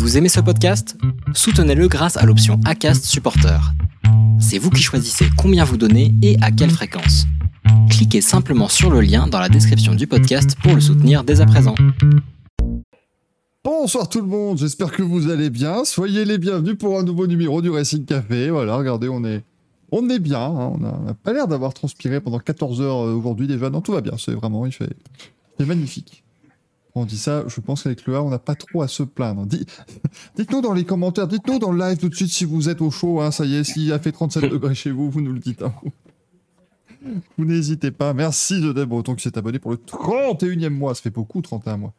Vous aimez ce podcast? Soutenez-le grâce à l'option ACAST Supporter. C'est vous qui choisissez combien vous donnez et à quelle fréquence. Cliquez simplement sur le lien dans la description du podcast pour le soutenir dès à présent. Bonsoir tout le monde, j'espère que vous allez bien. Soyez les bienvenus pour un nouveau numéro du Racing Café. Voilà, regardez, on est, on est bien. hein. On n'a pas l'air d'avoir transpiré pendant 14 heures euh, aujourd'hui déjà. Non, tout va bien. C'est vraiment, il fait, magnifique. On dit ça, je pense qu'avec le A, on n'a pas trop à se plaindre. Dites-nous dans les commentaires, dites-nous dans le live tout de suite si vous êtes au chaud. hein, ça y est, s'il a fait 37 degrés chez vous, vous nous le dites. hein. Vous n'hésitez pas. Merci de Breton qui s'est abonné pour le 31e mois. Ça fait beaucoup, 31 mois.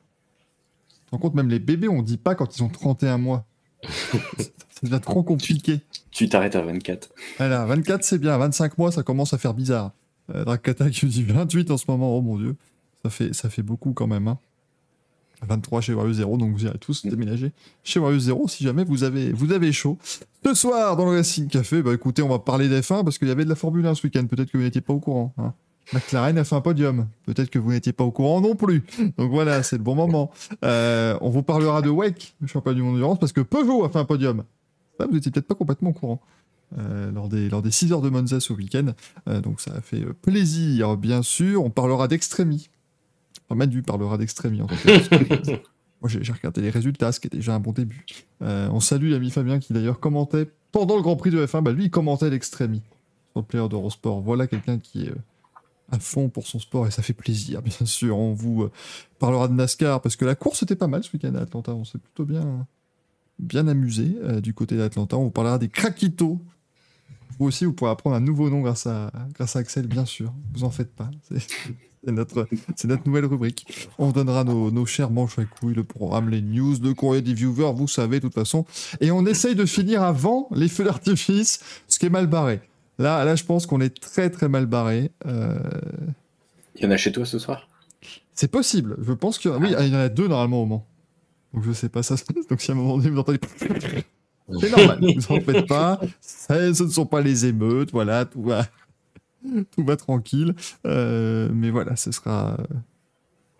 Tu compte, même les bébés, on dit pas quand ils ont 31 mois. Ça devient trop compliqué. Tu t'arrêtes à 24. Voilà, 24 c'est bien, 25 mois ça commence à faire bizarre. Euh, Drakata qui nous dit 28 en ce moment, oh mon dieu. Ça fait, ça fait beaucoup quand même. hein. 23 chez Warrior 0, donc vous irez tous déménager chez Warrior 0 si jamais vous avez, vous avez chaud. Ce soir, dans le Racing Café, bah écoutez, on va parler d'F1 parce qu'il y avait de la Formule 1 ce week-end, peut-être que vous n'étiez pas au courant. hein. McLaren a fait un podium, peut-être que vous n'étiez pas au courant non plus. Donc voilà, c'est le bon moment. Euh, on vous parlera de WEC, le championnat du monde d'endurance, parce que Peugeot a fait un podium. Vous n'étiez peut-être pas complètement au courant. euh, lors, des, lors des 6 heures de Monza ce week-end. Euh, donc ça a fait plaisir, bien sûr. On parlera d'Extremi. Enfin, Manu parlera d'Extremi en tant que Moi, j'ai regardé les résultats, ce qui est déjà un bon début. Euh, on salue l'ami Fabien qui d'ailleurs commentait pendant le Grand Prix de F1. Bah, lui, il commentait l'Extremi sur le player d'Eurosport. Voilà quelqu'un qui est euh, à fond pour son sport et ça fait plaisir, bien sûr. On vous euh, parlera de NASCAR parce que la course était pas mal ce week-end à Atlanta. On s'est plutôt bien, bien amusé euh, du côté d'Atlanta. On vous parlera des Krakito. Vous aussi, vous pourrez apprendre un nouveau nom grâce à, grâce à Axel, bien sûr. Vous en faites pas. C'est notre, notre nouvelle rubrique. On vous donnera nos, nos chers manches à couilles, le programme, les news, le courrier des viewers, vous savez, de toute façon. Et on essaye de finir avant les feux d'artifice, ce qui est mal barré. Là, là je pense qu'on est très très mal barré. Euh, Il y en a chez toi ce soir? C'est possible. Je pense qu'il y, en a- oui, il y en a deux normalement au Mans. Donc je sais pas ça. Donc si à un moment donné vous entendez. C'est normal, vous en faites pas. Ce ne sont pas les émeutes, voilà, tout va, tout va tranquille. Euh, mais voilà, ce sera. euh,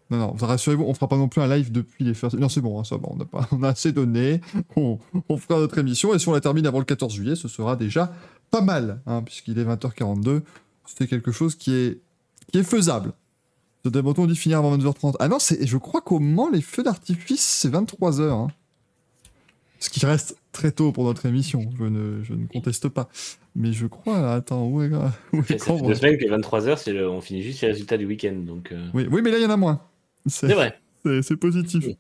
Non, non, rassurez-vous, on fera pas non plus un live depuis les feux. Non, c'est bon, hein, ça va, on a, pas... on a assez donné. On... fera notre émission et si on la termine avant le 14 juillet, ce sera déjà pas mal, hein, puisqu'il est 20h42. C'est quelque chose qui est, qui est faisable. De Demoton dit finir avant 22h30. Ah non, c'est... je crois qu'au Mans, les feux d'artifice, c'est 23h. hein. Ce qui reste très tôt pour notre émission, je ne, je ne conteste pas. Mais je crois, attends, où est, où est Ça fait deux semaines que 23h, c'est le- on finit juste les résultats du week-end. Donc, euh, oui, oui, mais là, il y en a moins. c'est vrai. C'est positif. Oui.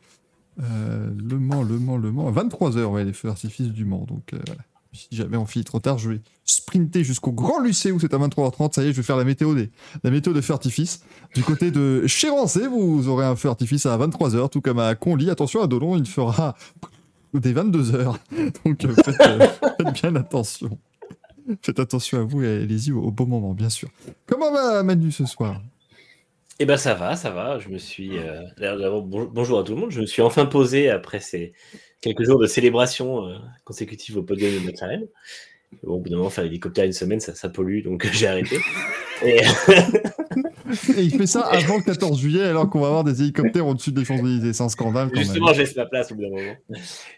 Euh, le Mans, le Mans, le Mans. 23h, ouais, les feux d'artifice du Mans. Donc, euh, voilà. Si jamais on finit trop tard, je vais sprinter jusqu'au Grand Lucé où c'est à 23h30. Ça y est, je vais faire la météo des, la météo de feux d'artifice. Du côté de Chérancé, vous aurez un feu d'artifice à 23h, tout comme à Conly. Attention, à Dolon, il fera des 22h. Donc, euh, faites, euh, faites bien attention. Faites attention à vous et allez-y au, bon moment, bien sûr. Comment va Manu ce soir? Eh ben ça va, ça va. Je me suis. euh, bonjour à tout le monde. Je me suis enfin posé après ces quelques jours de célébration euh, consécutive au podium de McLaren. Bon, au bout d'un moment, faire l'hélicoptère une semaine, ça, ça pollue, donc j'ai arrêté. Et, Et il fait ça avant le 14 juillet, alors qu'on va avoir des hélicoptères au-dessus des Champs-Élysées. C'est un scandale quand Justement, laisse la place au bout d'un moment.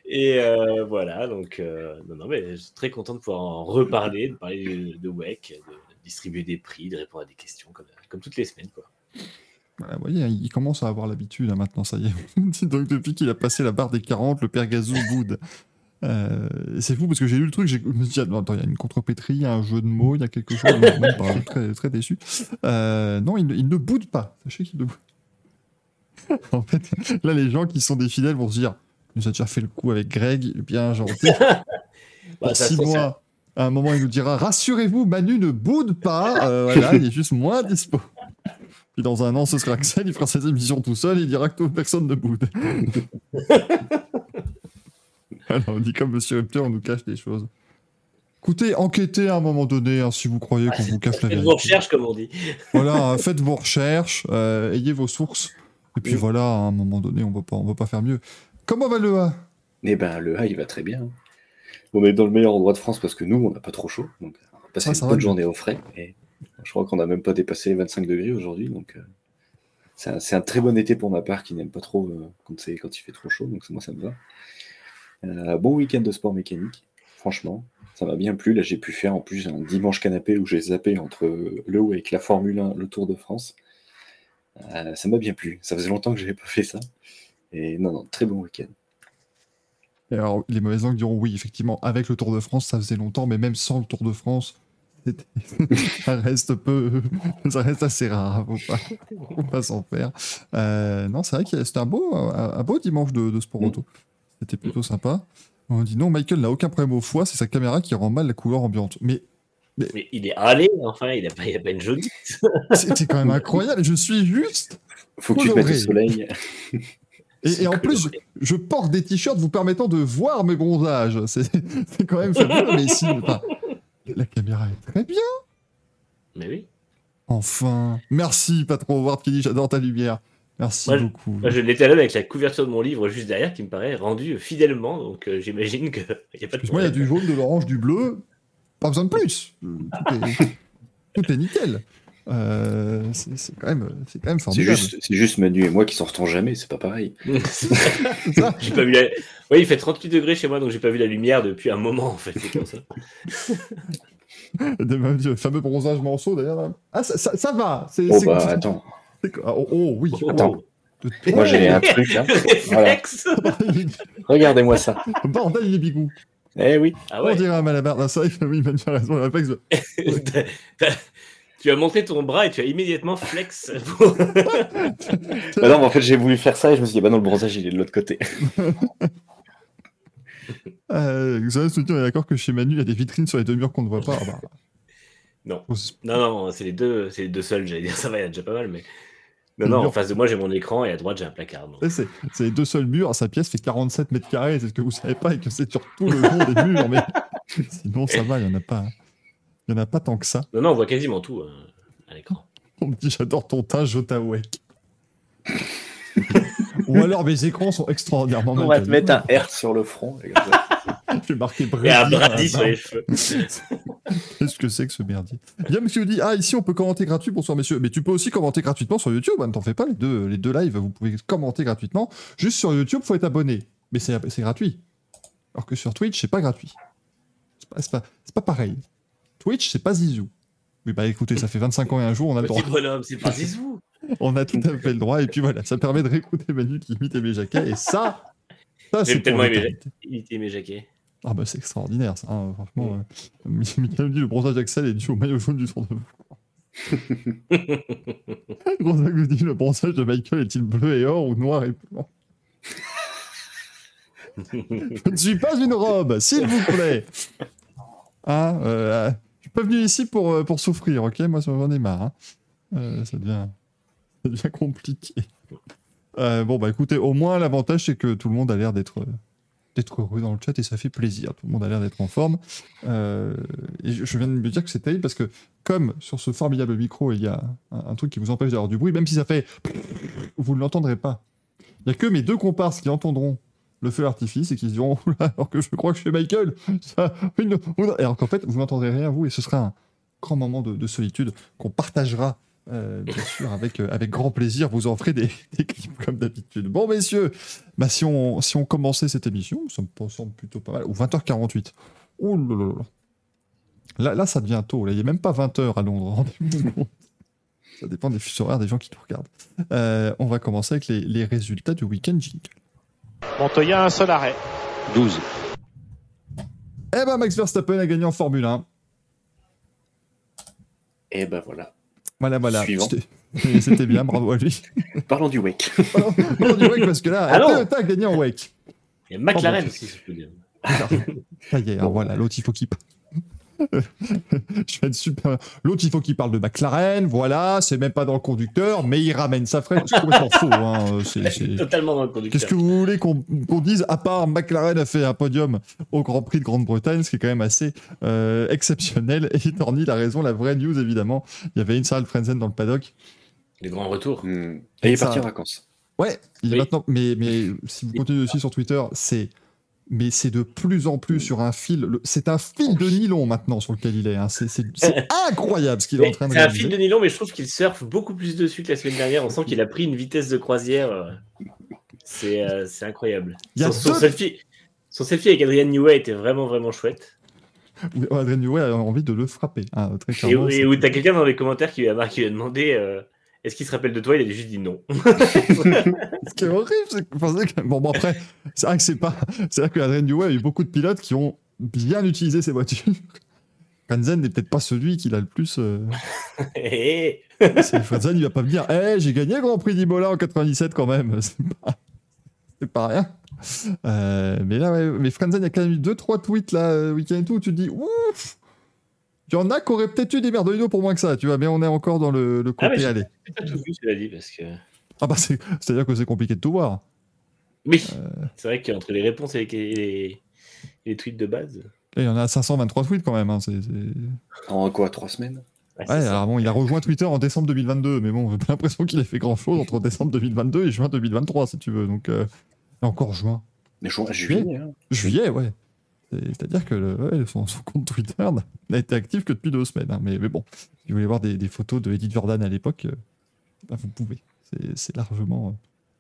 Et euh, voilà, donc, euh, non, non, mais je suis très content de pouvoir en reparler, de parler de, de WEC, de distribuer des prix, de répondre à des questions comme, comme toutes les semaines. Quoi. Voilà, vous voyez, il commence à avoir l'habitude hein, maintenant, ça y est. Donc depuis qu'il a passé la barre des 40, le père Gazou boude. Euh, c'est fou parce que j'ai lu le truc, je me suis dit, attends, il y a une contrepétrie, il y a un jeu de mots, il y a quelque chose, même pas, très, très déçu. Euh, non, il, ne- il ne boude pas. Sachez qu'il ne boude. en fait, là, les gens qui sont des fidèles vont se dire, nous a déjà fait le coup avec Greg, bien gentil. Bah, six ça- mois. À un moment, il nous dira Rassurez-vous, Manu ne boude pas. Euh, voilà, il est juste moins dispo. Puis dans un an, ce sera Axel, il fera ses émissions tout seul, il dira que personne ne boude. Alors, on dit comme Monsieur Rupture, on nous cache des choses. Écoutez, enquêtez à un moment donné hein, si vous croyez qu'on vous cache la Faites vérité. vos recherches, comme on dit. Voilà, hein, faites vos recherches, euh, ayez vos sources. Et puis Oui. voilà, à un moment donné, on ne va pas faire mieux. Comment va le A Eh ben, le A, il va très bien. On est dans le meilleur endroit de France parce que nous, on n'a pas trop chaud. Donc, on va passer Ah, une bonne journée au frais. Et je crois qu'on n'a même pas dépassé les 25 degrés aujourd'hui. Donc, euh, c'est un, très bon été pour ma part qui n'aime pas trop euh, quand, quand il fait trop chaud. Donc, moi, ça me va. Euh, bon week-end de sport mécanique, franchement. Ça m'a bien plu. Là, j'ai pu faire en plus un dimanche canapé où j'ai zappé entre le WEC, la Formule 1, le Tour de France. Euh, ça m'a bien plu. Ça faisait longtemps que je n'avais pas fait ça. Et non, non, très bon week-end. Alors, les mauvaises langues diront oui, effectivement, avec le Tour de France, ça faisait longtemps, mais même sans le Tour de France, ça reste peu, ça reste assez rare. Faut pas, faut pas s'en faire. Euh, non, c'est vrai que c'était un beau, un, un beau dimanche de, de sport Mm. auto. C'était plutôt sympa. On dit non, Michael n'a aucun problème au foie, c'est sa caméra qui rend mal la couleur ambiante. Mais Mais il est allé, enfin, il n'a pas, il a pas une c'était quand même incroyable. Je suis juste. Faut que tu te mettes au soleil. Et, et en plus, je porte des t-shirts vous permettant de voir mes bronzages. C'est c'est quand même fabuleux. mais si, enfin, la caméra est très bien. Mais oui. Enfin, merci Patron Howard qui dit j'adore ta lumière. Merci Moi, je- beaucoup. Moi, je l'étalonne avec la couverture de mon livre juste derrière qui me paraît rendue fidèlement, donc euh, j'imagine qu'il n'y a pas de Excuse-moi, il y a du jaune, de l'orange, du bleu. Pas besoin de plus. Euh, Tout est, tout est nickel. Euh, c'est c'est quand même, c'est quand même C'est formidable. juste, c'est juste Manu et moi qui sortons jamais, c'est pas pareil. C'est ça. j'ai pas vu la... Oui, il fait 38 degrés chez moi, donc j'ai pas vu la lumière depuis un moment, en fait. C'est comme ça. Des- Le fameux bronzage morceau d'ailleurs. là. Ah, ça, ça- ça va. C'est, Oh c'est- bah attends, oh, oh, oui. Attends. De- moi j'ai un truc là. Voilà. Regardez-moi ça. Bordel, il est bigou. Eh oui. Ah On ouais dirait un malabar. Vrai que oui, Manu a raison. le réflexe de- Tu as monté ton bras et tu as immédiatement flex. pour- Bah non, mais en fait j'ai voulu faire ça et je me suis dit bah non le bronzage il est de l'autre côté. Euh, Xavier on est d'accord que chez Manu, il y a des vitrines sur les deux murs qu'on ne voit pas. Ah bah, Non. Non, non, c'est les deux, c'est les deux seuls, j'allais dire, ça va, il y en a déjà pas mal, mais. Non, non, mur. en face de moi, j'ai mon écran et à droite, j'ai un placard. donc. C'est c'est les deux seuls murs. Sa pièce fait 47 mètres carrés. C'est ce que vous savez pas et que c'est sur tout le long des murs. Mais sinon, ça va. Il y en a pas. Il y en a pas tant que ça. Non, non, on voit quasiment tout euh, à l'écran. On me dit j'adore ton teint, Jotawek. Ou alors mes écrans sont extraordinairement mal. On va te mettre un R sur le front. et comme ça. Je vais marquer Et un sur les cheveux. Qu'est-ce que c'est que ce merdier? Guillaume qui nous dit Ah, ici on peut commenter gratuit, bonsoir messieurs. Mais tu peux aussi commenter gratuitement sur YouTube, hein, ne t'en fais pas, les deux, les deux lives, vous pouvez commenter gratuitement. Juste sur YouTube, faut être abonné. Mais c'est gratuit. Alors que sur Twitch, c'est pas gratuit. C'est pas, pas, pas pareil. Twitch, c'est pas Zizou. Oui, bah écoutez, ça fait 25 ans et un jour, on a le droit. Bonhomme, c'est pas Zizou. On a tout à fait le droit. Et puis voilà, ça permet de réécouter Manu qui imite Aimé Jacquet. Et ça, ça c'est tellement Aimé l'éternité. Ah bah c'est extraordinaire ça, hein, franchement. euh, Michael dit le bronzage d'Axel est dû au maillot jaune du Tour de France. Gonzague nous dit le bronzage de Michael est-il bleu et or ou noir et blanc Je ne suis pas une robe, s'il vous plaît. Hein, euh, je suis pas venu ici pour, euh, pour souffrir, ok Moi j'en ai marre. hein. Euh, ça, devient, ça devient compliqué. Euh, bon bah écoutez, au moins l'avantage c'est que tout le monde a l'air d'être... d'être heureux dans le chat et ça fait plaisir. Tout le monde a l'air d'être en forme. Euh, et je, je viens de me dire que c'est terrible parce que, comme sur ce formidable micro, il y a un, truc qui vous empêche d'avoir du bruit, même si ça fait. Vous ne l'entendrez pas. Il n'y a que mes deux comparses qui entendront le feu d'artifice et qui se diront alors que je crois que chez Michael, ça. oula. Alors qu'en fait, vous n'entendrez rien, vous, et ce sera un grand moment de solitude qu'on partagera. Euh, bien sûr, avec, euh, avec grand plaisir, vous en ferez des, des clips comme d'habitude. Bon, messieurs, bah, si, on, si on commençait cette émission, ça me semble plutôt pas mal. Ou 20h48. Ouh là là là. Là, là, ça devient tôt. Là, il n'y a même pas 20h à Londres. Ça dépend des fuseaux horaires des gens qui nous regardent. Euh, on va commencer avec les, les résultats du week-end jingle. Montoya, un seul arrêt. 12. Eh ben, Max Verstappen a gagné en Formule 1. Et ben voilà. Voilà, voilà. C'était- bien, bravo à lui. Parlons du WEC. Non, du WEC, parce que là, a gagné en WEC. Il y a McLaren Oh, aussi, si je peux dire. Ça y est, voilà, l'autre, il faut qu'il... Je vais être super... L'autre, il faut qu'il parle de McLaren, voilà, c'est même pas dans le conducteur, mais il ramène sa fraise. C'est complètement faux, hein, c'est- Totalement dans le conducteur. Qu'est-ce que vous voulez qu'on qu'on dise à part McLaren a fait un podium au Grand Prix de Grande-Bretagne, ce qui est quand même assez euh, exceptionnel. Et Torny a raison, la vraie news évidemment. Il y avait une Charles Frenzen dans le paddock. Les grands retours. Hmm. Et il est parti en vacances. Ouais, il est maintenant. Mais, mais si vous continuez aussi sur Twitter, c'est. Mais c'est de plus en plus sur un fil. C'est un fil de nylon maintenant sur lequel il est. hein. C'est incroyable ce qu'il est en train de C'est un fil de nylon, mais je trouve qu'il surfe beaucoup plus dessus que la semaine dernière. On sent qu'il a pris une vitesse de croisière. euh, C'est euh, c'est incroyable. Son, son deux- seul fil, Son selfie avec Adrian Newey était vraiment, vraiment chouette. Oui, Newey a envie de le frapper. hein, très Et, c'est- où t'as quelqu'un dans les commentaires qui lui a, marqué, qui lui a demandé euh, est-ce qu'il se rappelle de toi? Il a juste dit non. Ce qui est horrible, c'est que, bon, bon, après, c'est vrai que c'est pas. C'est vrai que Adrien Newey a eu beaucoup de pilotes qui ont bien utilisé ses voitures. Frenzen n'est peut-être pas celui qui l'a le plus. euh, c'est- Frenzen, il va pas me dire Eh, j'ai gagné le Grand Prix d'Imola en 97 quand même. C'est pas, c'est pas rien. Euh, mais là, ouais, mais Frenzen, il y a quand même eu 2-3 tweets là, euh, week-end et tout, où tu te dis Ouf Il y en a qui auraient peut-être eu des Merdolino pour moins que ça, tu vois, mais on est encore dans le, le Ah, côté mais j'ai- allez. J'ai pas tout vu, cela dit, parce que. Ah bah, c'est- c'est-à-dire que c'est compliqué de tout voir. Oui, Euh. c'est vrai qu'entre les réponses et les, et les, les tweets de base. Et il y en a 523 tweets quand même. hein, c'est- c'est... En quoi, trois semaines? Ouais, alors bon, il a rejoint Twitter en décembre 2022, mais bon, j'ai pas l'impression qu'il ait fait grand chose entre décembre 2022 et juin 2023, si tu veux. Donc, euh, encore juin. Mais juin, juillet, hein. Juillet, ouais. C'est- C'est-à-dire que le, ouais, son, son compte Twitter n'a- été actif que depuis deux semaines. hein. Mais, mais bon, si vous voulez voir des, des photos de Edith Jordan à l'époque, euh, bah, vous pouvez. C'est- largement, euh,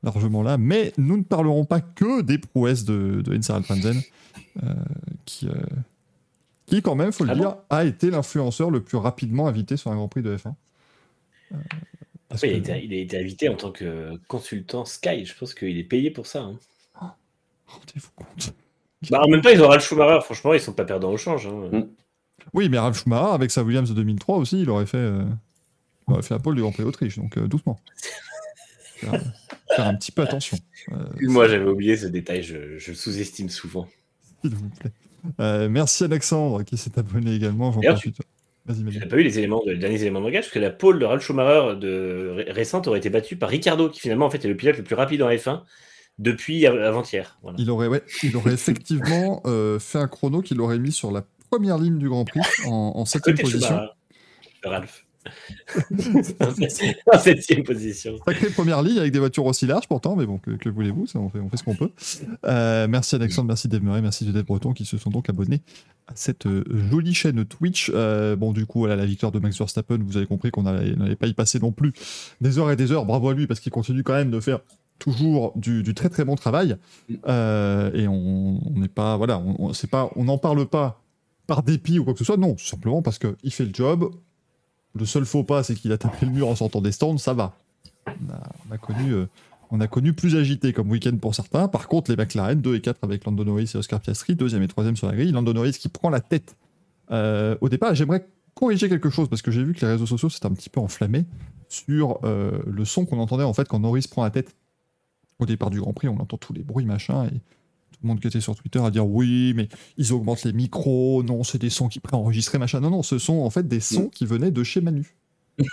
largement là. Mais nous ne parlerons pas que des prouesses de, de Alpanzen, euh, qui, euh, qui, quand même, faut le Ah dire, a été l'influenceur le plus rapidement invité sur un Grand Prix de F1. Euh, parce Après, il, a été, il a été invité en tant que consultant Sky. Je pense qu'il est payé pour ça. hein. Rendez-vous compte. Bah, en même temps, ils ont Ralph Schumacher. Franchement, ils sont pas perdants au change. hein. Mm. Oui, mais Ralf Schumacher, avec sa Williams de 2003 aussi, il aurait fait, euh, il aurait fait la pole du Grand Prix d'Autriche, donc euh, doucement. Faire, faire un petit peu attention, euh, Moi, j'avais oublié ce détail. Je, je le sous-estime souvent. s'il vous plaît. Euh, merci Alexandre qui s'est abonné également. Vas-y. J'ai pas eu les éléments, de- les derniers éléments de langage, parce que la pole de Ralf Schumacher de, ré- récente aurait été battue par Ricardo, qui finalement en fait est le pilote le plus rapide en F1 depuis av- avant-hier. Voilà. Il aurait, ouais, il aurait effectivement euh, fait un chrono qu'il aurait mis sur la première ligne du Grand Prix en, en septième position. De Ralph. en septième position. Sacrée première ligne avec des voitures aussi larges pourtant, mais bon, que, que voulez-vous, on fait, on fait ce qu'on peut. Euh, merci Alexandre, merci Dave Murray, merci Judith Breton qui se sont donc abonnés à cette euh, jolie chaîne Twitch. Euh, bon, du coup, voilà, la victoire de Max Verstappen, vous avez compris qu'on n'allait pas y passer non plus des heures et des heures. Bravo à lui parce qu'il continue quand même de faire toujours du, du très très bon travail. Euh, et on n'est pas, voilà, on pas, on n'en parle pas par dépit ou quoi que ce soit, non, simplement parce qu'il fait le job. Le seul faux pas, c'est qu'il a tapé le mur en sortant des stands, ça va. On a, on a connu, euh, on a connu plus agité comme week-end pour certains. Par contre, les McLaren, 2 et 4 avec Lando Norris et Oscar Piastri, deuxième et troisième sur la grille. Lando Norris qui prend la tête euh, au départ. J'aimerais corriger quelque chose parce que j'ai vu que les réseaux sociaux s'étaient un petit peu enflammés sur le son qu'on entendait en fait quand Norris prend la tête au départ du Grand Prix. On entend tous les bruits, machin, et tout le monde qui était sur Twitter à dire oui, mais ils augmentent les micros, non, c'est des sons qui préenregistrés, machin. Non, non, ce sont en fait des sons qui venaient de chez Manu.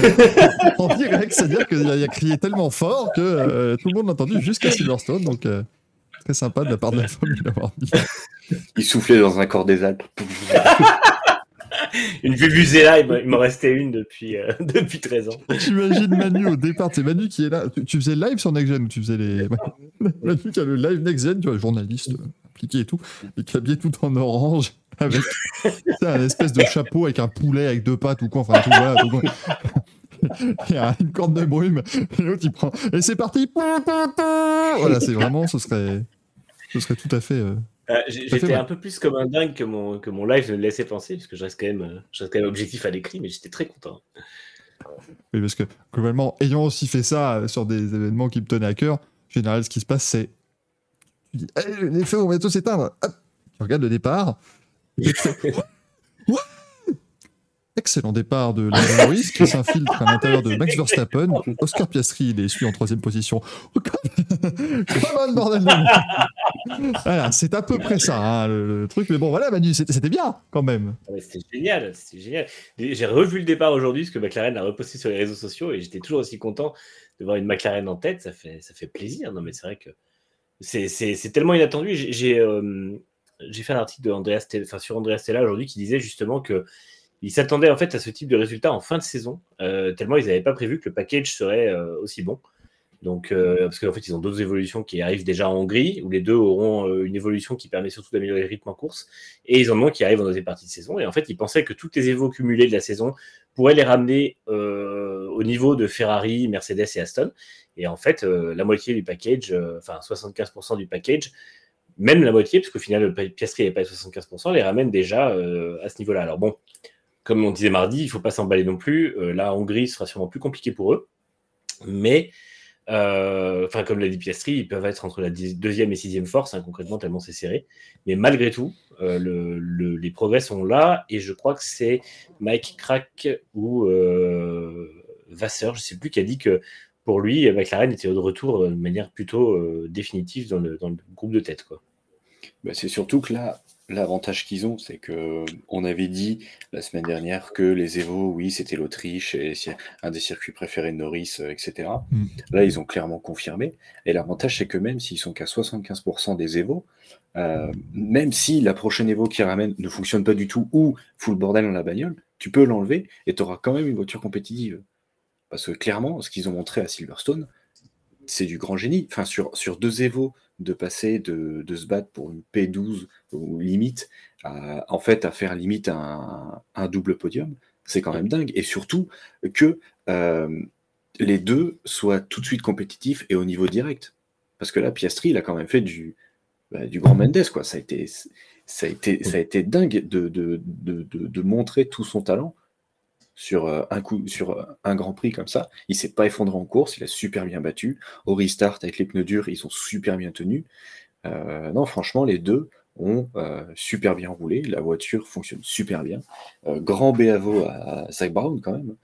Euh, en direct, c'est-à-dire qu'il a, crié tellement fort que euh, tout le monde l'a entendu jusqu'à Silverstone, donc euh, très sympa de la part de la femme de l'avoir dit. Il soufflait dans un corps des Alpes. Une Vuvuzela, il m'en- restait une depuis, euh, depuis 13 ans. J'imagine Manu au départ, c'est Manu qui est là. Tu, tu faisais le live sur Next Gen ou tu faisais les. Manu qui a le live Next Gen, tu vois, journaliste euh, impliqué et tout, et qui habillé tout en orange, avec tu un espèce de chapeau avec un poulet avec deux pattes ou quoi, enfin tout, voilà. tout, Il y a une corde de brume, et l'autre il prend. Et c'est parti Voilà, c'est vraiment, ce serait. Ce serait tout à fait. euh, Euh, J'étais un peu plus comme un dingue que mon, que mon live ne laissait penser, parce que je reste quand même, euh, je reste quand même objectif à l'écrit, mais j'étais très content. Oui, parce que globalement, ayant aussi fait ça euh, sur des événements qui me tenaient à cœur, en général, ce qui se passe, c'est. Tu dis, les feux vont bientôt s'éteindre. Hop, Tu regardes le départ. et tu fais, Ouais, ouais. Excellent départ de Lando Norris qui s'infiltre à l'intérieur de Max Verstappen. Oscar Piastri, il est suit en troisième position. Oh, Pas mal, bordel. Voilà, c'est à peu près ça, hein, le, le truc. Mais bon, voilà, Manu, c'était bien quand même. Ah ouais, c'était génial, c'était génial. J'ai revu le départ aujourd'hui, parce que McLaren l'a reposté sur les réseaux sociaux, et j'étais toujours aussi content de voir une McLaren en tête, ça fait, ça fait plaisir. Non, mais c'est vrai que c'est- tellement inattendu. J'ai- euh, j'ai fait un article de Andrea Stella, enfin, sur Andrea Stella aujourd'hui qui disait justement que ils s'attendaient en fait à ce type de résultat en fin de saison, euh, tellement ils n'avaient pas prévu que le package serait euh, aussi bon. Donc, euh, parce qu'en fait, ils ont d'autres évolutions qui arrivent déjà en Hongrie, où les deux auront une évolution qui permet surtout d'améliorer le rythme en course, et ils en ont qui arrivent en deuxième partie de saison. Et en fait, ils pensaient que toutes les évos cumulées de la saison pourrait les ramener au niveau de Ferrari, Mercedes et Aston. Et en fait, la moitié du package, enfin 75% du package, même la moitié, parce qu'au final, Piastri n'est pas 75%, les ramène déjà à ce niveau-là. Alors bon, comme on disait mardi, il ne faut pas s'emballer non plus. la Hongrie sera sûrement plus compliqué pour eux. Mais euh, enfin, comme l'a dit Piastri, ils peuvent être entre la deuxième et sixième force, hein, concrètement, tellement c'est serré. Mais malgré tout, euh, le, les progrès sont là, et je crois que c'est Mike Crack ou euh, Vasseur, je ne sais plus, qui a dit que pour lui, McLaren était de retour de manière plutôt définitive dans le, dans le, groupe de tête. Quoi. Bah, c'est surtout que là, L'avantage qu'ils ont, c'est que on avait dit la semaine dernière que les Evo, oui, c'était l'Autriche et un des circuits préférés de Norris, euh, etc. Mm. Là, ils ont clairement confirmé. Et l'avantage, c'est que même s'ils sont qu'à 75% des Evo, euh, même si la prochaine Evo qui ramène ne fonctionne pas du tout ou full bordel dans la bagnole, tu peux l'enlever et tu auras quand même une voiture compétitive. Parce que clairement, ce qu'ils ont montré à Silverstone, c'est du grand génie. Enfin, sur, sur deux Evo, de passer de, de, se battre pour une P12 ou limite, à, en fait, à faire limite un, un double podium, c'est quand même dingue. Et surtout que euh, les deux soient tout de suite compétitifs et au niveau direct. Parce que là, Piastri, il a quand même fait du, bah, du grand Mendes, quoi. Ça a été, ça a été, ça a dingue de, de, de, de montrer tout son talent sur euh, un coup, sur euh, un Grand Prix comme ça. Il s'est pas effondré en course, il a super bien battu. Au restart avec les pneus durs, ils sont super bien tenus. Euh, non, franchement, les deux ont super bien roulé. La voiture fonctionne super bien. grand béavo à, Zach Brown quand même,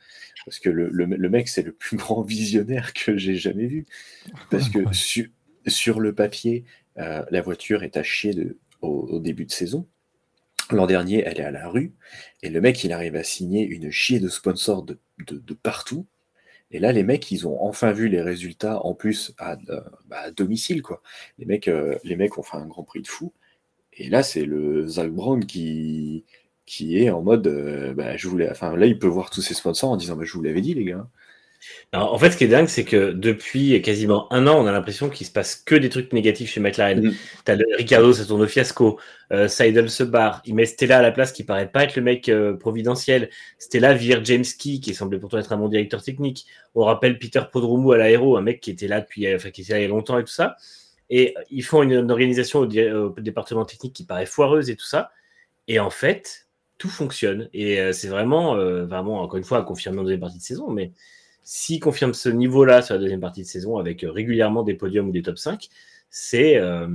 parce que le, mec c'est le plus grand visionnaire que j'ai jamais vu. Parce que sur le papier, la voiture est à chier de, au début de saison. L'an dernier, elle est à la rue, et le mec, il arrive à signer une chier de sponsors de, partout. Et là, les mecs, ils ont enfin vu les résultats, en plus à, euh, bah, domicile, quoi. Les mecs, euh, les mecs ont fait un grand prix de fou. Et là, c'est le Zach Brown qui, qui est en mode, euh, bah, je voulais, enfin, là, il peut voir tous ses sponsors en disant, bah, je vous l'avais dit, les gars en fait, ce qui est dingue, c'est que depuis quasiment un an, on a l'impression qu'il se passe que des trucs négatifs chez McLaren. Mm. T'as le Ricardo, ça tourne au fiasco. Euh, Seidel se barre. Il met Stella à la place qui paraît pas être le mec euh, providentiel. Stella vire James Key, qui semblait pourtant être un bon directeur technique. On rappelle Peter Podromou à l'aéro, un mec qui était là depuis, enfin, qui était là il y a longtemps et tout ça. Et ils font une, organisation au, département technique qui paraît foireuse et tout ça. Et en fait, tout fonctionne. Et euh, c'est vraiment, vraiment, encore une fois, à confirmer en deuxième partie de saison, mais s'il confirme ce niveau-là sur la deuxième partie de saison avec euh, régulièrement des podiums ou des top 5, euh,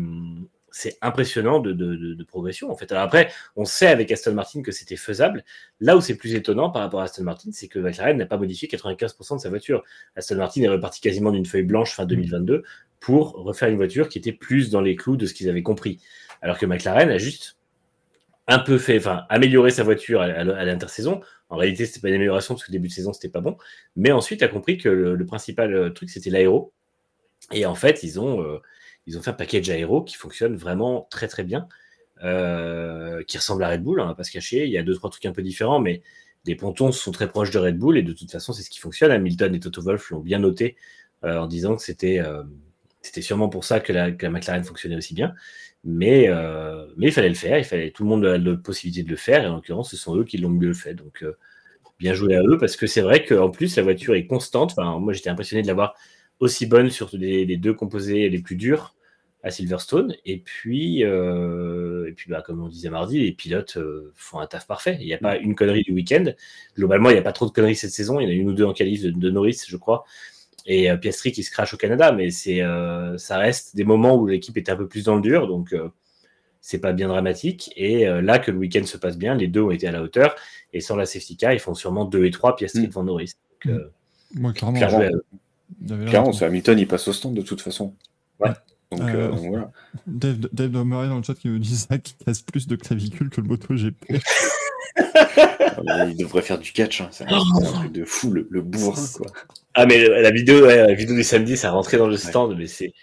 c'est impressionnant de, progression. En fait. après, on sait avec Aston Martin que c'était faisable. Là où c'est plus étonnant par rapport à Aston Martin, c'est que McLaren n'a pas modifié 95% de sa voiture. Aston Martin est reparti quasiment d'une feuille blanche fin 2022 pour refaire une voiture qui était plus dans les clous de ce qu'ils avaient compris. Alors que McLaren a juste un peu fait, enfin, améliorer sa voiture à, l'intersaison. En réalité, c'était pas une amélioration parce que début de saison, c'était pas bon. Mais ensuite, a compris que le, principal euh, truc, c'était l'aéro. Et en fait, ils ont, euh, ils ont fait un package aéro qui fonctionne vraiment très très bien, euh, qui ressemble à Red Bull, on va pas se cacher. Il y a deux, trois trucs un peu différents, mais les pontons sont très proches de Red Bull et de toute façon, c'est ce qui fonctionne. Hamilton et Toto Wolff l'ont bien noté en disant que c'était sûrement pour ça que la, McLaren fonctionnait aussi bien. Mais, euh, mais il fallait le faire, il fallait, tout le monde a la possibilité de le faire, et en l'occurrence, ce sont eux qui l'ont mieux fait. Donc, euh, bien joué à eux, parce que c'est vrai qu'en plus, la voiture est constante. Enfin, moi, j'étais impressionné de l'avoir aussi bonne sur les, deux composés les plus durs à Silverstone. Et puis, euh, et puis bah, comme on disait mardi, les pilotes font un taf parfait. Il n'y a pas une connerie du week-end. Globalement, il n'y a pas trop de conneries cette saison. Il y en a une ou deux en qualif de Norris, je crois et euh, Piastri qui se crache au Canada, mais c'est, euh, ça reste des moments où l'équipe est un peu plus dans le dur, donc euh, c'est pas bien dramatique. Et là que le week-end se passe bien, les deux ont été à la hauteur, et sans la safety car, ils font sûrement 2 et 3 Piastri mm. devant Norris. Donc, mm. Moi, clairement, clairement, c'est Hamilton, il passe au stand de toute façon. Ouais. Donc, voilà. Dave, Dave dans le chat qui me dit ça, qui casse plus de clavicules que le MotoGP. il devrait faire du catch, hein. c'est un, truc de fou, le, le bourrin, quoi. Ah, mais la vidéo, la vidéo du samedi, ça rentrait dans le stand, mais c'est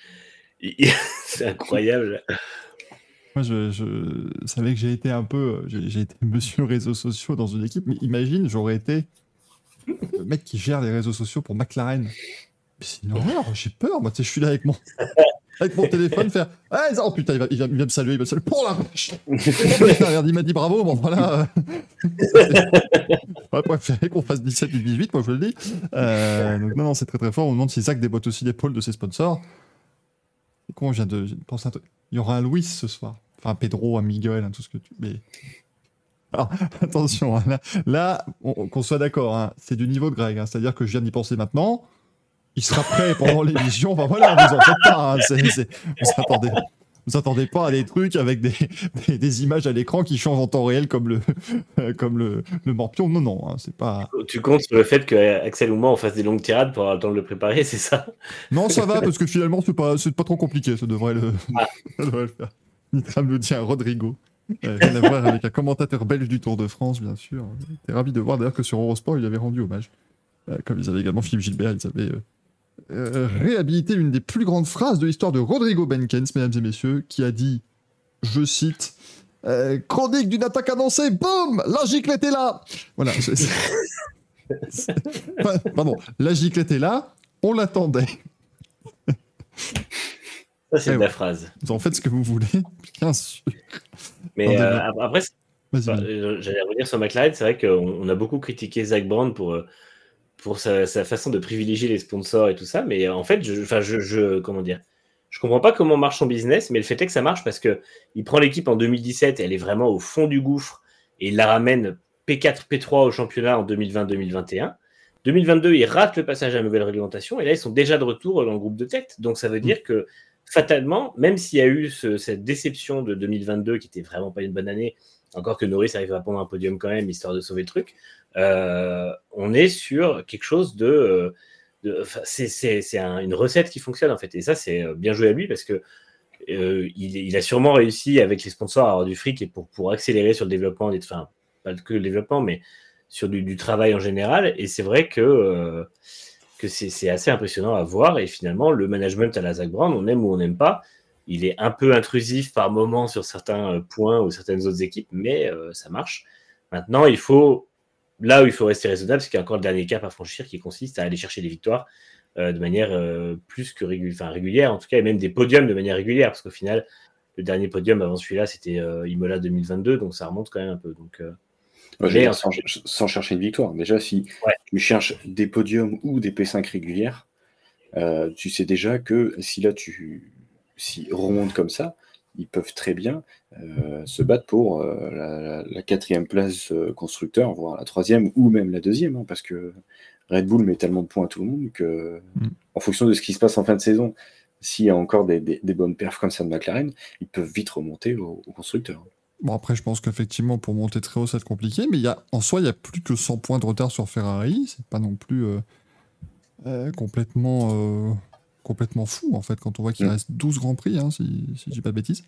c'est incroyable. Moi, je, savais que j'ai été un peu. J'ai été monsieur réseaux sociaux dans une équipe, mais imagine, j'aurais été le mec qui gère les réseaux sociaux pour McLaren. C'est une horreur, j'ai peur. Moi, tu sais, je suis là avec mon, avec mon téléphone, faire ah, Oh putain, il, va, il, vient, il vient me saluer, il va me saluer pour la vache Regarde, Il m'a dit bravo, bon voilà. ouais, préféré qu'on fasse 17 et 18, moi je le dis. Euh, donc, non, non, c'est très très fort. On me demande si Zach déboîte aussi l'épaule de ses sponsors. Comment on vient de, penser à un truc Il y aura un Louis ce soir. Enfin, Pedro, un Miguel, tout ce que tu. Mais. Alors, attention, hein, là, là qu'on soit d'accord, hein, c'est du niveau de Greg. Hein, C'est-à-dire que je viens d'y penser maintenant il sera prêt pendant l'émission. Enfin voilà, vous en faites pas. Hein, vous attendez. Vous attendez pas à des trucs avec des, des, images à l'écran qui changent en temps réel comme le, comme le, le morpion. Non, non, hein, c'est pas. Tu comptes sur le fait qu'Axel ou moi on fasse des longues tirades pour attendre de le préparer, c'est ça? Non, ça va parce que finalement c'est pas, pas trop compliqué. Ça devrait le, ah. ça devrait le faire. Nitram nous dit un Rodrigo. Euh, rien à voir avec un commentateur belge du Tour de France, bien sûr. J'étais ravi de voir d'ailleurs que sur Eurosport il avait rendu hommage. Euh, comme ils avaient également Philippe Gilbert, ils avaient euh, euh, réhabiliter une des plus grandes phrases de l'histoire de Rodrigo Benkens, mesdames et messieurs, qui a dit, je cite, euh, chronique d'une attaque annoncée, boum, la giclette est là. Voilà. Pardon, la giclette est là, on l'attendait. Ça, c'est la phrase. Vous en faites ce que vous voulez, bien sûr. Mais euh, après, j'allais revenir sur McLaren, c'est vrai qu'on a beaucoup critiqué Zach Brown pour pour sa, façon de privilégier les sponsors et tout ça. Mais en fait, je, enfin, je, je, comment dire, je comprends pas comment marche son business, mais le fait est que ça marche parce que il prend l'équipe en 2017 et elle est vraiment au fond du gouffre et il la ramène P4, P3 au championnat en 2020-2021. 2022, il rate le passage à la nouvelle réglementation et là, ils sont déjà de retour dans le groupe de tête. Donc, ça veut mm. dire que fatalement, même s'il y a eu cette déception de 2022 qui était vraiment pas une bonne année, encore que Norris arrive à prendre un podium quand même, histoire de sauver le truc, euh, on est sur quelque chose de. Euh, c'est une recette qui fonctionne en fait. Et ça, c'est euh, bien joué à lui parce que il, a sûrement réussi avec les sponsors à avoir du fric et pour, accélérer sur le développement, enfin, pas que le développement, mais sur du, travail en général. Et c'est vrai que, c'est assez impressionnant à voir. Et finalement, le management à la Zach on aime ou on n'aime pas. Il est un peu intrusif par moment sur certains points ou certaines autres équipes, mais ça marche. Maintenant, il faut là où il faut rester raisonnable, c'est qu'il y a encore le dernier cap à franchir qui consiste à aller chercher des victoires euh, de manière euh, plus que régulière, en tout cas, et même des podiums de manière régulière, parce qu'au final, le dernier podium avant celui-là, c'était euh, Imola 2022, donc ça remonte quand même un peu. Donc, sans, chercher une victoire. Déjà, si tu cherches des podiums ou des P5 régulières, tu sais déjà que si là tu si remonte comme ça, ils peuvent très bien euh, se battre pour euh, la, quatrième place euh, constructeur, voire la troisième ou même la deuxième, hein, parce que Red Bull met tellement de points à tout le monde que, mm. en fonction de ce qui se passe en fin de saison, s'il y a encore des, bonnes perfs comme ça de McLaren, ils peuvent vite remonter au, constructeur. Bon, après, je pense qu'effectivement, pour monter très haut, ça va être compliqué, mais y a, en soi, il n'y a plus que 100 points de retard sur Ferrari. C'est pas non plus complètement complètement fou en fait quand on voit qu'il mm. reste 12 grands prix, hein, si, si je dis pas de bêtises.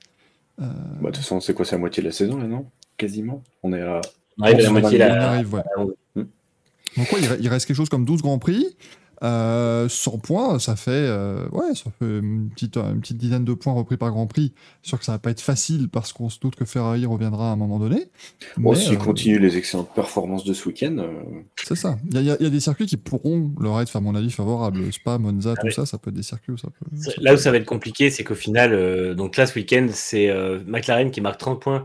Euh, bah, de toute façon, c'est quoi C'est la moitié de la saison là, non? Quasiment. On est à. On arrive à la moitié là. Mm. Donc, ouais, il reste quelque chose comme 12 grands prix. Euh, 100 points, ça fait, euh, ouais, ça fait une petite, une petite dizaine de points repris par Grand Prix. Sûr que ça va pas être facile parce qu'on se doute que Ferrari reviendra à un moment donné. Bon, s'il euh, continue les excellentes performances de ce week-end. Euh, c'est ça. Il y, a des circuits qui pourront leur être, à mon avis, favorables. Spa, Monza, tout ça, ça peut être des circuits où ça peut. Là où ça va être compliqué, c'est qu'au final, donc là, ce week-end, c'est McLaren qui marque 30 points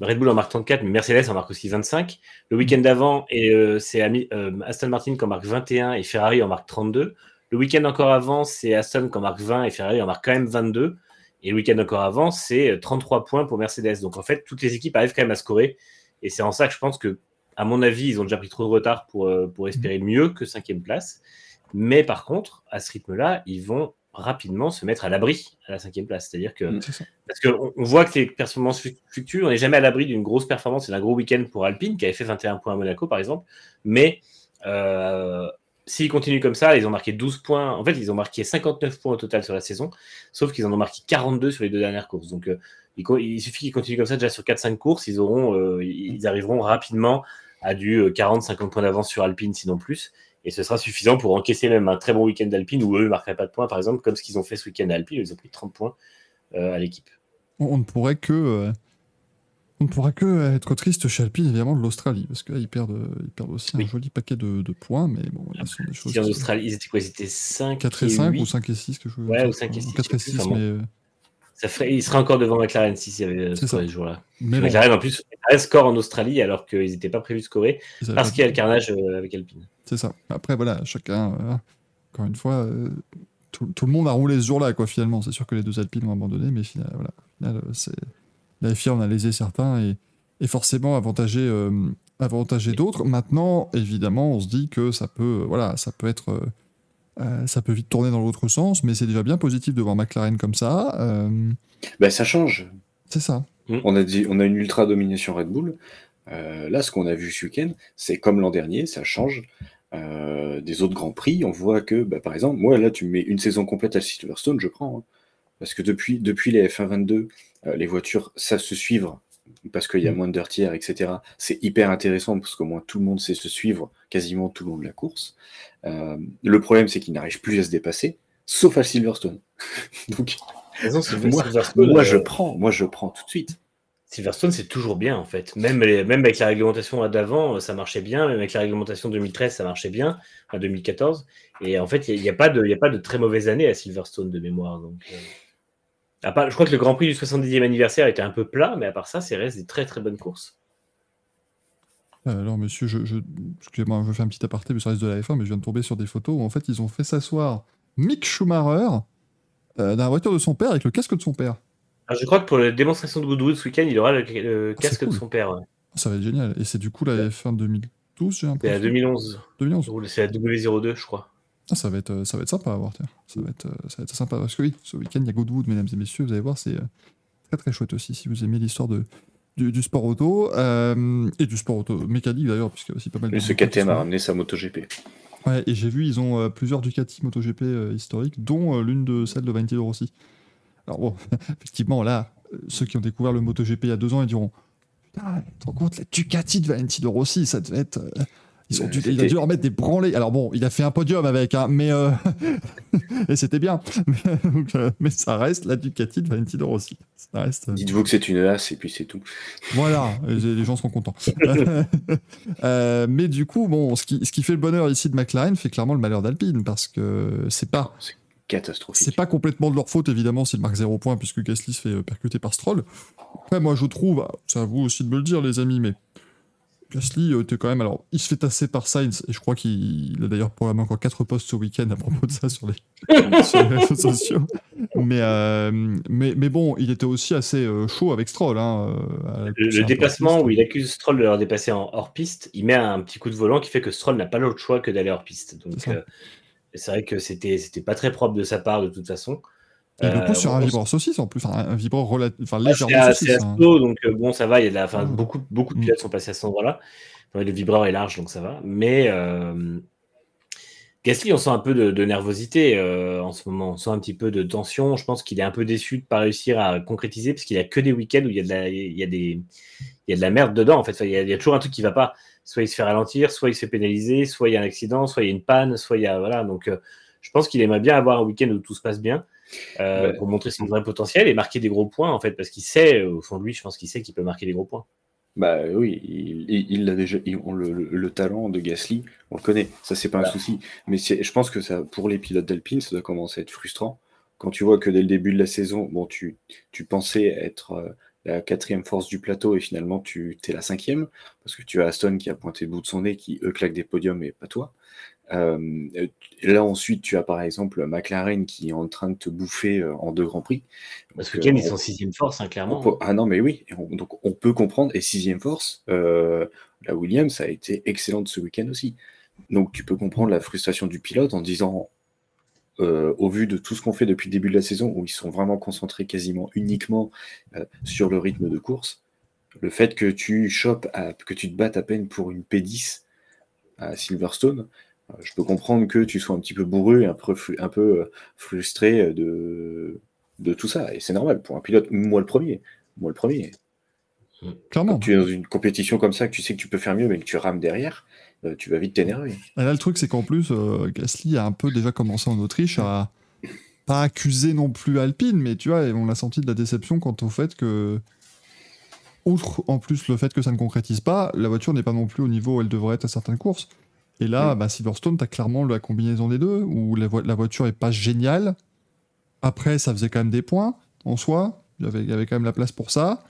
Red Bull en marque 34, mais Mercedes en marque aussi 25. Le week-end d'avant, euh, c'est euh, Aston Martin qui en marque 21 et Ferrari en marque 32. Le week-end encore avant, c'est Aston qui en marque 20 et Ferrari en marque quand même 22. Et le week-end encore avant, c'est 33 points pour Mercedes. Donc en fait, toutes les équipes arrivent quand même à scorer. Et c'est en ça que je pense que, à mon avis, ils ont déjà pris trop de retard pour, euh, pour espérer mieux que cinquième place. Mais par contre, à ce rythme-là, ils vont rapidement se mettre à l'abri à la cinquième place. C'est-à-dire que, parce qu'on on voit que les performances fluctuent, on n'est jamais à l'abri d'une grosse performance et d'un gros week-end pour Alpine, qui avait fait 21 points à Monaco, par exemple. Mais euh, s'ils continuent comme ça, ils ont marqué 12 points. En fait, ils ont marqué 59 points au total sur la saison, sauf qu'ils en ont marqué 42 sur les deux dernières courses. Donc, euh, il, suffit qu'ils continuent comme ça déjà sur 4-5 courses, ils, auront, euh, ils arriveront rapidement à du 40-50 points d'avance sur Alpine, sinon plus et ce sera suffisant pour encaisser même un très bon week-end d'Alpine où eux ne marqueraient pas de points, par exemple, comme ce qu'ils ont fait ce week-end d'Alpine, ils ont pris 30 points euh, à l'équipe. On ne pourrait que, euh, On ne pourra que être triste chez Alpine, évidemment, de l'Australie, parce qu'ils perdent, ils perdent aussi Oui. un joli paquet de, de points, mais bon, là, ce sont des choses. Qui- Australie, ils étaient quoi? Ils étaient 5 4 et 5 8. ou 5 et 6 que je Ouais, ou 5 et 6, 4 et je sais 6, plus, enfin, mais, euh, Ça ferait, il serait encore devant McLaren s'il y avait euh, scoré ce jour-là. bon, McLaren, en plus, McLaren score en Australie alors qu'ils n'étaient pas prévus de scorer parce qu'il y a le carnage euh, avec Alpine. C'est ça. Après, voilà, chacun, euh, encore une fois, euh, tout, tout le monde a roulé ce jour-là, quoi, finalement. C'est sûr que les deux Alpines ont abandonné, mais final, voilà, au final, c'est... la FIA en a lésé certains et, et forcément avantagé, euh, avantagé d'autres. Maintenant, évidemment, on se dit que ça peut, voilà, ça peut être. Euh, ça peut vite tourner dans l'autre sens, mais c'est déjà bien positif de voir McLaren comme ça. euh, Ben, ça change. c'est ça. On a, dit, on a une ultra domination Red Bull. Euh, là, ce qu'on a vu ce week-end, c'est comme l'an dernier, ça change euh, des autres grands prix. On voit que, bah, par exemple, moi, là, tu me mets une saison complète à Silverstone, je prends. hein. parce que depuis, depuis les F1 22, euh, les voitures savent se suivre parce qu'il y a Mm. moins de tiers, etc. C'est hyper intéressant parce qu'au moins tout le monde sait se suivre quasiment tout le long de la course. Euh, le problème, c'est qu'ils n'arrivent plus à se dépasser, sauf à Silverstone. Donc, moi, euh, je prends, moi, je prends tout de suite. Silverstone, c'est toujours bien en fait. Même, les- même avec la réglementation d'avant, euh, ça marchait bien. Même avec la réglementation 2013, ça marchait bien. Enfin, 2014. Et en fait, il n'y a, pas de- il y a pas de très mauvaise année à Silverstone de mémoire. Donc, euh, à part- je crois que le Grand Prix du 70e anniversaire était un peu plat, mais à part ça, c'est reste des très très bonnes courses. Alors, monsieur, je, je- excusez-moi, je fais un petit aparté, mais ça reste de la F1, mais je viens de tomber sur des photos où en fait ils ont fait s'asseoir Mick Schumacher euh, dans la voiture de son père avec le casque de son père. Alors, je crois que pour la démonstration de Goodwood ce week-end, il aura le, le Ah, c'est casque de son père. ouais. Ça va être génial. Et c'est du coup la F1 2012, j'ai C'est à l'impression. 2011. 2011. C'est la W02, je crois. Ah, ça, va être, euh, ça va être sympa à voir, tiens. Ça va être, euh, ça va être sympa. Parce que oui, ce week-end, il y a Goodwood, mesdames et messieurs, vous allez voir, c'est euh, très très chouette aussi si vous aimez l'histoire de, du, du sport auto euh, et du sport auto mécanique d'ailleurs, a aussi pas mal de. Et ce KTM a ramené sa MotoGP. Ouais, et j'ai vu, ils ont euh, plusieurs Ducati MotoGP euh, historiques, dont euh, l'une de celles de Valentino Rossi. Alors bon, effectivement, là, ceux qui ont découvert le MotoGP il y a deux ans, ils diront Putain, tu te rends compte, la Ducati de Valentino Rossi, ça devait être. Ils ont Euh, dû, il a dû leur mettre des branlés. Alors bon, il a fait un podium avec, hein, mais. euh, et c'était bien. Donc, euh, mais ça reste la Ducati de Valentino Rossi. Ça reste. euh, Dites-vous que c'est une as et puis c'est tout. voilà, les gens seront contents. Mais du coup, bon, ce qui, ce qui fait le bonheur ici de McLaren fait clairement le malheur d'Alpine parce que c'est pas, catastrophique. c'est pas complètement de leur faute évidemment s'ils marquent zéro point puisque Gasly se fait percuter par Stroll. Après, moi je trouve, c'est à vous aussi de me le dire les amis, mais Gasly euh, était quand même, alors il se fait tasser par Sainz et je crois qu'il il a d'ailleurs programmé encore quatre posts ce week-end à propos de ça sur les, sur les réseaux sociaux. Mais, euh, mais, mais bon, il était aussi assez euh, chaud avec Stroll. Hein, euh, Le, le dépassement où il accuse Stroll de leur dépasser en hors-piste, il met un petit coup de volant qui fait que Stroll n'a pas l'autre choix que d'aller hors-piste. Donc, C'est euh, vrai que c'était c'était pas très propre de sa part de toute façon. Et le coup Euh, sur un vibreur saucisse en plus, enfin un vibreur enfin, Ah, légèrement saucisse. c'est hein. Donc euh, bon, ça va. Il y a de la, enfin, Mm. beaucoup, beaucoup de Mm. pilotes sont passés à cet endroit-là. Enfin, le vibreur est large, donc ça va. Mais euh, Gasly, on sent un peu de, de nervosité euh, en ce moment. On sent un petit peu de tension. Je pense qu'il est un peu déçu de pas réussir à concrétiser parce qu'il y a que des week-ends où il y a de la, il y a des, il y a de la merde dedans. En fait, Enfin, il y, a, il y a toujours un truc qui va pas. Soit il se fait ralentir, soit il se fait pénaliser, soit il y a un accident, soit il y a une panne, soit il y a voilà. Donc, euh, je pense qu'il aimerait bien avoir un week-end où tout se passe bien. Euh, Ouais. pour montrer son vrai potentiel et marquer des gros points en fait parce qu'il sait au fond de lui je pense qu'il sait qu'il peut marquer des gros points Bah oui, il, l'a déjà. il- on le, le- le talent de Gasly, on le connaît. Ça, c'est pas un Voilà. souci. Mais je pense que ça, pour les pilotes d'Alpine, ça doit commencer à être frustrant. Quand tu vois que dès le début de la saison, bon, tu, tu pensais être euh, la quatrième force du plateau et finalement tu es la cinquième, parce que tu as Aston qui a pointé le bout de son nez, qui eux claquent des podiums et pas toi. Euh, là ensuite, tu as par exemple McLaren qui est en train de te bouffer euh, en deux grands prix. ce Donc, week-end euh, ils sont sixième force hein, clairement peut- ah non, mais oui, on- donc on peut comprendre. Et sixième force, euh, la Williams a été excellente ce week-end aussi. Donc tu peux comprendre la frustration du pilote en disant, au vu de tout ce qu'on fait depuis le début de la saison, où ils sont vraiment concentrés quasiment uniquement sur le rythme de course, le fait que tu chopes, à- que tu te battes à peine pour une P10 à Silverstone, je peux comprendre que tu sois un petit peu bourru et un peu, un peu euh, frustré de, de tout ça. Et c'est normal pour un pilote, moi le premier. Moi le premier. Clairement. Quand tu es dans une compétition comme ça, que tu sais que tu peux faire mieux, mais que tu rames derrière, euh, tu vas vite t'énerver. Et là, le truc, c'est qu'en plus, euh, Gasly a un peu déjà commencé en Autriche à pas accuser non plus Alpine, mais tu vois, on a senti de la déception quant au fait que outre en plus le fait que ça ne concrétise pas, la voiture n'est pas non plus au niveau où elle devrait être à certaines courses. Et là, bah, Silverstone, tu as clairement la combinaison des deux, où la, vo- la voiture est pas géniale. Après, ça faisait quand même des points en soi. Il y avait, il y avait quand même la place pour ça.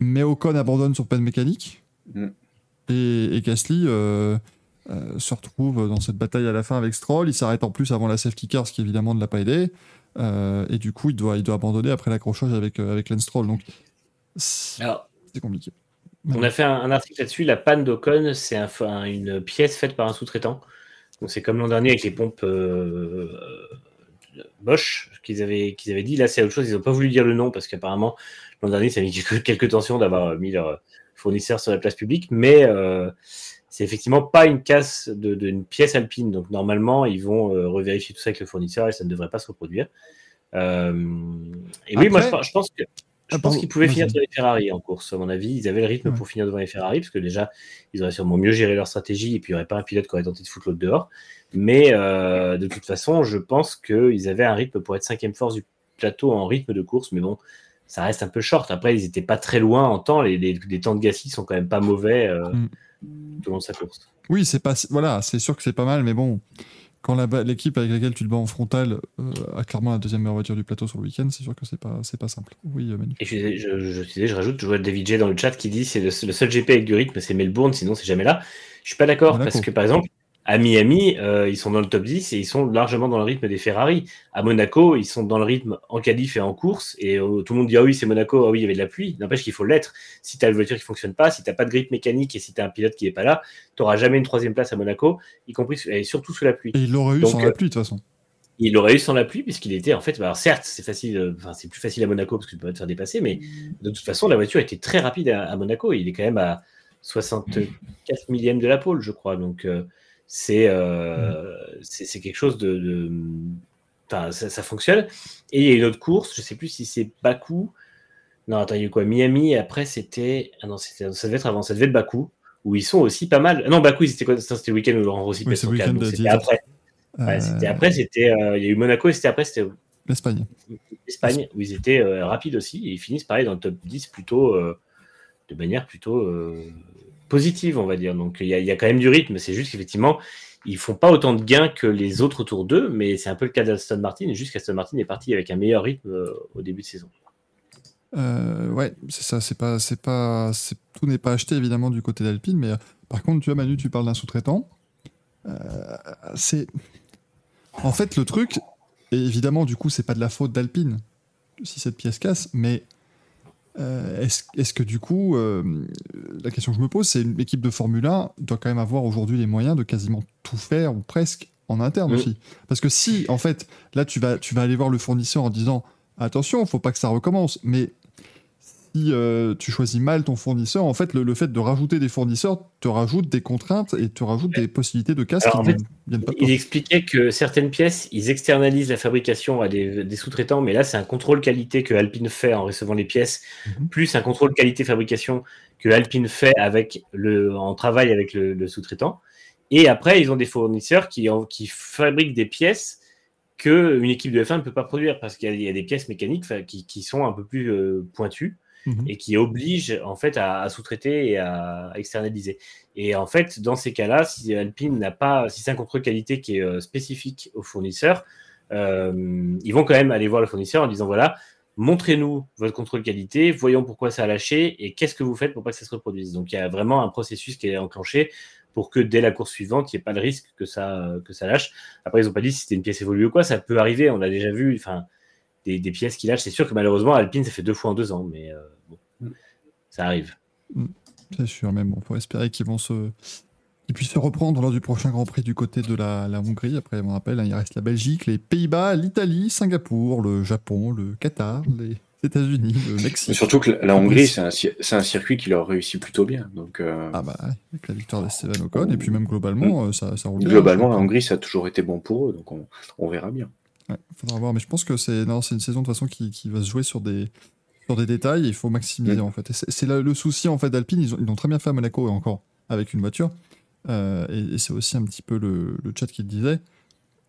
Mais Ocon abandonne sur peine mécanique. Mm. Et, et Gasly euh, euh, se retrouve dans cette bataille à la fin avec Stroll. Il s'arrête en plus avant la safety car, ce qui évidemment ne l'a pas aidé. Euh, et du coup, il doit, il doit abandonner après l'accrochage avec, avec Lance Stroll. Donc, c'est compliqué. On a fait un, un article là-dessus. La panne d'Ocon, c'est un- un- une pièce faite par un sous-traitant. Donc c'est comme l'an dernier avec les pompes euh, euh, Bosch qu'ils avaient, qu'ils avaient dit. Là, c'est autre chose. Ils n'ont pas voulu dire le nom parce qu'apparemment, l'an dernier, ça a mis quelques, quelques tensions d'avoir mis leur fournisseur sur la place publique. Mais euh, c'est effectivement pas une casse de- d'une pièce alpine. Donc normalement, ils vont euh, revérifier tout ça avec le fournisseur et ça ne devrait pas se reproduire. Et oui, moi, je pense que. Je Ah, pense qu'ils pouvaient finir devant les Ferrari en course, à mon avis. Ils avaient le rythme Ouais. pour finir devant les Ferrari, parce que déjà, ils auraient sûrement mieux géré leur stratégie, et puis il n'y aurait pas un pilote qui aurait tenté de foutre l'autre dehors. Mais euh, de toute façon, je pense qu'ils avaient un rythme pour être cinquième force du plateau en rythme de course, mais bon, ça reste un peu short. Après, ils n'étaient pas très loin en temps. Les, les- les temps de Gasly sont quand même pas mauvais euh, Mm. tout au long de sa course. Oui, c'est pas, voilà, c'est sûr que c'est pas mal, mais bon, quand l'équipe avec laquelle tu te bats en frontal euh, a clairement la deuxième meilleure voiture du plateau sur le week-end, c'est sûr que c'est pas, c'est pas simple. Oui, euh, Manu. Et je, je, je, je disais, je rajoute, je vois David J dans le chat qui dit c'est le, le seul GP avec du rythme, c'est Melbourne, sinon c'est jamais là. Je suis pas d'accord parce que par exemple, à Miami, euh, ils sont dans le top 10 et ils sont largement dans le rythme des Ferrari. À Monaco, ils sont dans le rythme en qualif et en course. Et euh, tout le monde dit ah oui, c'est Monaco, ah oui, il y avait de la pluie. N'empêche qu'il faut l'être. Si tu as une voiture qui fonctionne pas, si tu pas de grip mécanique et si tu as un pilote qui est pas là, tu n'auras jamais une troisième place à Monaco, y compris et surtout sous la pluie. Et il l'aurait eu Donc, sans euh, la pluie, de toute façon. Il l'aurait eu sans la pluie puisqu'il était en fait. Alors certes, c'est facile, enfin c'est plus facile à Monaco parce que tu peux pas te faire dépasser, mais de toute façon la voiture était très rapide à, à Monaco. Il est quand même à 64 millièmes de la pole, je crois. Donc euh, c'est euh, c'est quelque chose de, de- enfin ça, ça fonctionne. Et il y a une autre course, je sais plus si c'est Bakou. Non, attends, il y a eu quoi? Miami. Et après c'était ah non, ça devait être avant, ça devait être Bakou où ils sont aussi pas mal. Non, Bakou, c'était quoi? C'était le week-end où Laurent Rossi Oui, C'était 10. après. Ouais, c'était Euh, après, c'était euh, il y a eu Monaco et c'était après, c'était L'Espagne. Espagne, où ils étaient euh, rapides aussi, et ils finissent pareil dans le top 10 plutôt euh, de manière plutôt euh, positive, on va dire. Donc il y, a- quand même du rythme, c'est juste qu'effectivement, ils font pas autant de gains que les autres autour d'eux, mais c'est un peu le cas d'Aston Martin, et juste qu'Aston Martin est parti avec un meilleur rythme euh, au début de saison. Euh, ouais, c'est ça, c'est pas, c'est pas, tout n'est pas acheté évidemment du côté d'Alpine, mais euh, par contre, tu vois, Manu, tu parles d'un sous-traitant. C'est, en fait, le truc, et évidemment, du coup, c'est pas de la faute d'Alpine si cette pièce casse, mais euh, est-ce, est-ce que du coup, euh, la question que je me pose, c'est une équipe de Formule 1 doit quand même avoir aujourd'hui les moyens de quasiment tout faire ou presque en interne aussi, parce que si, en fait, là, tu vas, tu vas aller voir le fournisseur en disant attention, faut pas que ça recommence. Mais si euh, tu choisis mal ton fournisseur, en fait, le, le fait de rajouter des fournisseurs te rajoute des contraintes et te rajoute des possibilités de casse Alors, qui en ne viennent pas de Il expliquait que certaines pièces, ils externalisent la fabrication à des, des sous-traitants, mais là, c'est un contrôle qualité que Alpine fait en recevant les pièces, Mhm. plus un contrôle qualité-fabrication que Alpine fait avec le, en travail avec le, le sous-traitant. Et après, ils ont des fournisseurs qui, en- qui fabriquent des pièces qu'une équipe de F1 ne peut pas produire parce qu'il y, a- il y a des pièces mécaniques qui, qui sont un peu plus euh, pointues Mhm. et qui obligent en fait à, sous-traiter et à externaliser. Et en fait, dans ces cas-là, si Alpine n'a pas, si c'est un contrôle qualité qui est euh, spécifique au fournisseur, euh, ils vont quand même aller voir le fournisseur en disant voilà, montrez-nous votre contrôle qualité, voyons pourquoi ça a lâché et qu'est-ce que vous faites pour pas que ça se reproduise. Donc il y a vraiment un processus qui est enclenché pour que dès la course suivante, il n'y ait pas de risque que ça, que ça lâche. Après, ils n'ont pas dit si c'était une pièce évoluée ou quoi, ça peut arriver, on a déjà vu, enfin, des, des pièces qui lâchent. C'est sûr que malheureusement, Alpine, ça fait deux fois en deux ans, mais euh, bon, ça arrive. C'est sûr, mais bon, faut espérer qu'ils vont se. Ils puissent se reprendre lors du prochain Grand Prix du côté de la, la Hongrie. Après, on rappelle, hein, il reste la Belgique, les Pays-Bas, l'Italie, Singapour, le Japon, le Qatar, les États-Unis, le Mais Mexique. surtout que la, la Hongrie, c'est un, circuit qui leur réussit plutôt bien. Donc, euh, Ah bah, avec la victoire d'Esteban Ocon, et puis même globalement, euh, ça, ça roule bien. globalement, la Hongrie, ça a toujours été bon pour eux. Donc, on, on verra bien. Ouais, faudra voir, mais je pense que c'est non, c'est une saison de toute façon qui, qui va se jouer sur des sur des détails. et Il faut maximiser Mm. en fait. C'est le, souci en fait d'Alpine. Ils ont- ils l'ont très bien fait à Monaco et encore avec une voiture. Euh, et et c'est aussi un petit peu le, le chat qui le disait.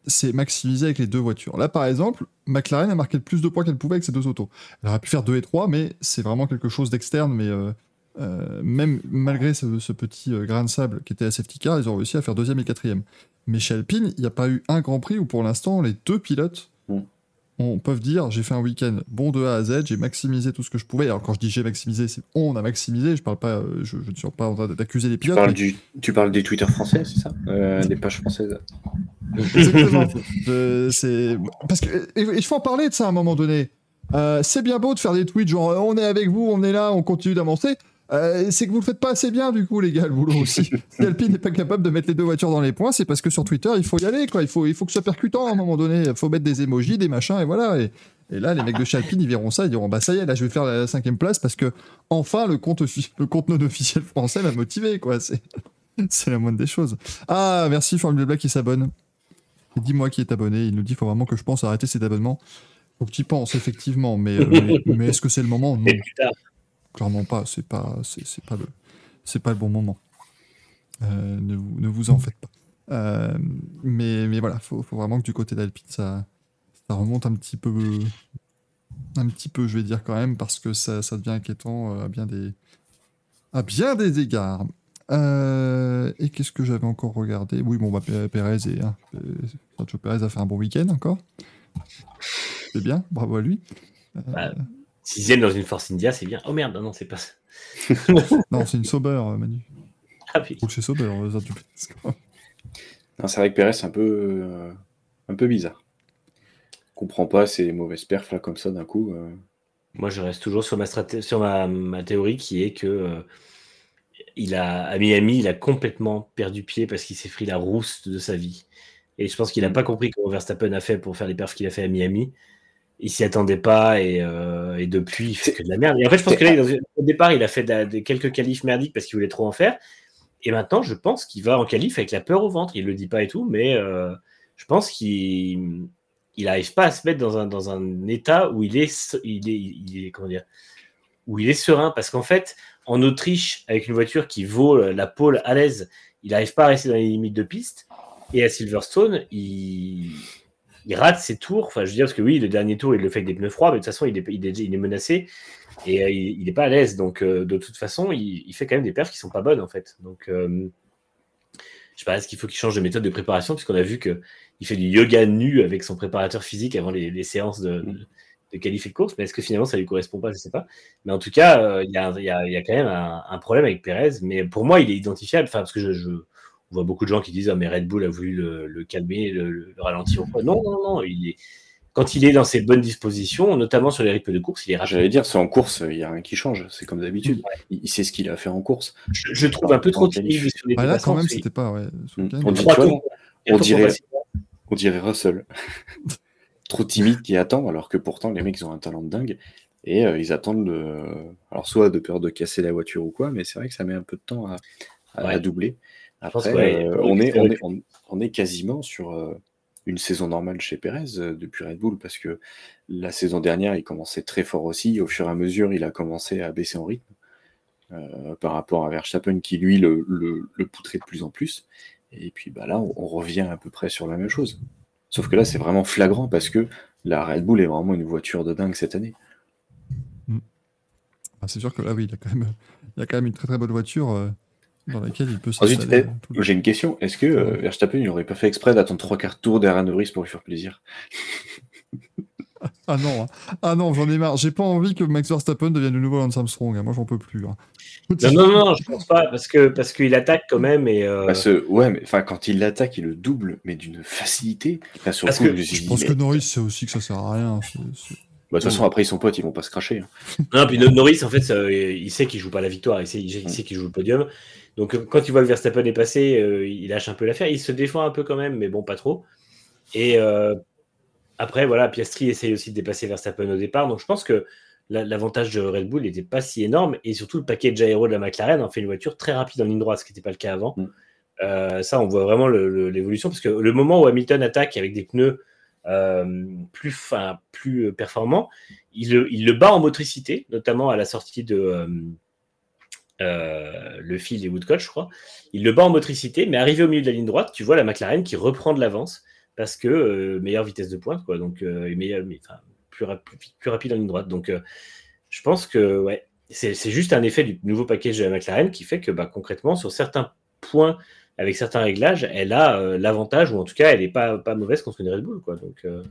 C'est maximiser avec les deux voitures. Là, par exemple, McLaren a marqué le plus de points qu'elle pouvait avec ses deux autos. Elle aurait pu faire 2 et 3, mais c'est vraiment quelque chose d'externe. Mais euh, euh, même malgré ce, ce petit euh, grain de sable qui était à safety car, ils ont réussi à faire deuxième et quatrième. Mais chez Alpine, il n'y a pas eu un Grand Prix où pour l'instant les deux pilotes Mm. on peuvent dire j'ai fait un week-end bon de A à Z, j'ai maximisé tout ce que je pouvais. Alors quand je dis j'ai maximisé, c'est on a maximisé. Je parle pas, euh, je, je ne suis pas en train d'accuser les Tu pilotes. parles, mais- du, tu parles des Twitter français, c'est ça? Euh, Des pages françaises Exactement. C'est parce que je faut en parler de ça à un moment donné. C'est bien beau de faire des tweets genre on est avec vous, on est là, on continue d'avancer. Euh, c'est que vous le faites pas assez bien du coup les gars le boulot aussi. si Alpine n'est pas capable de mettre les deux voitures dans les points, c'est parce que sur Twitter il faut y aller quoi. Il faut il faut que ce soit percutant à un moment donné. Il faut mettre des emojis, des machins et voilà. Et, et là les mecs de chez Alpine ils verront ça, ils diront bah ça y est là je vais faire la cinquième place parce que enfin le compte le compte non officiel français m'a motivé quoi. C'est c'est la moindre des choses. Ah merci Formule Black qui s'abonne. Dis-moi qui est abonné. Il nous dit qu'il faut vraiment que je pense à arrêter cet abonnement. Faut que tu y penses, effectivement. Mais, euh, mais, mais est-ce que c'est le moment? Non, Et plus tard. Clairement pas. C'est pas, c'est, pas le, c'est pas le bon moment. Euh, ne, vous, ne vous en faites pas. Euh, mais, mais voilà, faut, faut vraiment que du côté d'Alpine, ça, ça remonte un petit peu, un petit peu, je vais dire quand même, parce que ça, ça devient inquiétant euh, à bien des, à bien des égards. Et qu'est-ce que j'avais encore regardé? Oui, bon, bah, hein, Pérez a fait un bon week-end encore. C'est bien, bravo à lui. Bah, Sixième dans une Force India, c'est bien. Oh merde, non, non, c'est pas ça. non, c'est une Sauber, euh, Manu. Ah, oui. Roule chez Sauber, Sergio Pérez. Non, c'est vrai que Pérez, c'est un peu, euh, un peu bizarre. comprends pas ces mauvaises perfs là comme ça d'un coup. euh. Moi, je reste toujours sur ma, straté- sur ma, ma théorie qui est que euh, il a, à Miami, il a complètement perdu pied parce qu'il s'est pris la rousse de sa vie. Et je pense qu'il n'a pas compris comment Verstappen a fait pour faire les perfs qu'il a fait à Miami. Il s'y attendait pas et, euh, et depuis, il fait que de la merde. Et en fait, je pense que là, dans au départ, il a fait de la- de quelques qualifs merdiques parce qu'il voulait trop en faire. Et maintenant, je pense qu'il va en qualif avec la peur au ventre. Il le dit pas et tout, mais euh, je pense qu'il il n'arrive pas à se mettre dans un, dans un état où il est, il est, il est, comment dire, où il est serein. Parce qu'en fait, en Autriche, avec une voiture qui vaut la pole à l'aise, il n'arrive pas à rester dans les limites de piste. Et à Silverstone, il, il rate ses tours. Enfin, je veux dire, parce que oui, le dernier tour, il le fait avec des pneus froids, mais de toute façon, il est, il est, il est menacé et euh, il n'est pas à l'aise. Donc, euh, de toute façon, il, il fait quand même des perfs qui sont pas bonnes, en fait. Donc, euh, je sais pas, est-ce qu'il faut qu'il change de méthode de préparation, puisqu'on a vu que il fait du yoga nu avec son préparateur physique avant les, les séances de, de, de qualif et de course, mais est-ce que finalement ça lui correspond pas? Je sais pas. Mais en tout cas, euh, il y, a, y a- y a quand même un, un problème avec Pérez, mais pour moi, il est identifiable. Enfin, parce que je, je- on voit beaucoup de gens qui disent ah mais Red Bull a voulu le, le calmer, le, le ralentir ou quoi. Non, non, non. Il est, quand il est dans ses bonnes dispositions, notamment sur les rythmes de course, il est rapide. J'allais dire, c'est en course, il n'y a rien qui change, c'est comme d'habitude. Il, il sait ce qu'il a fait en course. Je, je trouve un peu trop timide sur les Ah, là, quand même, c'était pas. Ouais, Mm. week-end, On dit- vois, on dirait-. On dirait Russell. Trop timide qui attend, alors que pourtant les mecs ils ont un talent de dingue. Et euh, ils attendent le. Alors, soit de peur de casser la voiture ou quoi, mais c'est vrai que ça met un peu de temps à, à Ouais. doubler. Après, ouais, euh, on, est, on, est, recul. on, on est quasiment sur euh, une saison normale chez Perez euh, depuis Red Bull, parce que la saison dernière, il commençait très fort aussi. Au fur et à mesure, il a commencé à baisser en rythme euh, par rapport à Verstappen qui, lui, le, le, le poutrait de plus en plus. Et puis bah, là, on, on revient à peu près sur la même chose. Sauf que là, c'est vraiment flagrant parce que la Red Bull est vraiment une voiture de dingue cette année. Ah, c'est sûr que là, oui, il y a quand même, il y a quand même une très très bonne voiture euh, dans laquelle il peut Ensuite, s'installer. eh, euh, j'ai une question. Est-ce que euh, Verstappen il aurait pas fait exprès d'attendre trois quarts de tour derrière Norris pour lui faire plaisir? Ah non, hein. ah non, j'en ai marre. J'ai pas envie que Max Verstappen devienne le nouveau Lance Armstrong. hein. Moi, j'en peux plus. hein. Non, non, non, je pense pas, parce que parce qu'il attaque quand même et euh, Parce ouais, mais enfin, quand il l'attaque, il le double, mais d'une facilité. Sur Parce coup, que je pense mais- que Norris sait aussi que ça sert à rien. c'est- c'est- Bah, de toute façon, après, ils sont potes, ils vont pas se cracher. hein. Non, puis Norris, en fait, ça, il sait qu'il joue pas la victoire, il sait, il sait qu'il joue le podium. Donc, euh, quand il voit que Verstappen est passé, euh, il lâche un peu l'affaire. Il se défend un peu quand même, mais bon, pas trop. Et euh, après, voilà, Piastri essaye aussi de dépasser Verstappen au départ. Donc, je pense que la- l'avantage de Red Bull n'était pas si énorme. Et surtout, le package aéro de la McLaren en fait une voiture très rapide en ligne droite, ce qui n'était pas le cas avant. Mm. Euh, ça, on voit vraiment l'évolution, parce que le moment où Hamilton attaque avec des pneus euh, plus, fin, plus performants, il le bat en motricité, notamment à la sortie de euh, le fil et Woodcock, je crois. Il le bat en motricité, mais arrivé au milieu de la ligne droite, tu vois la McLaren qui reprend de l'avance parce que euh, meilleure vitesse de pointe, quoi. Donc, euh, mais, enfin, plus, rap- plus, plus rapide en ligne droite. Donc, euh, je pense que, ouais, c'est juste un effet du nouveau package de la McLaren qui fait que bah, concrètement, sur certains points, avec certains réglages, elle a euh, l'avantage, ou en tout cas, elle n'est pas, pas mauvaise contre une Red Bull. Quoi. Donc, euh,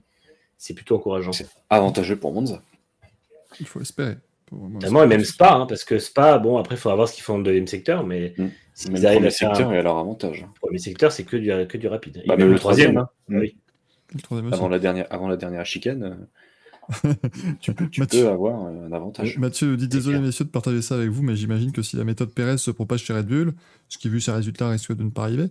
c'est plutôt encourageant. C'est avantageux pour Monza. Il faut espérer. Notamment, et même Spa, hein, parce que Spa, bon, après, il faudra voir ce qu'ils font dans le deuxième secteur, mais mm. si ils arrivent à secteur, il y a leur avantage. Le premier secteur, c'est que du, que du rapide. Bah, même le, troisième, hein. mm. oui. le troisième avant, la dernière, avant la dernière chicane. tu, peux, tu peux, avoir un avantage. Mathieu dit désolé messieurs de partager ça avec vous, mais j'imagine que si la méthode Perez se propage chez Red Bull, ce qui vu ses résultats risque de ne pas arriver,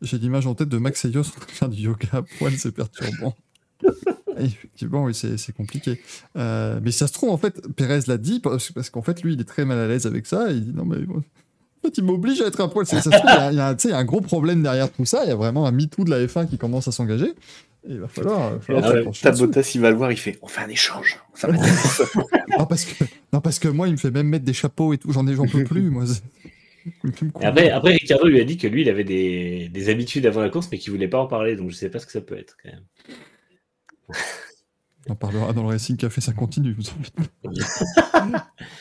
j'ai l'image en tête de Max Ayos en train de faire du yoga à poil, c'est perturbant. effectivement, oui, c'est compliqué. Euh, mais ça se trouve, en fait, Perez l'a dit, parce, parce qu'en fait, lui, il est très mal à l'aise avec ça. il dit non, mais. En fait, il m'oblige à être un poil. Ça se trouve, il y, a, y, a un gros problème derrière tout ça. Il y a vraiment un MeToo de la F1 qui commence à s'engager. Et il va falloir. Il va falloir ah Bottas, il va le voir, il fait on fait un échange. Ça non, parce que, non, parce que moi, il me fait même mettre des chapeaux et tout. J'en ai, j'en peux plus, moi. Après, après, Ricardo lui a dit que lui, il avait des, des habitudes avant la course, mais qu'il voulait pas en parler. Donc, je sais pas ce que ça peut être quand même. On parlera dans le Racing Café, ça continue.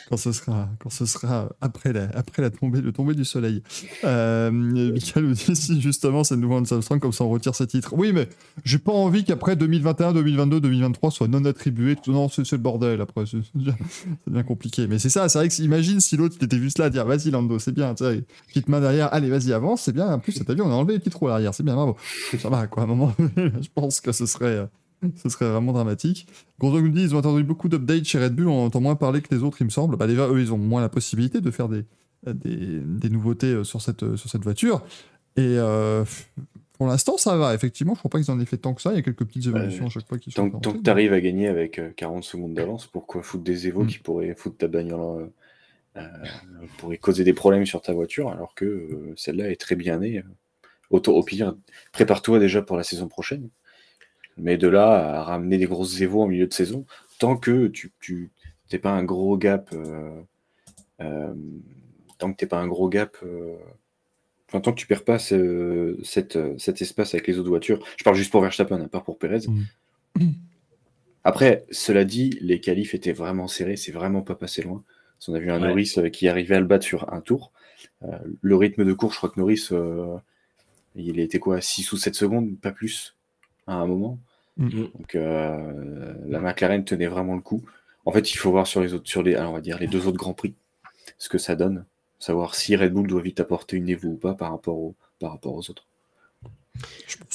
quand ce sera, quand ce sera après la, après la tombée, le tombée du soleil. Euh, Michael nous dit si justement c'est le nouveau Samsung, comme ça on retire ses titres. Oui, mais j'ai pas envie qu'après 2021, 2022, 2023 soit non attribué. Non, c'est le bordel après. C'est bien compliqué. Mais c'est ça, c'est vrai que imagine si l'autre était juste là à dire vas-y Lando, c'est bien, petite main derrière, allez vas-y avance, c'est bien. En plus, t'as vu, on a enlevé les petits trous derrière, c'est bien, bravo. Ça va quoi, à un moment, je pense que ce serait ce serait vraiment dramatique. Gonzo nous dit ils ont entendu beaucoup d'updates chez Red Bull, on entend moins parler que les autres, il me semble. Bah déjà, eux, ils ont moins la possibilité de faire des, des, des nouveautés euh, sur cette, sur cette voiture. Et euh, pour l'instant, ça va. Effectivement, je crois pas qu'ils en aient fait tant que ça. Il y a quelques petites évolutions à chaque fois qui sont. Tant, que tu arrives à gagner avec 40 euh, secondes d'avance, pourquoi foutre des évos mm. qui pourraient foutre ta bagnole euh, pourraient causer des problèmes sur ta voiture, alors que celle-là est très bien née. Au, au pire, prépare-toi déjà pour la saison prochaine. Mais de là à ramener des grosses évos en milieu de saison, tant que tu n'es pas un gros gap, euh, euh, tant que t'es pas un gros gap, euh, enfin, tant que tu perds pas cette, cet espace avec les autres voitures, je parle juste pour Verstappen, à part pour Perez. Mm. Après, cela dit, les qualifs étaient vraiment serrés, c'est vraiment pas passé loin. On a vu un Norris qui arrivait à le battre sur un tour. le rythme de course, je crois que Norris, il était quoi, 6 ou 7 secondes, pas plus, à un moment. Mm. Donc euh, la McLaren tenait vraiment le coup. En fait, il faut voir sur les autres, sur les, on va dire les deux autres grands prix, ce que ça donne, savoir si Red Bull doit vite apporter une Evo ou pas par rapport, au, par rapport aux autres.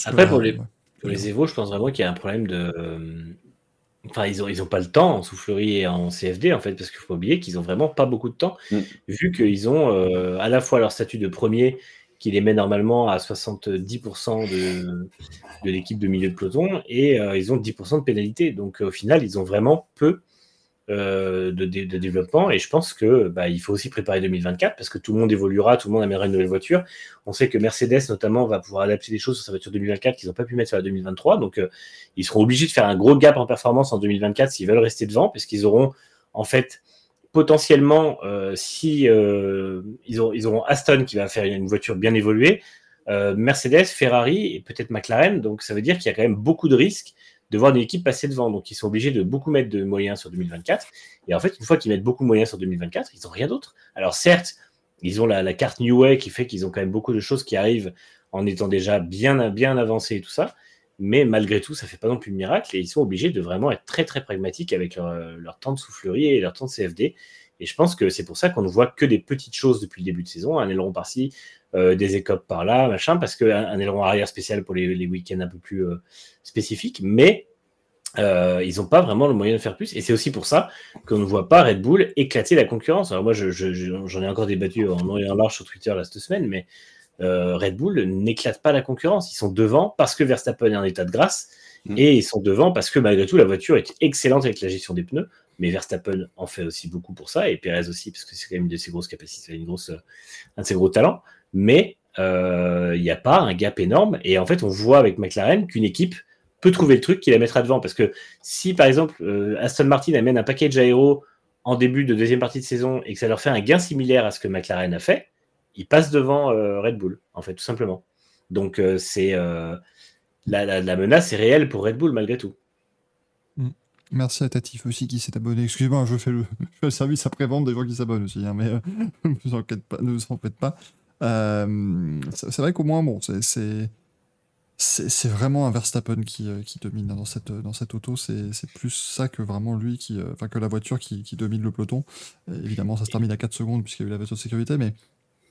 Après, pour les, pour les Evo, je pense vraiment qu'il y a un problème de. Enfin, ils n'ont ils ont pas le temps en soufflerie et en CFD, en fait, parce qu'il faut pas oublier qu'ils ont vraiment pas beaucoup de temps, mm. vu qu'ils ont euh, à la fois leur statut de premier qui les met normalement à 70% de, de l'équipe de milieu de peloton et euh, ils ont 10% de pénalité. Donc au final, ils ont vraiment peu euh, de, de, développement et je pense que bah, il faut aussi préparer 2024 parce que tout le monde évoluera, tout le monde amènera une nouvelle voiture. On sait que Mercedes notamment va pouvoir adapter des choses sur sa voiture 2024 qu'ils n'ont pas pu mettre sur la 2023. Donc euh, ils seront obligés de faire un gros gap en performance en 2024 s'ils veulent rester devant parce qu'ils auront en fait potentiellement, euh, si euh, ils, ont, auront Aston qui va faire une voiture bien évoluée, euh, Mercedes, Ferrari et peut-être McLaren. Donc ça veut dire qu'il y a quand même beaucoup de risques de voir une équipe passer devant. Donc ils sont obligés de beaucoup mettre de moyens sur 2024. Et en fait, une fois qu'ils mettent beaucoup de moyens sur 2024, ils n'ont rien d'autre. Alors certes, ils ont la, carte New Way qui fait qu'ils ont quand même beaucoup de choses qui arrivent en étant déjà bien, bien avancés et tout ça. Mais malgré tout, ça ne fait pas non plus de miracle et ils sont obligés de vraiment être très très pragmatiques avec leur, temps de soufflerie et leur temps de CFD. Et je pense que c'est pour ça qu'on ne voit que des petites choses depuis le début de saison, un aileron par-ci, euh, des écopes par-là, machin, parce qu'un un aileron arrière spécial pour les, week-ends un peu plus euh, spécifiques, mais euh, ils n'ont pas vraiment le moyen de faire plus. Et c'est aussi pour ça qu'on ne voit pas Red Bull éclater la concurrence. Alors moi, j'en ai encore débattu en long large sur Twitter la cette semaine, mais euh, Red Bull n'éclate pas la concurrence. Ils sont devant parce que Verstappen est en état de grâce mm. et ils sont devant parce que malgré tout la voiture est excellente avec la gestion des pneus. Mais Verstappen en fait aussi beaucoup pour ça et Perez aussi parce que c'est quand même une de ses grosses capacités, une grosse, un de ses gros talents. Mais euh, il n'y a pas un gap énorme et en fait on voit avec McLaren qu'une équipe peut trouver le truc qui la mettra devant parce que si par exemple euh, Aston Martin amène un package aéro en début de deuxième partie de saison et que ça leur fait un gain similaire à ce que McLaren a fait, il passe devant euh, Red Bull, en fait, tout simplement. Donc, euh, c'est euh, la, menace est réelle pour Red Bull malgré tout. Mm. Merci à Tatif aussi qui s'est abonné. Excusez-moi, je fais le, je fais le service après-vente des gens qui s'abonnent aussi, hein, mais ne, vous en faites pas, c'est vrai qu'au moins, bon, c'est- c'est vraiment un Verstappen qui, qui domine dans cette, dans cette auto. C'est plus ça que vraiment lui, qui, enfin que la voiture qui, domine le peloton. Évidemment, ça se termine à 4 secondes puisqu'il y a eu la voiture de sécurité, mais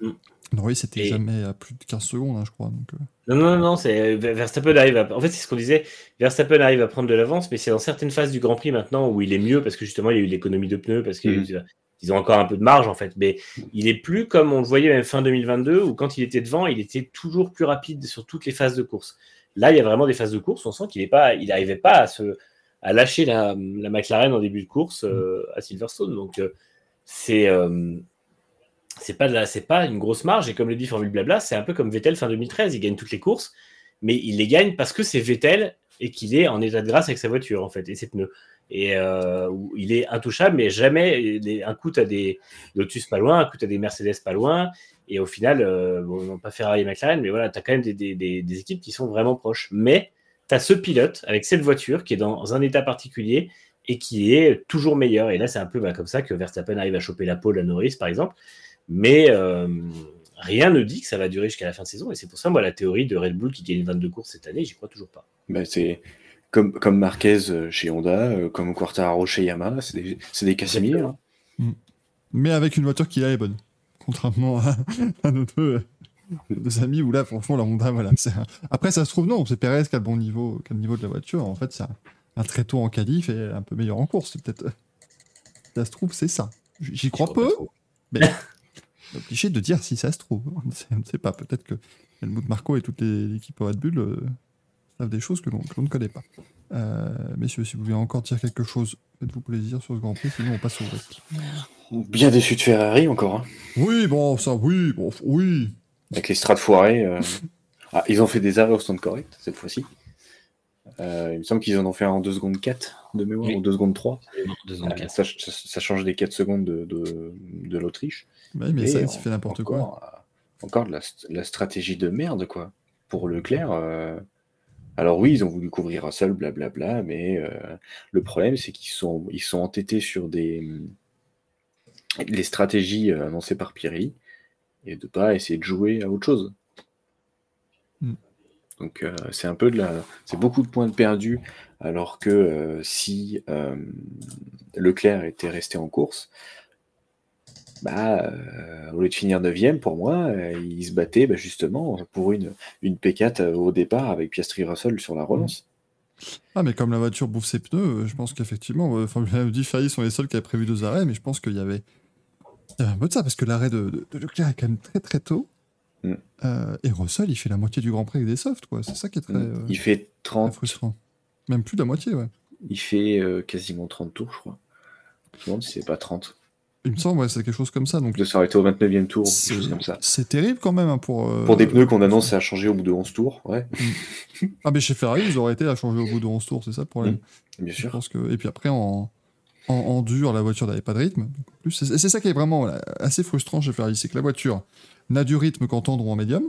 Mm. Norris, c'était Et- jamais à plus de 15 secondes, hein, je crois. Donc, euh, Non, non, non, c'est Verstappen arrive à... En fait, c'est ce qu'on disait. Verstappen arrive à prendre de l'avance, mais c'est dans certaines phases du Grand Prix maintenant où il est mieux parce que justement, il y a eu l'économie de pneus, parce qu'ils ont encore un peu de marge en fait. Mais il est plus comme on le voyait même fin 2022 où quand il était devant, il était toujours plus rapide sur toutes les phases de course. Là, il y a vraiment des phases de course. On sent qu'il est pas, il n'arrivait pas à se, à lâcher la, la McLaren en début de course euh, à Silverstone. Donc euh, c'est euh, c'est pas c'est pas une grosse marge et comme le dit Formule Blabla, c'est un peu comme Vettel fin 2013, il gagne toutes les courses, mais il les gagne parce que c'est Vettel et qu'il est en état de grâce avec sa voiture en fait et ses pneus. Et euh, il est intouchable, mais jamais un coup t'as des Lotus pas loin, un coup t'as des Mercedes pas loin, et au final, euh, bon, non pas Ferrari et McLaren, mais voilà, t'as quand même des, des- des- équipes qui sont vraiment proches. Mais t'as ce pilote avec cette voiture qui est dans un état particulier et qui est toujours meilleur. Et là, c'est un peu bah, comme ça que Verstappen arrive à choper la pole à Norris, par exemple. Mais euh, rien ne dit que ça va durer jusqu'à la fin de saison. Et c'est pour ça, moi, la théorie de Red Bull qui gagne 22 courses cette année, j'y crois toujours pas. Ben, c'est comme, comme Marquez euh, chez Honda, euh, comme Quartararo chez Yamaha, c'est des, c'est des cas similaires. hein. Mais avec une voiture qui là est bonne. Contrairement à, à nos deux, euh, deux amis où là, franchement, la Honda, voilà. un- Après, ça se trouve, non, c'est Perez qui a le bon niveau, qui a le niveau de la voiture. En fait, c'est un, un très tôt en qualif et un peu meilleur en course. C'est peut-être. Ça se trouve, c'est ça. J'y crois peu, mais obligé de dire si ça se trouve. On ne sait, on ne sait pas. Peut-être que Helmut Marco et toute l'équipe Red Bull euh, savent des choses que l'on que l'on ne connaît pas. Euh, messieurs, si vous voulez encore dire quelque chose, faites-vous plaisir sur ce Grand Prix, sinon on passe au reste. Bien déçu de Ferrari encore, hein, Oui, bon, ça, oui, bon, oui. avec les strats foirés. euh. Ah, ils ont fait des arrêts au stand correct cette fois-ci. Euh, il me semble qu'ils en ont fait un en 2 secondes 4 de mémoire, Oui. ou 2 secondes 3. Deux secondes Euh, ça, ça- ça change des 4 secondes de, de, de l'Autriche. Ouais, mais ça, il fait n'importe quoi. encore, euh, de la, st- la stratégie de merde, quoi. Pour Leclerc. euh, Alors oui, ils ont voulu couvrir un seul, blablabla, mais euh, le problème, c'est qu'ils sont, ils sont entêtés sur des les stratégies annoncées par Pirelli et de pas essayer de jouer à autre chose. Mm. Donc euh, c'est un peu de la, c'est beaucoup de points de perdus, alors que euh, si euh, Leclerc était resté en course, bah, euh, au lieu de finir 9 pour moi, euh, il se battait bah, justement pour une, une P4 euh, au départ avec Piastri Russell sur la relance. Ah, mais comme la voiture bouffe ses pneus, je pense qu'effectivement, Formule 1 dit Ferrari sont les seuls qui avaient prévu deux arrêts, mais je pense qu'il y avait, il y avait un peu de ça, parce que l'arrêt de, de- de Leclerc est quand même très très tôt. Mm. Euh, et Russell, il fait la moitié du Grand Prix avec des softs, quoi. C'est ça qui est très, euh, Il fait très 30, frustrant. Même plus de la moitié, ouais. il fait quasiment 30 tours, je crois. Je me demande si c'est pas 30. Il me semble, ouais, c'est quelque chose comme ça. Donc, De s'arrêter au 29e tour, quelque c'est chose comme ça. c'est terrible quand même hein, pour. euh, Pour des pneus qu'on annonce à changer au bout de 11 tours, ouais, Ah, mais chez Ferrari, ils auraient été à changer au bout de 11 tours, c'est ça le problème. bien Je sûr. pense que... Et puis après, en, en, en dur, la voiture n'avait pas de rythme. C'est c'est ça qui est vraiment voilà, assez frustrant chez Ferrari, c'est que la voiture n'a du rythme qu'en tendre ou en médium,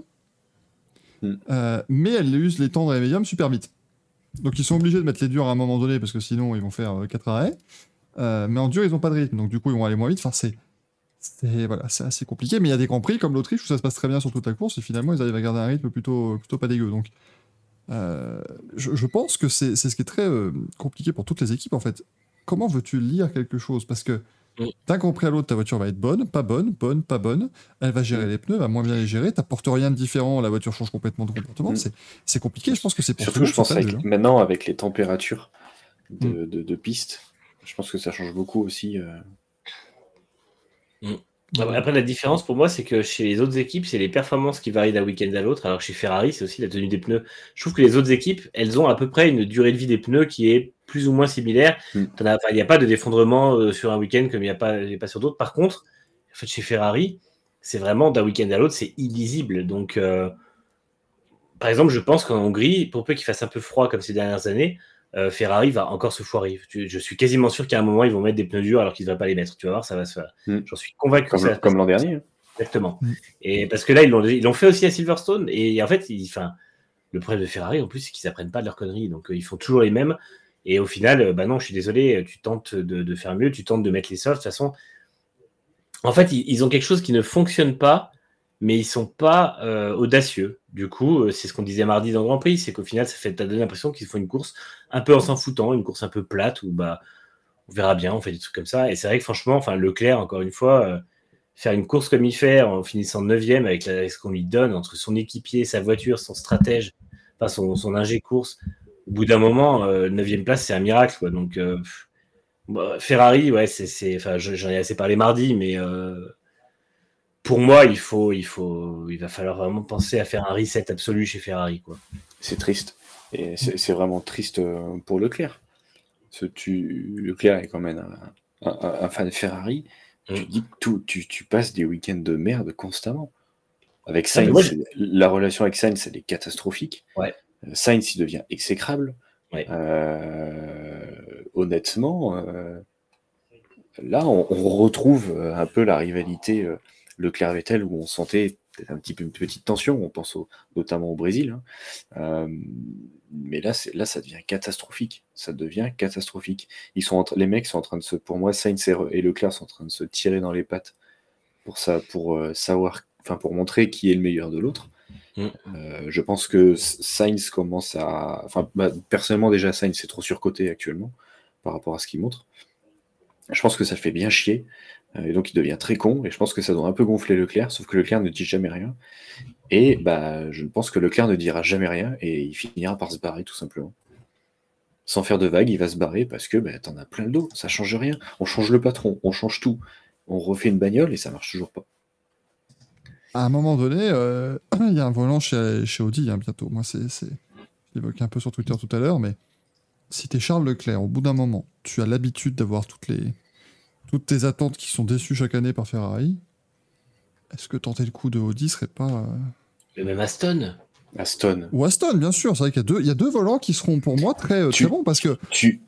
Mm. Euh, mais elle use les tendres et les médiums super vite. Donc ils sont obligés de mettre les durs à un moment donné, parce que sinon ils vont faire 4 arrêts. Euh, mais en dur, ils n'ont pas de rythme, donc du coup ils vont aller moins vite. Enfin, c'est voilà, c'est assez compliqué, mais il y a des grands prix comme l'Autriche où ça se passe très bien sur toute la course et finalement ils arrivent à garder un rythme plutôt, plutôt pas dégueu. Donc euh, je, je pense que c'est ce qui est très euh, compliqué pour toutes les équipes en fait. Comment veux-tu lire quelque chose? Parce que Mm. d'un Grand Prix à l'autre, ta voiture va être bonne, pas bonne, bonne, pas bonne. Elle va gérer les pneus, va moins bien les gérer. T'apportes rien de différent, la voiture change complètement de comportement. Mm. C'est compliqué. Je pense que c'est pour tout Surtout, je pense avec, maintenant avec les températures de, de, de piste, je pense que ça change beaucoup aussi. euh. Après, après, la différence pour moi, c'est que chez les autres équipes, c'est les performances qui varient d'un week-end à l'autre, alors chez Ferrari, c'est aussi la tenue des pneus. Je trouve que les autres équipes, elles ont à peu près une durée de vie des pneus qui est plus ou moins similaire. Mm. As- Il n'y a pas de défendrement euh, sur un week-end comme il n'y a, pas- il y a pas sur d'autres. Par contre, en fait, chez Ferrari, c'est vraiment d'un week-end à l'autre, c'est illisible. Donc, euh, par exemple, je pense qu'en Hongrie, pour peu qu'il fasse un peu froid comme ces dernières années, euh, Ferrari va encore se foirer. Je suis quasiment sûr qu'à un moment, ils vont mettre des pneus durs alors qu'ils ne devraient pas les mettre. Tu vas voir, ça va se faire. Mm. J'en suis convaincu. que ça va Comme, comme l'an dernier. hein. Exactement. Mm. Et parce que là, ils l'ont, fait aussi à Silverstone. Et en fait, ils, le problème de Ferrari, en plus, c'est qu'ils apprennent pas de leurs conneries. Donc, euh, ils font toujours les mêmes. Et au final, bah non, je suis désolé, tu tentes de, faire mieux, tu tentes de mettre les softs. De toute façon, en fait, ils, ont quelque chose qui ne fonctionne pas, mais ils sont pas audacieux. Du coup, c'est ce qu'on disait mardi dans le Grand Prix, c'est qu'au final, ça fait donné l'impression qu'ils font une course un peu en s'en foutant, une course un peu plate où bah on verra bien, on fait des trucs comme ça. Et c'est vrai que franchement, enfin Leclerc, encore une fois, faire une course comme il fait en finissant 9 avec, ce qu'on lui donne entre son équipier, sa voiture, son stratège, enfin son, son ingé course, au bout d'un moment, euh, 9 place, c'est un miracle. Quoi. Donc, euh, bah, Ferrari, ouais, c'est, j'en ai assez parlé mardi, mais euh, pour moi, il faut, il faut, il va falloir vraiment penser à faire un reset absolu chez Ferrari, quoi. C'est triste. Et c'est, vraiment triste euh, pour Leclerc. Ce, tu, Leclerc est quand même un, fan de Ferrari. Tu mm. dis que tu, tu, passes des week-ends de merde constamment. Avec ah, Sainz, la relation avec Sainz, elle est catastrophique. Ouais. Sainz, il devient exécrable. Euh, honnêtement, euh, là, on, retrouve euh, un peu la rivalité Leclerc-Vettel où on sentait peut-être un petit peu une petite tension. On pense notamment au Brésil. Hein. mais là, là, ça devient catastrophique. Ça devient catastrophique. Ils sont les mecs sont en train de se, pour moi, Sainz et Leclerc sont en train de se tirer dans les pattes pour ça, pour savoir, enfin, pour montrer qui est le meilleur de l'autre. Mm. Euh, je pense que Sainz commence à. Enfin, bah, personnellement, déjà, Sainz c'est trop surcoté actuellement par rapport à ce qu'il montre. Je pense que ça le fait bien chier. Euh, et donc, il devient très con. Et je pense que ça doit un peu gonfler Leclerc. Sauf que Leclerc ne dit jamais rien. Et bah, je pense que Leclerc ne dira jamais rien. Et il finira par se barrer, tout simplement. Sans faire de vagues, il va se barrer parce que bah, t'en as plein le dos. Ça change rien. On change le patron, on change tout. On refait une bagnole et ça marche toujours pas à un moment donné, euh, il y a un volant chez, chez Audi hein, bientôt. Moi, c'est, j'évoquais un peu sur Twitter tout à l'heure, mais si tu es Charles Leclerc, au bout d'un moment, tu as l'habitude d'avoir toutes, les, toutes tes attentes qui sont déçues chaque année par Ferrari, est-ce que tenter le coup de Audi serait pas. Euh, mais même Aston Aston. Ou Aston, bien sûr. C'est vrai qu'il y a, deux, il y a deux volants qui seront pour moi très, euh, très bons parce que. Tu,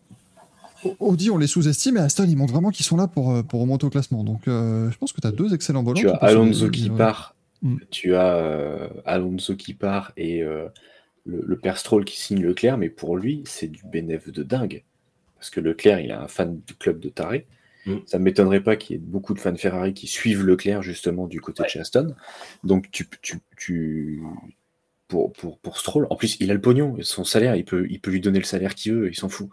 Audi, on les sous-estime, et Aston, ils montrent vraiment qu'ils sont là pour, pour remonter au classement. Donc, je pense que tu as deux excellents volants. Tu as Alonso qui part Mm. Tu as euh, Alonso qui part et euh, le, père Stroll qui signe Leclerc, mais pour lui, c'est du bénéfice de dingue. Parce que Leclerc, il est un fan du club de Taré. Mm. Ça ne m'étonnerait pas qu'il y ait beaucoup de fans Ferrari qui suivent Leclerc justement du côté de chez Aston. Donc tu, tu, tu, pour, pour, pour Stroll. En plus, il a le pognon, son salaire, il peut, il peut lui donner le salaire qu'il veut, il s'en fout.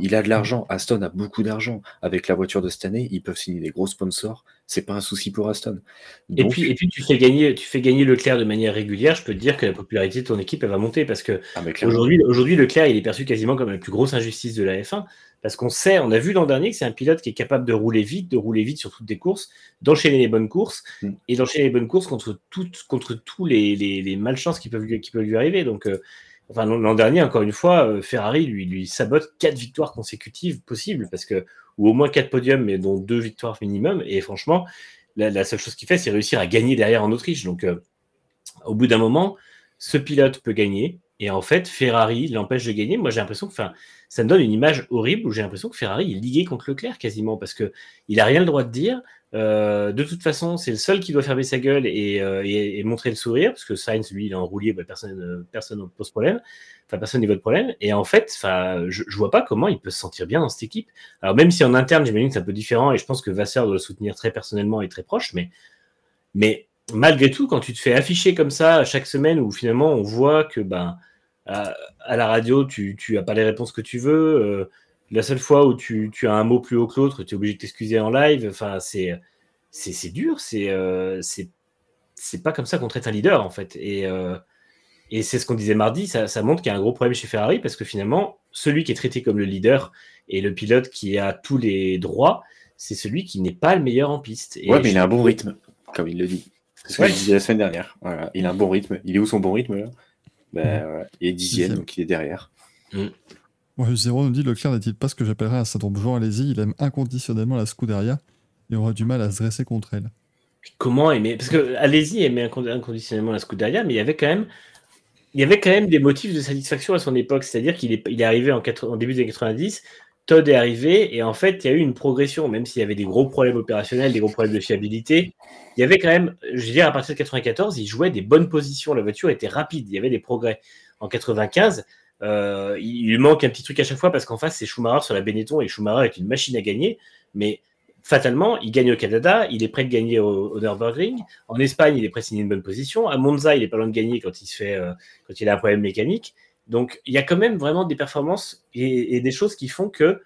Il, a de l'argent. Aston a beaucoup d'argent. Avec la voiture de cette année, ils peuvent signer des gros sponsors. C'est pas un souci pour Aston. Et, puis, et puis, tu fais gagner, tu fais gagner Leclerc de manière régulière. Je peux te dire que la popularité de ton équipe, elle va monter parce que ah, aujourd'hui, aujourd'hui, Leclerc, il est perçu quasiment comme la plus grosse injustice de la F1. Parce qu'on sait, on a vu l'an dernier que c'est un pilote qui est capable de rouler vite, de rouler vite sur toutes les courses, d'enchaîner les bonnes courses mm. et d'enchaîner les bonnes courses contre, toutes, contre tous les, les, malchances qui peuvent, qui peuvent lui arriver. Donc, euh, enfin, l'an dernier, encore une fois, euh, Ferrari lui, lui sabote quatre victoires consécutives possibles, parce que, ou au moins quatre podiums, mais dont deux victoires minimum. Et franchement, la, seule chose qu'il fait, c'est réussir à gagner derrière en Autriche. Donc, euh, au bout d'un moment, ce pilote peut gagner. Et en fait, Ferrari l'empêche de gagner. Moi, j'ai l'impression que, enfin, ça me donne une image horrible où j'ai l'impression que Ferrari est ligué contre Leclerc quasiment parce que il a rien le droit de dire. Euh, de toute façon, c'est le seul qui doit fermer sa gueule et, euh, montrer le sourire parce que Sainz, lui, il est en roulier, bah, personne, personne ne pose problème. Enfin, personne n'y voit de problème. Et en fait, je, je vois pas comment il peut se sentir bien dans cette équipe. Alors, même si en interne, j'imagine que c'est un peu différent et je pense que Vasseur doit le soutenir très personnellement et très proche, mais, mais malgré tout, quand tu te fais afficher comme ça chaque semaine où finalement on voit que ben à, la radio, tu n'as pas les réponses que tu veux. Euh, la seule fois où tu, as un mot plus haut que l'autre, tu es obligé de t'excuser en live. Enfin, c'est c'est dur. C'est euh, c'est pas comme ça qu'on traite un leader en fait. Et, euh, et c'est ce qu'on disait mardi. Ça, ça montre qu'il y a un gros problème chez Ferrari parce que finalement, celui qui est traité comme le leader et le pilote qui a tous les droits, c'est celui qui n'est pas le meilleur en piste. ouais, mais il a un bon rythme, comme il le dit. C'est ce que je disais la semaine dernière. Voilà. Il a un bon rythme. Il est où son bon rythme là? Ben, il est dixième, donc il est derrière. Mm. Zéro nous dit Leclerc n'est-il pas ce que j'appellerais un syndrome Jean Alési Il aime inconditionnellement la Scuderia et aura du mal à se dresser contre elle. Comment aimer? Parce que Alési aimait inconditionnellement la Scuderia, mais il y avait quand même, il y avait quand même des motifs de satisfaction à son époque. C'est-à-dire qu'il est, il est arrivé en, en début des années 90, Todd est arrivé et en fait, il y a eu une progression, même s'il y avait des gros problèmes opérationnels, des gros problèmes de fiabilité. Il y avait quand même, je veux dire, à partir de 94, il jouait des bonnes positions. La voiture était rapide, il y avait des progrès. En 95, Euh, il manque un petit truc à chaque fois parce qu'en face, c'est Schumacher sur la Benetton et Schumacher est une machine à gagner. Mais fatalement, il gagne au Canada, il est prêt de gagner au, au Nürburgring. En Espagne, il est prêt de signer une bonne position. À Monza, il est pas loin de gagner quand il se fait, euh, quand il a un problème mécanique. Donc, il y a quand même vraiment des performances et, des choses qui font que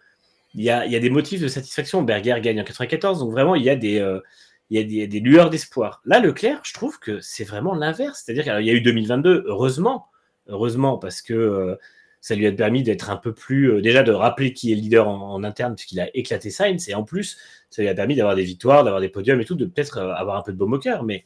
il y, a, des motifs de satisfaction. Berger gagne en 94, donc vraiment, il y a des, euh, des, lueurs d'espoir. Là, Leclerc, je trouve que c'est vraiment l'inverse. C'est-à-dire qu'il y a eu 2022, heureusement, heureusement, parce que euh, ça lui a permis d'être un peu plus, euh, déjà de rappeler qui est le leader en, interne, puisqu'il a éclaté Sainz, et en plus, ça lui a permis d'avoir des victoires, d'avoir des podiums et tout, de peut-être avoir un peu de baume au cœur. Mais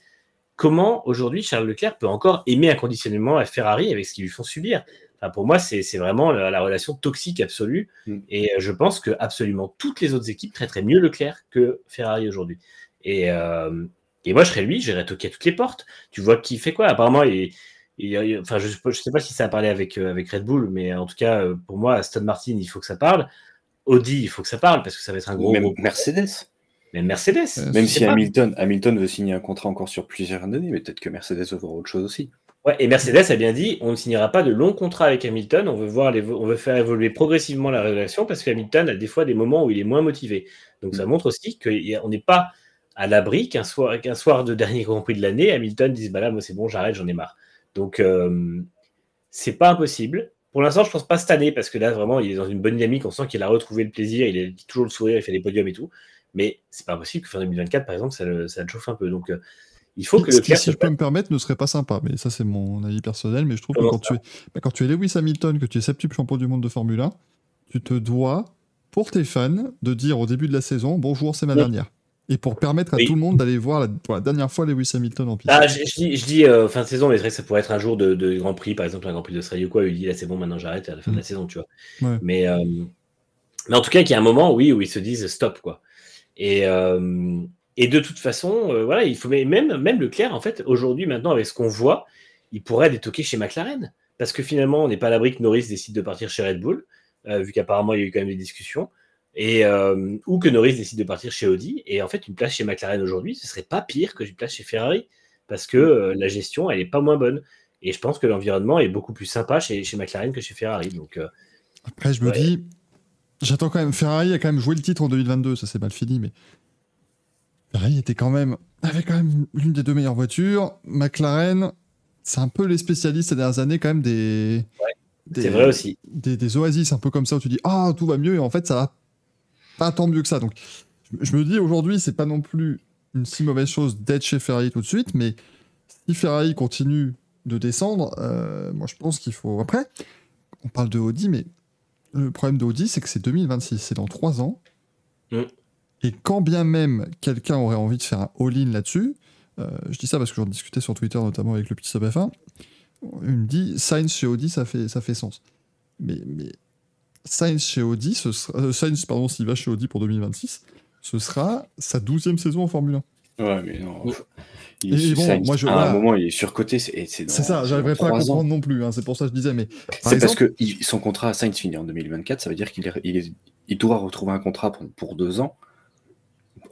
comment aujourd'hui Charles Leclerc peut encore aimer inconditionnellement à Ferrari avec ce qu'ils lui font subir? Pour moi, c'est vraiment la, la, relation toxique absolue. Mm. Et je pense que absolument toutes les autres équipes traiteraient mieux Leclerc que Ferrari aujourd'hui. Et, euh, et, moi, je serais lui, j'irais toquer à toutes les portes. Tu vois qui fait quoi? Apparemment, il, il, enfin, je ne sais pas si ça a parlé avec, euh, avec Red Bull, mais en tout cas, pour moi, Aston Martin, il faut que ça parle. Audi, il faut que ça parle parce que ça va être un gros. Même gros... Mercedes. Même Mercedes. Euh, Même si Hamilton, Hamilton veut signer un contrat encore sur plusieurs années, mais peut-être que Mercedes veut voir autre chose aussi. Ouais, et Mercedes a bien dit on ne signera pas de longs contrats avec Hamilton, on veut, voir les, on veut faire évoluer progressivement la relation parce que Hamilton a des fois des moments où il est moins motivé. Donc ça montre aussi qu'on n'est pas à l'abri qu'un soir, qu'un soir de dernier Grand Prix de l'année, Hamilton dise bah là, moi c'est bon, j'arrête, j'en ai marre. Donc euh, c'est pas impossible. Pour l'instant, je pense pas cette année parce que là, vraiment, il est dans une bonne dynamique. On sent qu'il a retrouvé le plaisir, il a toujours le sourire, il fait des podiums et tout. Mais c'est pas impossible que fin 2024, par exemple, ça le, ça le chauffe un peu. Donc, euh, il faut que Ce le qui, si je peux me permettre, ne serait pas sympa. Mais ça, c'est mon avis personnel. Mais je trouve Comment que quand tu, es, bah, quand tu es Lewis Hamilton, que tu es septuple champion du monde de Formule 1, tu te dois, pour tes fans, de dire au début de la saison bonjour, c'est ma Oui. dernière. Et pour permettre à Oui. tout le monde d'aller voir la, pour la dernière fois Lewis Hamilton en piste. Ah, je, je dis, je dis euh, fin de saison, mais c'est vrai que ça pourrait être un jour de, de Grand Prix, par exemple, un Grand Prix d'Australie ou quoi. Il dit là, c'est bon, maintenant j'arrête à la fin de la Mm. saison, tu vois. Ouais. Mais, euh, mais en tout cas, qu'il y a un moment, oui, où ils se disent stop, quoi. Et, euh, et de toute façon, euh, voilà, il faut même, même Leclerc, en fait, aujourd'hui, maintenant, avec ce qu'on voit, il pourrait détoquer chez McLaren. Parce que finalement, on n'est pas à l'abri que Norris décide de partir chez Red Bull, euh, vu qu'apparemment, il y a eu quand même des discussions. Et, euh, ou que Norris décide de partir chez Audi. Et en fait, une place chez McLaren aujourd'hui, ce serait pas pire que une place chez Ferrari. Parce que la gestion, elle est pas moins bonne. Et je pense que l'environnement est beaucoup plus sympa chez, chez McLaren que chez Ferrari. Donc, Après, je me dis, j'attends quand même. Ferrari a quand même joué le titre en 2022, ça c'est mal fini, mais Ferrari était quand même, avait quand même l'une des deux meilleures voitures. McLaren, c'est un peu les spécialistes ces dernières années, quand même des. des- c'est vrai aussi. Des, des oasis un peu comme ça où tu dis ah tout va mieux et en fait ça va pas tant mieux que ça donc je, je me dis aujourd'hui c'est pas non plus une si mauvaise chose d'être chez Ferrari tout de suite mais si Ferrari continue de descendre euh, moi je pense qu'il faut après on parle de Audi mais le problème d'Audi, c'est que c'est 2026, c'est dans 3 ans. Mm. Et quand bien même quelqu'un aurait envie de faire un all-in là-dessus, euh, je dis ça parce que j'en discutais sur Twitter, notamment avec le petit sub F1, il me dit Sainz chez Audi, ça fait, ça fait sens. Mais, mais Sainz chez Audi, ce sera, euh, Sainz, pardon, s'il va chez Audi pour 2026, ce sera sa 12e saison en Formule 1. Ouais, mais non. Il Et est, bon, moi, je- à voilà. un moment, il est surcoté. C'est ça, c'est j'arriverai dans pas à ans. comprendre non plus, hein, c'est pour ça que je disais, mais par C'est parce que son contrat à Sainz finit en 2024, ça veut dire qu'il il, il doit retrouver un contrat pour, pour deux ans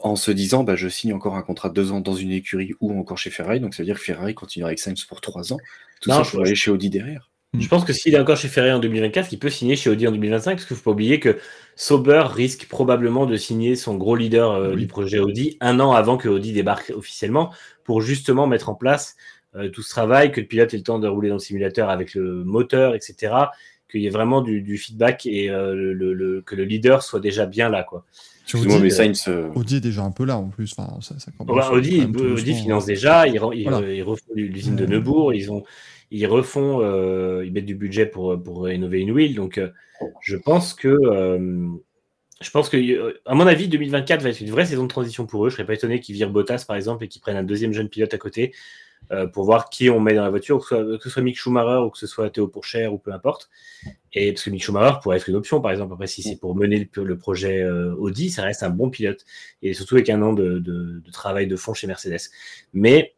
en se disant bah, je signe encore un contrat de deux ans dans une écurie ou encore chez Ferrari, donc ça veut dire que Ferrari continuera avec Sainz pour trois ans. Tout Non, ça je- pour aller chez Audi derrière. Je pense que s'il est encore chez Ferrari en 2024, il peut signer chez Audi en 2025, parce qu'il ne faut pas oublier que Sauber risque probablement de signer son gros leader euh, Oui. du projet Audi un an avant que Audi débarque officiellement, pour justement mettre en place euh, tout ce travail, que le pilote ait le temps de rouler dans le simulateur avec le moteur, etc., qu'il y ait vraiment du, du feedback et euh, le- le- le- que le leader soit déjà bien là. Quoi. Audi, mais Sainz, euh, Audi est déjà un peu là en plus. Enfin, ça, ça commence Audi, finance déjà, ils, re- ils, Voilà. euh, ils refont l'usine de. Neubourg, ils, ont, ils refont, euh, ils mettent du budget pour, pour rénover une wheel. Donc, euh, je pense que, euh, je pense que, euh, à mon avis, 2024 va être une vraie saison de transition pour eux. Je serais pas étonné qu'ils virent Bottas, par exemple, et qu'ils prennent un deuxième jeune pilote à côté euh, pour voir qui on met dans la voiture, que ce soit, que ce soit Mick Schumacher ou que ce soit Théo Pourchère ou peu importe. Et parce que Mick Schumacher pourrait être une option, par exemple. Après, si c'est pour mener le, le projet euh, Audi, ça reste un bon pilote. Et surtout avec un an de, de- de travail de fond chez Mercedes. Mais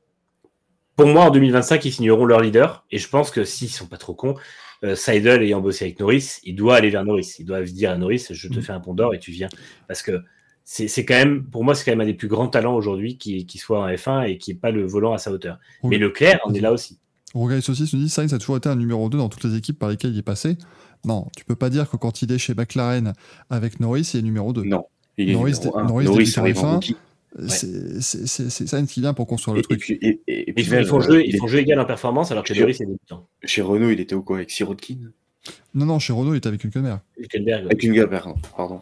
pour moi, en 2025, ils signeront leur leader. Et je pense que s'ils sont pas trop cons, euh, Seidel ayant bossé avec Norris, il doit aller vers Norris. Il doit dire à Norris, je te Mm. fais un pont d'or et tu viens. Parce que c'est c'est quand même, pour moi, c'est quand même un des plus grands talents aujourd'hui qui, qui soit en F1 et qui n'est pas le volant à sa hauteur. Oui. Mais Leclerc, on est là aussi. Rogai Saucisse nous dit Sainz a toujours été un numéro 2 dans toutes les équipes par lesquelles il est passé. Non, tu peux pas dire que quand il est chez McLaren avec Norris, il est numéro 2. Non. Il est Norris, numéro un. Norris Norris débute en arrive en F1. rookie. C'est c'est- c'est- c'est Sainz qui vient pour construire le Et, et truc. puis, et, et- et puis Ils font, même, ils font euh, jeu, ils font jeu égal en performance alors que Chez- Doris est débutant. Chez Renault, il était au quoi Avec Sirotkin Non, non, chez Renault, il est avec Hülkenberg. Hülkenberg. Avec Hülkenberg, pardon.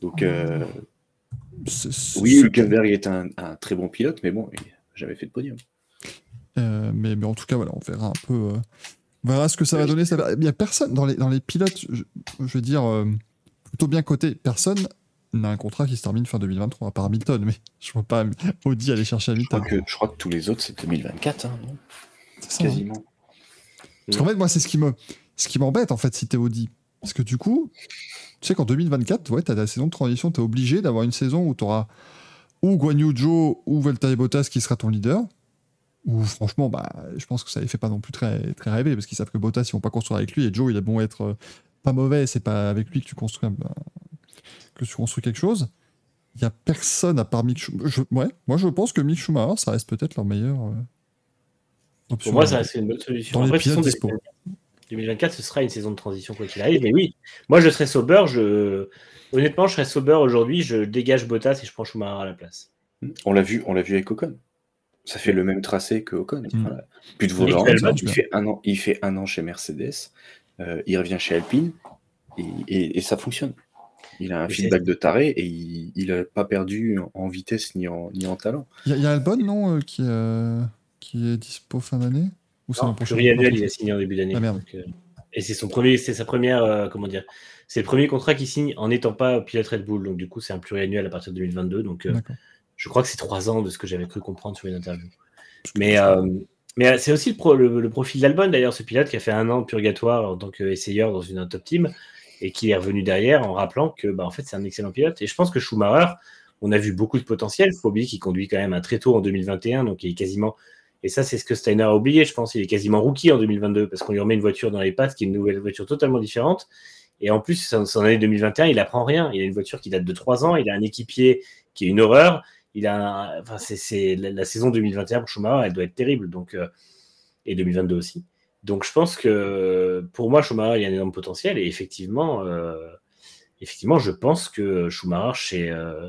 Donc, euh, C'est- c'est- oui, Hülkenberg est un, un très bon pilote, mais bon, il n'a jamais fait de podium. Euh, mais, mais en tout cas, voilà, on verra un peu. euh, on verra ce que ça va donner. Ça va- Il n'y a personne dans les, dans les pilotes, je, je veux dire, euh, plutôt bien coté. Personne n'a un contrat qui se termine fin 2023, à part Hamilton. Mais je vois pas Audi aller chercher Je crois, Hamilton. que, je crois que tous les autres, c'est 2024, hein, non? C'est ça, hein. quasiment. Parce qu'en fait, moi, c'est ce qui me, ce qui m'embête, en fait, si t'es Audi. Parce que du coup, tu sais qu'en 2024, ouais, t'as la saison de transition, t'es obligé d'avoir une saison où t'auras ou Guan Yu Zhou ou Valtteri Bottas qui sera ton leader. Ou franchement, bah, je pense que ça les fait pas non plus très, très rêver parce qu'ils savent que Bottas, ils vont pas construire avec lui et Joe, il a bon être euh, pas mauvais, c'est pas avec lui que tu construis, que tu construis quelque chose. Il y a personne à part Mick Schumacher. Je- ouais, moi, je pense que Mick Schumacher, ça reste peut-être leur meilleure euh, option. Pour moi, ça reste une bonne solution. Dans les Après, ce sont des- dispo. 2024, ce sera une saison de transition quoi qu'il arrive. Mais oui, moi je serais sober. Je... Honnêtement, je serais sober aujourd'hui. Je dégage Bottas et je prends Schumacher à la place. On l'a vu, on l'a vu avec Ocon. Ça fait le même tracé que Ocon. Mm. Voilà. Plus de volant. Il, fait un an, il fait un an chez Mercedes. euh, il revient chez Alpine et, et- et ça fonctionne. Il a un Mais feedback de taré et il n'a pas perdu en, vitesse ni en, ni en talent. Il y, a- il y a Albon, non, euh, qui, euh, qui est dispo fin d'année? Ou c'est l'an prochain pluriannuel, il a signé en début d'année. Ah, merde. Donc, euh, et c'est son premier, c'est sa première, euh, comment dire, c'est le premier contrat qu'il signe en n'étant pas pilote Red Bull. Donc du coup, c'est un pluriannuel à partir de 2022. Donc euh, je crois que c'est trois ans de ce que j'avais cru comprendre sur une interview. Mais, mais c'est aussi le, pro- le- le profil d'Albon d'ailleurs, ce pilote qui a fait un an de purgatoire en tant qu'essayeur dans une un top team et qui est revenu derrière en rappelant que bah, en fait c'est un excellent pilote. Et je pense que Schumacher, on a vu beaucoup de potentiel. Il faut oublier qu'il conduit quand même un très tôt en 2021, donc il est quasiment. Et ça, c'est ce que Steiner a oublié, je pense. Il est quasiment rookie en 2022 parce qu'on lui remet une voiture dans les pattes qui est une nouvelle voiture totalement différente. Et en plus, son, son année 2021, il apprend rien. Il a une voiture qui date de 3 ans. Il a un équipier qui est une horreur. Il a, la saison 2021 pour Schumacher, elle doit être terrible. Donc, euh, et 2022 aussi. Donc, je pense que pour moi, Schumacher, il y a un énorme potentiel. Et effectivement, euh, effectivement, je pense que Schumacher chez, euh,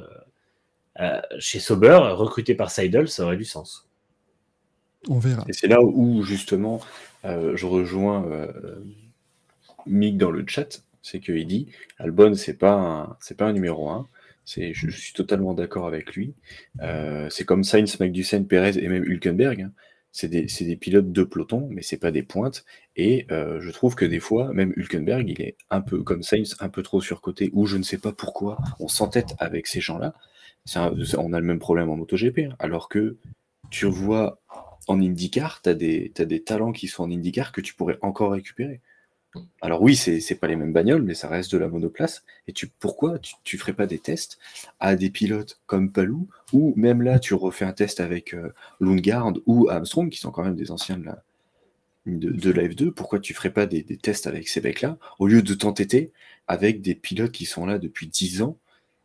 euh, chez Sauber, recruté par Seidel, ça aurait du sens. On verra. Et c'est là où, justement, euh, je rejoins euh, Mick dans le chat. C'est qu'il dit Albon, c'est pas pas un numéro 1. C'est, je, suis totalement d'accord avec lui. Euh, c'est comme Sainz, Magnussen, Perez et même Hülkenberg. hein. C'est des, des pilotes de peloton, mais c'est pas des pointes. Et je trouve que des fois, même Hülkenberg, il est un peu comme Sainz, un peu trop surcoté, ou je ne sais pas pourquoi on s'entête avec ces gens-là. On a le même problème en MotoGP, hein. alors que tu vois en IndyCar, tu as, des t'as des talents qui sont en IndyCar que tu pourrais encore récupérer. Alors oui, c'est pas les mêmes bagnoles, mais ça reste de la monoplace. Et tu, pourquoi tu, tu ferais pas des tests à des pilotes comme Palou, ou même là, tu refais un test avec euh, Lundgaard ou Armstrong, qui sont quand même des anciens de la, de, de la F2, pourquoi tu ferais pas des, des tests avec ces mecs-là, au lieu de t'entêter avec des pilotes qui sont là depuis 10 ans,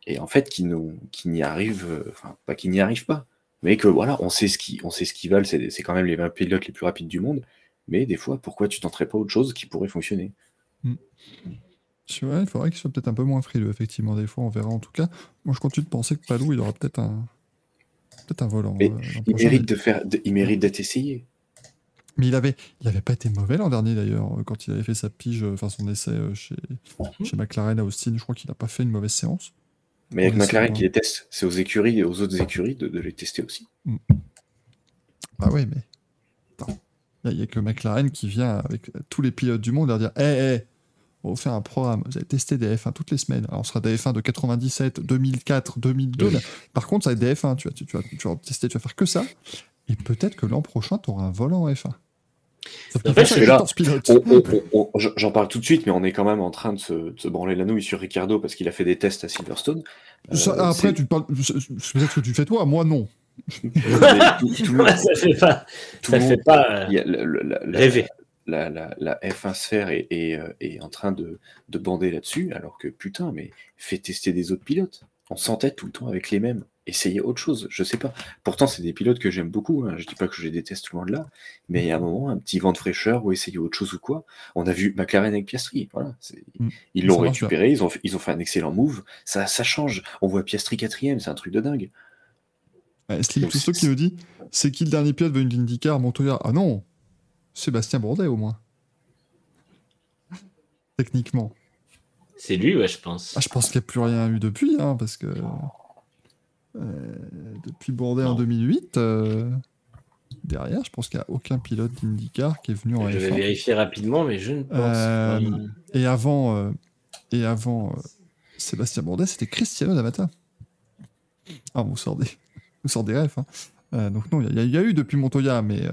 et en fait qui n'y arrivent, euh, enfin pas qui n'y arrivent pas, mais que voilà, on sait ce qui, on sait ce qu'ils valent, c'est c'est quand même les 20 pilotes les plus rapides du monde, mais des fois, pourquoi tu tenterais pas autre chose qui pourrait fonctionner? Ouais, il faudrait qu'il soit peut-être un peu moins frileux, effectivement. Des fois, on verra en tout cas. Moi, je continue de penser que Palou, il aura peut-être un, peut-être un volant. Mais euh, Il mérite de faire, de- il mérite d'être essayé. Mais il avait, il avait pas été mauvais l'an dernier d'ailleurs, euh, quand il avait fait sa pige, euh, enfin son essai chez, chez McLaren à Austin. Je crois qu'il n'a pas fait une mauvaise séance. Mais avec Ouais, c'est McLaren qui les teste, c'est aux écuries et aux autres écuries de, de les tester aussi. Ah ouais, mais. Attends. Il n'y a, que McLaren qui vient avec tous les pilotes du monde leur dire Hé, hé, on va faire un programme. Vous allez tester des F1 toutes les semaines. Alors, on sera des F1 de 97, 2004, 2002. Oui. là. Par contre, ça va être des F1. Tu vas, tu, tu vas, tu vas tester, tu vas faire que ça. Et peut-être que l'an prochain, tu auras un volant en F1. Sauf qu'il En fait, faut ça c'est avec là. 14 pilotes. On- on- on- on- J'en parle tout de suite, mais on est quand même en train de se, de se branler la nouille sur Ricardo parce qu'il a fait des tests à Silverstone. Ça, Euh, après, c'est- tu parles. c'est- Peut-être que tu fais toi, moi non. mais tout, tout le monde- ça fait pas, ça pas euh, la, la- rêver. la, la- la F1 sphère est, est, euh, est en train de, de bander là-dessus, alors que putain, mais fais tester des autres pilotes. On s'entête tout le temps avec les mêmes. Essayez autre chose, je sais pas. Pourtant, c'est des pilotes que j'aime beaucoup, hein. je dis pas que je les déteste loin de là, mais il y a un moment, un petit vent de fraîcheur ou essayer autre chose ou quoi. On a vu McLaren avec Piastri, voilà. Mm. Ils l'ont Ça récupéré, ils ont, fait, ils ont fait un excellent move, ça, ça change. On voit Piastri quatrième, c'est un truc de dingue. Ouais, Slim, tout ceux c'est- qui nous dit c'est qui le dernier pilote venu d'IndyCar Montoya? Ah non Sébastien Bourdet au moins. Techniquement. C'est lui, ouais, je pense. Ah, je pense qu'il n'y a plus rien eu depuis, hein, parce que. Depuis Bourdet en Non. 2008, euh, derrière, je pense qu'il n'y a aucun pilote d'IndyCar qui est venu en je vais F1. vérifier rapidement, mais je ne pense Euh, pas. Et avant, euh, et avant euh, Sébastien Bourdet, c'était Cristiano D'Amata. Ah, vous sort des, vous sort des hein. Euh, donc non, il y, a- il y a eu depuis Montoya, mais... euh,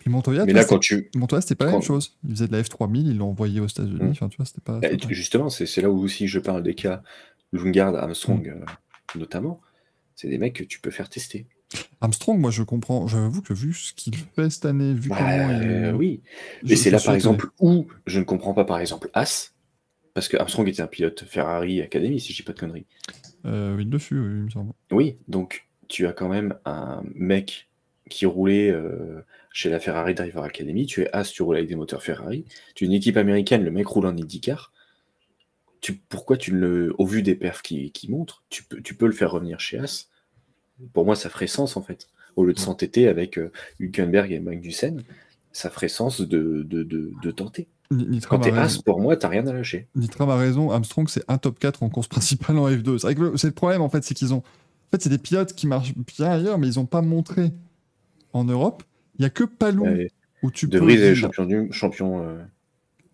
Puis Montoya, Mais là, quand c'était- tu. Montoya, c'était pas la même quand- chose. Il faisait de la F3000, ils l'ont envoyé aux États-Unis. Mm. Enfin, tu vois, c'était pas... Bah, pas- justement, c'est là où aussi je parle des cas Lungard, Armstrong, Mm. Euh, notamment. C'est des mecs que tu peux faire tester. Armstrong, moi, je comprends. J'avoue que vu ce qu'il fait cette année, vu Bah, comment il... euh, oui. je- Et c'est là, par exemple, où je ne comprends pas, par exemple, As, parce que Armstrong était un pilote Ferrari Academy, si je dis pas de conneries. Euh, oui, le fut, oui, il me semble. Oui, donc tu as quand même un mec qui roulait euh, chez la Ferrari Driver Academy, tu es As, tu roules avec des moteurs Ferrari, tu es une équipe américaine, le mec roule en IndyCar. Tu, pourquoi tu le, au vu des perfs qui, qui montrent, tu peux, tu peux le faire revenir chez As Pour moi, ça ferait sens en fait. Au lieu de s'entêter avec euh, Hülkenberg et Magnussen, ça ferait sens de, de, de, de tenter. Ni- Nitram Quand a t'es As, pour moi, t'as rien à lâcher. Nitram a raison, Armstrong c'est un top 4 en course principale en F2. C'est le- problème en fait, c'est qu'ils ont. En fait, c'est des pilotes qui marchent bien ailleurs, mais ils n'ont pas montré en Europe. Il n'y a que Palou Ouais, où tu de peux. Vries est champion du champion. euh,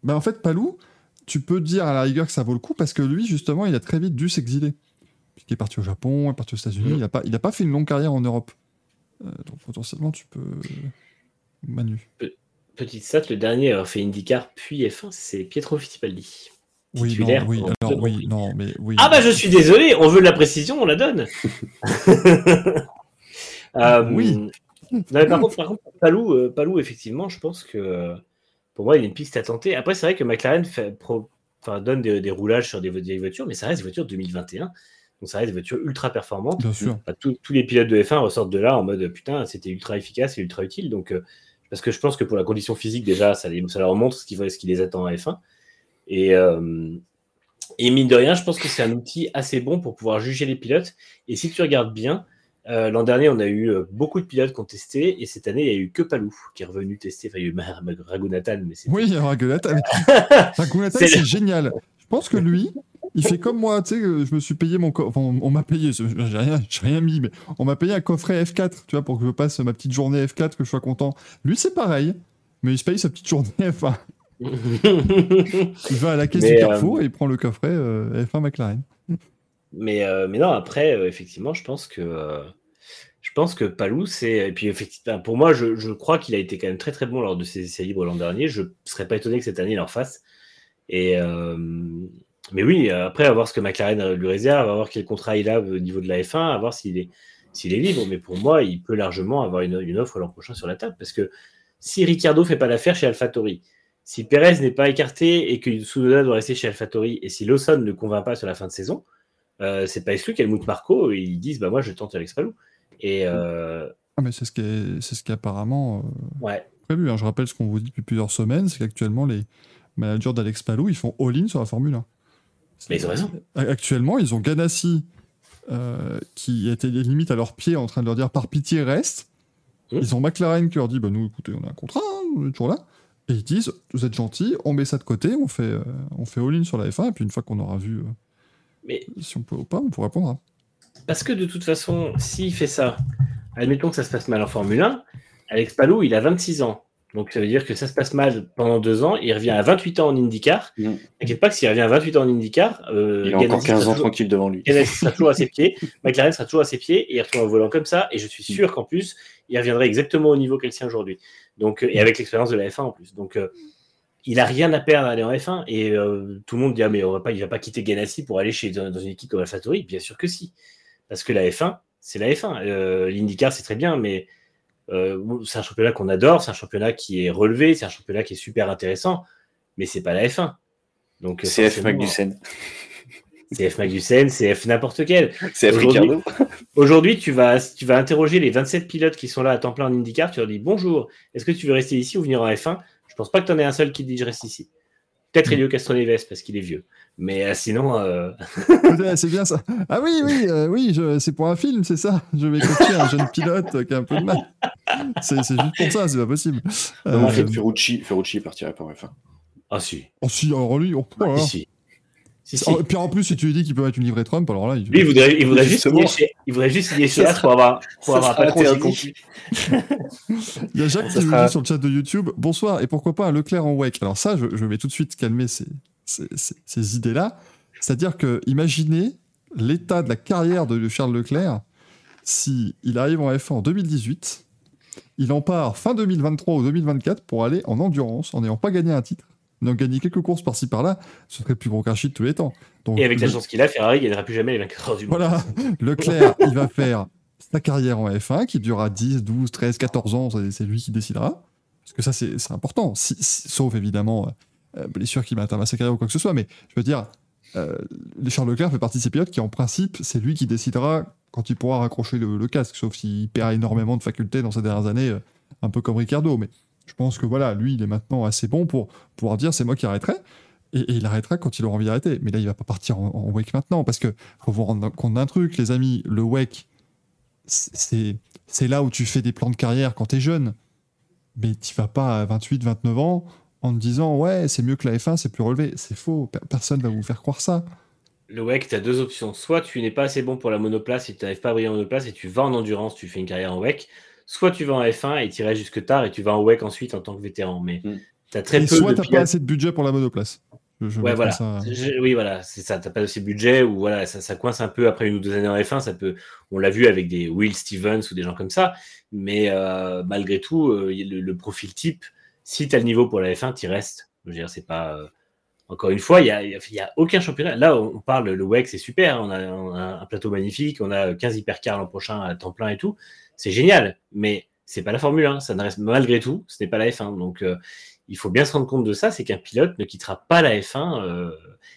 Ben, en fait, Palou, tu peux dire à la rigueur que ça vaut le coup parce que lui, justement, il a très vite dû s'exiler. Puisqu'il est parti au Japon, il est parti aux États-Unis, Mhm. il n'a pas, il a pas fait une longue carrière en Europe. Euh, donc potentiellement, tu peux. Manu. Petite stat, le dernier à avoir fait IndyCar puis F1, c'est Pietro Fittipaldi. Oui, non, oui, alors non, mais oui. Ah bah je suis désolé, on veut de la précision, on la donne. Euh, Oui. non, mais par contre, par contre, Palou, euh, Palou, effectivement, je pense que euh, pour moi, il y a une piste à tenter. Après, c'est vrai que McLaren fait pro- enfin, donne des, des roulages sur des, des voitures, mais ça reste des voitures 2021. Donc ça reste des voitures ultra performantes. Bien sûr. Bah, tous, tous les pilotes de F1 ressortent de là en mode putain, c'était ultra efficace et ultra utile. Donc, euh, parce que je pense que pour la condition physique, déjà, ça, les- ça leur montre ce qui, ce qui les attend à F1. Et, euh, et mine de rien, je pense que c'est un outil assez bon pour pouvoir juger les pilotes. Et si tu regardes bien, euh, l'an dernier, on a eu euh, beaucoup de pilotes qui ont testé, et cette année, il n'y a eu que Palou qui est revenu tester. Enfin, il y a eu Mar- Mar- Raghunathan, mais c'est Oui, Raguelata. Raguelata, C'est le- génial. Je pense que lui, il fait comme moi, tu sais, euh, je me suis payé mon... Enfin, on m'a payé, j'ai rien, rien mis, mais on m'a payé un coffret F4, tu vois, pour que je passe ma petite journée F4, que je sois content. Lui, c'est pareil, mais il se paye sa petite journée F1. Il va à la caisse Mais, du euh, Carrefour et il prend le coffret euh, F1 McLaren. Mais, euh, mais non, après, euh, effectivement, je pense que euh, je pense que Palou, c'est. Et puis, effectivement, pour moi, je, crois qu'il a été quand même très très bon lors de ses essais libres l'an dernier. Je ne serais pas étonné que cette année il en fasse. Et, mais oui, après, à voir ce que McLaren lui réserve, à voir quel contrat il a au niveau de la F1, à voir s'il est, s'il est libre. Mais pour moi, il peut largement avoir une, offre l'an prochain sur la table. Parce que si Ricciardo fait pas l'affaire chez AlphaTauri, si Perez n'est pas écarté et que Tsunoda doit rester chez AlphaTauri, et si Lawson ne convainc pas sur la fin de saison, c'est pas exclu qu'Helmut Marco ils disent bah moi je tente Alex Palou et euh, Ah, mais c'est ce qui est, c'est ce qui est apparemment euh, ouais prévu. hein. Je rappelle ce qu'on vous dit depuis plusieurs semaines, c'est qu'actuellement, les managers d'Alex Palou, ils font all-in sur la Formule 1. Mais ils ont raison. Actuellement, ils ont Ganassi euh, qui était limite à leurs pieds en train de leur dire par pitié reste. Mmh. Ils ont McLaren qui leur dit bah nous écoutez on a un contrat, hein, on est toujours là. Et ils disent vous êtes gentils, on met ça de côté, on fait euh, on fait all-in sur la F1 et puis une fois qu'on aura vu euh, mais si on peut ou pas, on vous répondra. parce que de toute façon s'il fait ça admettons que ça se passe mal en Formule 1 Alex Palou il a 26 ans donc ça veut dire que ça se passe mal pendant deux ans il revient à 28 ans en IndyCar Mm. t'inquiète pas que s'il revient à 28 ans en IndyCar euh, Il a encore Ganassi 15 sera ans toujours- tranquille devant lui. Ganassi sera toujours à ses pieds, McLaren sera toujours à ses pieds et il retourne au volant comme ça. Et je suis sûr qu'en plus, il reviendrait exactement au niveau qu'elle tient aujourd'hui. Donc, euh, et avec l'expérience de la F1 en plus. Donc, euh, il a rien à perdre à aller en F1. Et euh, tout le monde dit ah, mais on va pas, il va pas quitter Ganassi pour aller chez dans, dans une équipe comme AlphaTauri. Bien sûr que si, parce que la F1, c'est la F1. Euh, L'IndyCar, c'est très bien, mais euh, c'est un championnat qu'on adore, c'est un championnat qui est relevé, c'est un championnat qui est super intéressant, mais c'est pas la F1. Donc, CF forcément, Magnussen. c'est F. Magnussen, c'est F. n'importe quel. C'est F. Aujourd'hui, tu vas, tu vas interroger les 27 pilotes qui sont là à temps plein en IndyCar. Tu leur dis bonjour, est-ce que tu veux rester ici ou venir en F1 Je pense pas que tu en aies un seul qui te dit je reste ici. Peut-être. Elio Castroneves parce qu'il est vieux. Mais euh, sinon, euh, c'est bien ça. Ah oui, oui, euh, oui, je- c'est pour un film, c'est ça. Je vais coacher un jeune pilote qui a un peu de mal. C'est c'est juste pour ça, c'est pas possible. Euh, En fait, Ferrucci, Ferrucci partirait pas en F1. ah si, oh si, alors lui, oh, oh là là. si, si. Si, si. Et puis en plus, si tu lui dis qu'il peut mettre une livrée Trump, alors là, il... Lui, il voudrait, il voudrait juste signer chez, il voudrait juste signer chez Ça As pour avoir, pour ça avoir un patron il y a Jacques Ça qui nous sera- dit sur le chat de YouTube Bonsoir, et pourquoi pas un Leclerc en WEC Alors ça, je, je vais tout de suite calmer ces, ces, ces- ces idées-là. C'est-à-dire que, imaginez l'état de la carrière de Charles Leclerc si il arrive en F1 en 2018, il en part fin 2023 ou 2024 pour aller en endurance en n'ayant pas gagné un titre, en ayant gagné quelques courses par-ci par-là, ce serait le plus gros crachis de tous les temps. Donc, Et avec la chance qu'il a, Ferrari ne gagnera plus jamais les 24 heures du monde. Voilà, Leclerc, il va faire sa carrière en F1 qui durera 10, 12, 13, 14 ans, c'est- lui qui décidera. Parce que ça, c'est important, Si- si- sauf évidemment euh, blessure qui met à sa carrière ou quoi que ce soit. Mais je veux dire, euh, Charles Leclerc fait partie de ces pilotes qui, en principe, c'est lui qui décidera quand il pourra raccrocher le, le casque, sauf s'il perd énormément de facultés dans ces dernières années, euh, un peu comme Ricardo. Mais je pense que voilà, lui, il est maintenant assez bon pour pouvoir dire c'est moi qui arrêterai. Et, il arrêtera quand il aura envie d'arrêter. Mais là, il va pas partir en, en wake maintenant parce que faut vous rendre compte d'un truc, les amis. Le wake, c'est c'est là où tu fais des plans de carrière quand tu es jeune. Mais tu vas pas à 28, 29 ans en te disant ouais, c'est mieux que la F1, c'est plus relevé. C'est faux. Per- Personne va vous faire croire ça. Le WEC, tu as deux options. Soit tu n'es pas assez bon pour la monoplace et tu n'arrives pas à briller en monoplace et tu vas en endurance, tu fais une carrière en WEC. Soit tu vas en F1 et tu irais jusque tard et tu vas en WEC ensuite en tant que vétéran. Mais Mm. tu as très Et peu soit de t'as pas pilotes. assez de budget pour la monoplace. Je, Ouais, voilà. ça- Je- oui, voilà, c'est ça. T'as pas assez de budget ou voilà, ça, ça coince un peu après une ou deux années en F1. Ça peut, on l'a vu avec des Will Stevens ou des gens comme ça. Mais euh, malgré tout, euh, le, le profil type, si tu as le niveau pour la F1, tu restes. Je veux dire, c'est pas. euh, encore une fois, il n'y a, y a- y a aucun championnat. Là, on parle, le WEC, c'est super. On a, on a un plateau magnifique. On a 15 hypercars l'an prochain à temps plein et tout. C'est génial. Mais c'est pas la Formule 1. Ça ne reste, malgré tout, ce n'est pas la F1. Donc, euh, il faut bien se rendre compte de ça. C'est qu'un pilote ne quittera pas la F1. euh,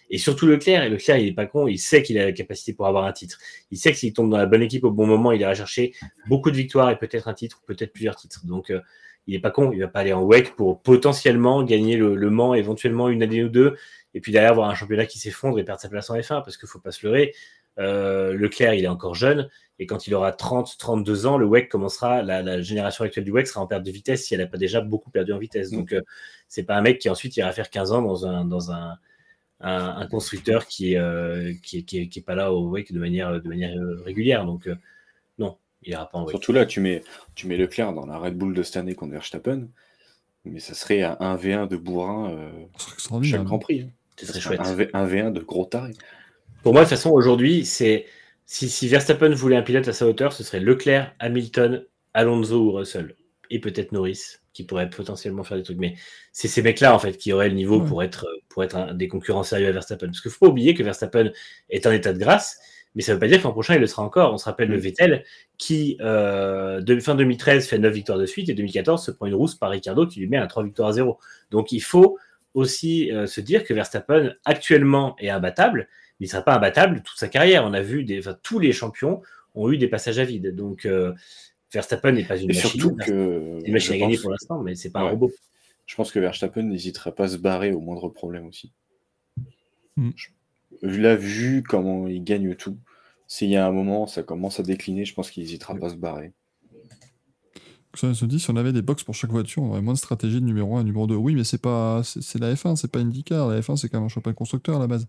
et surtout Leclerc. Et Leclerc, il est pas con. Il sait qu'il a la capacité pour avoir un titre. Il sait que s'il tombe dans la bonne équipe au bon moment, il ira chercher beaucoup de victoires et peut-être un titre, peut-être plusieurs titres. Donc, euh, il est pas con. Il va pas aller en WEC pour potentiellement gagner le, Mans, éventuellement une année ou deux, et puis derrière avoir un championnat qui s'effondre et perdre sa place en F1, parce qu'il faut pas se leurrer. Leclerc, il est encore jeune, et quand il aura 30, 32 ans, le WEC commencera, la, la génération actuelle du WEC sera en perte de vitesse si elle n'a pas déjà beaucoup perdu en vitesse. Donc, euh, c'est pas un mec qui ensuite ira faire 15 ans dans un, dans un, un, un constructeur qui est, euh, qui, est, qui, est, qui est pas là au WEC de manière, de manière régulière. Donc, euh, non, il ira pas en WEC. Surtout là, tu mets, tu mets Leclerc dans la Red Bull de cette année contre Verstappen, mais ça serait un 1v1 de bourrin euh, chaque Grand Prix. hein. Très serait chouette. un, V- un V1 de gros taré. Pour moi, de toute façon, aujourd'hui, c'est si, si Verstappen voulait un pilote à sa hauteur, ce serait Leclerc, Hamilton, Alonso ou Russell. Et peut-être Norris, qui pourrait potentiellement faire des trucs. Mais c'est ces mecs-là, en fait, qui auraient le niveau Ouais. pour être, pour être un- des concurrents sérieux à Verstappen. Parce qu'il ne faut pas oublier que Verstappen est en état de grâce, mais ça ne veut pas dire que l'an prochain, il le sera encore. On se rappelle de Mm. Vettel, qui, euh, de, fin 2013, fait 9 victoires de suite, et 2014 se prend une rousse par Ricardo, qui lui met à 3 victoires à 0. Donc il faut aussi euh, se dire que Verstappen, actuellement, est imbattable, il ne sera pas imbattable toute sa carrière. On a vu des, enfin, tous les champions ont eu des passages à vide. Donc euh, Verstappen n'est pas une Et machine. surtout que. C'est une machine je à gagner pense- pour l'instant, mais c'est pas un robot. Je pense que Verstappen n'hésitera pas à se barrer au moindre problème aussi. Hmm. Je- Vu la vue, comment il gagne tout, s'il y a un moment, ça commence à décliner, je pense qu'il n'hésitera pas à se barrer. Ça se dit, si on avait des box pour chaque voiture, on aurait moins de stratégie de numéro 1 et numéro 2. Oui, mais c'est pas, c'est la F1, c'est pas IndyCar. La F1, c'est quand même un championnat constructeur à la base.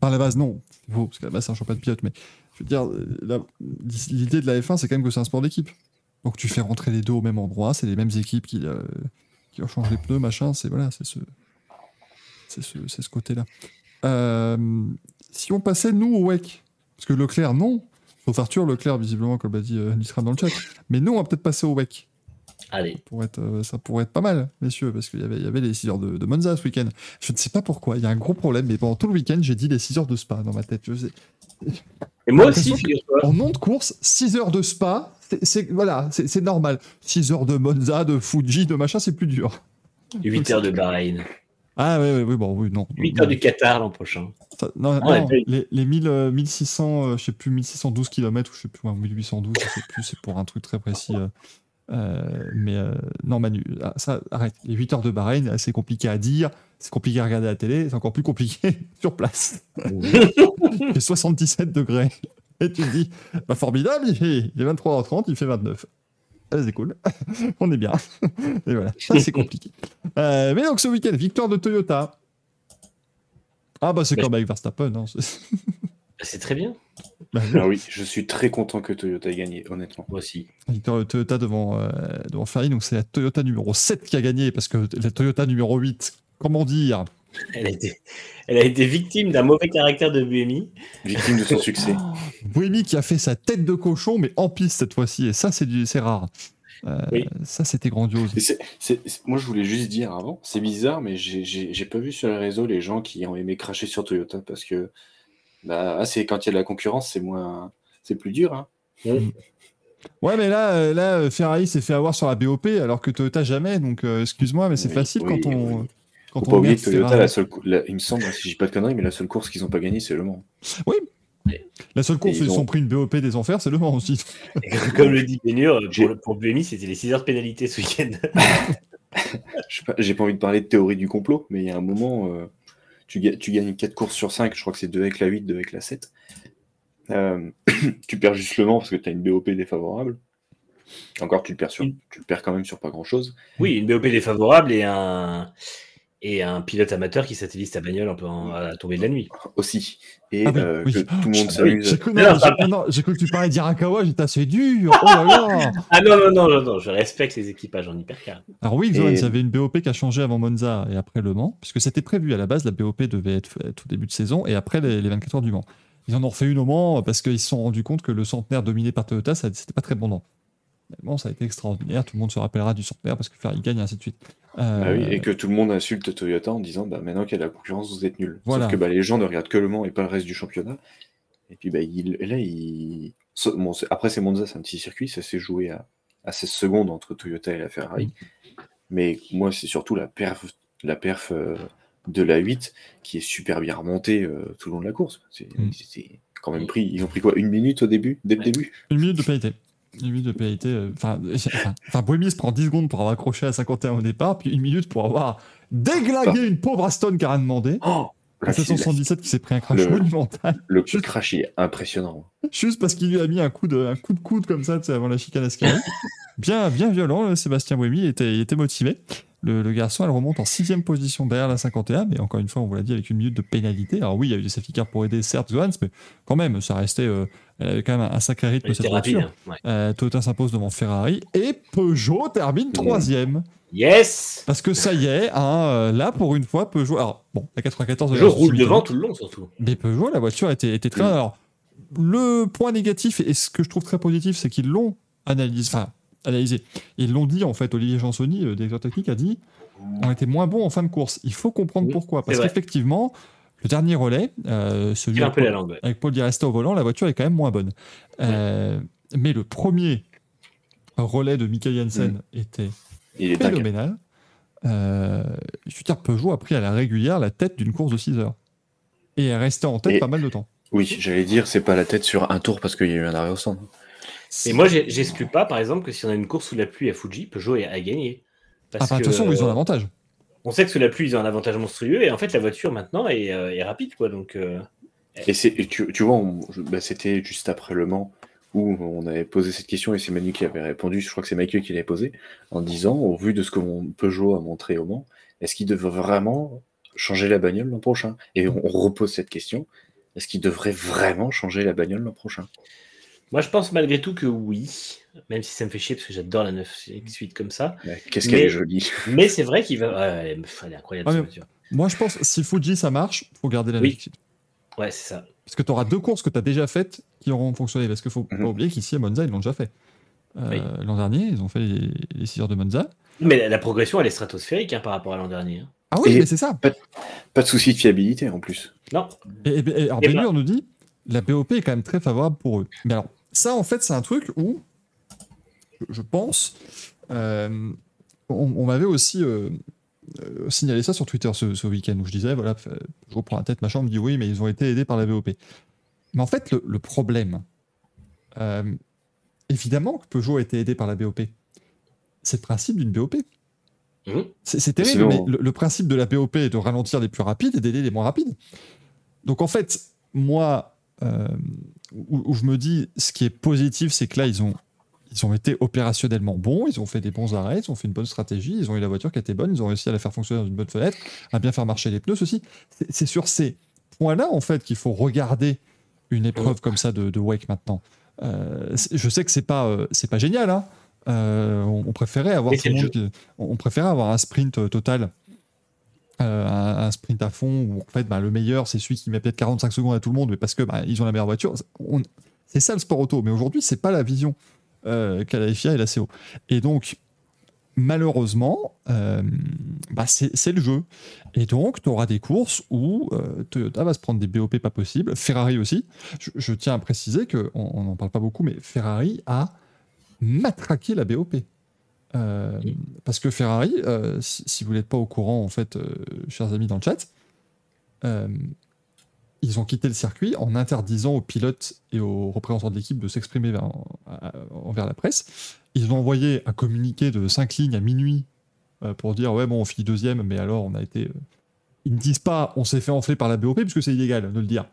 À la base, non. Faux, parce qu'à la base, c'est un championnat de pilote. Mais je veux dire, l'idée de la F1, c'est quand même que c'est un sport d'équipe. Donc tu fais rentrer les deux au même endroit, c'est les mêmes équipes qui, euh, qui les pneus, machin. C'est voilà, c'est ce, c'est ce, ce côté-là. Euh, si on passait, nous, au WEC, parce que Leclerc, non. Sauf Arthur, Leclerc, visiblement, comme l'a dit euh, dans le chat. Mais nous, on va peut-être passer au WEC Allez, pour être, euh, ça pourrait être pas mal, messieurs, parce qu'il y avait, il y avait les 6 heures de, de Monza ce week-end. Je ne sais pas pourquoi, il y a un gros problème, mais pendant tout le week-end, j'ai dit les 6 heures de Spa dans ma tête. Je sais- et moi aussi. En nom de course, 6 heures de Spa, c'est- c'est voilà, c'est c'est normal. 6 heures de Monza, de Fuji, de machin, c'est plus dur. 8 heures de Bahreïn. Ah oui, oui, oui, bon, oui, non. Victoire du Qatar l'an prochain. Ça- non, Ah, non, les, les 1000, euh, 1600, euh, je sais plus, 1612 km ou je sais plus, ouais, 1812, je sais plus, c'est pour un truc très précis. euh, euh, mais euh, non, Manu, ah, ça, arrête. Les 8 heures de Bahreïn, c'est compliqué à dire, c'est compliqué à regarder à la télé, c'est encore plus compliqué sur place. Il fait 77 degrés. Et tu te dis, bah formidable, il, fait, il est 23h30, il fait 29. Ah, c'est cool, on est bien. Et voilà, ça c'est compliqué. Euh, mais donc ce week-end, victoire de Toyota. Ah bah c'est comme avec Verstappen. hein, c'est- très bien. bah, oui. Ah oui, je suis très content que Toyota ait gagné, honnêtement. Moi aussi. Toyota devant, euh, devant Ferrari, donc c'est la Toyota numéro 7 qui a gagné, parce que la Toyota numéro 8, comment dire? Elle a été, elle a été victime d'un mauvais caractère de Buemi. Victime de son succès. Buemi qui a fait sa tête de cochon, mais en piste cette fois-ci, et ça c'est rare. Euh, Oui. Ça c'était grandiose. Moi, je voulais juste dire avant, c'est bizarre, mais j'ai pas vu sur les réseaux les gens qui ont aimé cracher sur Toyota parce que bah, ah, c'est quand il y a de la concurrence, c'est moins, c'est plus dur. Hein. Ouais, mais là, euh, là euh, Ferrari s'est fait avoir sur la BOP, alors que Toyota jamais, donc euh, excuse-moi, mais c'est Oui, facile oui, quand on. oui. Quand Faut on pas oublier Toyota, la seule, la- il me semble, si je dis pas de conneries, mais la seule course qu'ils ont pas gagnée, c'est Le Mans. La seule course où ils ont- ont pris une BOP des enfers, c'est Le Mans aussi. Comme le dit Bénur, J'ai- pour, pour Buemi, c'était les 6 heures de pénalité ce week-end. Je sais pas- J'ai pas envie de parler de théorie du complot, mais il y a un moment, euh, tu, ga- tu gagnes 4 courses sur 5, je crois que c'est 2 avec la 8, 2 avec la 7. Euh, tu perds juste le Mans parce que tu as une BOP défavorable. Encore, tu le perds, sur, tu le perds quand même sur pas grand chose. Oui, une BOP défavorable et un, et un pilote amateur qui satellise sa bagnole un peu en- à la tombée de la nuit. aussi. Et Ah euh, oui. que tout le monde Ah s'amuse. J'ai cru, Non, non, ça- j'ai- non, j'ai cru que tu parlais d'Irakawa, j'étais assez dur. Oh là là Ah non, non, non, non, non, je respecte les équipages en hypercar. Alors oui, Et- Zohan, il y avait une BOP qui a changé avant Monza et après Le Mans, puisque c'était prévu à la base, la BOP devait être faite au début de saison et après les, les 24 heures du Mans. Ils en ont refait une au Mans parce qu'ils se sont rendus compte que le centenaire dominé par Toyota, ça c'était pas très bon. Non. Mais bon, ça a été extraordinaire, tout le monde se rappellera du centenaire parce que Ferrari gagne et ainsi de suite. Euh, Ah oui, et que tout le monde insulte Toyota en disant bah, maintenant qu'il y a de la concurrence, vous êtes nuls. Voilà. Sauf que bah, les gens ne regardent que le Mans et pas le reste du championnat. Et puis bah, il- là, il... bon, après c'est Monza, c'est un petit circuit, ça s'est joué à, à 16 secondes entre Toyota et la Ferrari. Mais moi, c'est surtout la perf, la perf euh, de la 8 qui est super bien remontée euh, tout le long de la course. C'est c'est quand même pris. Ils ont pris quoi Une minute au début Dès le début? Une minute de pénalité. Une minute de pénalité. euh, Enfin, euh, se prend 10 secondes pour avoir accroché à 51 au départ, puis une minute pour avoir déglingué une pauvre Aston qui a rien demandé. Oh La 777 qui s'est pris un crash Le- monumental. Le crash il est impressionnant. Juste parce qu'il lui a mis un coup de, un coup de coude comme ça avant la chicane Ascari. bien, bien violent, Sébastien Buemi était, il était motivé. Le, le garçon, elle remonte en sixième position derrière la 51, mais encore une fois, on vous l'a dit, avec une minute de pénalité. Alors oui, il y a eu des safety cars pour aider, certes, Johannes, mais quand même, ça restait, euh, elle avait quand même un, sacré rythme, cette C'était rapide. voiture. hein, ouais. Euh, Toyota s'impose devant Ferrari et Peugeot termine troisième. Yes Parce que ça y est, hein, euh, là, pour une fois, Peugeot... Alors, bon, la 94... Je version roule devant tout le long, surtout. Mais Peugeot, la voiture était, était très. Alors, le point négatif, et ce que je trouve très positif, c'est qu'ils l'ont analysé. Enfin, analysé. Ils l'ont dit, en fait, Olivier Jansoni, le directeur technique, a dit on était moins bon en fin de course. Il faut comprendre Oui, pourquoi. Parce qu'effectivement, le dernier relais, euh, celui avec la Paul, langue. ouais. avec Paul Di Resta au volant, la voiture est quand même moins bonne. Euh, mais le premier relais de Michael Jensen était Il est phénoménal. Euh, je veux dire, Peugeot a pris à la régulière la tête d'une course de 6 heures. Et est resté en tête Et- pas mal de temps. Oui, j'allais dire, c'est pas la tête sur un tour parce qu'il y a eu un arrêt au centre. Et moi, j'exclus pas, par exemple, que si on a une course sous la pluie à Fuji, Peugeot a a gagné. Ah, Parce bah, de toute façon, ils ont l'avantage. On sait que sous la pluie, ils ont un avantage monstrueux, et en fait, la voiture maintenant est, euh, est rapide, quoi. Donc, euh, Et, c'est, et tu, tu vois, bah, c'était juste après Le Mans où on avait posé cette question et c'est Manu qui avait répondu. Je crois que c'est Michael qui l'avait posé en disant, au vu de ce que mon Peugeot a montré au Mans, est-ce qu'il devrait vraiment changer la bagnole l'an prochain? Et on, on repose cette question. Est-ce qu'il devrait vraiment changer la bagnole l'an prochain? Moi, je pense malgré tout que oui, même si ça me fait chier parce que j'adore la 9X8 comme ça. Ouais, Qu'est-ce qu'elle est jolie Mais c'est vrai qu'il va. Ouais, elle, est incroyable, Ah, cette voiture. Moi, je pense si Fuji ça marche, faut garder la Oui. Nexus. Ouais, c'est ça. Parce que tu auras deux courses que tu as déjà faites qui auront fonctionné. Parce qu'il faut Mhm. pas oublier qu'ici à Monza, ils l'ont déjà fait. Euh, Oui. L'an dernier, ils ont fait les, les 6 heures de Monza. Mais la, la progression, elle est stratosphérique hein, par rapport à l'an dernier. hein. Ah oui, Et- mais c'est ça. Pas de souci de fiabilité en plus. Non, Et, et, et alors, Et Benur bah- nous dit la BOP est quand même très favorable pour eux. Mais alors, ça, en fait, c'est un truc où, je, pense, euh, on, on m'avait aussi euh, euh, signalé ça sur Twitter ce, ce week-end où je disais voilà, je reprends la tête, machin, on me dit oui, mais ils ont été aidés par la BOP. Mais en fait, le, le problème, euh, évidemment que Peugeot a été aidé par la BOP. C'est le principe d'une BOP. Mhm. C'est terrible, mais le, le principe de la BOP est de ralentir les plus rapides et d'aider les moins rapides. Donc en fait, moi, euh, où, où je me dis, ce qui est positif, c'est que là, ils ont, ils ont été opérationnellement bons, ils ont fait des bons arrêts, ils ont fait une bonne stratégie, ils ont eu la voiture qui était bonne, ils ont réussi à la faire fonctionner dans une bonne fenêtre, à bien faire marcher les pneus, ceci. C'est- sur ces points-là, en fait, qu'il faut regarder une épreuve comme ça de, de Wake maintenant. Euh, je sais que c'est pas, euh, c'est pas génial, hein. Euh, on, on préférait avoir tout monde qui- on on préférait avoir un sprint total, euh, un, un sprint à fond où en fait bah, le meilleur c'est celui qui met peut-être 45 secondes à tout le monde, mais parce que bah, ils ont la meilleure voiture. On- C'est ça le sport auto, mais aujourd'hui c'est pas la vision euh, qu'a la FIA et la CO. Et donc malheureusement, euh, bah, c'est le jeu. Et donc, tu auras des courses où euh, Toyota va se prendre des BOP pas possibles, Ferrari aussi. Je, tiens à préciser qu'on n'en parle pas beaucoup, mais Ferrari a matraqué la BOP. Euh, parce que Ferrari, si, si vous n'êtes pas au courant, en fait, chers amis dans le chat, ils ont quitté le circuit en interdisant aux pilotes et aux représentants de l'équipe de s'exprimer envers la presse. Ils ont envoyé un communiqué de 5 lignes à minuit euh, pour dire ouais bon on finit deuxième mais alors on a été euh, ils ne disent pas on s'est fait enfler par la BOP puisque c'est illégal de le dire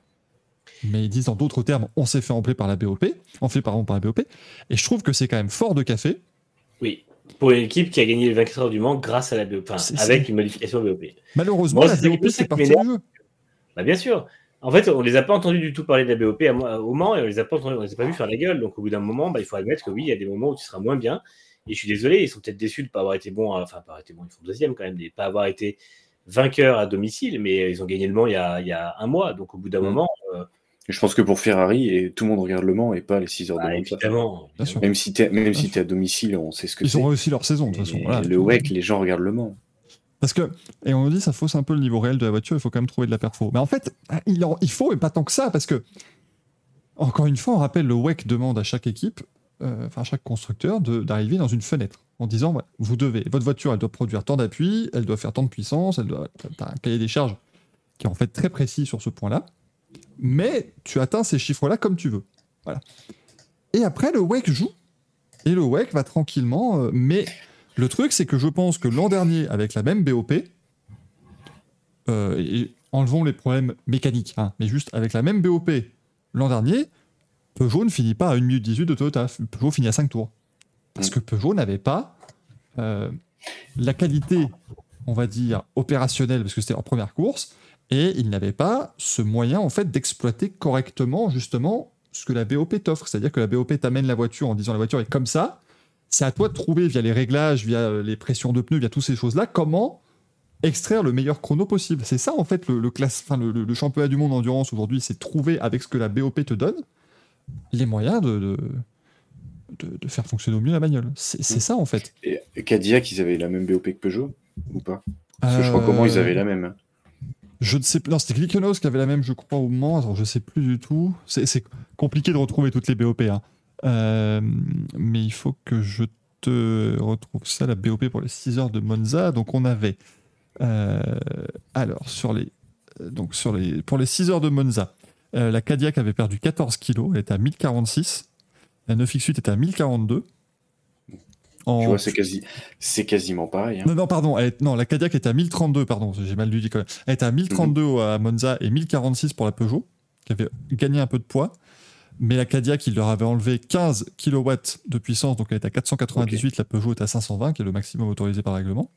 mais ils disent dans d'autres termes on s'est fait enfler par la BOP enfler pardon par la BOP et je trouve que c'est quand même fort de café Oui. Pour une équipe qui a gagné les 24 heures du Mans grâce à la BOP, enfin, avec une modification BOP. malheureusement Moi, la c'est BOP c'est partie du jeu Bah, bien sûr. En fait, on les a pas entendus du tout parler de la BOP à au Mans et on les a pas entendus, on les a pas vus faire la gueule. Donc, au bout d'un moment, bah, il faut admettre que oui, il y a des moments où tu seras moins bien. Et je suis désolé, ils sont peut-être déçus de ne pas avoir été bons. à- Enfin, pas avoir été bons, ils font deuxième quand même, de ne pas avoir été vainqueurs à domicile. Mais ils ont gagné le Mans il y a, il y a un mois. Donc, au bout d'un Mm. moment, Et je pense que pour Ferrari, et tout le monde regarde Le Mans et pas les 6 heures de bah, évidemment. Bien sûr. Même si t'es même si Bien t'es à domicile, on sait ce que ils ont réussi leur saison de toute façon voilà. Le WEC, les gens regardent Le Mans. Parce que, et on nous dit, ça fausse un peu le niveau réel de la voiture, il faut quand même trouver de la perfo. Mais en fait, il, faut, et pas tant que ça, parce que, encore une fois, on rappelle, le WEC demande à chaque équipe, euh, enfin à chaque constructeur, d'arriver dans une fenêtre en disant, vous devez, votre voiture, elle doit produire tant d'appui, elle doit faire tant de puissance, elle doit, t'as un cahier des charges qui est en fait très précis sur ce point-là, mais tu atteins ces chiffres-là comme tu veux. Voilà. Et après, le WEC joue, et le WEC va tranquillement, euh, mais le truc, c'est que je pense que l'an dernier, avec la même BOP, euh, et enlevons les problèmes mécaniques, hein, mais juste avec la même BOP l'an dernier, Peugeot ne finit pas à 1 minute 18 de Toyota. Peugeot finit à 5 tours. Parce que Peugeot n'avait pas euh, la qualité, on va dire, opérationnelle, parce que c'était leur première course, et ils n'avaient pas ce moyen, en fait, d'exploiter correctement, justement, ce que la BOP t'offre. C'est-à-dire que la BOP t'amène la voiture en disant la voiture est comme ça, c'est à toi de trouver via les réglages, via euh, les pressions de pneus, via toutes ces choses-là, comment extraire le meilleur chrono possible. C'est ça en fait le, le classe, le, championnat du monde endurance aujourd'hui, c'est trouver avec ce que la BOP te donne les moyens de, de, de- de faire fonctionner au mieux la bagnole. C'est c'est ça en fait. Et Cadillac, ils avaient la même BOP que Peugeot ou pas? Parce que je crois Euh, comment ils avaient la même. hein. Je ne sais plus. Non, c'était Glickenhaus qui avait la même, je crois, au moment. Alors, je sais plus du tout. C'est c'est compliqué de retrouver toutes les BOP. hein. Euh, mais il faut que je te retrouve ça, la BOP pour les 6 heures de Monza. Donc, on avait. euh, alors, sur les, euh, donc sur les, pour les 6 heures de Monza, euh, la Cadillac avait perdu 14 kilos. Elle était à 1046. La 9X8 était à 1042. En- Tu vois, c'est quasi, c'est quasiment pareil. hein. non, non, pardon. elle non, la Cadillac était à 1032, pardon. J'ai mal lu dit quand même. Elle était à 1032 à Monza et 1046 pour la Peugeot, qui avait gagné un peu de poids. Mais la Cadillac, il leur avait enlevé 15 kW de puissance, donc elle est à 498. La Peugeot est à 520, qui est le maximum autorisé par règlement.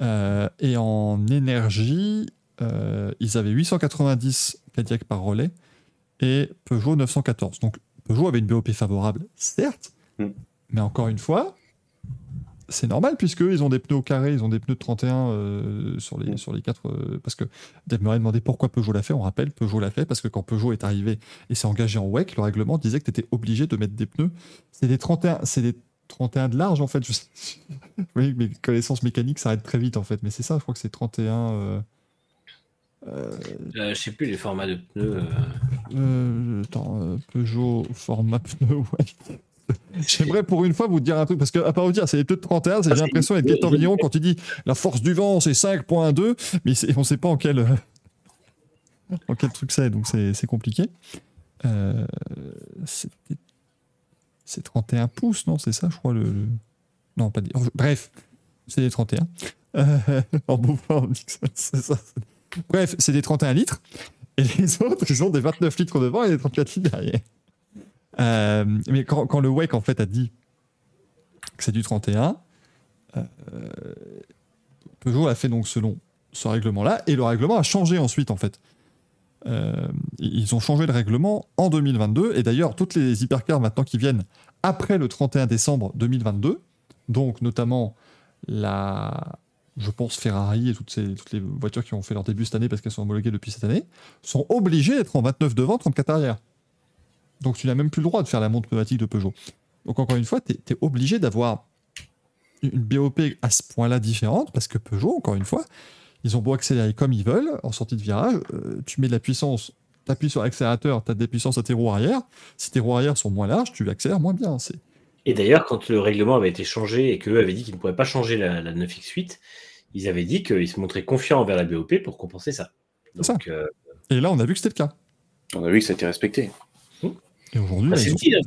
Euh, et en énergie, euh, ils avaient 890 Cadillac par relais et Peugeot 914. Donc Peugeot avait une BOP favorable, certes, Mm. mais encore une fois, c'est normal puisque ils ont des pneus au carré, ils ont des pneus de 31 euh, sur les Mm. sur les quatre. euh, parce que Dave m'aurait demandé pourquoi Peugeot l'a fait. On rappelle, Peugeot l'a fait parce que quand Peugeot est arrivé et s'est engagé en WEC, le règlement disait que tu étais obligé de mettre des pneus. C'est des 31, c'est des 31 de large en fait. Je sais- oui, mes connaissances mécaniques s'arrêtent très vite en fait, mais c'est ça. Je crois que c'est 31. euh, euh, Euh, je sais plus les formats de pneus. euh. euh, attends, euh, Peugeot format pneu, ouais. J'aimerais pour une fois vous dire un truc, parce qu'à part vous dire, c'est les de 31, j'ai Ah, c'est- l'impression d'être Vigneron quand il dit la force du vent, c'est 5.2, mais on sait pas en quel, en quel truc c'est, donc c'est compliqué. Euh, c'est 31 pouces, non C'est ça, je crois, le. le- Non, pas dit. Bref, c'est des 31. Euh, en c'est ça. Bref, c'est des 31 litres. Et les autres, ils ont des 29 litres devant et des 34 litres derrière. Euh, mais quand, le WEC en fait a dit que c'est du 31, euh, Peugeot a fait donc selon ce règlement-là, et le règlement a changé ensuite en fait. Euh, ils ont changé le règlement en 2022, et d'ailleurs toutes les hypercars maintenant qui viennent après le 31 décembre 2022, donc notamment la, je pense Ferrari et toutes, ces, toutes les voitures qui ont fait leur début cette année parce qu'elles sont homologuées depuis cette année, sont obligées d'être en 29 devant, 34 arrière. Donc tu n'as même plus le droit de faire la montre pneumatique de Peugeot. Donc encore une fois, tu es, obligé d'avoir une BOP à ce point-là différente parce que Peugeot, encore une fois, ils ont beau accélérer comme ils veulent en sortie de virage, euh, tu mets de la puissance, tu appuies sur l'accélérateur, tu as des puissances à tes roues arrière. Si tes roues arrière sont moins larges, tu accélères moins bien. C'est Et d'ailleurs, quand le règlement avait été changé et qu'eux avaient dit qu'ils ne pouvaient pas changer la, la 9X8, ils avaient dit qu'ils se montraient confiants envers la BOP pour compenser ça. Euh, Et là, on a vu que c'était le cas. On a vu que ça a été respecté. Et aujourd'hui, bah, c'est le deal.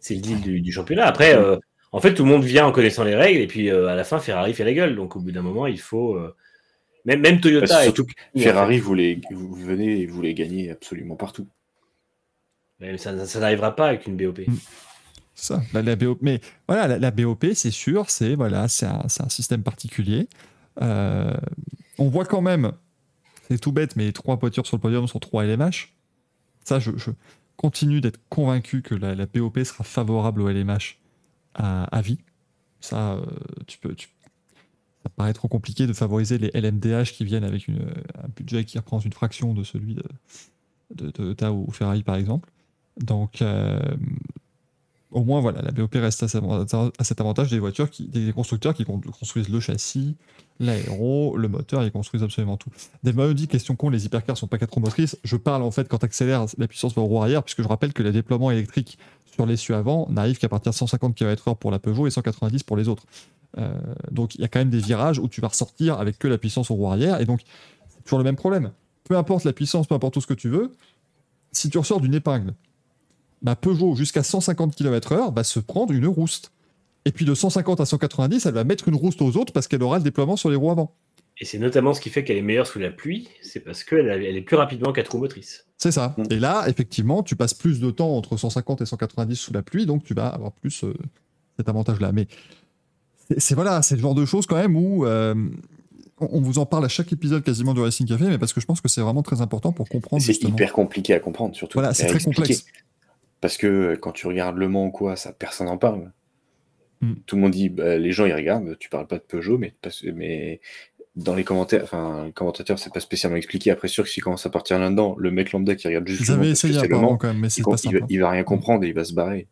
C'est le du, du championnat. Après, euh, en fait, tout le monde vient en connaissant les règles et puis euh, à la fin, Ferrari fait la gueule. Donc au bout d'un moment, il faut. euh, Même, même Toyota. surtout que Ferrari voulait, vous venez et voulait gagner absolument partout. Mais ça, ça n'arrivera pas avec une BOP. Mm. Ça, la, la BOP. Mais voilà, la, la BOP, c'est sûr, c'est voilà, c'est un, c'est un système particulier. Euh, on voit quand même, c'est tout bête, mais les trois voitures sur le podium sont trois LMH. Ça, je, je continue d'être convaincu que la, BOP sera favorable au LMH à, vie. Ça, euh, tu peux, ça paraît trop compliqué de favoriser les LMDH qui viennent avec une, un budget qui reprend une fraction de celui de, de, ou Ferrari, par exemple. Donc, euh, au moins, voilà, la BOP reste à, cet avantage des voitures, des constructeurs qui con- construisent le châssis, l'aéro, le moteur, ils construisent absolument tout. Dave me dit, question con, les hypercars sont pas quatre roues motrices. Je parle en fait quand tu accélères, la puissance va roue arrière, puisque je rappelle que le déploiement électrique sur l'essieu avant n'arrive qu'à partir de 150 km/h pour la Peugeot et 190 pour les autres. Euh, donc il y a quand même des virages où tu vas ressortir avec que la puissance au roue arrière, et donc c'est toujours le même problème. Peu importe la puissance, peu importe tout ce que tu veux, si tu ressors d'une épingle, bah Peugeot jusqu'à 150 km/h va se prendre une rouste. Et puis de 150 à 190, elle va mettre une rouste aux autres parce qu'elle aura le déploiement sur les roues avant. Et c'est notamment ce qui fait qu'elle est meilleure sous la pluie, c'est parce qu'elle elle est plus rapidement qu'à roues motrices. C'est ça. Mm. Et là, effectivement, tu passes plus de temps entre 150 et 190 sous la pluie, donc tu vas avoir plus euh, cet avantage-là. Mais c'est c'est- voilà, c'est le genre de choses quand même où euh, on, on vous en parle à chaque épisode quasiment du Racing Café, mais parce que je pense que c'est vraiment très important pour comprendre C'est hyper compliqué à comprendre, surtout. Voilà, c'est très expliquer. complexe. Parce que euh, quand tu regardes Le Mans ou quoi, ça, personne n'en parle. Mm. Tout le monde dit, bah, les gens ils regardent, tu parles pas de Peugeot, mais, dans les commentaires, enfin, les commentateurs, c'est pas spécialement expliqué. Après, sûr que s'il commence à partir là-dedans, le mec lambda qui regarde juste Ils Le Mans avaient essayé Le apparemment Mans, quand même, mais il, c'est pas il simple. va, il va rien comprendre et il va se barrer.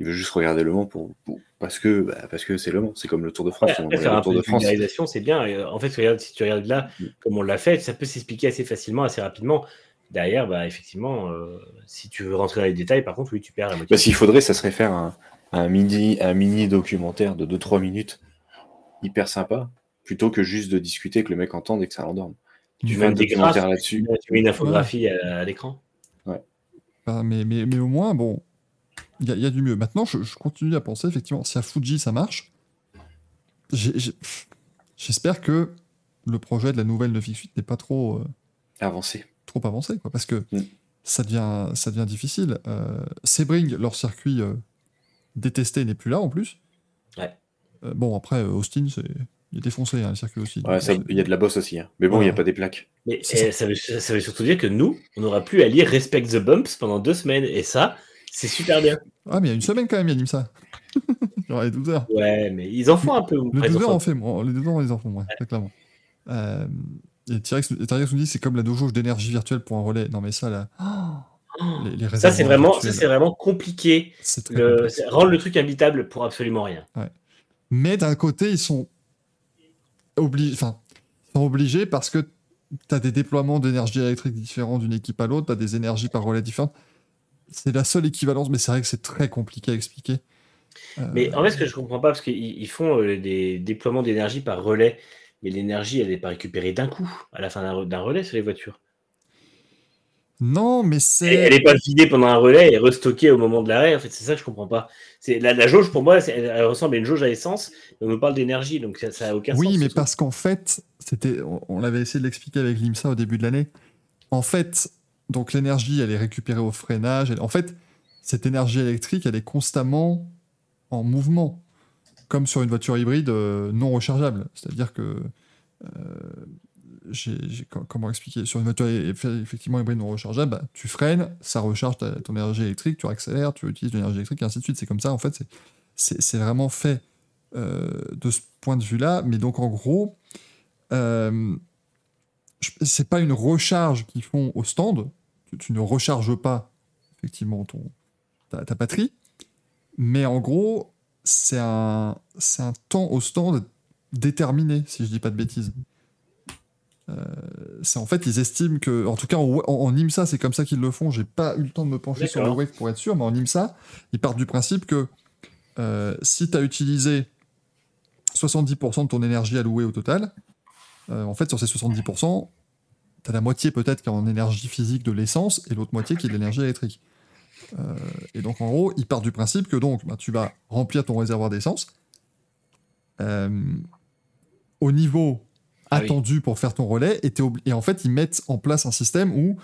Il veut juste regarder Le Mans pour, pour- parce que bah, parce que c'est Le Mans, c'est comme le Tour de France. On faire le Tour de France. c'est bien. En fait, regarde, si tu regardes là, Mm. comme on l'a fait, ça peut s'expliquer assez facilement, assez rapidement. Derrière, bah, effectivement, euh, si tu veux rentrer dans les détails, par contre, oui, tu perds la moitié. Bah, S'il faudrait, ça serait faire un, un mini, un mini documentaire de 2-3 minutes, hyper sympa, plutôt que juste de discuter que le mec entende et que ça l'endorme. Tu Tu fais un documentaire là-dessus. tu mets une infographie à, à l'écran. Ah, mais, mais, mais au moins, bon, il y, a- il y a du mieux. Maintenant, je, je continue à penser, effectivement, si à Fuji ça marche, j'espère que le projet de la nouvelle 9X8 n'est pas trop, euh, Avancer. Trop avancé, quoi, parce que Mm. ça, devient, ça devient difficile. Euh, Sebring, leur circuit euh, détesté, n'est plus là en plus. Ouais. Euh, bon, après, euh, Austin, c'est il est défoncé, hein, le circuit aussi. Ouais, ça- il y a de la bosse aussi. hein. Mais bon, il n'y a pas des plaques. Mais eh, ça, veut, ça veut surtout dire que nous, on n'aura plus à lire Respect the Bumps pendant deux semaines. Et ça, c'est super bien. Ah, mais il y a une semaine quand même, il y a ça. Genre les 12 heures. Ouais, mais ils en font un peu. Le Après, ils 12 en heures, on fait, les 12 heures, on les en font, ouais, très clairement. Euh, et T-Rex nous dit c'est comme la jauge d'énergie virtuelle pour un relais. Non, mais ça, là. les, les Ça, c'est vraiment, c'est compliqué. Le, rendre le truc habitable pour absolument rien. Mais d'un côté, ils sont obligés, enfin, sont obligés parce que tu as des déploiements d'énergie électrique différents d'une équipe à l'autre, tu as des énergies par relais différentes. c'est la seule équivalence, mais c'est vrai que c'est très compliqué à expliquer. Euh, Mais en fait, ce que je comprends pas, parce qu'ils ils font euh, des déploiements d'énergie par relais, mais l'énergie, elle n'est pas récupérée d'un coup, à la fin d'un re- d'un relais sur les voitures. Non, mais Elle c'est. n'est pas vidée pendant un relais et restockée au moment de l'arrêt. En fait, c'est ça que je comprends pas. C'est la, la jauge, pour moi, elle, elle ressemble à une jauge à essence, mais on nous parle d'énergie, donc ça, ça a aucun sens. Oui, mais parce qu'en fait, c'était, on, on l'avait essayé de l'expliquer avec l'IMSA au début de l'année. En fait, donc l'énergie, elle est récupérée au freinage. elle- en fait, cette énergie électrique, elle est constamment en mouvement, comme sur une voiture hybride euh, non rechargeable. C'est-à-dire que, euh, comment expliquer? Sur une voiture eff- effectivement hybride non rechargeable, bah, tu freines, ça recharge ton énergie électrique, tu accélères, tu utilises de l'énergie électrique, et ainsi de suite. C'est comme ça, en fait, c'est, vraiment fait euh, de ce point de vue-là. Mais donc, en gros, c'est pas une recharge qu'ils font au stand. Tu, tu ne recharges pas, effectivement, ton, ta, ta batterie. Mais en gros, c'est un, c'est un temps au stand déterminé, si je dis pas de bêtises. Euh, c'est en fait, ils estiment que, en tout cas en, en, IMSA, c'est comme ça qu'ils le font. J'ai pas eu le temps de me pencher sur le wave pour être sûr, mais en IMSA, ils partent du principe que euh, si tu as utilisé 70% de ton énergie allouée au total, euh, en fait, sur ces 70%, tu as la moitié peut-être qui est en énergie physique de l'essence et l'autre moitié qui est de l'énergie électrique. Euh, et donc, en gros, il part du principe que donc, bah, tu vas remplir ton réservoir d'essence euh, au niveau Ah oui. attendu pour faire ton relais. Et en fait, ils mettent en place un système où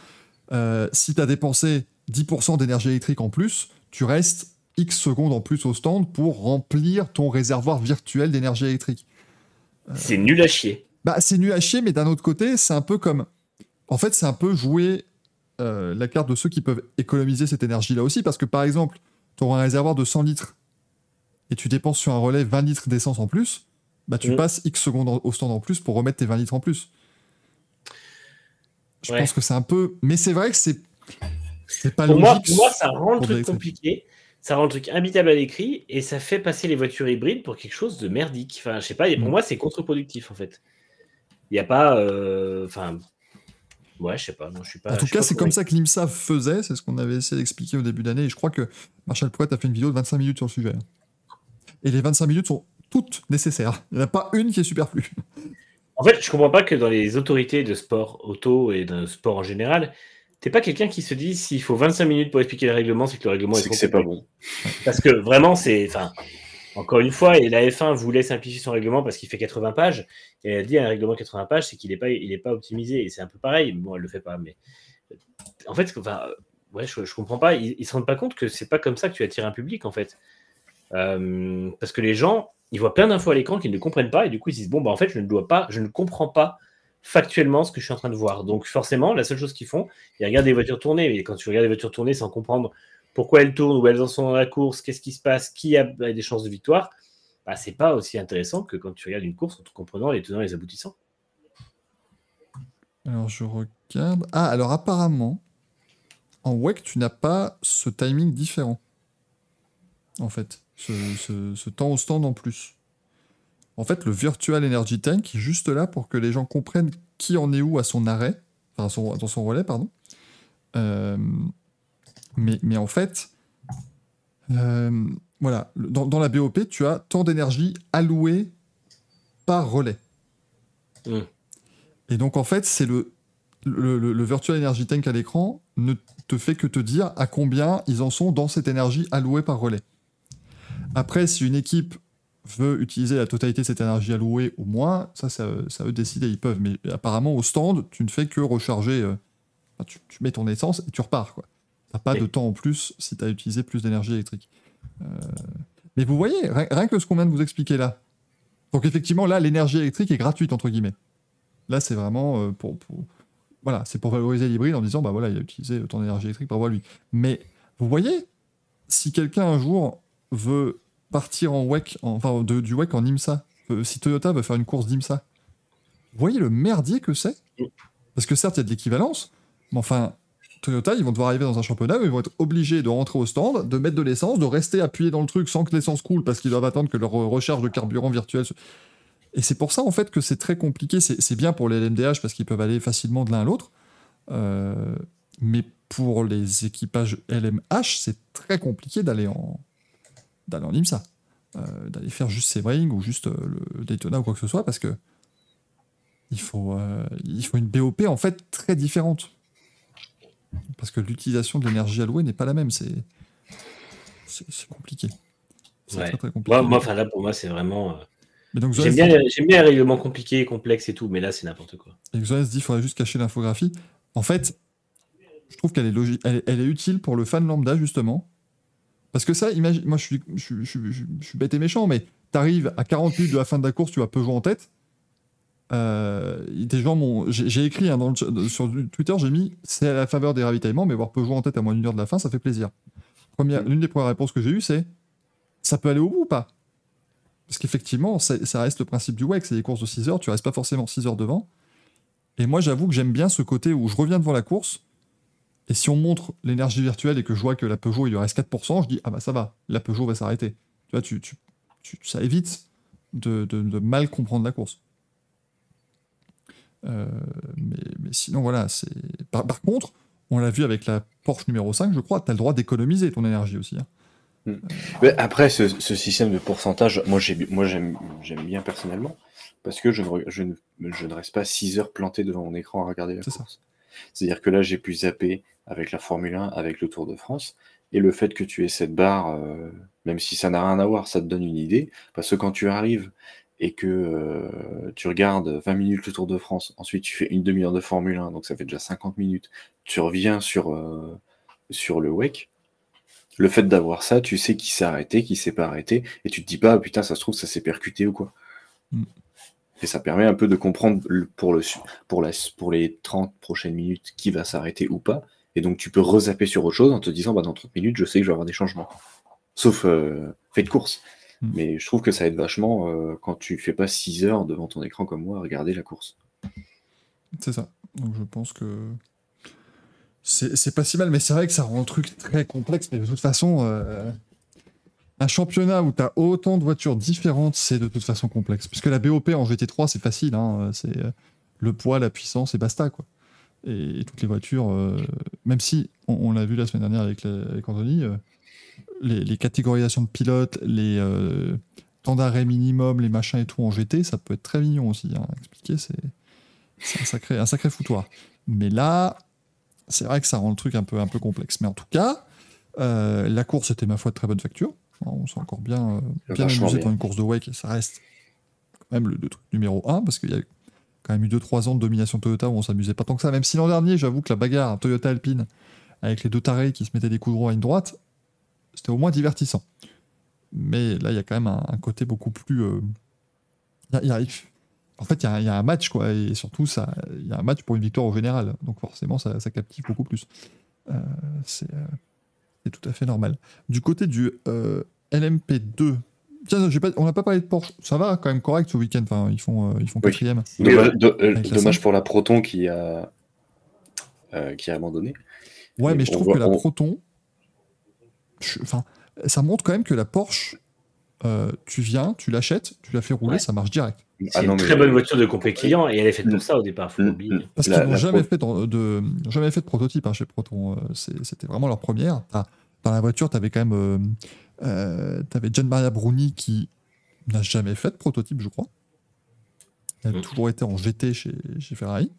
euh, si tu as dépensé 10% d'énergie électrique en plus, tu restes X secondes en plus au stand pour remplir ton réservoir virtuel d'énergie électrique. C'est nul à chier. Bah, c'est nul à chier, mais d'un autre côté, c'est un peu comme. En fait, c'est un peu jouer euh, la carte de ceux qui peuvent économiser cette énergie-là aussi, parce que par exemple, tu auras un réservoir de 100 litres et tu dépenses sur un relais 20 litres d'essence en plus, bah, tu Mm. passes X secondes en- au stand en plus pour remettre tes 20 litres en plus. Je Ouais. pense que c'est un peu. Mais c'est vrai que c'est. C'est pas Pour logique. moi, pour moi, ça rend le truc compliqué, ça rend le truc imbitable à l'écrit et ça fait passer les voitures hybrides pour quelque chose de merdique. Enfin, je sais pas, et pour Mm. moi, c'est contre-productif en fait. Il n'y a pas. euh, Enfin. Ouais, je sais pas. Non, je suis pas. En tout cas, c'est comme ça que l'IMSA faisait, c'est ce qu'on avait essayé d'expliquer au début d'année, et je crois que Marshall Pouet a fait une vidéo de 25 minutes sur le sujet. Et les 25 minutes sont toutes nécessaires. Il n'y en a pas une qui est superflue. En fait, je comprends pas que dans les autorités de sport auto et de sport en général, t'es pas quelqu'un qui se dit s'il faut 25 minutes pour expliquer le règlement, c'est que le règlement est C'est trop que c'est pas bon. Parce que vraiment, c'est. Enfin, encore une fois, et la F1 voulait simplifier son règlement parce qu'il fait 80 pages. Et elle dit un règlement de 80 pages, c'est qu'il n'est pas, pas optimisé. Et c'est un peu pareil. Bon, elle le fait pas, mais. En fait, ouais, je, je comprends pas. Ils, ils se rendent pas compte que c'est pas comme ça que tu attires un public, en fait. Euh, parce que les gens, ils voient plein d'infos à l'écran qu'ils ne comprennent pas. Et du coup, ils se disent bon, bah, en fait, je ne dois pas, je ne comprends pas factuellement ce que je suis en train de voir. Donc, forcément, la seule chose qu'ils font, ils regardent des voitures tourner. Mais quand tu regardes des voitures tourner sans comprendre pourquoi elles tournent, où elles en sont dans la course, qu'est-ce qui se passe, qui a des chances de victoire, bah, c'est pas aussi intéressant que quand tu regardes une course en te comprenant les tenants et les aboutissants. Alors, je regarde. Ah, alors apparemment, en WEC, tu n'as pas ce timing différent. En fait, ce, temps au stand en plus. En fait, le Virtual Energy Tank est juste là pour que les gens comprennent qui en est où à son arrêt, enfin, son, dans son relais, pardon. Euh, mais, mais en fait, euh, voilà, dans, dans la BOP, tu as tant d'énergie allouée par relais. Mm. Et donc, en fait, c'est le, le, le- le Virtual Energy Tank à l'écran ne te fait que te dire à combien ils en sont dans cette énergie allouée par relais. Après, si une équipe veut utiliser la totalité de cette énergie allouée au moins, ça, ça, ça eux de décider, ils peuvent. Mais apparemment, au stand, tu ne fais que recharger. euh, tu, tu mets ton essence et tu repars. Tu n'as pas Et- de temps en plus si tu as utilisé plus d'énergie électrique. Euh, Mais vous voyez, rien, rien que ce qu'on vient de vous expliquer là. Donc effectivement, là, l'énergie électrique est gratuite, entre guillemets. Là, c'est vraiment euh, pour, pour- Voilà, c'est pour valoriser l'hybride en disant, bah voilà, il a utilisé autant d'énergie électrique par rapport à lui. Mais vous voyez, si quelqu'un un jour veut partir en WEC, en- enfin de- du WEC en IMSA, euh, si Toyota veut faire une course d'IMSA, vous voyez le merdier que c'est? Parce que certes, il y a de l'équivalence, mais enfin, Toyota, ils vont devoir arriver dans un championnat où ils vont être obligés de rentrer au stand, de mettre de l'essence, de rester appuyé dans le truc sans que l'essence coule parce qu'ils doivent attendre que leur euh, recharge de carburant virtuel. se- Et c'est pour ça, en fait, que c'est très compliqué. C'est bien pour les LMDH parce qu'ils peuvent aller facilement de l'un à l'autre. Euh, mais pour les équipages LMH, c'est très compliqué d'aller en, en IMSA. Euh, d'aller faire juste Sebring ou juste Daytona ou quoi que ce soit, parce que il faut, il faut une BOP en fait très différente. Parce que l'utilisation de l'énergie allouée n'est pas la même. C'est, compliqué. C'est Ouais. très, très compliqué. Moi, enfin, là, pour moi, c'est vraiment. euh, J'aime bien, dit- bien les règlements compliqués, complexes et tout, mais là, c'est n'importe quoi. Et Xoes dit qu'il faudrait juste cacher l'infographie. En fait, je trouve qu'elle est, logique, elle, est- elle est utile pour le fan lambda, justement. Parce que ça, imagine, moi je suis, je, suis- je suis- je suis- je suis bête et méchant, mais t'arrives à 40 minutes de la fin de la course, tu as Peugeot en tête. Euh, des gens m'ont. J'ai écrit hein, dans le chat- sur Twitter, j'ai mis c'est à la faveur des ravitaillements, mais voir Peugeot en tête à moins d'une heure de la fin, ça fait plaisir. Première, L'une des premières réponses que j'ai eues, c'est ça peut aller au bout ou pas? Parce qu'effectivement, ça reste le principe du WEC, c'est des courses de 6 heures, tu restes pas forcément 6 heures devant. Et moi, j'avoue que j'aime bien ce côté où je reviens devant la course, et si on montre l'énergie virtuelle et que je vois que la Peugeot, il lui reste 4%, je dis, ah bah ça va, la Peugeot va s'arrêter. Tu vois, tu, tu- tu- ça évite de, de- de mal comprendre la course. Euh, mais, mais sinon, voilà, c'est. Par, par contre, on l'a vu avec la Porsche numéro 5, je crois, tu as le droit d'économiser ton énergie aussi. hein. Mais après, ce, ce système de pourcentage, moi, j'ai, moi j'aime, bien personnellement, parce que je ne, re- je, ne, je ne reste pas 6 heures planté devant mon écran à regarder la course. C'est-à-dire que là, j'ai pu zapper avec la Formule 1, avec le Tour de France, et le fait que tu aies cette barre, euh, même si ça n'a rien à voir, ça te donne une idée, parce que quand tu arrives et que euh, tu regardes 20 minutes le Tour de France, ensuite tu fais une demi-heure de Formule 1, donc ça fait déjà 50 minutes, tu reviens sur, euh, sur le WEC, le fait d'avoir ça, tu sais qui s'est arrêté, qui s'est pas arrêté, et tu te dis pas, ah, putain, ça se trouve, ça s'est percuté ou quoi. Mm. Et ça permet un peu de comprendre pour, le, pour, la, pour les 30 prochaines minutes qui va s'arrêter ou pas. Et donc tu peux rezapper sur autre chose en te disant, bah, dans 30 minutes, je sais que je vais avoir des changements. Sauf euh, fait de course. Mm. Mais je trouve que ça aide vachement euh, quand tu fais pas 6 heures devant ton écran comme moi à regarder la course. C'est ça. Donc je pense que c'est pas si mal, mais c'est vrai que ça rend le truc très complexe. Mais de toute façon, euh, un championnat où tu as autant de voitures différentes, c'est de toute façon complexe. Puisque la BOP en GT3, c'est facile. hein, C'est euh, le poids, la puissance et basta. Quoi. Et, toutes les voitures, euh, même si on, on l'a vu la semaine dernière avec, la- avec Anthony, euh, les, les catégorisations de pilotes, les euh, temps d'arrêt minimum, les machins et tout en GT, ça peut être très mignon aussi. Hein. Expliquer, c'est un sacré, un sacré foutoir. Mais là, c'est vrai que ça rend le truc un peu, un peu complexe. Mais en tout cas, euh, la course était, ma foi, de très bonne facture. On s'est encore bien, euh, bien amusé bien. dans une course de wake. Ça reste quand même le, le truc numéro 1, parce qu'il y a quand même eu 2-3 ans de domination Toyota où on s'amusait pas tant que ça. Même si l'an dernier, j'avoue que la bagarre Toyota Alpine, avec les deux tarés qui se mettaient des coups de droit à une droite, c'était au moins divertissant. Mais là, il y a quand même un, un côté beaucoup plus... euh, il y a- il y a- en fait, il y a, il y a un match, quoi, et surtout, il y a un match pour une victoire au général. Donc forcément, ça, ça captive beaucoup plus. Euh, c'est euh, c'est tout à fait normal. Du côté du euh, LMP2, tiens, pas- on n'a pas parlé de Porsche. Ça va quand même correct ce week-end. Enfin, ils font, euh, ils font Oui. quatrième. Dommage, do- euh, la pour la Proton qui a, qui a abandonné. Ouais, mais je trouve voit- que la on- Proton, ça montre quand même que la Porsche, euh, tu viens, tu l'achètes, tu la fais rouler, Ouais. ça marche direct. C'est Ah non, une mais- très bonne voiture de compé client et elle est faite pour ça au départ, faut Mm, mm. Parce qu'ils n'ont jamais, Pro- fait de, de- jamais fait de prototype hein, chez Proton. euh, c'est- C'était vraiment leur première. Dans la voiture, tu avais quand même euh, euh, t'avais Gian Maria Bruni qui n'a jamais fait de prototype, je crois. Elle a Mm. toujours été en GT chez, chez Ferrari.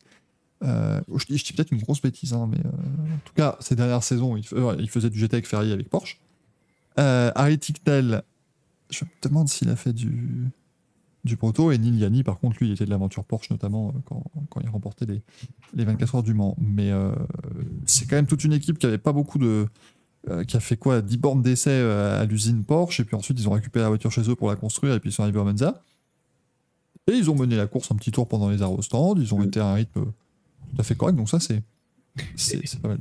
Euh, je dis, peut-être une grosse bêtise, hein, mais euh, en tout cas, ces dernières saisons, il, euh, faisait du GT avec Ferrari avec Porsche. Euh, Harry Ticknell, je me demande s'il a fait du, du proto. Et Neil Yanni, par contre, lui, il était de l'aventure Porsche, notamment quand, quand il remportait les, les 24 heures du Mans. Mais c'est quand même toute une équipe qui avait pas beaucoup de. qui a fait quoi 10 bornes d'essai à l'usine Porsche, et puis ensuite ils ont récupéré la voiture chez eux pour la construire, et puis ils sont arrivés à Monza. Et ils ont mené la course un petit tour pendant les stand, ils ont été à un rythme tout à fait correct, donc ça c'est. C'est pas mal.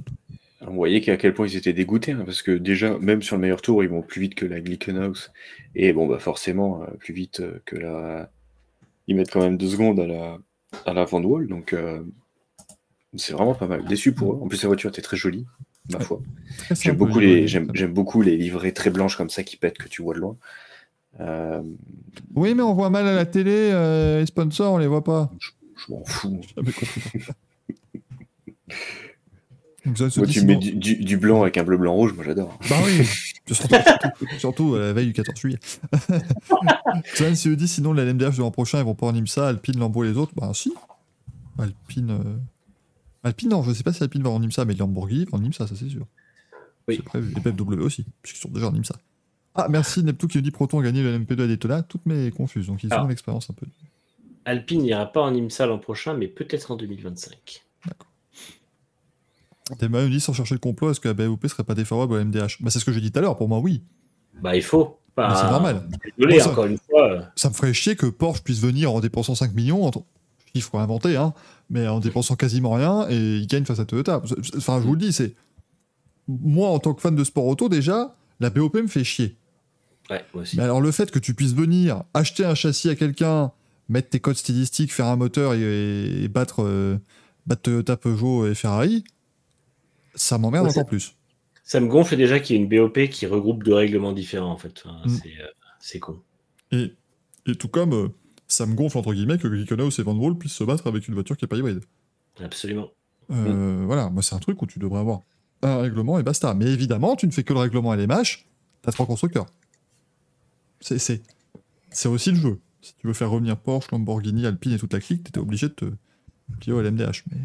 On voyait qu'à quel point ils étaient dégoûtés, hein, parce que déjà, même sur le meilleur tour, ils vont plus vite que la Glickenhaus. Et bon, bah forcément, euh, plus vite euh, que la. Ils mettent quand même deux secondes à la, à la Van Wall, donc euh, c'est vraiment pas mal. Déçu pour eux. En plus, la voiture était très jolie, ma Ouais. foi. J'aime beaucoup, les, beaucoup les livrées très blanches comme ça qui pètent que tu vois de loin. Euh, Oui, mais on voit mal à la télé, euh, les sponsors, on les voit pas. je m'en fous. Moi, tu mets du, du- du blanc avec un bleu, blanc, rouge, moi j'adore. Bah oui, surtout, surtout, surtout à la veille du 14 juillet. Zohan se dit sinon la LMDH de l'an prochain, ils vont pas en IMSA, Alpine, Lambo et les autres. Bah si. Alpine. euh, Alpine, non, je sais pas si Alpine va en IMSA, mais Lamborghini va en IMSA, ça c'est sûr. Oui. C'est prévu. Et BMW aussi, puisqu'ils sont déjà en IMSA. Ah, merci Neptune qui nous dit Proton a gagné le LMP2 à Daytona. Toutes mes confuses, donc ils Ah. ont l'expérience un peu. Alpine n'ira pas en IMSA l'an prochain, mais peut-être en 2025. Théma nous dit sans chercher le complot, est-ce que la BOP serait pas défavorable au MDH Bah c'est ce que j'ai dit tout à l'heure, pour moi oui. Bah, il faut. Bah, c'est normal. Désolé, ça- encore une fois. euh, ça me ferait chier que Porsche puisse venir en dépensant 5 millions, entre... chiffre inventé, hein, mais en dépensant quasiment rien, et il gagne face à Toyota. Enfin, je vous le dis, c'est... Moi, en tant que fan de sport auto, déjà, la BOP me fait chier. Ouais, moi aussi. Mais alors, le fait que tu puisses venir acheter un châssis à quelqu'un, mettre tes codes stylistiques, faire un moteur et, et battre, euh, battre Toyota, Peugeot et Ferrari, ça m'emmerde Ouais, encore plus. Ça me gonfle déjà qu'il y ait une BOP qui regroupe deux règlements différents, en fait. Enfin, Mm. c'est, euh, C'est con. Et, et tout comme euh, ça me gonfle, entre guillemets, que Glickenhaus et Van Wall puissent se battre avec une voiture qui n'est pas hybride. Absolument. Euh, Voilà, moi c'est un truc où tu devrais avoir un règlement et basta. Mais évidemment, tu ne fais que le règlement LMH, t'as trois constructeurs. C'est aussi le jeu. Si tu veux faire revenir Porsche, Lamborghini, Alpine et toute la clique, t'étais obligé de te plier au LMDH. Mais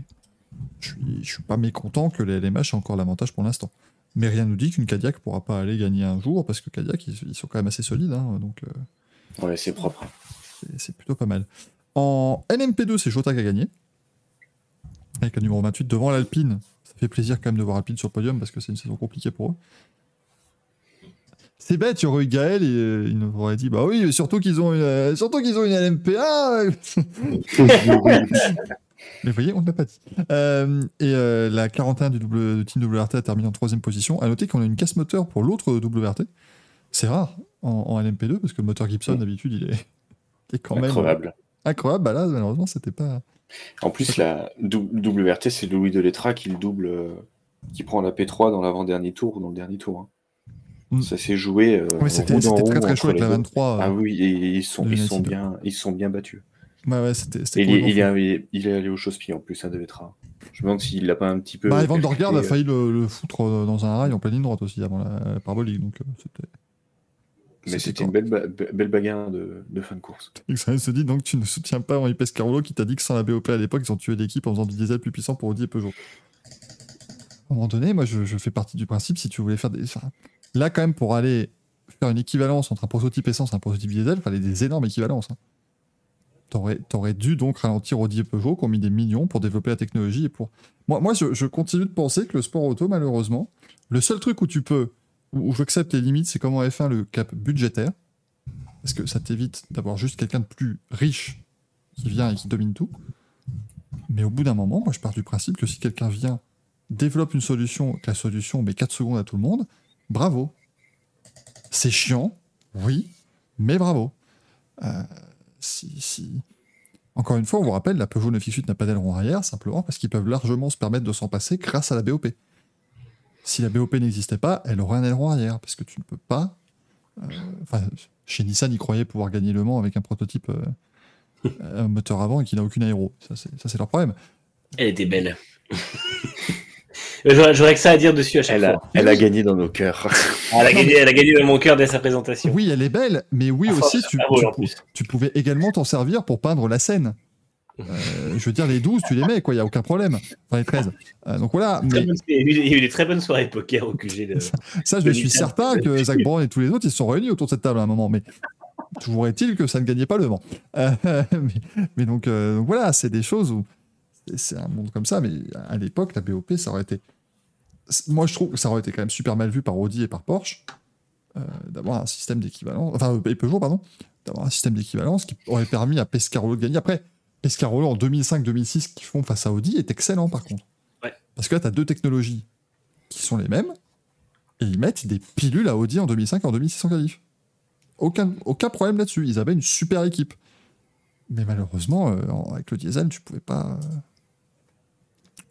je suis, je suis pas mécontent que les LMH aient encore l'avantage pour l'instant. Mais rien nous dit qu'une Cadillac pourra pas aller gagner un jour, parce que Cadillac, ils, ils sont quand même assez solides. hein, donc euh, Ouais, c'est propre. c'est- plutôt pas mal. En LMP2, c'est Jota qui a gagné. Avec un numéro 28 devant l'Alpine. Ça fait plaisir quand même de voir Alpine sur le podium parce que c'est une saison compliquée pour eux. C'est bête, il y aurait eu Gaël et euh, il nous aurait dit Bah oui, mais surtout qu'ils ont une, euh, surtout qu'ils ont une LMP1 Mais vous voyez, on ne l'a pas dit. Euh, et euh, la 41 du, double, team WRT a terminé en troisième position. À noter qu'on a une casse moteur pour l'autre WRT. C'est rare en, en LMP2 parce que le moteur Gibson, d'habitude, il est, il est quand même Incroyable. incroyable. Bah là, malheureusement, c'était pas. En plus, la WRT, c'est Louis Delettra qui le double, euh, qui prend la P3 dans l'avant-dernier tour ou dans le dernier tour. hein. Mm. Ça s'est joué. euh, Ouais, c'était très très chaud avec la deux. 23. Ah euh, oui, et ils sont, ils sont bien, ils sont bien battus. Ouais, ouais, c'était. c'était Et il, est, il, est, il est- allé au en plus, hein, Delettra. Je me demande s'il l'a pas un petit peu. Bah, Dorgard a euh, failli le, le foutre euh, dans un rail en pleine ligne droite aussi avant la, la parabolique. Donc, euh, c'était. Mais c'était c'était une belle, ba- belle bagarre de, de fin de course. Ça se dit donc tu ne soutiens pas Henri Pescarolo qui t'a dit que sans la BOP à l'époque, ils ont tué l'équipe en faisant du diesel plus puissant pour Audi et Peugeot. À un moment donné, moi je, je fais partie du principe, si tu voulais faire des. là, quand même, pour aller faire une équivalence entre un prototype essence et un prototype diesel, il fallait des énormes équivalences. hein. T'aurais, t'aurais dû donc ralentir Audi et Peugeot qui ont mis des millions pour développer la technologie et pour. Moi, moi je, continue de penser que le sport auto, malheureusement, le seul truc où tu peux, où, où j'accepte les limites, c'est comme en F1 le cap budgétaire. Parce que ça t'évite d'avoir juste quelqu'un de plus riche qui vient et qui domine tout. Mais au bout d'un moment, moi je pars du principe que si quelqu'un vient, développe une solution, que la solution met 4 secondes à tout le monde, bravo. C'est chiant, oui, mais bravo. Euh, si, si... Encore une fois, on vous rappelle, la Peugeot 968 n'a pas d'aileron arrière, simplement parce qu'ils peuvent largement se permettre de s'en passer grâce à la BOP. Si la BOP n'existait pas, elle aurait un aileron arrière, parce que tu ne peux pas... euh, chez Nissan, ils croyaient pouvoir gagner Le Mans avec un prototype euh, un moteur avant et qui n'a aucune aéro. Ça, c'est leur problème. Elle était belle. J'aurais que ça à dire dessus à chaque Elle a, fois. elle a gagné dans nos cœurs. Elle a, gagné, elle a gagné dans mon cœur dès sa présentation. Oui, elle est belle, mais oui Enfin, aussi, tu, plus. pouvais également t'en servir pour peindre la scène. Euh, je veux dire, les 12, tu les mets, quoi, il n'y a aucun problème. Enfin, les 13. Euh, donc voilà, mais Il y a eu- des très bonnes soirées de poker au QG. De... ça, je de suis certain que Zach Brown et tous les autres, ils se sont réunis autour de cette table à un moment. Mais toujours est-il que ça ne gagnait pas le vent. Euh, mais, mais donc, euh, donc voilà, c'est des choses où c'est- un monde comme ça. Mais à l'époque, la BOP, ça aurait été. Moi, je trouve que ça aurait été quand même super mal vu par Audi et par Porsche euh, d'avoir un système d'équivalence. Enfin, et Peugeot, pardon. D'avoir un système d'équivalence qui aurait permis à Pescarolo de gagner. Après, Pescarolo en 2005-2006 qu'ils font face à Audi est excellent par contre. Ouais. Parce que là, tu as deux technologies qui sont les mêmes et ils mettent des pilules à Audi en 2005 et en 2006 en qualif. Aucun, aucun problème là-dessus. Ils avaient une super équipe. Mais malheureusement, euh, avec le diesel, tu pouvais pas. euh,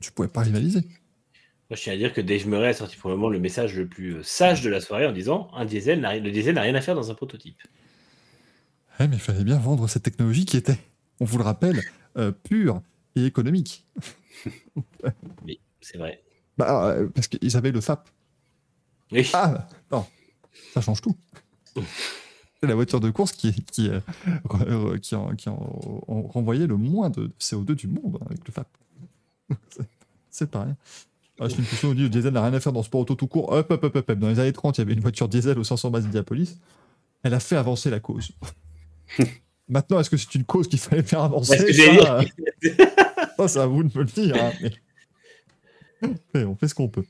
tu pouvais pas rivaliser. Moi, je tiens à dire que Dave Murray a sorti pour le moment le message le plus euh, sage de la soirée en disant un diesel le diesel n'a rien à faire dans un prototype. Ouais, mais il fallait bien vendre cette technologie qui était, on vous le rappelle, euh, pure et économique. Mais c'est vrai. Bah, euh, parce qu'ils avaient le FAP. Oui. Ah, non, ça change tout. C'est la voiture de course qui, qui, euh, qui, en- qui en- en renvoyait le moins de CO2 du monde hein, avec le FAP. C'est- pas rien. Une question où dit le diesel n'a rien à faire dans le sport auto tout court. Hop, hop, hop, hop. Dans les années 30, il y avait une voiture diesel au 500 bases d'Indianapolis. Elle a fait avancer la cause. Maintenant, est-ce que c'est une cause qu'il fallait faire avancer? Ouais, ça, euh, ça, c'est à vous de me le dire. hein, mais... mais on fait ce qu'on peut.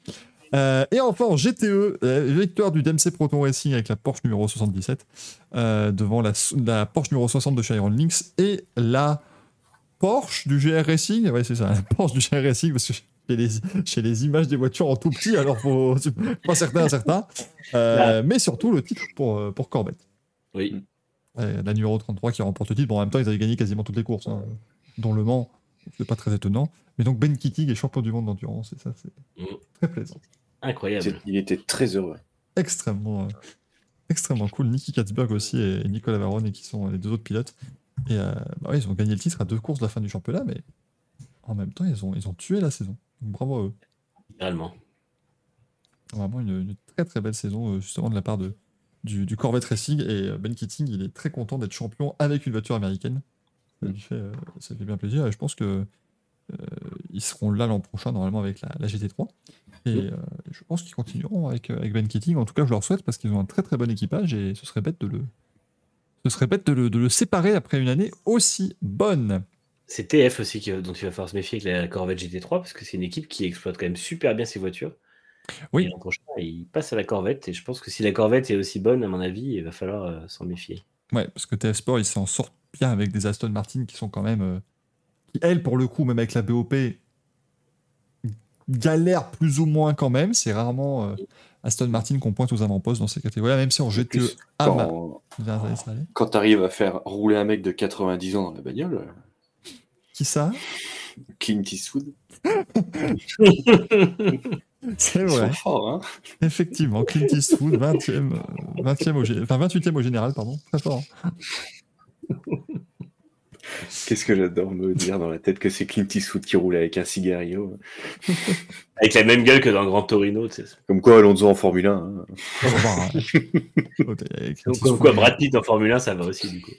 Euh, et enfin, en GTE, euh, victoire du Dempsey Proton Racing avec la Porsche numéro 77 euh, devant la, la Porsche numéro 60 de Chiron Lynx et la Porsche du GR Racing. Ouais, c'est ça, la Porsche du GR Racing parce que j'ai les, j'ai les images des voitures en tout petit, alors faut, pas certain, certain. Euh, mais surtout le titre pour, euh, pour Corvette. Oui. Ouais, la numéro 33 qui remporte le titre. Bon, en même temps, ils avaient gagné quasiment toutes les courses, hein, dont Le Mans. C'est pas très étonnant. Mais donc, Ben Kittig est champion du monde d'endurance, et ça, c'est Mm. très plaisant. Incroyable. C'est- Il était très heureux. Extrêmement, euh, extrêmement cool. Nicky Katzberg aussi et Nicolas Varone, qui sont les deux autres pilotes. Et euh, bah ouais, ils ont gagné le titre à deux courses de la fin du championnat, mais en même temps, ils ont, ils ont tué la saison. Donc, bravo à eux. Littéralement. Vraiment une, une très très belle saison, euh, justement, de la part de, du, du Corvette Racing. Et euh, Ben Keating, il est très content d'être champion avec une voiture américaine. Ça lui fait, euh, ça lui fait bien plaisir. Et je pense que euh, ils seront là l'an prochain, normalement, avec la, la GT3. Et euh, je pense qu'ils continueront avec, avec Ben Keating. En tout cas, je leur souhaite parce qu'ils ont un très très bon équipage et ce serait bête de le, ce serait bête de le, de le séparer après une année aussi bonne. C'est TF aussi qui- dont il va falloir se méfier avec la Corvette GT3 parce que c'est une équipe qui exploite quand même super bien ses voitures. Oui. Et l'an prochain, il passe à la Corvette et je pense que si la Corvette est aussi bonne, à mon avis, il va falloir euh, s'en méfier. Ouais, parce que TF Sport, ils s'en sortent bien avec des Aston Martin qui sont quand même. euh, qui, elles, pour le coup, même avec la BOP, galèrent plus ou moins quand même. C'est rarement euh, Aston Martin qu'on pointe aux avant-postes dans ces catégories-là, même si en GTE plus, Quand, laisse aller. quand tu arrives à faire rouler un mec de 90 ans dans la bagnole, euh, Qui ça? Clint Eastwood, C'est vrai. Hein Effectivement, Clint Eastwood, 20e, euh, 20e au, enfin, 28e au général, pardon. Très fort. Qu'est-ce que j'adore me dire dans la tête que c'est Clint Eastwood qui roule avec un cigario. Avec la même gueule que dans le Grand Torino. tu sais. Comme quoi Alonso en Formule 1. hein. Hein. Donc, comme quoi, Brad Pitt en Formule 1, ça va aussi du coup.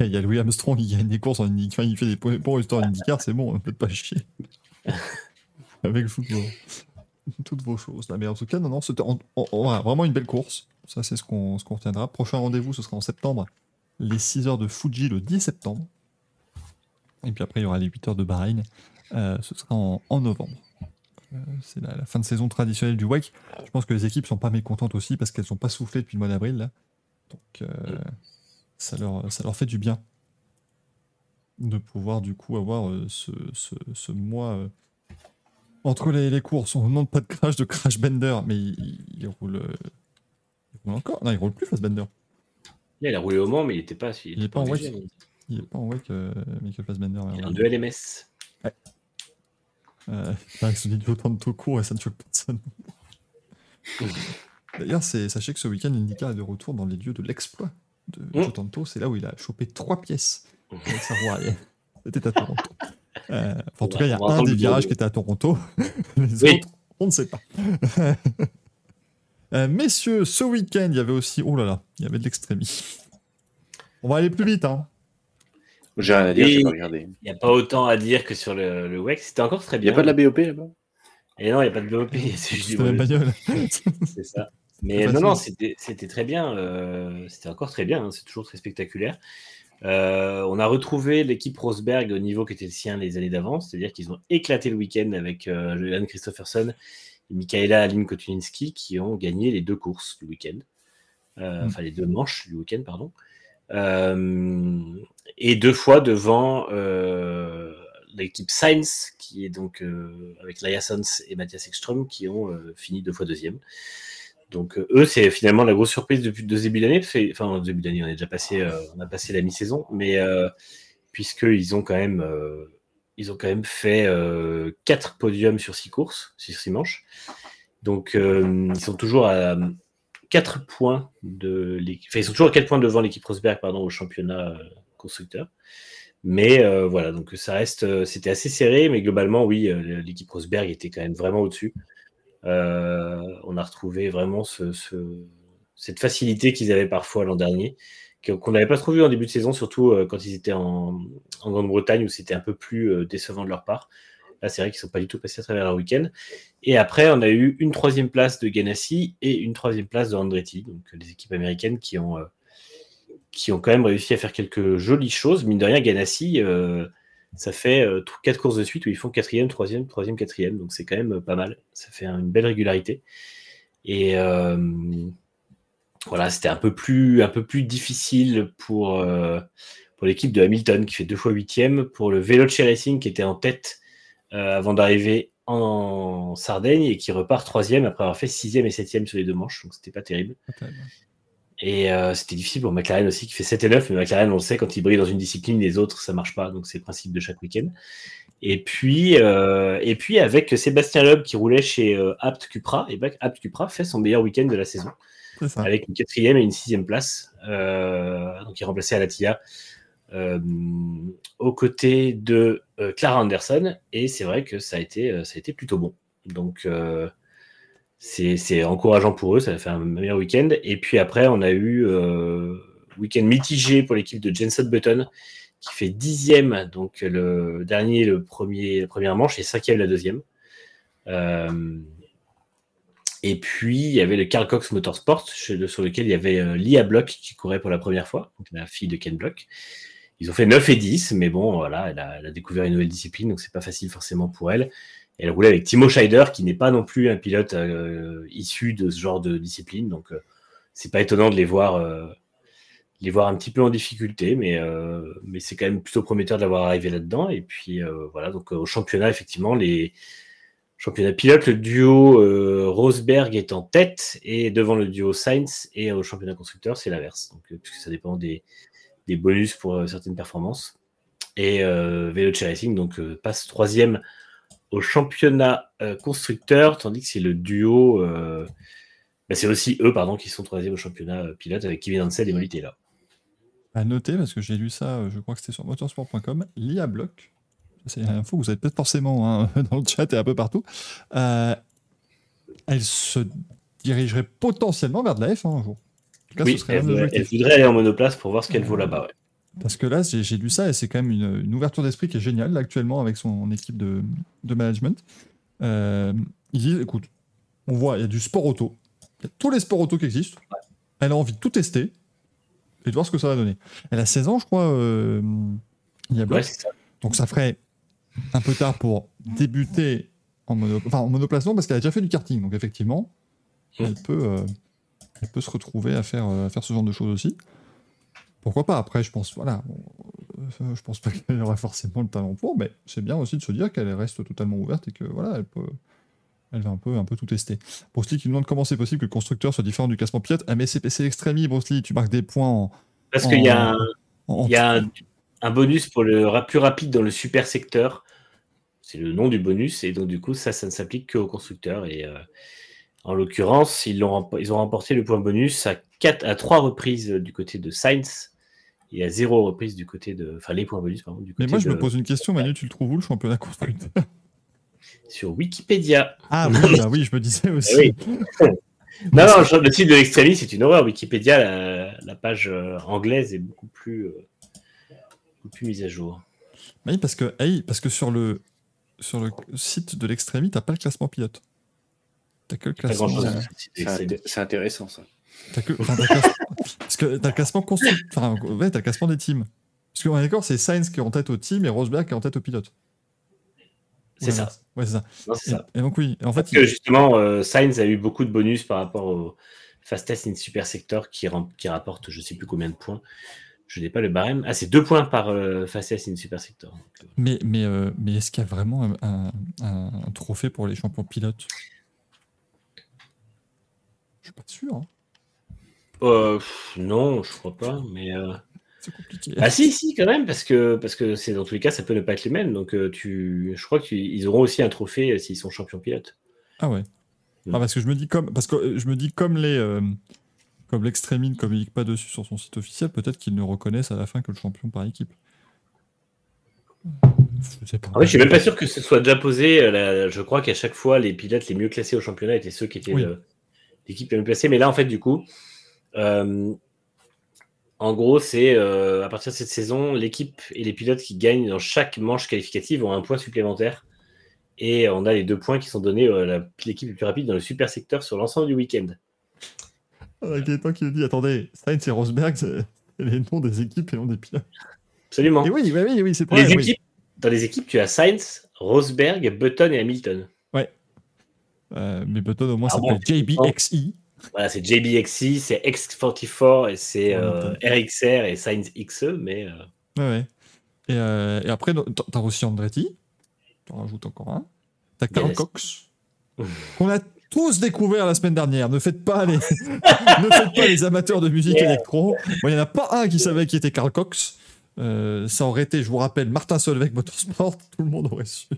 Il y a Louis Armstrong qui gagne des courses en Indy- enfin, il fait des points pour l'histoire en IndyCar, c'est bon, faites pas chier. Avec toutes vos, toutes vos choses. Là. Mais en tout cas, non, non, c'était en- en- en- voilà, vraiment une belle course. Ça, c'est ce qu'on ce qu'on retiendra. Prochain rendez-vous, ce sera en septembre. Les 6 heures de Fuji le 10 septembre. Et puis après, il y aura les 8 heures de Bahreïn. Euh, ce sera en, novembre. Euh, c'est la, fin de saison traditionnelle du WEC. Je pense que les équipes sont pas mécontentes aussi parce qu'elles sont pas soufflées depuis le mois d'avril. Donc, euh, ça, leur, fait du bien de pouvoir du coup avoir ce, mois entre les, courses. On ne demande pas de crash, de crash bender, mais il, il- roule, il roule encore. Non, il roule plus Fassbender. Là, il a roulé au Mans, mais il n'était pas. Il est pas en. Il est pas en WEC, euh, Michael Fassbender. Il est euh, en deux LMS. Euh, avec son idiot autant de taux court et ça ne choque personne. D'ailleurs, sachez que ce week-end, l'IndyCar est de retour dans les lieux de l'exploit de Mm. Joe Tanto. C'est là où il a chopé trois pièces avec sa roue. C'était à Toronto. Euh, enfin, en tout cas, il y a un des virages qui était à Toronto. Les Oui. autres, on ne sait pas. Euh, messieurs, ce week-end, il y avait aussi. Oh là là, il y avait de l'extrémie. On va aller plus vite, hein. J'ai rien à dire, j'ai pas regardé. Il n'y a pas autant à dire que sur le, le WEC. C'était encore très Il n'y bien. a pas de la BOP là-bas? Et non, il n'y a pas de BOP. C'est juste la bagnole. C'est ça. Mais non, non, c'était c'était très bien. euh, c'était encore très bien. hein, c'est toujours très spectaculaire. Euh, on a retrouvé l'équipe Rosberg au niveau qui était le sien les années d'avant, c'est-à-dire qu'ils ont éclaté le week-end avec euh, Johan Christopherson et Michaela Aline Kotuninski qui ont gagné les deux courses du week-end, Euh, Mm. enfin les deux manches du week-end, pardon. Euh, et deux fois devant euh, l'équipe Sainz, qui est donc avec Laia Sons et Mathias Ekström, qui ont fini deux fois deuxième. Donc eux, c'est finalement la grosse surprise depuis le début d'année. Enfin, début d'année, on est déjà passé, on a passé la mi-saison, mais puisqu'ils ont quand même, ils ont quand même fait euh, quatre podiums sur six courses, sur six manches. Donc euh, ils sont toujours à 4 points de l'équipe. Ils sont toujours à 4 points devant l'équipe Rosberg, pardon, au championnat euh, constructeur. Mais euh, voilà, donc ça reste, euh, c'était assez serré, mais globalement, oui, euh, l'équipe Rosberg était quand même vraiment au-dessus. Euh, on a retrouvé vraiment ce, ce- cette facilité qu'ils avaient parfois l'an dernier, qu'on n'avait pas trop vu en début de saison, surtout euh, quand ils étaient en, Grande-Bretagne, où c'était un peu plus euh, décevant de leur part. Là, c'est vrai qu'ils ne sont pas du tout passés à travers leur week-end. Et après, on a eu une troisième place de Ganassi et une troisième place de Andretti, donc euh, les équipes américaines qui ont, euh, quand même réussi à faire quelques jolies choses. Mine de rien, Ganassi, euh, ça fait euh, tr- quatre courses de suite où ils font quatrième, troisième, troisième, quatrième, donc c'est quand même euh, pas mal. Ça fait une belle régularité. Et euh, voilà, c'était un peu plus, un peu plus difficile pour, euh, pour l'équipe de Hamilton qui fait deux fois huitième, pour le Veloce Racing qui était en tête euh, avant d'arriver en Sardaigne et qui repart troisième après avoir fait sixième et septième sur les deux manches, donc c'était pas terrible. Et euh, c'était difficile pour McLaren aussi, qui fait 7 et 9, mais McLaren, on le sait, quand il brille dans une discipline, les autres, ça marche pas, donc c'est le principe de chaque week-end. Et puis, et puis avec Sébastien Loeb qui roulait chez Apt Cupra, et ben, Apt Cupra fait son meilleur week-end de la saison, avec une quatrième et une sixième place. Euh, donc il remplaçait Alatia euh, aux côtés de euh, Clara Anderson, et c'est vrai que ça a été, ça a été plutôt bon. Donc c'est encourageant pour eux, ça a fait un meilleur week-end. Et puis après, on a eu euh, week-end mitigé pour l'équipe de Jenson Button, qui fait dixième, donc le dernier, le premier, la première manche, et cinquième la deuxième. Et puis, il y avait le Carl Cox Motorsport, sur lequel il y avait euh, Lia Block qui courait pour la première fois, donc la fille de Ken Block. Ils ont fait 9 et 10, mais bon, voilà, elle a, découvert une nouvelle discipline, donc c'est pas facile forcément pour elle. Elle roulait avec Timo Scheider, qui n'est pas non plus un pilote euh, issu de ce genre de discipline, donc euh, c'est pas étonnant de les voir, euh, les voir un petit peu en difficulté, mais, mais c'est quand même plutôt prometteur d'avoir arrivé là-dedans. Et puis voilà, donc au championnat, effectivement, les championnats pilotes, le duo euh, Rosberg est en tête et devant le duo Sainz, et au championnat constructeur, c'est l'inverse, donc euh, puisque ça dépend des, bonus pour euh, certaines performances. Et euh, Veloce Racing donc euh, passe troisième au championnat euh, constructeur, tandis que c'est le duo, euh, bah, c'est aussi eux pardon qui sont troisième au championnat euh, pilote avec Kevin Ansel et Molly Taylor. À noter, parce que j'ai lu ça, euh, je crois que c'était sur motorsport.com, l'IA Block. C'est une info que vous avez peut-être forcément hein, dans le chat et un peu partout. Euh, elle se dirigerait potentiellement vers de la F1 un jour. En tout cas, oui, ce elle, voudrait- elle voudrait aller en monoplace pour voir ce qu'elle vaut là-bas. ouais. Parce que là, j'ai lu ça et c'est quand même une, une ouverture d'esprit qui est géniale là, actuellement avec son équipe de, de management. Euh, ils disent écoute, on voit, il y a du sport auto, il y a tous les sports auto qui existent. Elle a envie de tout tester et de voir ce que ça va donner. Elle a 16 ans, je crois, euh, il y a Ouais, ça. donc ça ferait un peu tard pour débuter en, mono... enfin, en monoplace, non, parce qu'elle a déjà fait du karting. Donc effectivement, elle, peut, euh, elle peut se retrouver à faire, euh, à faire ce genre de choses aussi. Pourquoi pas? Après, je pense, voilà, euh, je pense pas qu'elle aurait forcément le talent pour, mais c'est bien aussi de se dire qu'elle reste totalement ouverte et que voilà, elle peut, elle va un peu, un peu tout tester. Bruce Lee qui nous demande comment c'est possible que le constructeur soit différent du classement pilote. Ah mais c'est c'est Extremi, Bruce Lee, tu marques des points en, Parce qu'il y a un, en- en- Il y a un, un bonus pour le ra- plus rapide dans le super secteur. C'est le nom du bonus. Et donc, du coup, ça, ça ne s'applique qu'aux constructeurs. Et euh, en l'occurrence, ils, remp- ils ont remporté le point bonus à, quatre, à trois reprises du côté de Sainz et à zéro reprise du côté de. Enfin, les points bonus, pardon, du Mais moi, je de- me pose une question, Manu, tu le trouves où le championnat constructeur? Sur Wikipédia. Ah oui, bah oui, je me disais aussi. oui. Non, non, le site de l'extrémie, c'est une horreur. Wikipédia, la, la page euh, anglaise est beaucoup plus, euh, plus mise à jour. Oui, parce que, hey, parce que sur le, sur le site de l'extrémie, t'as pas le classement pilote. T'as que le classement. euh, C'est intéressant ça. que, classement- parce que t'as le classement constru- enfin, ouais, t'as le classement des teams. Parce qu'on est d'accord, c'est Sainz qui est en tête au team et Rosberg qui est en tête au pilote. C'est Ouais, ça. Ouais, c'est ça. Non, c'est ça. Et, donc oui, en fait, Parce que justement, euh, Sainz a eu beaucoup de bonus par rapport au Fastest in Super Sector qui, qui rapporte je ne sais plus combien de points. Je n'ai pas le barème. Ah, c'est deux points par euh, in Super Sector. Donc, euh, mais, mais, euh, mais est-ce qu'il y a vraiment un, un- un- un trophée pour les champions pilotes? Je suis pas sûr. hein. euh, pff, non, je crois pas. Mais euh, C'est compliqué. ah si, si, quand même, parce que parce que c'est dans tous les cas, ça peut ne pas être les mêmes. Donc tu, je crois qu'ils auront aussi un trophée s'ils sont champions pilotes. Ah ouais. Mm. Ah, parce que je me dis comme parce que je me dis comme les comme l'extrémine ne communique pas dessus sur son site officiel, peut-être qu'ils ne reconnaissent à la fin que le champion par équipe. Je sais pas. En fait, je suis même pas sûr que ce soit déjà posé. euh, la- je crois qu'à chaque fois, les pilotes les mieux classés au championnat étaient ceux qui étaient Oui. le- l'équipe la mieux placée. Mais là, en fait, du coup, euh, en gros, c'est euh, à partir de cette saison, l'équipe et les pilotes qui gagnent dans chaque manche qualificative ont un point supplémentaire. Et on a les deux points qui sont donnés à l'équipe la plus rapide dans le super secteur sur l'ensemble du week-end. Gaëtan qui nous dit attendez, Sainz et Rosberg, c'est les noms des équipes et non des pilotes. Absolument. Et oui, oui, oui, oui c'est pas les vrai, oui. équipes, Dans les équipes, tu as Sainz, Rosberg, Button et Hamilton. Euh, mais Button au moins Ah s'appelle bon JBXI. Voilà, c'est JBXI, c'est X44 et c'est euh, Ouais, RXR et Sainz XE, mais euh, Ouais, ouais. Et, euh, et après, t'as t'as aussi Andretti. T'en rajoutes encore un. T'as Carl Yes. Cox. Qu'on a tous découvert la semaine dernière. Ne faites pas les, ne faites pas les amateurs de musique électro. Il n'y en a pas un qui savait qui était Carl Cox. Euh, ça aurait été, je vous rappelle, Martin Solveig Motorsport. Tout le monde aurait su.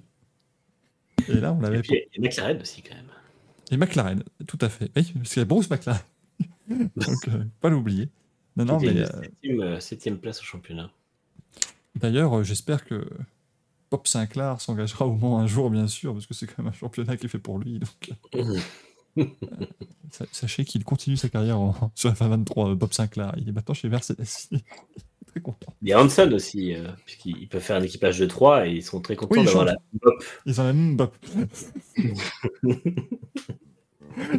Et là, on et l'avait puis et McLaren aussi quand même. Et McLaren, tout à fait. Oui, parce qu'il y a Bruce McLaren. Donc, euh, pas l'oublier. Non, non, mais euh, septième, euh, septième place au championnat. D'ailleurs, j'espère que Bob Sinclair s'engagera au moins un jour, bien sûr, parce que c'est quand même un championnat qui est fait pour lui. Donc, euh, sa- sachez qu'il continue sa carrière en- sur F23, euh, Bob Sinclair. Il est maintenant chez Mercedes. Il est très content. Il y a Hanson aussi, euh, puisqu'ils peuvent faire un équipage de 3 et ils sont très contents Oui, d'avoir la Bop. Ils ont Bob.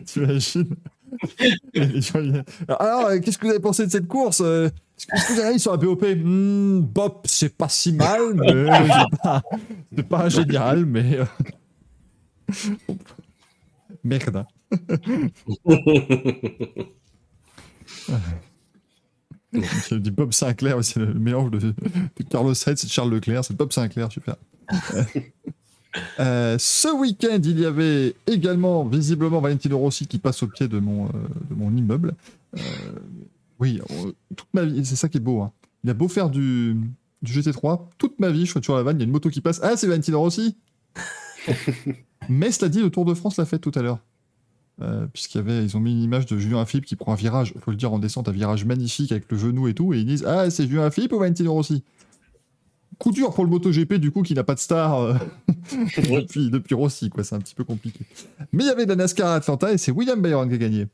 T'imagines? Les gens, ils- Alors, euh, qu'est-ce que vous avez pensé de cette course euh, Est-ce que vous avez dit sur la BOP Hmm, Bob, c'est pas si mal, mais c'est pas, génial, mais. euh, Merde. J'ai dit Bob Sinclair, c'est le mélange de, de Carlos Sainz et de Charles Leclerc. C'est Bob Sinclair, super. Euh, ce week-end, il y avait également visiblement Valentino Rossi qui passe au pied de mon, euh, de mon immeuble. Euh, oui, toute ma vie, c'est ça qui est beau. hein. Il a beau faire du, du GT3, toute ma vie, je fais toujours la vanne, il y a une moto qui passe. Ah, c'est Valentino Rossi Mais cela dit, le Tour de France l'a fait tout à l'heure. Puisqu'il y avait, ils ont mis une image de Julien Philippe qui prend un virage, faut le dire en descente, un virage magnifique avec le genou et tout, et ils disent Ah, c'est Julien Philippe ou Valentino Rossi? Coup dur pour le MotoGP, du coup, qui n'a pas de star euh, depuis, depuis Rossi, quoi, c'est un petit peu compliqué. Mais il y avait de la NASCAR à Atlanta et c'est William Byron qui a gagné.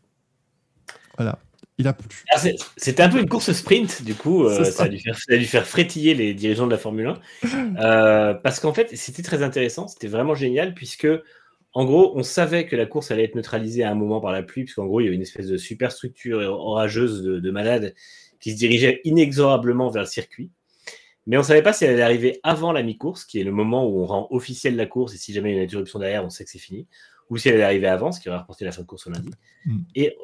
Voilà, il a plu. Ah, C'était un peu une course sprint, du coup, euh, C'est ça, ça. a dû faire, ça a dû faire frétiller les dirigeants de la Formule 1. Euh, parce qu'en fait, c'était très intéressant, c'était vraiment génial, puisque, en gros, on savait que la course allait être neutralisée à un moment par la pluie, puisqu'en gros, il y avait une espèce de superstructure orageuse de, de malades qui se dirigeait inexorablement vers le circuit. Mais on ne savait pas si elle allait arriver avant la mi-course, qui est le moment où on rend officielle la course, et si jamais il y a une interruption derrière, on sait que c'est fini, ou si elle allait arriver avant, ce qui aurait rapporté la fin de course au lundi. Mm. Et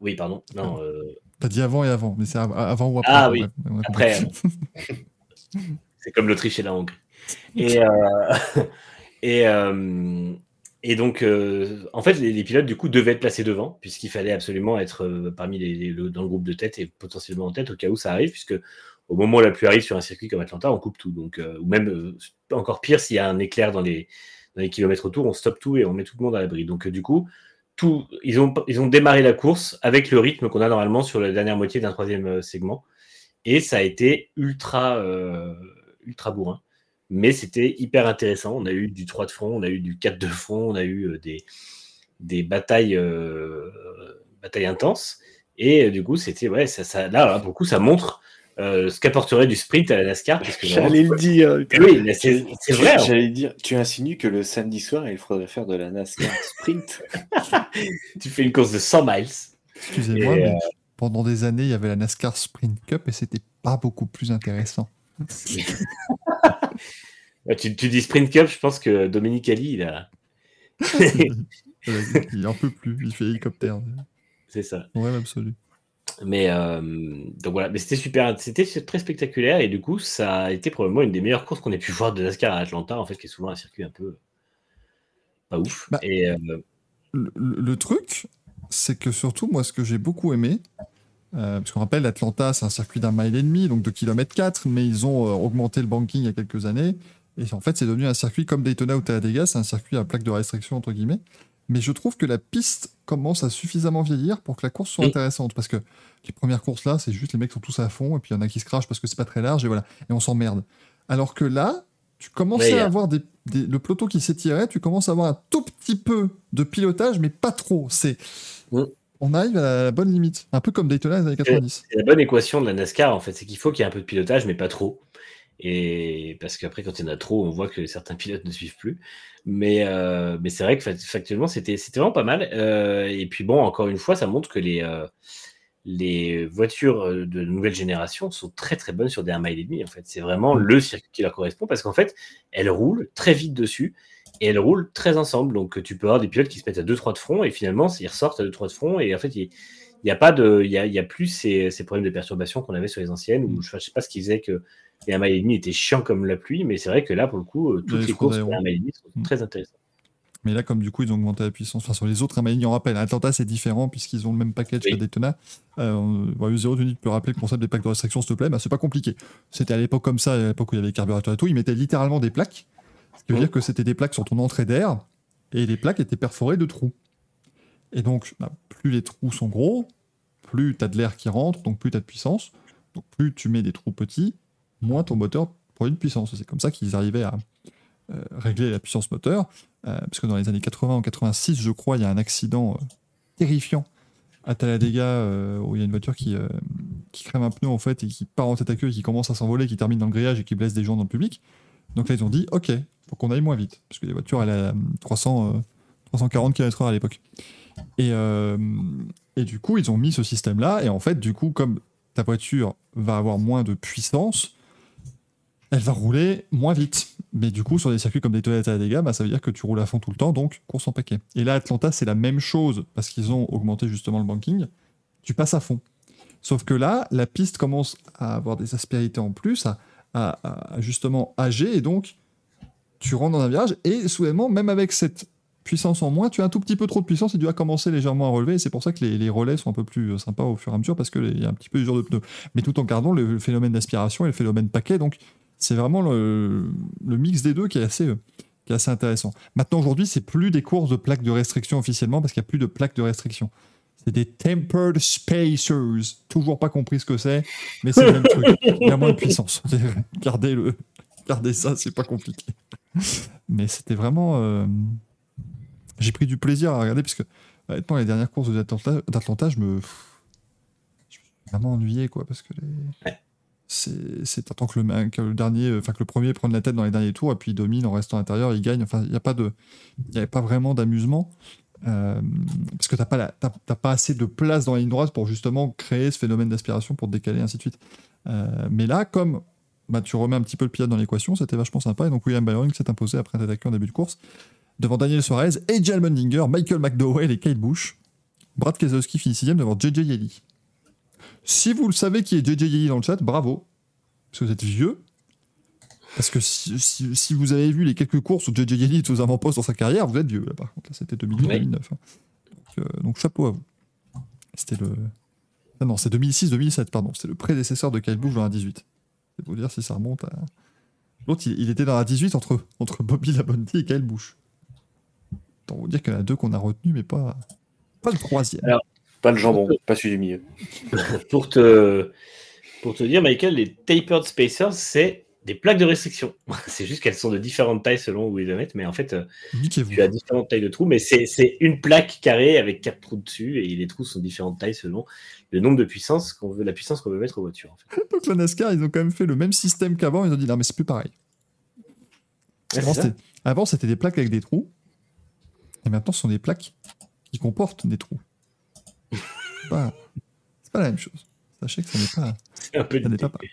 oui, pardon, non, euh, T'as dit avant et avant, mais c'est av- avant ou après. Ah oui, bref, après. c'est comme l'Autriche et la Hongrie. Et, euh, et, euh, et donc, euh, en fait, les, les pilotes, du coup, devaient être placés devant, puisqu'il fallait absolument être euh, parmi les, les- le- dans le groupe de tête et potentiellement en tête au cas où ça arrive, puisque au moment où la pluie arrive sur un circuit comme Atlanta, on coupe tout. Donc, euh, ou même euh, encore pire, s'il y a un éclair dans les, kilomètres autour, on stoppe tout et on met tout le monde à l'abri. Donc, euh, du coup, tout, ils, ont, ils ont démarré la course avec le rythme qu'on a normalement sur la dernière moitié d'un troisième segment. Et ça a été ultra, ultra bourrin. Mais c'était hyper intéressant. On a eu du 3 de front, on a eu du 4 de front, on a eu des, des batailles, batailles intenses. Et du coup, c'était, ouais, ça, ça, là, pour le coup, ça montre euh, ce qu'apporterait du sprint à la NASCAR. J'allais le dire. Oui, c'est vrai. hein. J'allais dire, tu insinues que le samedi soir, il faudrait faire de la NASCAR sprint. Tu fais une course de 100 miles. Excusez-moi, mais pendant des années, il y avait la NASCAR Sprint Cup et c'était pas beaucoup plus intéressant. Tu dis Sprint Cup, je pense que Dominique Ali, il a. il en peut plus, il fait hélicoptère. c'est ça. Ouais, absolu. Mais euh, donc voilà, mais c'était super, c'était très spectaculaire et du coup, ça a été probablement une des meilleures courses qu'on ait pu voir de NASCAR à Atlanta, en fait, qui est souvent un circuit un peu pas ouf. Bah, et euh, Le, truc, c'est que surtout, moi, ce que j'ai beaucoup aimé, euh, parce qu'on rappelle, Atlanta, c'est un circuit d'un mile et demi, donc de kilomètre 4, mais ils ont euh, augmenté le banking il y a quelques années. Et en fait, c'est devenu un circuit comme Daytona ou Talladega, c'est un circuit à plaque de restriction, entre guillemets. Mais je trouve que la piste commence à suffisamment vieillir pour que la course soit Oui. intéressante. Parce que les premières courses là, c'est juste les mecs sont tous à fond, et puis il y en a qui se crachent parce que c'est pas très large, et voilà. Et on s'emmerde. Alors que là, tu commençais à euh. avoir des, des- le peloton qui s'étirait, tu commences à avoir un tout petit peu de pilotage, mais pas trop. C'est, Mm. on arrive à la bonne limite, un peu comme Daytona dans les années 90. C'est la bonne équation de la NASCAR, en fait, c'est qu'il faut qu'il y ait un peu de pilotage, mais pas trop. Et parce qu'après, quand il y en a trop, on voit que certains pilotes ne suivent plus. Mais, euh, mais c'est vrai que fact- factuellement, c'était vraiment pas mal. Euh, et puis bon, encore une fois, ça montre que les, euh, les voitures de nouvelle génération sont très très bonnes sur des 1 mile et demi. En fait, c'est vraiment le circuit qui leur correspond parce qu'en fait, elles roulent très vite dessus et elles roulent très ensemble. Donc tu peux avoir des pilotes qui se mettent à 2-3 de front et finalement, ils ressortent à 2-3 de front et en fait, ils, il n'y a pas de, il y a, il y a plus ces, ces problèmes de perturbation qu'on avait sur les anciennes, Mm. où je ne sais pas ce qui faisait que les 1 mile et demi étaient chiants comme la pluie, mais c'est vrai que là, pour le coup, euh, toutes les courses les 1 mile et demi sont Mm. très intéressantes. Mais là, comme du coup, ils ont augmenté la puissance. Enfin, sur les autres Amélie, on rappelle, Atlanta, c'est différent puisqu'ils ont le même package Oui. que Daytona. Euh, on- bon, Zéro, tu peux rappeler le concept des plaques de restriction, s'il te plaît. Bah, c'est pas compliqué. C'était à l'époque comme ça, à l'époque où il y avait les carburateurs et tout. Ils mettaient littéralement des plaques. Ce qui veut Mhm. dire que c'était des plaques sur ton entrée d'air et les plaques étaient perforées de trous. Et donc, bah, plus les trous sont gros, plus tu as de l'air qui rentre, donc plus tu as de puissance. Donc, plus tu mets des trous petits, moins ton moteur produit de puissance. C'est comme ça qu'ils arrivaient à euh, régler la puissance moteur. Euh, parce que dans les années 80 ou 86, je crois, il y a un accident euh, terrifiant à Talladega où il y a une voiture qui, qui crève un pneu en fait et qui part en tête à queue et qui commence à s'envoler, qui termine dans le grillage et qui blesse des gens dans le public. Donc là, ils ont dit Ok, faut qu'on aille moins vite. Parce que les voitures, elles à 300, euh, 340 km/h à l'époque. Et, et du coup, ils ont mis ce système-là. Et en fait, du coup, comme ta voiture va avoir moins de puissance, elle va rouler moins vite. Mais du coup, sur des circuits comme des Toyota Talladega, bah, ça veut dire que tu roules à fond tout le temps, donc course en paquet. Et là, Atlanta, c'est la même chose, parce qu'ils ont augmenté justement le banking. Tu passes à fond. Sauf que là, la piste commence à avoir des aspérités en plus, à, à- à justement âger, et donc tu rentres dans un virage, et soudainement, même avec cette puissance en moins, tu as un tout petit peu trop de puissance et tu vas commencer légèrement à relever, et c'est pour ça que les, relais sont un peu plus euh, sympas au fur et à mesure, parce qu'il y a un petit peu d'usure de pneus. Mais tout en gardant le phénomène d'aspiration et le phénomène paquet, donc c'est vraiment le, mix des deux qui est assez, qui est assez intéressant. Maintenant, aujourd'hui, c'est plus des courses de plaques de restriction officiellement parce qu'il n'y a plus de plaques de restriction. C'est des tempered spacers. Toujours pas compris ce que c'est, mais c'est le même truc. Il y a moins de puissance. Gardez, le, gardez ça, c'est pas compliqué. Mais c'était vraiment. euh, J'ai pris du plaisir à regarder parce que, honnêtement, les dernières courses d'Atlanta, je me. Je me suis vraiment ennuyé, quoi, parce que les c'est t'attends que le, que le dernier enfin que le premier prenne la tête dans les derniers tours et puis il domine en restant à l'intérieur il gagne. Enfin il y a pas de pas vraiment d'amusement euh, parce que t'as pas pas assez de place dans la ligne droite pour justement créer ce phénomène d'aspiration pour te décaler ainsi de suite. Euh, mais là comme bah, tu remets un petit peu le pilote dans l'équation c'était vachement sympa et donc William Byron s'est imposé après un attaquant en début de course devant Daniel Suarez AJ Allmendinger Michael McDowell et Kyle Busch. Brad Keselowski finit sixième devant JJ Yelly si vous le savez qui est JJ Yelly dans le chat, bravo. Parce que vous êtes vieux. Parce que si, si- si vous avez vu les quelques courses où JJ Yelly est aux avant-postes dans sa carrière, vous êtes vieux. Là, par contre, là, c'était 2008-2009. hein. Donc, euh, donc, chapeau à vous. C'était le. Ah non, c'est 2006-2007, pardon. C'était le prédécesseur de Kyle Busch dans la 18. C'est pour dire si ça remonte à. L'autre, il, il était dans la 18 entre, entre Bobby Labonte et Kyle Busch. Autant vous dire qu'il y en a deux qu'on a retenus, mais pas, pas le troisième. Alors, Pas le jambon, pas celui du milieu. pour, te, pour te dire, Michael, les tapered spacers, c'est des plaques de restriction. C'est juste qu'elles sont de différentes tailles selon où ils les mettent, mais en fait, euh, tu as différentes tailles de trous, mais c'est c'est une plaque carrée avec quatre trous dessus, et les trous sont de différentes tailles selon le nombre de puissance qu'on veut, la puissance qu'on veut mettre aux voitures. en fait. Donc la NASCAR, ils ont quand même fait le même système qu'avant. Ils ont dit non, mais c'est plus pareil. C'était, avant, c'était des plaques avec des trous. Et maintenant, ce sont des plaques qui comportent des trous. C'est pas, la même chose. Sachez que ça n'est pas. Un peu Ça n'est pas pareil.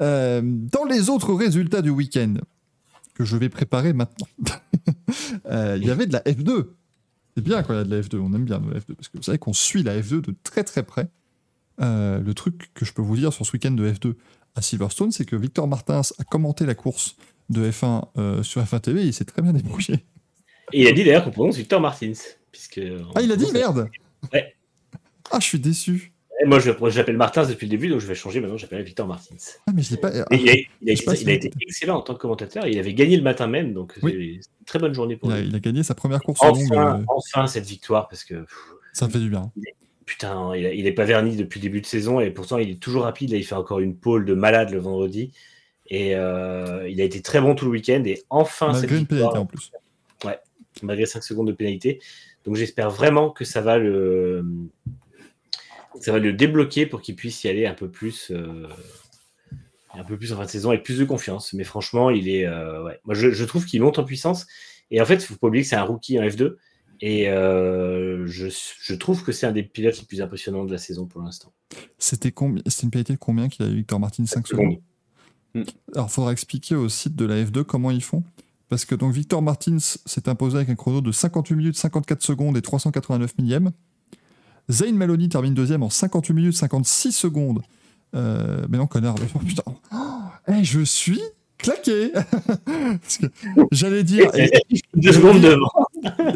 Euh, dans les autres résultats du week-end que je vais préparer maintenant, euh, il y avait de la F2. C'est bien quand il y a de la F2. On aime bien nous, la F2 parce que vous savez qu'on suit la F2 de très très près. Euh, le truc que je peux vous dire sur ce week-end de F2 à Silverstone, c'est que Victor Martins a commenté la course de F1 euh, sur F1 TV et il s'est très bien débrouillé. Et il a dit d'ailleurs qu'on prononce Victor Martins. Puisque Ah, il a dit merde Ouais. Ah, je suis déçu. Et Moi, l'appelle Martins depuis le début, donc je vais changer. Maintenant, j'appelle Victor Martins. Ah, mais je l'ai pas. ah, il, a, il été, si il a vous- été excellent en tant que commentateur. Il avait gagné le matin même, donc Oui. c'est une très bonne journée pour lui. il a gagné sa première course longue. Enfin, euh, enfin cette victoire, parce que pff, ça me fait du bien. putain, il, a- il est pas verni depuis le début de saison et pourtant il est toujours rapide. Là, il fait encore une pole de malade le vendredi. Et euh, il a été très bon tout le week-end. Et enfin, Malgré cette une pénalité victoire, en plus. malgré 5 secondes de pénalité. Donc j'espère vraiment que ça va le, ça va le débloquer pour qu'il puisse y aller un peu plus, euh, un peu plus en fin de saison avec plus de confiance. Mais franchement, il est, euh, ouais. moi je, je trouve qu'il monte en puissance. Et en fait, il faut pas oublier que c'est un rookie en F2. Et euh, je, je trouve que c'est un des pilotes les plus impressionnants de la saison pour l'instant. C'était combien une pénalité de combien qu'il a eu Victor Martin 5 secondes? Alors, il faudra expliquer au site de la F2 comment ils font. Parce que donc Victor Martins s'est imposé avec un chrono de 58 minutes 54 secondes et 389 millièmes. Zayn Maloney termine deuxième en 58 minutes 56 secondes. Euh, mais non, connard. oh, putain. Oh, eh, je suis claqué. J'allais dire, et- Deux secondes devant.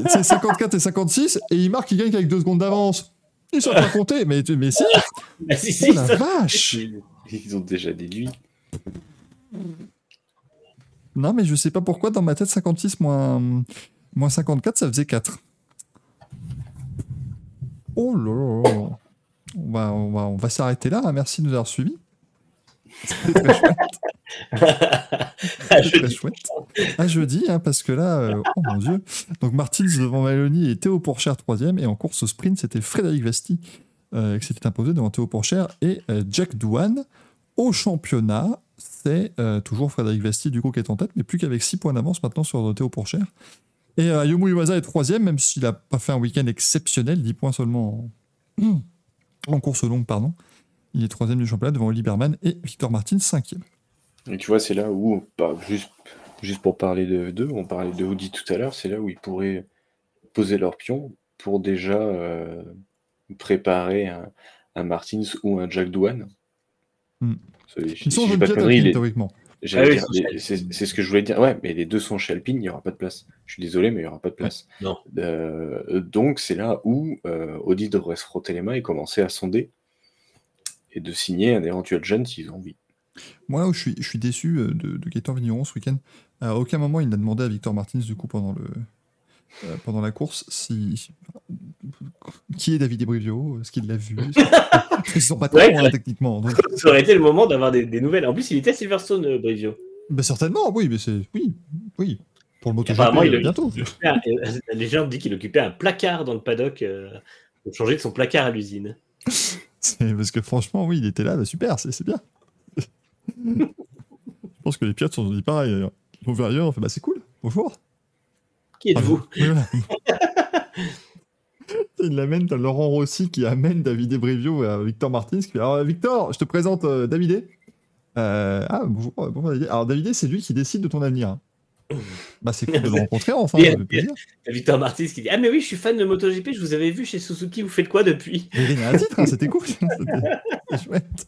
c'est 54 et 56, et il marque qu'il gagne avec deux secondes d'avance. Ils sont pas comptés, mais, mais si, Ah, si, si, oh la vache Ils ils ont déjà déduit. Non, mais je sais pas pourquoi, dans ma tête, 56 moins, moins 54, ça faisait 4. Oh là là. On va, s'arrêter là. hein. Merci de nous avoir suivis. C'était très chouette. Jeudi, hein, parce que là, euh, oh mon dieu. Donc Martins devant Maloney et Théo Pourchère troisième. Et en course sprint, c'était Frédéric Vesti euh, qui s'était imposé devant Théo Pourchère et euh, Jack Douane. Au championnat, c'est toujours Frédéric Vesti du coup qui est en tête, mais plus qu'avec 6 points d'avance maintenant sur Théo Pourchère. Et euh, Yomu Iwasa est troisième, même s'il n'a pas fait un week-end exceptionnel, 10 points seulement en, en course longue, pardon. Il est troisième du championnat devant Oli Berman et Victor Martin, cinquième. Et tu vois, c'est là où, bah, juste, juste pour parler de deux, on parlait de Audi tout à l'heure, c'est là où ils pourraient poser leur pion pour déjà euh, préparer un, un Martins ou un Jack Douane. C'est- Ils si sont je dis jeunes pas théoriquement. Ah oui, c'est ce que je voulais dire. Ouais, mais les deux sont chez Alpine, il n'y aura pas de place. Je suis désolé, mais il n'y aura pas de place. Non. Euh, donc c'est là où euh, Audi devrait se frotter les mains et commencer à sonder et de signer un éventuel jeune s'ils ont envie. Moi, où je suis, je suis déçu euh, de, de Gaëtan Vigneron ce week-end, à aucun moment il n'a demandé à Victor Martins, du coup, pendant, le, euh, pendant la course, si. Qui est David Ebrivio? Est-ce qu'il l'a vu? Est-ce qu'ils sont pas très Ouais. là, techniquement. Donc, Ça aurait été le moment d'avoir des, des nouvelles. En plus, il était à Silverstone, euh, Brivio. bah, certainement, oui, mais c'est. Oui, oui. Pour le MotoGP, Apparemment, il euh, bientôt. Ah, et, euh, La légende dit qu'il occupait un placard dans le paddock euh, pour changer de son placard à l'usine. Parce que franchement, oui, il était là, bah, super, c'est bien. je pense que les pilotes se sont dit pareil. Ils ont vu ailleurs, on fait bah c'est cool, bonjour. Qui êtes-vous? Oui, voilà. Il l'amène, t'as Laurent Rossi qui amène David Ebrivio à Victor Martins qui Alors Victor, je te présente euh, Davidé. Euh, ah bonjour, euh, bonjour Davidé. Alors Davidé, c'est lui qui décide de ton avenir. hein. Bah c'est cool de le rencontrer enfin, fait plaisir. T'as Victor Martins qui dit Ah, mais oui, je suis fan de MotoGP, je vous avais vu chez Suzuki, vous faites quoi depuis? Il a gagné un titre, hein, c'était cool. C'était chouette.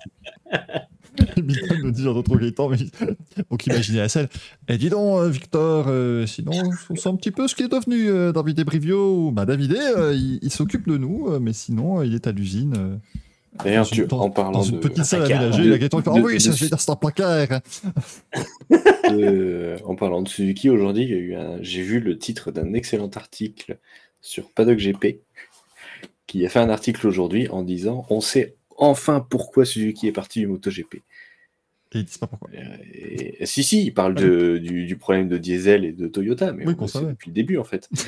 Milton nous dit Jean-D'autre Gaëtan, mais donc imaginez la scène. Et dis donc, euh, Victor, euh, sinon, on sent un petit peu ce qui est devenu euh, David Ebrivio. Bah, Davidé, euh, il, il s'occupe de nous, euh, mais sinon, il est à l'usine. D'ailleurs, dans tu, dans- en parlant dans une de, petite salle placard. la il fait Ah oui, ça, un placard. en parlant de Suzuki, aujourd'hui, un- j'ai vu le titre d'un excellent article sur Paddock GP qui a fait un article aujourd'hui en disant On sait enfin pourquoi Suzuki est parti du MotoGP? Et ils disent pas pourquoi. Et- et- si, si, il parle de- du, du problème de diesel et de Toyota, mais Oui, on le sait depuis le début en fait.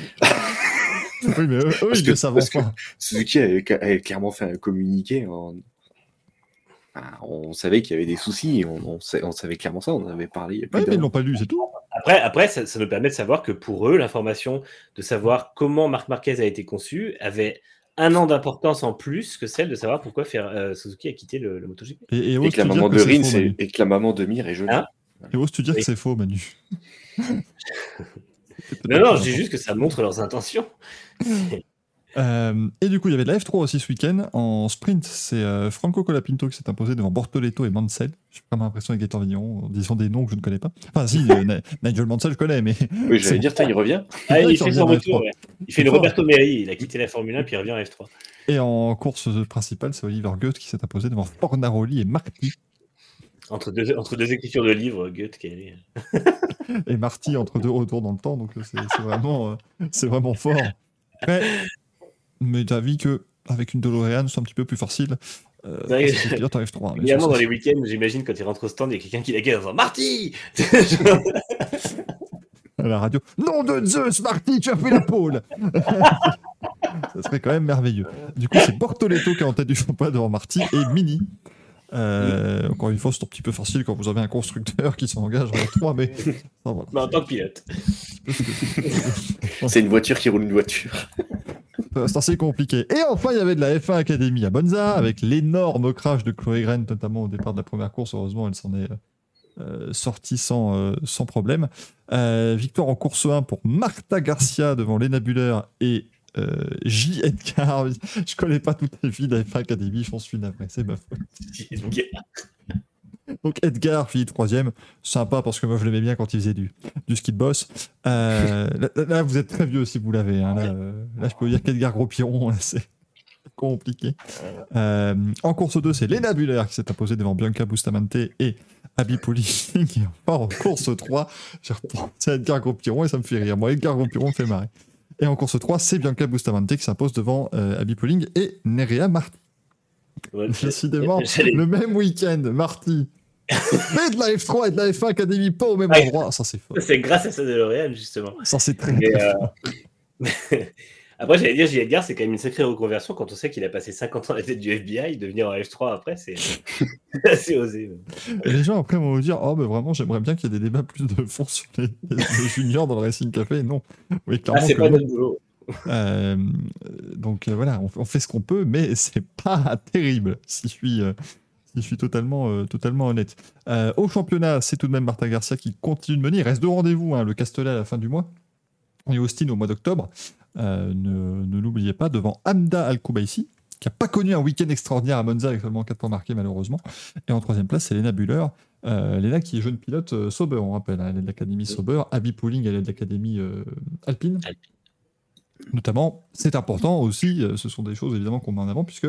Oui, mais eux, eux, ils que- ne savent parce que- pas. Suzuki avait, avait clairement fait un communiqué. En... On savait qu'il y avait des soucis, on, on sa- on savait clairement ça, on en avait parlé il y a plus Ouais, mais ils l'ont pas lu, c'est tout. Après, après ça, ça nous permet de savoir que pour eux, l'information de savoir comment Marc Marquez a été conçu avait un an d'importance en plus que celle de savoir pourquoi faire, euh, Suzuki a quitté le, le MotoGP. Et, et que la maman que de Rin, faux, c'est- et que la maman de Mir est jolie. Hein Et ose-tu dire Oui. que c'est faux, Manu Non, non, je dis juste que ça montre leurs intentions. Euh, et du coup, il y avait de la F3 aussi ce week-end. En sprint, c'est euh, Franco Colapinto qui s'est imposé devant Bortoletto et Mansell. J'ai vraiment l'impression avec Gaëtan Vigneron en disant des noms que je ne connais pas. Enfin, si, euh, Nigel Mansell, je connais, mais Oui, C'est- j'allais dire, il revient. Ah, Il il fait son retour. F3. ouais. Il fait le. Roberto Meri. Il a quitté la Formule 1 puis il revient en F3. Et en course principale, c'est Oliver Goethe qui s'est imposé devant Fornaroli et Marty. Entre deux, entre deux écritures de livres, Goethe qui est. Et Marty entre deux retours dans le temps, donc c'est c'est vraiment, c'est vraiment fort. Mais, mais t'as vu que avec une DeLorean, c'est un petit peu plus facile. Euh, Ouais, que trop, hein, Évidemment, dans les week-ends, j'imagine, quand il rentre au stand, il y a quelqu'un qui la gueule en disant Marty à la radio. Nom de Zeus, Marty, tu as fait la pole Ça serait quand même merveilleux. Du coup, c'est Bortoletto qui est en tête du championnat devant Marty et Mini. Euh, encore une fois, c'est un petit peu facile quand vous avez un constructeur qui s'engage en 3, mais voilà. Mais en tant que pilote. C'est une voiture qui roule une voiture. C'est assez compliqué. Et enfin, il y avait de la F1 Academy à Monza, avec l'énorme crash de Chloé Gren, notamment au départ de la première course. Heureusement, elle s'en est euh, sortie sans, euh, sans problème. Euh, victoire en course 1 pour Marta Garcia devant Lena Buller et J. Edgar. Je connais pas toutes les filles de la F1 Academy, j'en suis navré, c'est ma faute. Donc Edgar finit troisième, sympa parce que moi je l'aimais bien quand il faisait du, du ski de boss. Euh, là, vous êtes très vieux si vous l'avez. hein. Là, euh, là, je peux vous dire qu'Edgar Gros-Piron, là, c'est compliqué. Euh, en course 2, c'est Lena Buller qui s'est imposée devant Bianca Bustamante et Abby enfin, en course 3, j'ai repensé à Edgar Gros-Piron et ça me fait rire. Moi, Edgar Gros-Piron me fait marrer. Et en course 3, c'est Bianca Bustamante qui s'impose devant euh, Abby Pauling et Nerea Marti. Ouais, Décidément, le même week-end, Marty. Mais de la F3 et de la F1 Academy pas au même endroit. Ça, c'est fort. C'est grâce à ça de L'Oréal, justement. Ça, c'est très. Euh, Après, j'allais dire, J. Edgar, c'est quand même une sacrée reconversion quand on sait qu'il a passé 50 ans à la tête du FBI, devenir en F3 après, c'est assez osé. Et les gens après vont vous dire Oh, mais vraiment, j'aimerais bien qu'il y ait des débats plus de fond sur les, les juniors dans le Racing Café. Non. Oui, Ah, c'est pas notre boulot. Euh, donc euh, voilà, on, on fait ce qu'on peut, mais c'est pas terrible, si je suis, euh, si je suis totalement, euh, totalement honnête. Euh, au championnat, c'est tout de même Marta Garcia qui continue de mener. Il reste deux rendez-vous, hein, le Castellet à la fin du mois et Austin au mois d'octobre. Euh, ne ne l'oubliez pas, devant Hamda Al-Koubaïsi, qui n'a pas connu un week-end extraordinaire à Monza avec seulement 4 points marqués malheureusement. Et en troisième place, c'est Lena Buller. Lena qui est jeune pilote Sauber, on rappelle, hein, elle est de l'académie Sauber. Abby Pooling, elle est de l'académie Alpine. Alpine. Notamment, c'est important aussi, ce sont des choses évidemment qu'on met en avant, puisque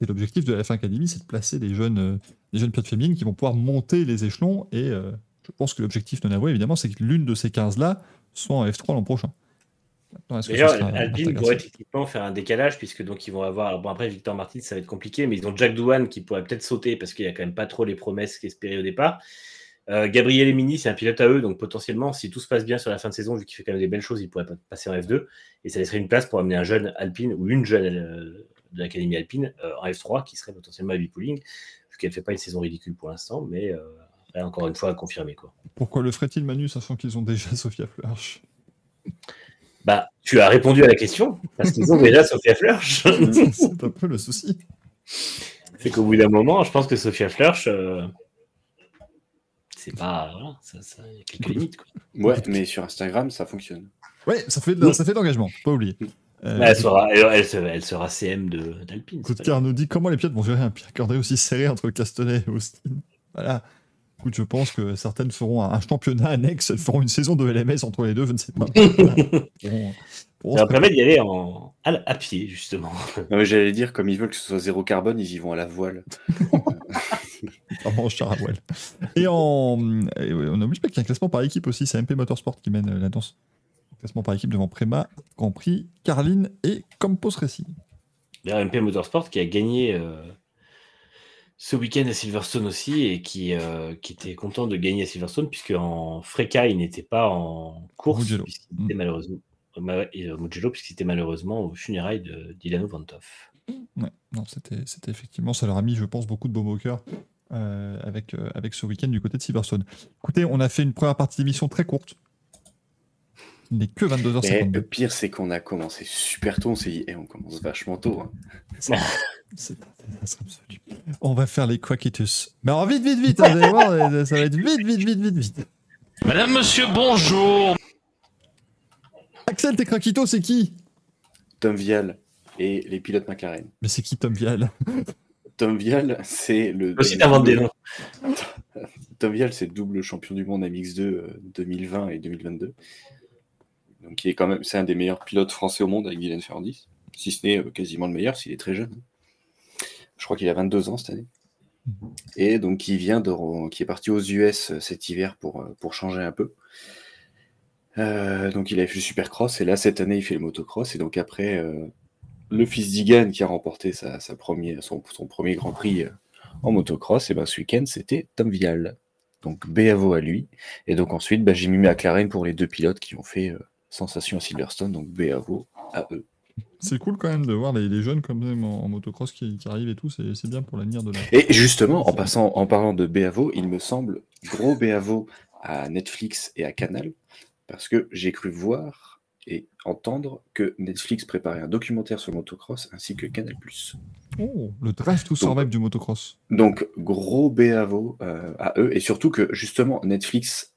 c'est l'objectif de la F1 Academy, c'est de placer des jeunes, euh, des jeunes pilotes féminines qui vont pouvoir monter les échelons. Et euh, je pense que l'objectif de Navo, évidemment, c'est que l'une de ces 15-là soit en F3 l'an prochain. D'ailleurs, Alpine pourrait techniquement faire un décalage, puisque donc ils vont avoir. Bon, après, Victor Martin, ça va être compliqué, mais ils ont Jack Douane qui pourrait peut-être sauter parce qu'il n'y a quand même pas trop les promesses qu'espéraient au départ. Euh, Gabriel Emini, c'est un pilote à eux, donc potentiellement, si tout se passe bien sur la fin de saison, vu qu'il fait quand même des belles choses, il pourrait pas passer en F2. Et ça laisserait une place pour amener un jeune Alpine ou une jeune euh, de l'Académie Alpine euh, en F3, qui serait potentiellement Abby Pooling, vu qu'elle fait pas une saison ridicule pour l'instant, mais euh, encore une fois, à confirmer. Quoi. Pourquoi le ferait-il Manu, sachant qu'ils ont déjà Sophia Flörsch Bah, tu as répondu à la question, parce qu'ils ont déjà Sophia Flörsch. C'est un peu le souci. C'est qu'au bout d'un moment, je pense que Sophia Flörsch, euh, c'est pas. Voilà, ça, y a quelques limites. Quoi. Ouais, mais sur Instagram, ça fonctionne. Ouais, ça fait de, ça fait de l'engagement, faut pas oublier. Euh, elle, sera, elle, elle sera, elle sera CM de- d'Alpine. Car nous dit comment les pilotes vont gérer un calendrier aussi serré entre le Castellet et Austin? Voilà. Écoute, je pense que certaines feront un, un championnat annexe, elles feront une saison de LMS entre les deux, je ne sais pas. Ça va permettre d'y aller en, à, à pied, justement. Non, mais J'allais dire, comme ils veulent que ce soit zéro carbone, ils y vont à la voile. Vraiment, Charawell. Et en. et ouais, on n'oublie pas qu'il y a un classement par équipe aussi, c'est MP Motorsport qui mène euh, la danse. Classement par équipe devant Prema, Grand Prix, Carline et Campos Racing. D'ailleurs, MP Motorsport qui a gagné euh, ce week-end à Silverstone aussi et qui, euh, qui était content de gagner à Silverstone puisque en Freca, il n'était pas en course Mugello. puisqu'il était malheureusement. euh, et, Mugello, puisqu'il était malheureusement au funérailles de Dilano Vantov. Ouais, non, c'était c'était effectivement, ça leur a mis, je pense, beaucoup de baume au cœur euh, avec, euh, avec ce week-end du côté de Silverstone. Écoutez, on a fait une première partie d'émission très courte. Il n'est que Mais 22h52. le pire, c'est qu'on a commencé super tôt. On s'est dit, Eh, on commence vachement tôt. hein. C'est un désastre absolu. On va faire les quackitus. Mais alors vite, vite, vite, hein, vous allez voir, euh, ça va être vite, vite, vite, vite, vite. Madame, monsieur, bonjour. Axel, tes craquitos, c'est qui? Tom Vial et les pilotes McLaren. Mais c'est qui Tom Vial? Tom Vial, c'est le. Aussi, t'inventes des noms. Tom Vial, c'est le double champion du monde MX2 euh, 2020 et 2022. Donc, il est quand même, c'est un des meilleurs pilotes français au monde avec Dylan Ferrandis, si ce n'est euh, quasiment le meilleur s'il est très jeune. Je crois qu'il a 22 ans cette année. Et donc, il vient de, qui est parti aux US euh, cet hiver pour, euh, pour changer un peu. Euh, donc, il a fait le supercross et là, cette année, il fait le motocross. Et donc, après, euh, le fils d'Igan qui a remporté sa, sa premier, son, son premier Grand Prix en motocross, et ben ce week-end c'était Tom Vial. Donc bravo à lui. Et donc ensuite, bah, j'ai mis McLaren pour les deux pilotes qui ont fait euh, sensation à Silverstone, donc bravo à eux. C'est cool quand même de voir les, les jeunes comme même en, en motocross qui, qui arrivent et tout, c'est bien pour l'avenir de la. Et justement, en, passant, en parlant de Béavo, il me semble gros Béavo à Netflix et à Canal, parce que j'ai cru voir et entendre que Netflix préparait un documentaire sur le motocross ainsi que Canal+. Oh, le drive to survive du motocross. Donc gros Béavo euh, à eux, et surtout que justement Netflix,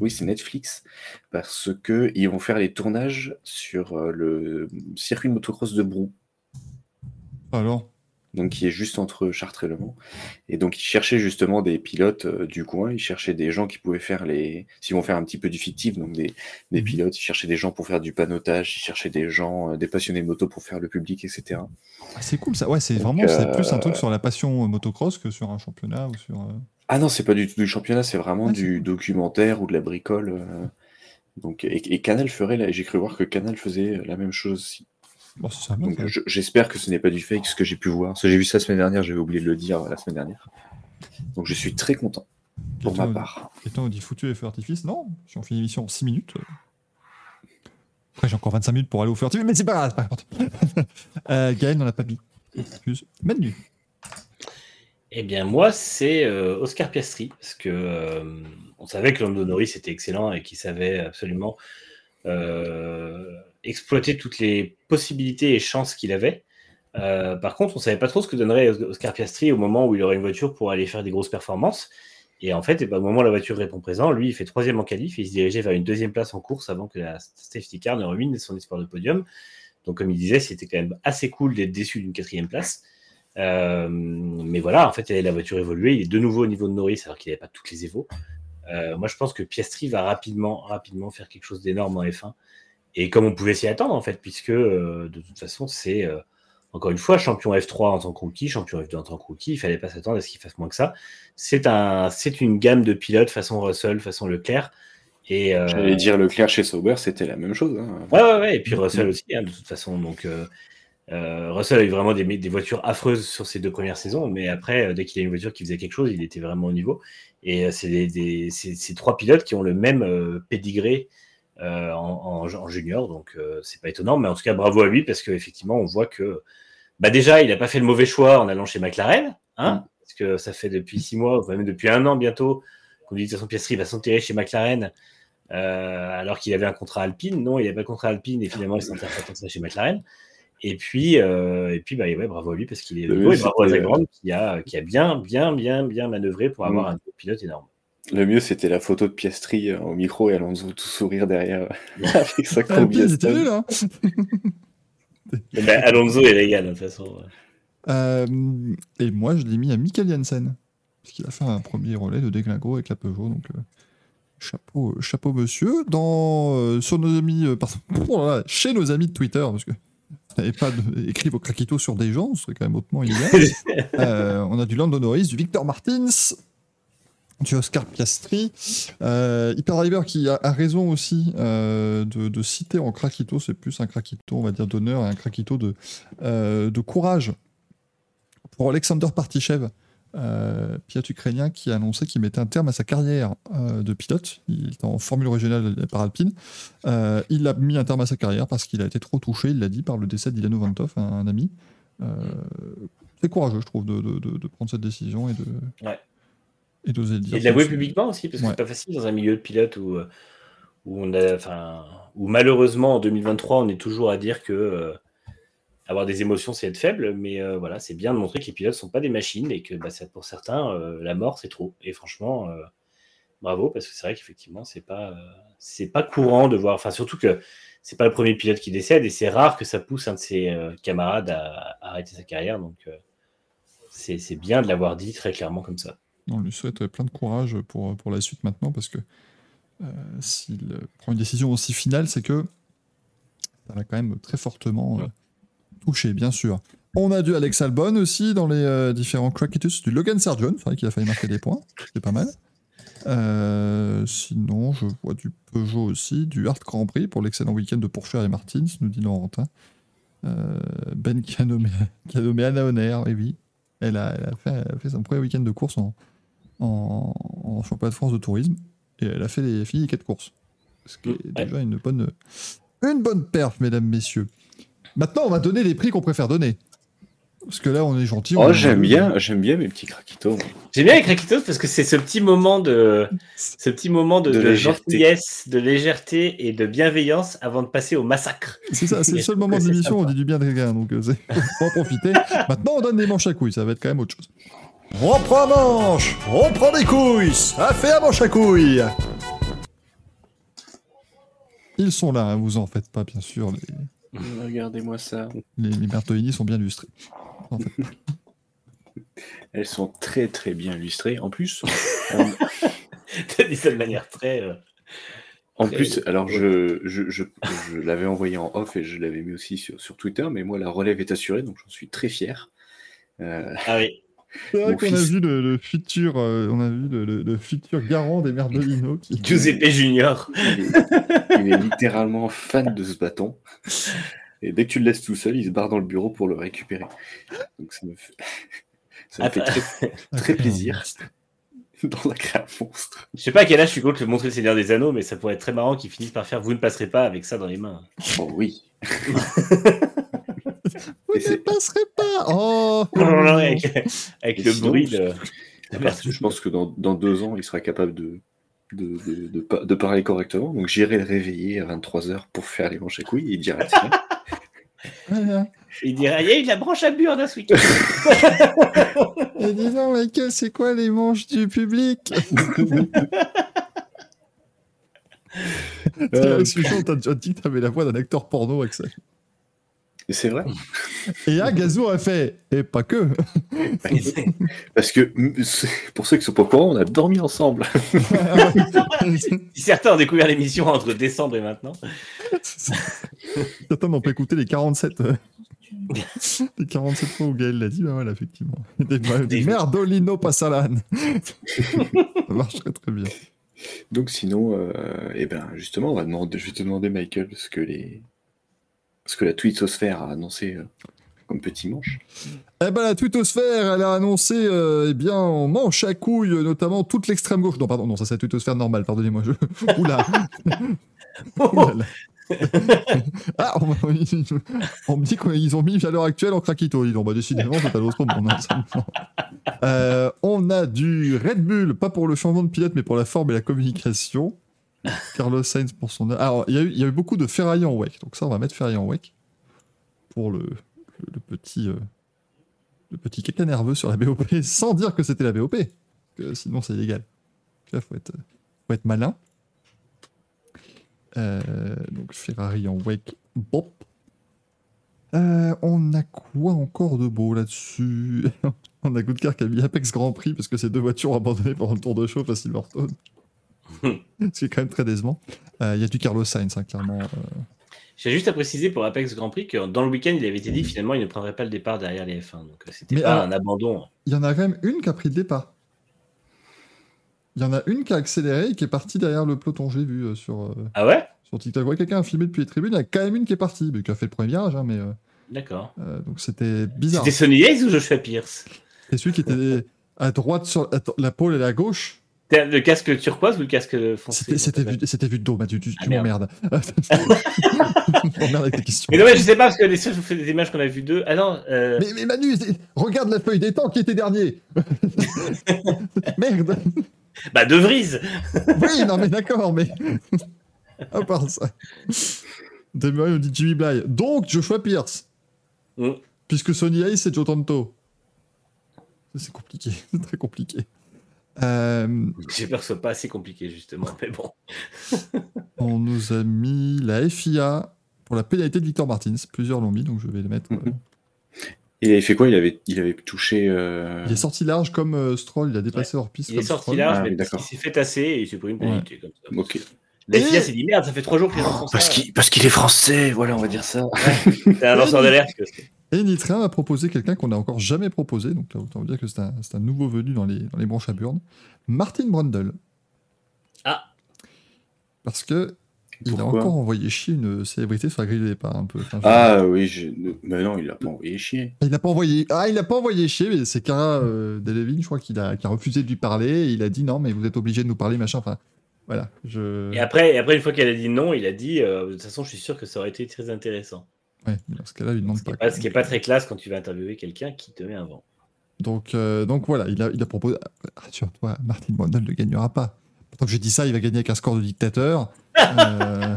oui c'est Netflix, parce que ils vont faire les tournages sur euh, le circuit de motocross de Brou. Alors, donc qui est juste entre Chartres et Le Mans. Et donc ils cherchaient justement des pilotes euh, du coin, ils cherchaient des gens qui pouvaient faire les... S'ils vont faire un petit peu du fictif, donc des, des Mhm. pilotes, ils cherchaient des gens pour faire du panotage, ils cherchaient des gens, euh, des passionnés de moto pour faire le public, etc. ah, c'est cool ça. Ouais, c'est vraiment c'est plus un truc sur la passion motocross que sur un championnat ou sur. Euh, Ah non, c'est pas du tout du championnat, c'est vraiment Ah, c'est du documentaire ou de la bricole. euh, Donc, et, et Canal ferait, j'ai cru voir que Canal faisait la même chose aussi. Bon, c'est Donc je- j'espère que ce n'est pas du fake ce que j'ai pu voir. Parce que j'ai vu ça la semaine dernière, j'avais oublié de le dire la semaine dernière. Donc je suis très content pour ma part. Étant on dit foutu et feu artifice, non, si on fait une émission en 6 minutes. euh. Après, j'ai encore 25 minutes pour aller au feu artifice, mais c'est pas grave, c'est pas grave. euh, Gaël n'en a pas mis. Excuse. Manu. Eh bien, moi, c'est euh, Oscar Piastri, parce que euh, on savait que Lando Norris était excellent et qu'il savait absolument euh, exploiter toutes les possibilités et chances qu'il avait. Par contre, on savait pas trop ce que donnerait Oscar Piastri au moment où il aurait une voiture pour aller faire des grosses performances. Et en fait, ben, au moment où la voiture répond présent, lui, il fait troisième en qualif et il se dirigeait vers une deuxième place en course avant que la safety car ne ruine son espoir de podium. Donc, comme il disait, c'était quand même assez cool d'être déçu d'une quatrième place. Euh, mais voilà, en fait, la voiture évoluait. Il est de nouveau au niveau de Norris alors qu'il n'avait pas toutes les évos. Euh, moi, je pense que Piastri va rapidement, rapidement faire quelque chose d'énorme en F1. Et comme on pouvait s'y attendre, en fait, puisque euh, de toute façon, c'est encore une fois champion F3 en tant que rookie, champion F2 en tant que rookie. Il fallait pas s'attendre à ce qu'il fasse moins que ça. C'est un, c'est une gamme de pilotes façon Russell, façon Leclerc. Et, J'allais dire Leclerc chez Sauber, c'était la même chose. hein. Ouais, ouais, ouais. Et puis Russell aussi, hein, de toute façon. Donc, euh, Russell a eu vraiment des, des voitures affreuses sur ses deux premières saisons, mais après, euh, dès qu'il a une voiture qui faisait quelque chose, il était vraiment au niveau. Et euh, c'est c'est trois pilotes qui ont le même pédigré euh, en, en- en junior, donc euh, c'est pas étonnant. Mais en tout cas, bravo à lui parce qu'effectivement, on voit que bah déjà, il n'a pas fait le mauvais choix en allant chez McLaren, hein, parce que ça fait depuis six mois, enfin même depuis un an bientôt, qu'on dit de toute façon Piastri va s'enterrer chez McLaren. euh, alors qu'il avait un contrat Alpine, non, il n'avait pas de contrat Alpine et finalement il que ça chez McLaren. Et puis, euh, et puis bah, ouais, bravo à lui parce qu'il est Le nouveau et mieux, bravo à Brown qui a, qui a bien, bien, bien, bien manœuvré pour avoir Mm. un pilote énorme. Le mieux, c'était la photo de Piastri euh, au micro et Alonso tout sourire derrière avec sa Ah, nuls, hein. Mais bah, Alonso est légal de toute façon. Euh, et moi, je l'ai mis à Michael Janssen. Parce qu'il a fait un premier relais de déglingo avec la Peugeot. Donc, euh, chapeau, euh, chapeau monsieur. Dans, euh, sur nos amis, euh, pardon, oh là là, chez nos amis de Twitter, parce que n'avez pas de- écrit vos craquitos sur des gens, ce serait quand même hautement illégal. Euh, on a du Lando Norris, du Victor Martins, du Oscar Piastri. Euh, Hyperdriver qui a, a raison aussi euh, de, de citer en craquito, c'est plus un craquito, on va dire, d'honneur et un craquito de, euh, de courage pour Alexander Partichev, euh, pilote ukrainien qui a annoncé qu'il mettait un terme à sa carrière euh, de pilote. Il était en formule régionale par Alpine. Euh, il a mis un terme à sa carrière parce qu'il a été trop touché, il l'a dit, par le décès d'Ilano Vantov, un, un ami. Euh, c'est courageux, je trouve, de, de- de- de prendre cette décision et de Ouais. et d'oser le dire. Et de l'avouer publiquement aussi, parce que Ouais. c'est pas facile dans un milieu de pilote où, où on a, enfin, où malheureusement en 2023 on est toujours à dire que avoir des émotions c'est être faible, mais euh, voilà, c'est bien de montrer que les pilotes sont pas des machines et que bah, ça, pour certains euh, la mort c'est trop. Et franchement, euh, bravo parce que c'est vrai qu'effectivement c'est pas, euh, c'est pas courant de voir, enfin surtout que c'est pas le premier pilote qui décède et c'est rare que ça pousse un de ses euh, camarades à, à arrêter sa carrière, donc euh, c'est c'est bien de l'avoir dit très clairement comme ça. On lui souhaite plein de courage pour, pour la suite maintenant parce que euh, s'il prend une décision aussi finale, c'est que ça l'a quand même très fortement euh, touché, bien sûr. On a du Alex Albon aussi dans les euh, différents crackitus, du Logan Sargent, c'est vrai qu'il a failli marquer des points, c'est pas mal. Euh, sinon, je vois du Peugeot aussi, du Hard Grand Prix pour l'excellent week-end de Pourchère et Martins, nous dit Laurentin. Euh, ben qui a nommé, qui a nommé Anna Honner, et oui. Elle a, elle a fait, elle a fait son premier week-end de course en, en, en championnat de France de tourisme. Et elle a fait les filles quatre courses. Ce qui est déjà une bonne, une bonne perf, mesdames, messieurs. Maintenant, on va donner les prix qu'on préfère donner. Parce que là, on est gentil. on Oh, j'aime bien, j'aime bien mes petits craquitos. J'aime bien les craquitos parce que c'est ce petit moment de, ce petit moment de, De de légèreté. gentillesse, de légèreté et de bienveillance avant de passer au massacre. C'est ça, c'est le seul moment de l'émission où on dit du bien de quelqu'un, donc euh, c'est- faut en profiter. Maintenant, on donne des manches à couilles, ça va être quand même autre chose. On prend un manche, on prend des couilles, ça fait un manche à couilles. Ils sont là, hein, vous en faites pas, bien sûr. Les, Regardez-moi ça. les, les Bertolini sont bien illustrés. En fait. Elles sont très très bien illustrées. En plus, on- T'as dit ça de manière très. euh, en Très plus, alors je, je, je, je l'avais envoyé en off et je l'avais mis aussi sur, sur Twitter, mais moi la relève est assurée, donc j'en suis très fier. Euh, Ah oui. C'est vrai qu'on a vu le, le futur, euh, on a vu le, le- le futur garant des Merdolino. Qui... Giuseppe Junior. il, est, il est littéralement fan de ce bâton. Et dès que tu le laisses tout seul, il se barre dans le bureau pour le récupérer. Donc ça me fait, ça me fait Attends. très, très plaisir dans la crème monstre. Je sais pas à quel âge tu comptes le montrer le Seigneur des Anneaux, mais ça pourrait être très marrant qu'ils finissent par faire Vous ne passerez pas avec ça dans les mains. Oh oui. Vous ne passerez pas Oh avec avec le sinon, bruit de. Partir- je pense que dans, dans deux ans, il sera capable de, de, de, de pa- de parler correctement. Donc j'irai le réveiller à 23h pour faire les manches à couilles et il dira tiens, Voilà. Il dirait Il y a eu de la branche à burne ce week-end. Et dis donc, Michael, c'est quoi les manches du public? Euh, C'est t'as déjà dit que t'avais la voix d'un acteur porno avec ça. C'est vrai. Et là, Gazou a fait, et pas que. Parce que pour ceux qui sont pas au courant, on a dormi ensemble. Certains ont découvert l'émission entre décembre et maintenant. Attends, mais on peut écouter les 47. euh, les 47 fois où Gaël l'a dit, bah voilà, effectivement. Des, des Des- Merdolino Passalan. ça marche très très bien. Donc sinon, euh, eh ben justement, on va demander, je vais te demander Michael ce que les, ce que la Twittosphère a annoncé euh, comme petit manche. Eh ben, la twittosphère, elle a annoncé, euh, eh bien, en manche à couilles, euh, notamment toute l'extrême gauche. Non, pardon, non, ça c'est la twittosphère normale, pardonnez-moi. Je... Oula. Oulala. ah, on, on me dit qu'ils ont mis à l'heure actuelle en craquito. Donc, bah, décidément, c'est à l'autre monde. Euh, on a du Red Bull, pas pour le changement de pilote, mais pour la forme et la communication. Carlos Sainz pour son. Alors, il y, a eu- beaucoup de Ferrari en WEC, donc ça, on va mettre Ferrari en WEC pour le, petit. euh, le petit caca nerveux sur la BOP sans dire que c'était la BOP. que sinon, c'est illégal. Donc Là, faut être, faut être malin. Euh, donc, Ferrari en wake. Bop. Euh, on a quoi encore de beau là-dessus? On a Goodcar qui a mis Apex Grand Prix parce que ces deux voitures ont abandonné pendant le tour de chauffe à Silverstone. Ce qui est quand même très décevant. Euh, Il y a du Carlos Sainz, hein, clairement. euh. J'ai juste à préciser pour Apex Grand Prix que dans le week-end, il avait été dit finalement il ne prendrait pas le départ derrière les F1. Donc euh, c'était pas alors- un abandon. Il y en a quand même une qui a pris le départ. Il y en a une qui a accéléré et qui est partie derrière le peloton, j'ai vu euh, sur, Ah ouais? sur TikTok. Ouais, quelqu'un a filmé depuis les tribunes, il y a quand même une qui est partie, mais qui a fait le premier virage, hein, mais D'accord. donc c'était bizarre. C'était Sonny Hayes ou Joshua Pierce C'est celui qui était à droite sur attends, la pôle et la gauche. Le casque turquoise ou le casque foncé C'était vu, de dos, Mathieu, tu, tu Ah, m'emmerdes. tu m'emmerdes avec tes questions. Mais non, mais je sais pas parce que les seules des images qu'on a vues d'eux. Ah non, euh, Mais, mais Manu, regarde la feuille des temps qui était dernier. Merde. bah De Vries. Oui, non mais d'accord, mais à part ça. Demi on dit Jimmy Bly. Donc Joshua Pierce. Mm. Puisque Sony Hayes c'est Joe Tonto. C'est compliqué, c'est très compliqué. Euh, peur que ce soit pas assez compliqué justement, mais bon. on nous a mis la FIA pour la pénalité de Victor Martins. Plusieurs l'ont mis, donc je vais le mettre. Mhm. Il avait fait quoi? Il avait, il avait touché. euh, Il est sorti large comme euh, Stroll, il a dépassé hors piste. Il est sorti Stroll. large, Ah, mais d'accord. s'est fait tasser et il s'est pris une pénalité comme ça. Ok. La FIA s'est dit merde, ça fait trois jours les gens font ça. Parce qu'il parce qu'il est français, voilà, on va dire ça. C'est un lanceur d'alerte. Et Nitrin a proposé quelqu'un qu'on n'a encore jamais proposé, donc là, autant vous dire que c'est un, c'est un nouveau venu dans les, dans les branches à Burn. Martin Brundle. Ah. Parce que Il a encore envoyé chier une célébrité sur la grille de départ un peu. Enfin, je- Ah oui, je... mais non, il a pas envoyé chier. Il n'a pas envoyé. Ah, il n'a pas envoyé chier, mais c'est Cara euh, Delevingne, je crois, qu'il a, qui a refusé de lui parler. Et il a dit non, mais vous êtes obligé de nous parler, machin. Enfin, voilà. Je... Et après, et après, une fois qu'elle a dit non, il a dit euh, de toute façon, je suis sûr que ça aurait été très intéressant. Ouais, mais dans ce cas-là, il demande Ce qui pas. n'est pas, quoi. ce qui est pas très classe quand tu vas interviewer quelqu'un qui te met un vent. Donc, euh, donc voilà, il a, il a proposé. Rassure-toi, Martin Brundle ne gagnera pas. Tant que j'ai dit ça, il va gagner avec un score de dictateur. euh,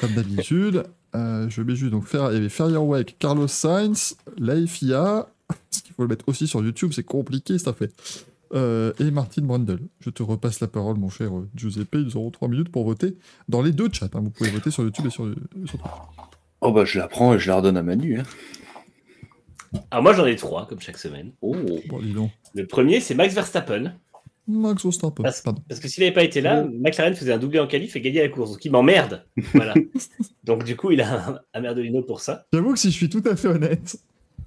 comme d'habitude. Euh, je mets juste donc faire, il y avait Fairwake, Carlos Sainz, Laifia. Ce qu'il faut le mettre aussi sur YouTube, c'est compliqué, ça fait. Euh, et Martin Brundle. Je te repasse la parole, mon cher Giuseppe. Ils auront 3 minutes pour voter dans les deux chats. hein. Vous pouvez voter sur YouTube et sur, sur Oh bah je la prends et je la redonne à Manu. Hein. Alors moi, j'en ai trois, comme chaque semaine. Oh. Bon, dis donc. Le premier, c'est Max Verstappen. Max Verstappen. Parce, Pardon. parce que s'il n'avait pas été là, McLaren faisait un doublé en qualif et gagnait la course. Donc il m'emmerde. Voilà. Donc du coup, il a un, un merdolino pour ça. J'avoue que si je suis tout à fait honnête,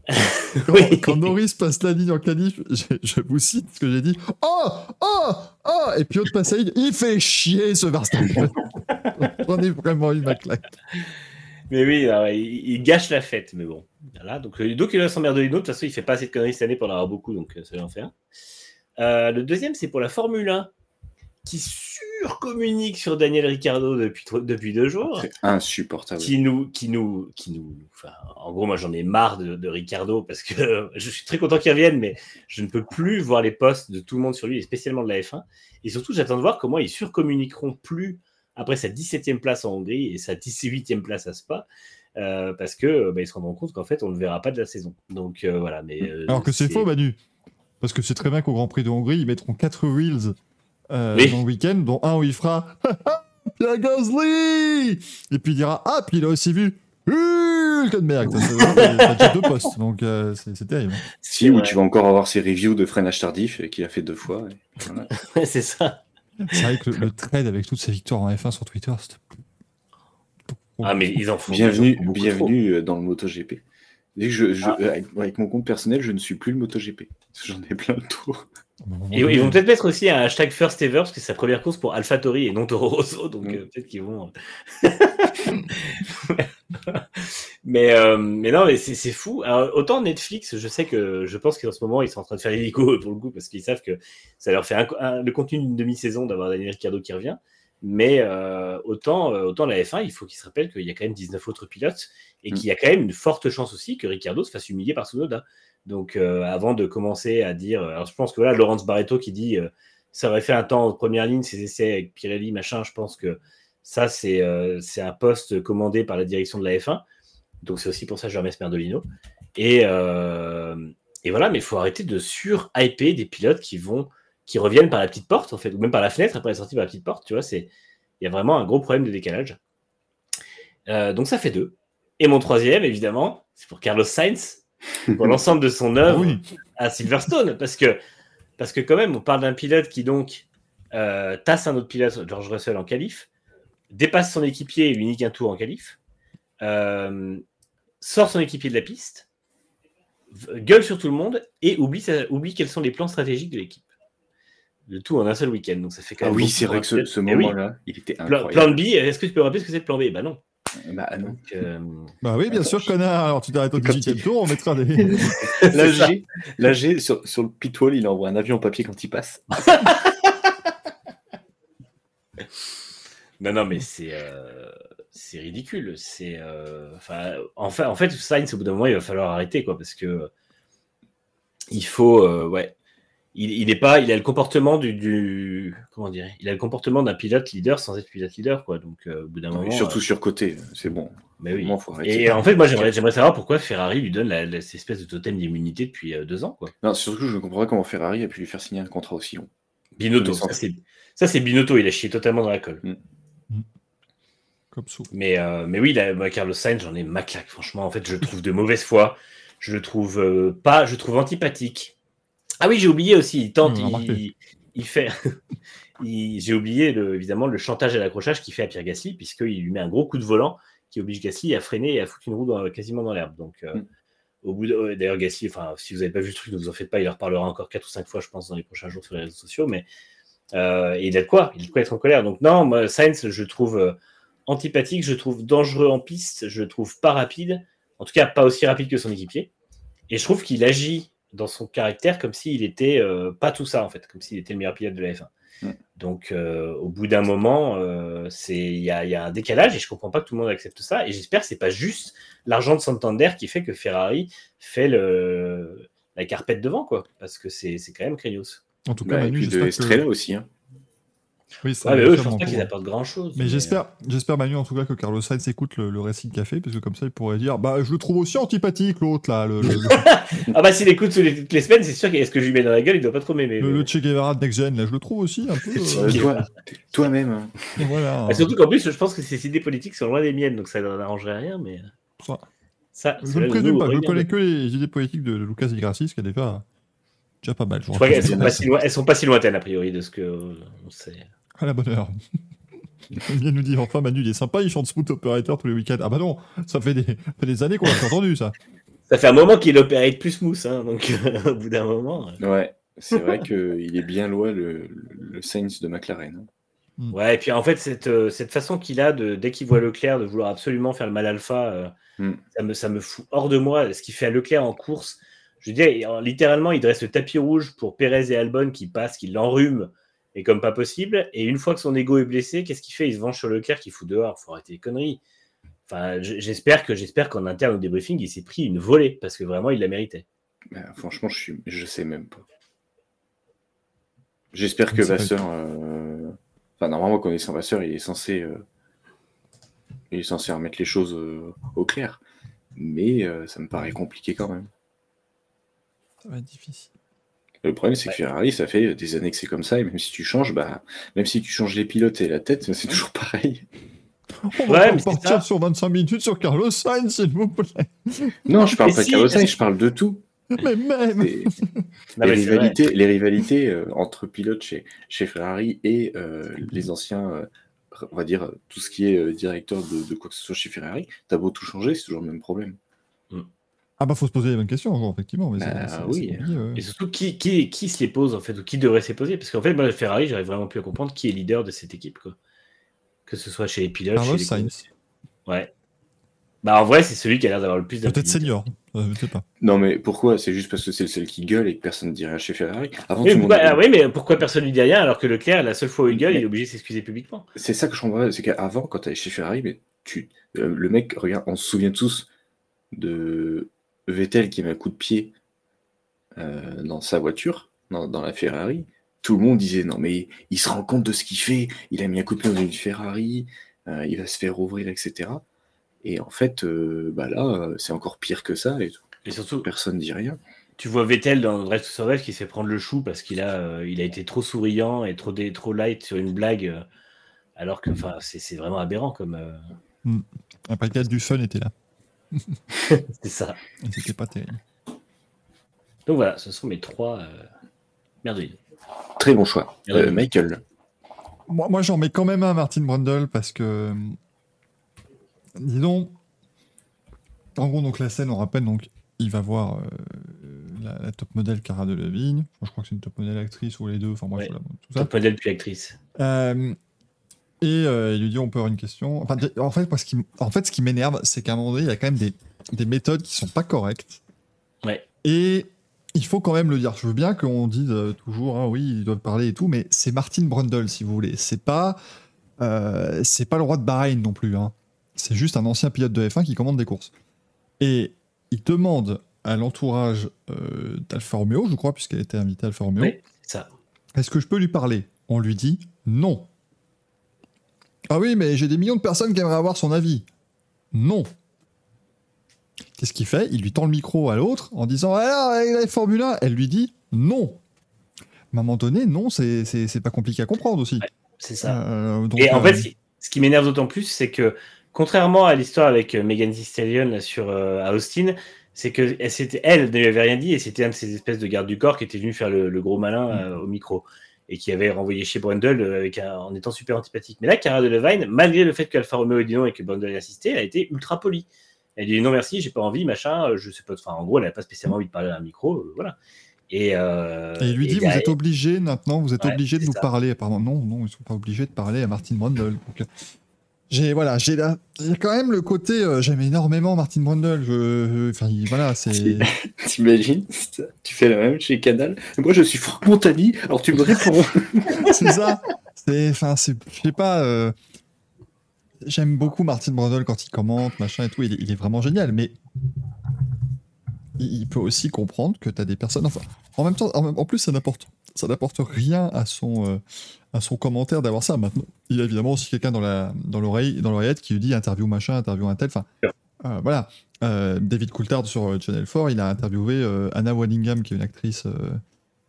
quand, Oui. quand Norris passe la ligne en qualif, je, je vous cite ce que j'ai dit. Oh Oh Oh Et puis autre passage, il fait chier ce Verstappen. J'en ai vraiment eu ma claque. Mais oui, alors, il, il gâche la fête. Mais bon. Voilà. Donc, euh, donc il a son merdolino. De toute façon, il fait pas assez de conneries cette année pour en avoir beaucoup. Donc euh, ça va en faire. Euh, le deuxième, c'est pour la Formule 1 qui surcommunique sur Daniel Ricciardo depuis, depuis deux jours. C'est insupportable. qui nous, qui nous, qui nous, enfin, en gros, moi j'en ai marre de, de Ricardo parce que je suis très content qu'il revienne, mais je ne peux plus voir les posts de tout le monde sur lui, et spécialement de la F1. Et surtout, j'attends de voir comment ils surcommuniqueront plus après sa 17e place en Hongrie et sa 18e place à Spa, euh, parce que euh, bah, ils se rendront compte qu'en fait, on ne le verra pas de la saison. Donc euh, voilà, mais euh, Alors que c'est faux, Manu. Parce que c'est très bien qu'au Grand Prix de Hongrie, ils mettront 4 wheels euh, Oui. dans le week-end, dont un où il fera Pierre Gasly Et puis il dira Ah, puis il a aussi vu vraiment- T'as déjà deux postes, donc euh, c'est terrible. Si, où tu vas encore avoir ses reviews de freinage tardif qu'il a fait deux fois. voilà. Ouais, c'est ça. C'est vrai que le, le trade avec toutes ces victoires en F1 sur Twitter, c'était. Ah, mais ils en font bienvenue, bienvenue euh, dans le MotoGP. Dès que je, je- Ah. euh, avec, avec mon compte personnel, je ne suis plus le MotoGP. J'en ai plein le tour. trop. Et ils vont peut-être mettre aussi un hashtag First Ever parce que c'est sa première course pour AlphaTauri et non Toro Rosso, donc Mm. euh, peut-être qu'ils vont. euh, mais, euh, mais non, mais c'est fou. Alors, autant Netflix, je sais que je pense qu'en ce moment ils sont en train de faire l'hélico pour le coup parce qu'ils savent que ça leur fait un- un- le contenu d'une demi-saison d'avoir Daniel Ricciardo qui revient. Mais euh, autant, euh, autant la F1, il faut qu'ils se rappellent qu'il y a quand même 19 autres pilotes et Mm. qu'il y a quand même une forte chance aussi que Ricciardo se fasse humilier par Tsunoda. Donc, euh, avant de commencer à dire, alors je pense que voilà, Laurence Barreto qui dit, euh, ça aurait fait un temps en première ligne ses essais avec Pirelli, machin. Je pense que ça, c'est euh, c'est un poste commandé par la direction de la F1. Donc, c'est aussi pour ça que je remercie Merdolino. Et, euh, et voilà, mais il faut arrêter de sur-hyper des pilotes qui vont, qui reviennent par la petite porte, en fait, ou même par la fenêtre après la sortie par la petite porte. Tu vois, il y a vraiment un gros problème de décalage. Euh, donc, ça fait deux. Et mon troisième, évidemment, c'est pour Carlos Sainz, pour l'ensemble de son œuvre Oui. à Silverstone parce que parce que quand même on parle d'un pilote qui donc tasse un autre pilote George Russell en qualif dépasse son équipier et lui nique un tour en qualif euh, sort son équipier de la piste gueule sur tout le monde et oublie oublie quels sont les plans stratégiques de l'équipe le tout en un seul week-end donc ça fait quand Ah même oui, beaucoup c'est vrai que ce, Eh oui. moment-là, il était Plan, incroyable. plan de B est-ce que tu peux rappeler ce que c'est le plan B? Bah non Bah non. Donc, euh, Bah oui, bien sûr, connard. Alors tu t'arrêtes au Quand 18 e tour, on mettra des. L'AG, l'AG sur, sur le pit wall, il envoie un avion en papier quand il passe. Non, non, mais c'est euh, c'est ridicule. C'est euh, enfin, en fait, en fait, Sainz, au bout d'un moment, il va falloir arrêter, quoi, parce que il faut, euh, ouais, il, il est pas, il a le comportement du, du comment dire, il a le comportement d'un pilote leader sans être pilote leader, quoi. Donc, au bout d'un moment, surtout sur côté, c'est bon. mais oui. Moment. Et en fait, moi, j'aimerais, j'aimerais savoir pourquoi Ferrari lui donne la, la- cette espèce de totem d'immunité depuis deux ans, quoi. Non, surtout, je ne comprends pas comment Ferrari a pu lui faire signer un contrat aussi long. Binotto, ça c'est, ça c'est Binotto, il a chié totalement dans la colle. Comme sous. Mais, euh, mais oui, là, moi, Carlos Sainz, j'en ai ma claque. Franchement, en fait, je le trouve de mauvaise foi. Je le trouve euh, pas, je le trouve antipathique. Ah oui, j'ai oublié aussi. Il tente, Mmh, il, fait. j'ai oublié le- évidemment le chantage et l'accrochage qu'il fait à Pierre Gasly, puisqu'il lui met un gros coup de volant qui oblige Gasly à freiner et à foutre une roue dans- quasiment dans l'herbe. Donc, euh, Mm. au bout d'ailleurs, Gasly, enfin, si vous n'avez pas vu le truc, ne vous en faites pas. Il en reparlera encore quatre ou cinq fois, je pense, dans les prochains jours sur les réseaux sociaux. Mais euh, et il a de quoi, il a de quoi être en colère. Donc non, moi, Sainz, je trouve. euh, antipathique, je trouve dangereux en piste, je le trouve pas rapide, en tout cas pas aussi rapide que son équipier. Et je trouve qu'il agit dans son caractère comme s'il était euh, pas tout ça en fait, comme s'il était le meilleur pilote de la F1. Mm. Donc euh, au bout d'un moment, euh, c'est il y, a- il y a un décalage et je comprends pas que tout le monde accepte ça. Et j'espère que c'est pas juste l'argent de Santander qui fait que Ferrari fait le la carpette devant quoi, parce que c'est c'est quand même craignos. En tout cas, Bah, et Manu, puis de j'espère Estrella que... aussi. Hein. Oui, ça, Ouais, mais eux, je pense pas qu'ils eux. apportent grand chose. Mais j'espère, j'espère Manu en tout cas que Carlos Sainz écoute le, le récit de café, parce que comme ça il pourrait dire Bah, je le trouve aussi antipathique, l'autre là, le, Ah bah s'il écoute toutes les semaines, c'est sûr qu'est-ce que je lui mets dans la gueule, il doit pas trop m'aimer. le- mais- le Che Guevara de Next Gen, là, je le trouve aussi un peu. Euh, euh, toi, toi-même. hein. voilà. Ah, surtout qu'en plus, je pense que ses idées politiques sont loin des miennes, donc ça n'arrangerait rien, mais Ça. ça, Je ne présume pas, je connais que les idées politiques de Lucas Igracis, qui est déjà, déjà pas mal. Je crois qu'elles sont, pas si loin- elles sont pas si lointaines, a priori, de ce que euh, on sait. À la bonne heure. Il vient nous dire enfin Manu il est sympa, il chante Smooth Operator tous les week-ends. Ah bah non, ça fait des, ça fait des années qu'on l'a entendu ça. Ça fait un moment qu'il opérait plus smooth, hein, donc au bout d'un moment. euh. Ouais, c'est vrai qu'il est bien loin le, le Sainz de McLaren. hein. Ouais, et puis en fait, cette, euh, cette façon qu'il a, de, dès qu'il voit Leclerc, de vouloir absolument faire le mal alpha, euh, Mm. ça, me, ça me fout hors de moi. Ce qu'il fait à Leclerc en course, je veux dire, il- littéralement, il dresse le tapis rouge pour Pérez et Albon qui passent, qui l'enrhument, et comme pas possible. Et une fois que son ego est blessé, qu'est-ce qu'il fait? Il se venge sur Leclerc qui fout dehors. Faut arrêter les conneries. Enfin, j'espère que j'espère qu'en interne au débriefing, il s'est pris une volée parce que vraiment, il la méritait. Bah, franchement, je, suis... je sais même pas. J'espère que. Vasseur. euh, Enfin, normalement, connaissant Vasseur, il est censé. euh, Il est censé remettre les choses euh, au clair. Mais euh, ça me paraît compliqué quand même. Ça va être difficile. Le problème, c'est que. Ferrari, ça fait des années que c'est comme ça, et même si tu changes, bah, même si tu changes les pilotes et la tête, c'est toujours pareil. On va partir sur 25 minutes sur Carlos Sainz, s'il vous plaît. Non, je parle Mais pas de Carlos Sainz, je parle de tout. Mais même. Et- Non, les, mais rivalités, les rivalités euh, entre pilotes chez, chez Ferrari et euh, les anciens, euh, on va dire, tout ce qui est euh, directeur de, de quoi que ce soit chez Ferrari, t'as beau tout changer, c'est toujours le même problème. Ah bah faut se poser les bonnes questions, genre, effectivement. Mais c'est- Bah, c'est- oui. c'est compliqué, ouais. Et surtout, qui, qui, qui se les pose, en fait, ou qui devrait se les poser? Parce qu'en fait, moi, Ferrari, j'arrive vraiment plus à comprendre qui est leader de cette équipe, quoi. Que ce soit chez les pilotes, Carlos chez les Sainz. Ouais. Bah, en vrai, c'est celui qui a l'air d'avoir le plus Peut-être senior, euh, je sais pas. Non, mais pourquoi? C'est juste parce que c'est le seul qui gueule et que personne ne dit rien chez Ferrari. Avant, Oui, tout monde pourquoi, ah oui, mais pourquoi personne lui dit rien alors que Leclerc, la seule fois où il gueule, il est obligé de s'excuser publiquement? C'est ça que je comprends pas, c'est qu'avant, quand tu allais chez Ferrari, mais tu, euh, le mec, regarde, on se souvient tous de Vettel qui met un coup de pied euh, dans sa voiture, dans, dans la Ferrari. Tout le monde disait non, mais il se rend compte de ce qu'il fait, il a mis un coup de pied dans une Ferrari, euh, il va se faire ouvrir, etc. Et en fait, euh, bah là, c'est encore pire que ça, et Et surtout, personne dit rien. tu vois Vettel dans Drive to Survive qui se fait prendre le chou parce qu'il a, euh, il a été trop souriant et trop, dé- trop light sur une blague, alors que enfin, c'est vraiment aberrant comme. euh, Après, le gars du fun était là. c'est ça. C'était pas terrible. Donc voilà, ce sont mes trois euh, merveilleux. Très bon choix. Euh, Michael. Moi, moi j'en mets quand même un Martin Brundle parce que. Disons. En gros, donc la scène, on rappelle, donc il va voir euh, la, la top modèle Cara Delevingne. Enfin, je crois que c'est une top modèle actrice ou les deux. Enfin, bref, Ouais. voilà, tout ça. Top modèle puis actrice. Euh, et euh, il lui dit on peut avoir une question. Enfin, en fait, en fait, ce qui m'énerve, c'est qu'à un moment donné, il y a quand même des, des méthodes qui sont pas correctes. Ouais. Et il faut quand même le dire. Je veux bien qu'on dise euh, toujours, hein, oui, ils doivent parler et tout, mais c'est Martin Brundle, si vous voulez. C'est pas, euh, c'est pas le roi de Bahreïn non plus. hein. C'est juste un ancien pilote de F1 qui commande des courses. Et il demande à l'entourage euh, d'Alfa Romeo, je crois, puisqu'elle était invitée à Alfa Romeo, Oui, c'est ça. est-ce que je peux lui parler? On lui dit non. Ah oui, mais j'ai des millions de personnes qui aimeraient avoir son avis. Non. Qu'est-ce qu'il fait? Il lui tend le micro à l'autre en disant Alors, la Formule 1, elle lui dit non. À un moment donné, non, c'est- pas compliqué à comprendre aussi. C'est ça. Euh, donc, Et en euh, fait, ce qui, m'énerve d'autant plus, c'est que contrairement à l'histoire avec euh, Megan Thee Stallion là, sur euh, à Austin, c'est que elle, elle ne lui avait rien dit et c'était un de ces espèces de gardes du corps qui était venu faire le, le gros malin euh, au micro et qui avait renvoyé chez Brundle euh, avec un- en étant super antipathique. Mais là, Cara Delevingne, malgré le fait qu'Alfa Romeo ait dit non et que Brundle ait elle a été ultra polie. Elle dit non merci, j'ai pas envie, machin, euh, je sais pas. Enfin, en gros, elle n'a pas spécialement envie de parler à un micro, euh, voilà. Et, euh, et il lui dit Vous êtes obligé maintenant, vous êtes Ouais, obligé de nous ça. parler. Pardon, non, non, ils sont pas obligés de parler à Martin Brundle. Donc, J'ai voilà, j'ai là, il y a quand même le côté, euh, j'aime énormément Martin Brundle. Je, enfin, il- voilà, c'est. T'imagines Tu fais la même chez Canal. Moi, je suis Franck Montagny, alors tu me réponds. c'est ça. C'est, enfin, c'est, je sais pas. euh, J'aime beaucoup Martin Brundle quand il commente, machin et tout. Il est, il est vraiment génial, mais il, peut aussi comprendre que tu as des personnes. Enfin, en même temps, en plus, ça n'apporte, ça n'apporte rien à son, euh, à son commentaire d'avoir ça. Maintenant, il y a évidemment aussi quelqu'un dans la, dans l'oreille, dans l'oreillette qui lui dit interview machin, interview un tel. Enfin, euh, voilà. Euh, David Coulthard sur euh, Channel 4, il a interviewé euh, Anna Waddingham, qui est une actrice.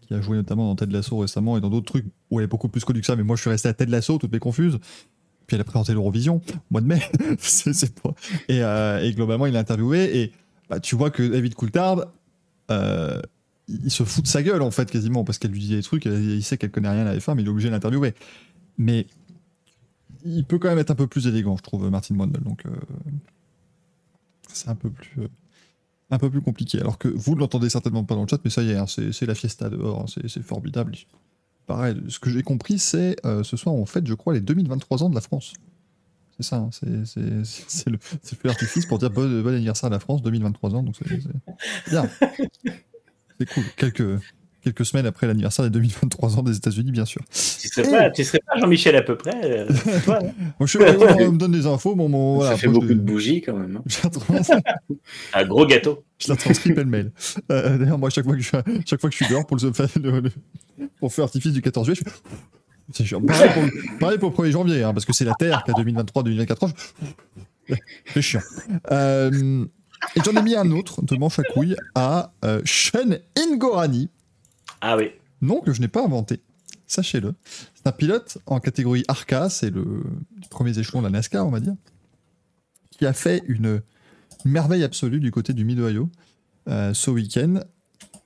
qui a joué notamment dans Ted Lasso récemment et dans d'autres trucs où elle est beaucoup plus connue que ça, mais moi je suis resté à Ted Lasso, toutes mes confuses. Puis elle a présenté l'Eurovision, au mois de mai. c'est, c'est pas... et, et globalement, il l'a interviewé et bah, tu vois que David Coulthard, il se fout de sa gueule en fait quasiment parce qu'elle lui dit des trucs, il sait qu'elle connaît rien à la F1, mais il est obligé de l'interviewer. Mais il peut quand même être un peu plus élégant, je trouve, Martin Brundle. Donc euh, c'est un peu plus. euh, un peu plus compliqué. Alors que vous ne l'entendez certainement pas dans le chat, mais ça y est, hein, c'est la fiesta dehors, hein, c'est formidable. Pareil, ce que j'ai compris, c'est euh, ce soir, on fête, je crois, les 2023 ans de la France. C'est ça, hein, c'est le, feu d'artifice pour dire bon, bon anniversaire à la France, 2023 ans, donc bien. C'est cool. Quelques, quelques semaines après l'anniversaire des 2023 ans des États-Unis, bien sûr. Tu serais pas, tu serais pas Jean-Michel à peu près euh, toi, hein Moi, je suis on me donne des infos, bon, bon, voilà. ça fait après, beaucoup je, de bougies quand même. hein. Un gros gâteau. je la transcris pêle-mêle. Euh, D'ailleurs, moi, chaque fois, que je, chaque fois que je suis dehors pour le, le- le- pour faire artifice du 14 juillet, je fais. C'est chiant. Pareil pour, le- pareil pour le 1er janvier, hein, parce que c'est la Terre qui a 2023-2024 ans. je- C'est chiant. Euh, et j'en ai mis un autre de manche à couilles à euh, Sean Ngorani. Ah oui. nom que je n'ai pas inventé. Sachez-le. C'est un pilote en catégorie ARCA, c'est le premier échelon de la NASCAR, on va dire, qui a fait une merveille absolue du côté du Mid-Ohio euh, ce week-end.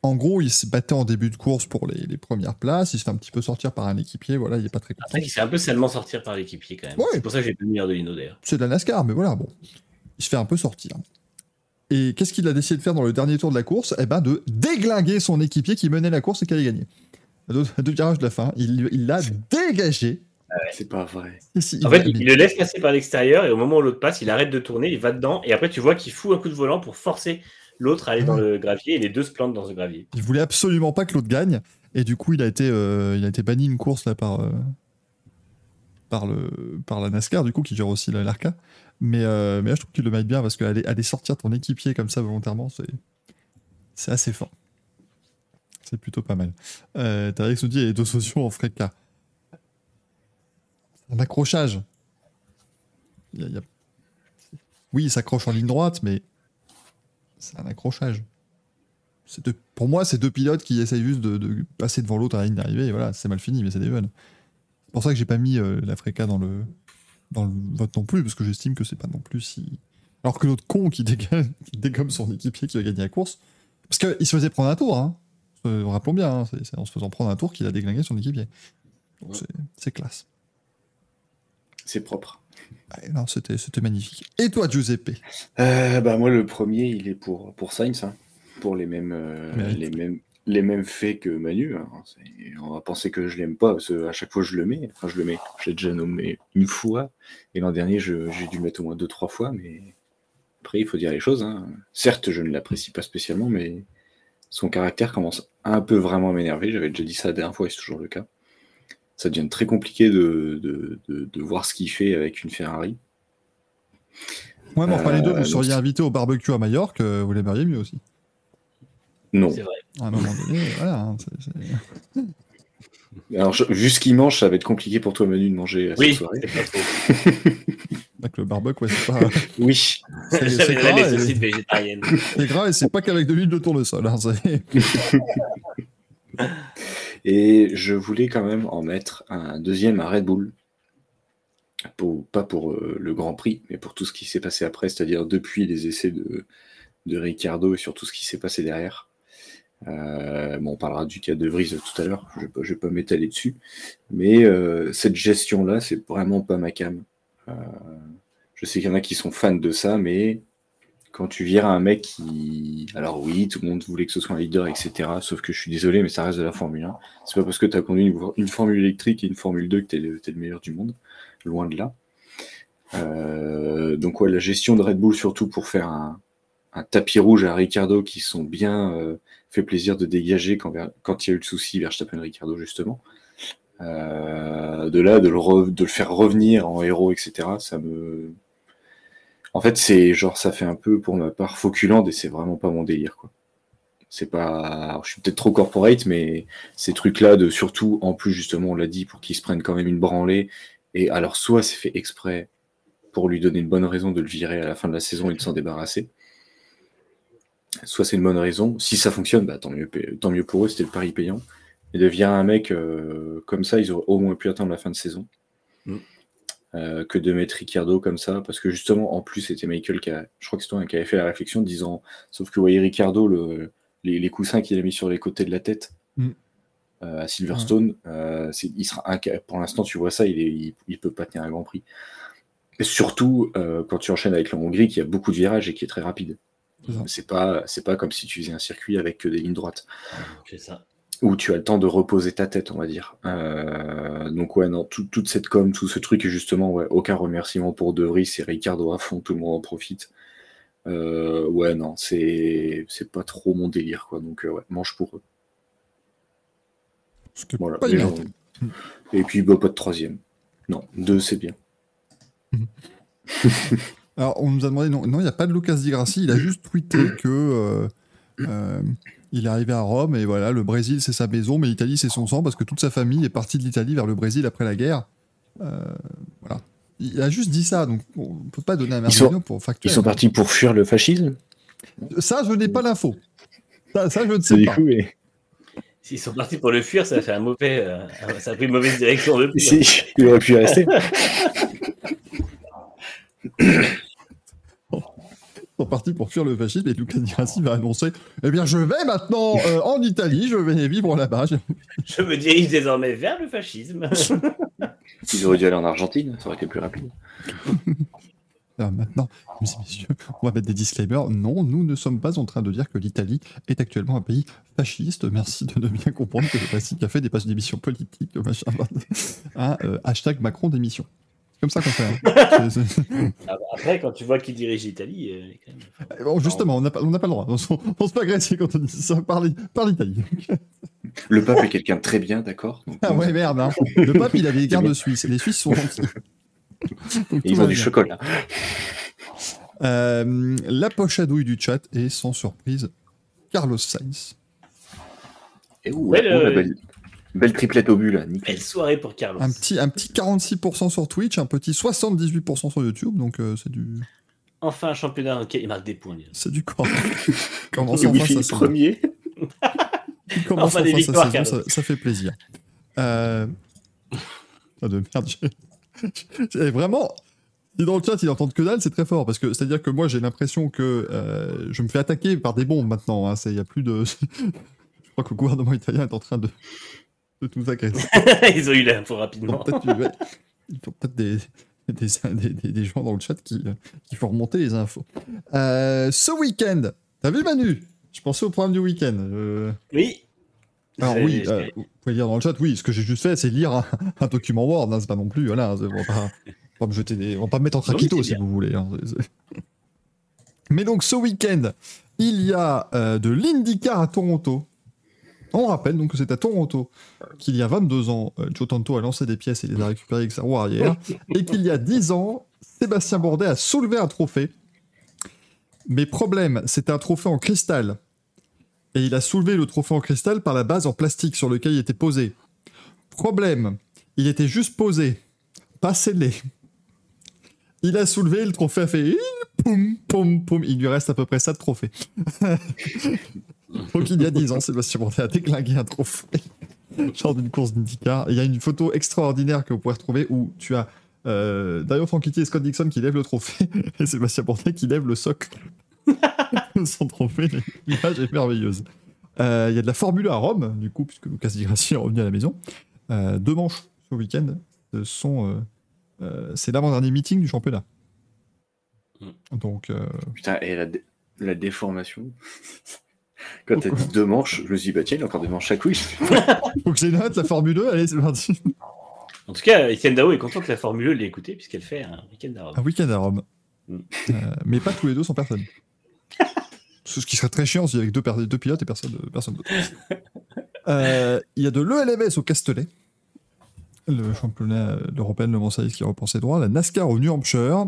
En gros, il se battait en début de course pour les, les premières places. Il se fait un petit peu sortir par un équipier. Voilà, il est pas très content. Après, il s'est un peu salement sortir par l'équipier quand même. Ouais. C'est pour ça que j'ai pas mis de Lino d'ailleurs. C'est de la NASCAR, mais voilà, bon. Il se fait un peu sortir. Et qu'est-ce qu'il a décidé de faire dans le dernier tour de la course? Eh ben, de déglinguer son équipier qui menait la course et qui allait gagner. À deux, virages de la fin, il l'a dégagé. C'est pas vrai. Si- En fait, il, il le laisse passer par l'extérieur et au moment où l'autre passe, il arrête de tourner, il va dedans et après tu vois qu'il fout un coup de volant pour forcer l'autre à aller dans le gravier et les deux se plantent dans ce gravier. Il voulait absolument pas que l'autre gagne, et du coup, il a été, euh, il a été banni une course là par, euh, par, le, par la NASCAR, du coup, qui gère aussi la- l'ARCA. Mais, euh, mais là, je trouve qu'il le mérite bien parce qu'aller aller sortir ton équipier comme ça volontairement, c'est, assez fort. C'est plutôt pas mal. Euh, Tarek nous dit les deux sociaux en frais cas. Un accrochage. Y a- Oui, il s'accroche en ligne droite, mais c'est un accrochage. Deux- Pour moi, c'est deux pilotes qui essayent juste de, passer devant l'autre à la ligne d'arrivée. Voilà, c'est mal fini, mais c'est des jeunes. C'est pour ça que j'ai pas mis euh, la Freca dans le, dans le vote non plus, parce que j'estime que c'est pas non plus si. Alors que l'autre con qui, dégomme son équipier qui va gagner la course. Parce qu'il se faisait prendre un tour, hein. Euh, rappelons bien, hein, c'est en se faisant prendre un tour qu'il a déglingué son équipier. Donc c'est- c'est classe. C'est propre. Ouais, non, c'était magnifique. Et toi, Giuseppe? Euh, bah, moi, le premier, il est pour, pour Sainz, hein. pour les mêmes, euh, les, mêmes, les mêmes faits que Manu. hein. On va penser que je l'aime pas, parce que à chaque fois je le mets. Enfin, je le mets. Je l'ai déjà nommé une fois. Et l'an dernier, je- j'ai dû le mettre au moins deux, trois fois. Mais après, il faut dire les choses. hein. Certes, je ne l'apprécie pas spécialement, mais son caractère commence un peu vraiment à m'énerver. J'avais déjà dit ça la dernière fois et c'est toujours le cas. Ça devient très compliqué de, de, de- de voir ce qu'il fait avec une Ferrari. Ouais, mais enfin, les deux, Euh, vous donc seriez invité au barbecue à Majorque, euh, vous l'aimeriez mieux aussi. Non. C'est vrai. À un moment donné, voilà. hein, Alors, je- vu ce qu'il mange, ça va être compliqué pour toi, Manu, de manger à Oui, cette soirée. Avec le barbecue, ouais, c'est pas. Oui. C'est gras, et- c'est gras et c'est pas qu'avec de l'huile de tournesol. Hein, Et je voulais quand même en mettre un deuxième à Red Bull. Pour- pas pour euh, le Grand Prix, mais pour tout ce qui s'est passé après, c'est-à-dire depuis les essais de, de Ricardo et sur tout ce qui s'est passé derrière. Euh, bon, on parlera du cas de Vries tout à l'heure, je ne vais pas, m'étaler dessus. Mais euh, cette gestion-là, c'est vraiment pas ma cam. Euh, je sais qu'il y en a qui sont fans de ça, mais quand tu vires un mec qui. Alors oui, tout le monde voulait que ce soit un leader, etc. Sauf que je suis désolé, mais ça reste de la Formule 1. C'est pas parce que tu as conduit une, Formule électrique et une Formule 2 que tu es, le meilleur du monde. Loin de là. Donc ouais, la gestion de Red Bull surtout pour faire un, tapis rouge à Ricardo qui sont bien fait plaisir de dégager quand, il y a eu le souci Verstappen et Ricardo justement. Euh, de là, de le, faire revenir en héros, etc. Ça me, en fait, c'est genre ça fait un peu pour ma part Fauculand et c'est vraiment pas mon délire. C'est pas, je suis peut-être trop corporate, mais ces trucs-là de surtout en plus justement on l'a dit pour qu'ils se prennent quand même une branlée et alors soit c'est fait exprès pour lui donner une bonne raison de le virer à la fin de la saison et de s'en débarrasser. Soit c'est une bonne raison. Si ça fonctionne, bah, tant, mieux, tant mieux pour eux, c'était le pari payant. Et devient un mec euh, comme ça, ils auraient au moins pu attendre la fin de saison. Mm. Euh, que de mettre Ricardo comme ça, parce que justement, en plus, c'était Michael qui a, je crois que c'est toi qui avait fait la réflexion, disant, sauf que vous voyez Ricardo, le, les, les coussins qu'il a mis sur les côtés de la tête Mm. euh, à Silverstone, il sera pour l'instant, tu vois ça, il, est, il, il peut pas tenir un Grand Prix. Et surtout, quand tu enchaînes avec la Hongrie, qui a beaucoup de virages et qui est très rapide. C'est pas, c'est pas comme si tu faisais un circuit avec que des lignes droites C'est ça. où tu as le temps de reposer ta tête, on va dire. Euh, donc ouais, non, tout- toute cette com, tout ce truc, et justement, ouais, aucun remerciement pour De Vries et Ricardo à fond, tout le monde en profite. Euh, ouais, non, c'est c'est pas trop mon délire, quoi. Donc euh, ouais, mange pour eux. Voilà. pas gens-. Et puis bah, pas de troisième. Non, deux, c'est bien. Alors, on nous a demandé, non, non, il n'y a pas de Lucas Di Grassi, il a juste tweeté que euh, euh, il est arrivé à Rome et voilà, le Brésil c'est sa maison, mais l'Italie c'est son sang parce que toute sa famille est partie de l'Italie vers le Brésil après la guerre. Euh, voilà. Il a juste dit ça, donc on ne peut pas donner un Ils sont- Merlino pour Ils factuel. sont partis pour fuir le fascisme? Ça, je n'ai pas l'info. Ça, ça, je ne sais du pas. coup, S'ils sont partis pour le fuir, ça a fait un mauvais. euh, ça a pris une mauvaise direction depuis. Si, il aurait pu y rester. Sont partis pour fuir le fascisme et Lucas Di Grassi va annoncer Eh bien, je vais maintenant euh, en Italie, je vais vivre là-bas. Je me dirige désormais vers le fascisme. Ils auraient dû aller en Argentine, ça aurait été plus rapide. Alors maintenant, mesdames et messieurs, on va mettre des disclaimers. Non, nous ne sommes pas en train de dire que l'Italie est actuellement un pays fasciste. Merci de ne bien comprendre que le classique a fait des pages d'émissions politiques, machin, un euh, hashtag Macron d'émission. Comme ça qu'on fait. hein. C'est- c'est- Après, quand tu vois qui dirige l'Italie, euh, même- Bon, justement, on n'a pas, on n'a pas le droit. On se on se fait agresser quand on dit ça par l'I- par l'Italie. Le pape est quelqu'un de très bien, d'accord Ah ouais, merde. hein. Le pape, il avait des gardes suisses. Les Suisses sont gentils. Ils ont du bien. chocolat. Euh, la pochadouille du chat est sans surprise Carlos Sainz. Et où Belle, oh, la belle, belle triplette au but, là. nickel. Belle soirée pour Carlos. Un petit, un petit 46% sur Twitch, un petit 78% sur YouTube, donc euh, c'est du, Enfin, un championnat lequel il marque des points. c'est du corps. Il enfin, ça, ça- premier. il commence Enfin, des enfin sa victoires, saison, ça, fait plaisir. Euh... Ah de merde, vraiment... Si dans le chat, ils entendent que dalle, c'est très fort, parce que c'est-à-dire que moi, j'ai l'impression que euh, je me fais attaquer par des bombes maintenant. hein, c'est- Il y a plus de... je crois que le gouvernement italien est en train de, de nous agresser. Ils ont eu l'info Ils ont rapidement. peut-être ouais, ils ont peut-être des, des, des- des- des gens dans le chat qui, qui font remonter les infos. Euh, ce week-end, t'as vu Manu? Je pensais au programme du week-end. euh, Oui. Alors oui, euh, vous pouvez lire dans le chat, oui, ce que j'ai juste fait, c'est lire un, un document Word, hein, c'est pas non plus, voilà, on va pas, on va me jeter des, on va pas me mettre en traquito si vous voulez. hein, Mais donc ce week-end, il y a de l'IndyCar à Toronto. On rappelle donc que c'est à Toronto qu'il y a 22 ans, euh, Joe Tanto a lancé des pièces et les a récupérées avec sa roue arrière, et qu'il y a 10 ans, Sébastien Bourdet a soulevé un trophée. Mais problème, c'était un trophée en cristal. Et il a soulevé le trophée en cristal par la base en plastique sur lequel il était posé. Problème, il était juste posé, pas scellé. Il a soulevé, le trophée a fait poum, poum, poum. Il lui reste à peu près ça de trophée. Donc il y a 10 ans, Sébastien Bourdet a déglingué un trophée. Genre d'une course d'IndyCar. Il y a une photo extraordinaire que vous pouvez retrouver où tu as euh, Dario Franchitti et Scott Dixon qui lèvent le trophée et Sébastien Bourdet qui lève le socle. Son trophée, l'image est merveilleuse. Euh, Il y a de la Formule 1 à Rome, du coup, puisque Lucas Di Grassi est revenu à la maison. Euh, deux manches ce week-end. Ce sont, euh, euh, c'est l'avant-dernier meeting du championnat. Donc, euh, Putain, et la, dé- la déformation. Quand t'as dit deux manches, je me suis dit, bah tiens, il y a encore des manches à couilles. faut que je les note, la Formule 2, allez, c'est parti. En tout cas, Etienne Dao est content que la Formule 1 l'ait écouté puisqu'elle fait un week-end à Rome. Un week-end à Rome. Mm. Euh, mais pas tous les deux sans personne. Ce qui serait très chiant si avec deux, per- deux pilotes et personne, personne d'autre. Euh, Il y a de l'ELMS au Castellet, le championnat européen de Le Mans qui reprend ses droits, la NASCAR au New Hampshire.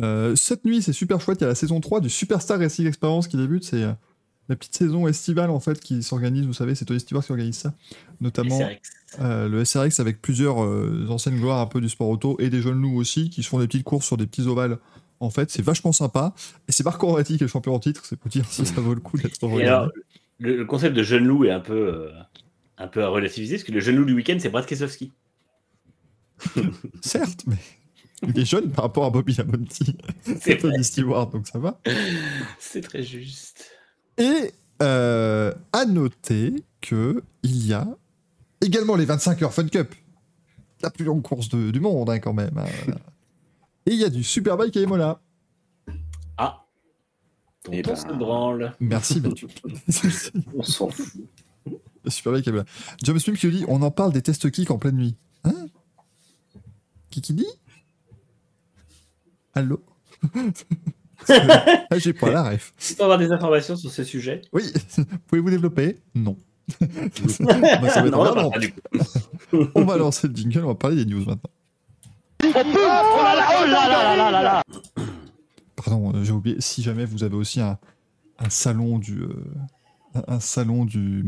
Euh, cette nuit, c'est super chouette. Il y a la saison 3 du Superstar Racing Experience qui débute. C'est euh, la petite saison estivale en fait qui s'organise. Vous savez, c'est Tony Stewart qui organise ça. Notamment SRX. euh, le SRX avec plusieurs euh, anciennes gloires un peu du sport auto et des jeunes loups aussi qui se font des petites courses sur des petits ovales. En fait, c'est vachement sympa. Et c'est Marco Rovati qui est le champion en titre. C'est pour dire si ça vaut le coup d'être regardé. alors, le, le concept de jeune loup est un peu, euh, un peu à relativiser parce que le jeune loup du week-end, c'est Brad Keselowski. Certes, mais il est jeune par rapport à Bobby Lamonti C'est Tony Stewart, donc ça va. C'est très juste. Et euh, à noter que il y a également les 25 heures Fun Cup, la plus longue course de- du monde hein, quand même. hein. Et il y a du Superbike à Imola. Ah Eh Tonton ben. se branle. Merci Mathieu. On s'en fout. Superbike à Imola. James Smith qui nous dit on en parle des tests kick en pleine nuit. Hein? Qui qui dit? Allô? J'ai pas la ref. Tu peux avoir des informations sur ce sujet? Oui, pouvez-vous développer? Non. Bah, ça va être Non, on en vraiment- parle pas du coup. On va lancer le jingle, on va parler des news maintenant. Pardon, euh, j'ai oublié. Si jamais vous avez aussi un, un salon du euh, un- un salon du,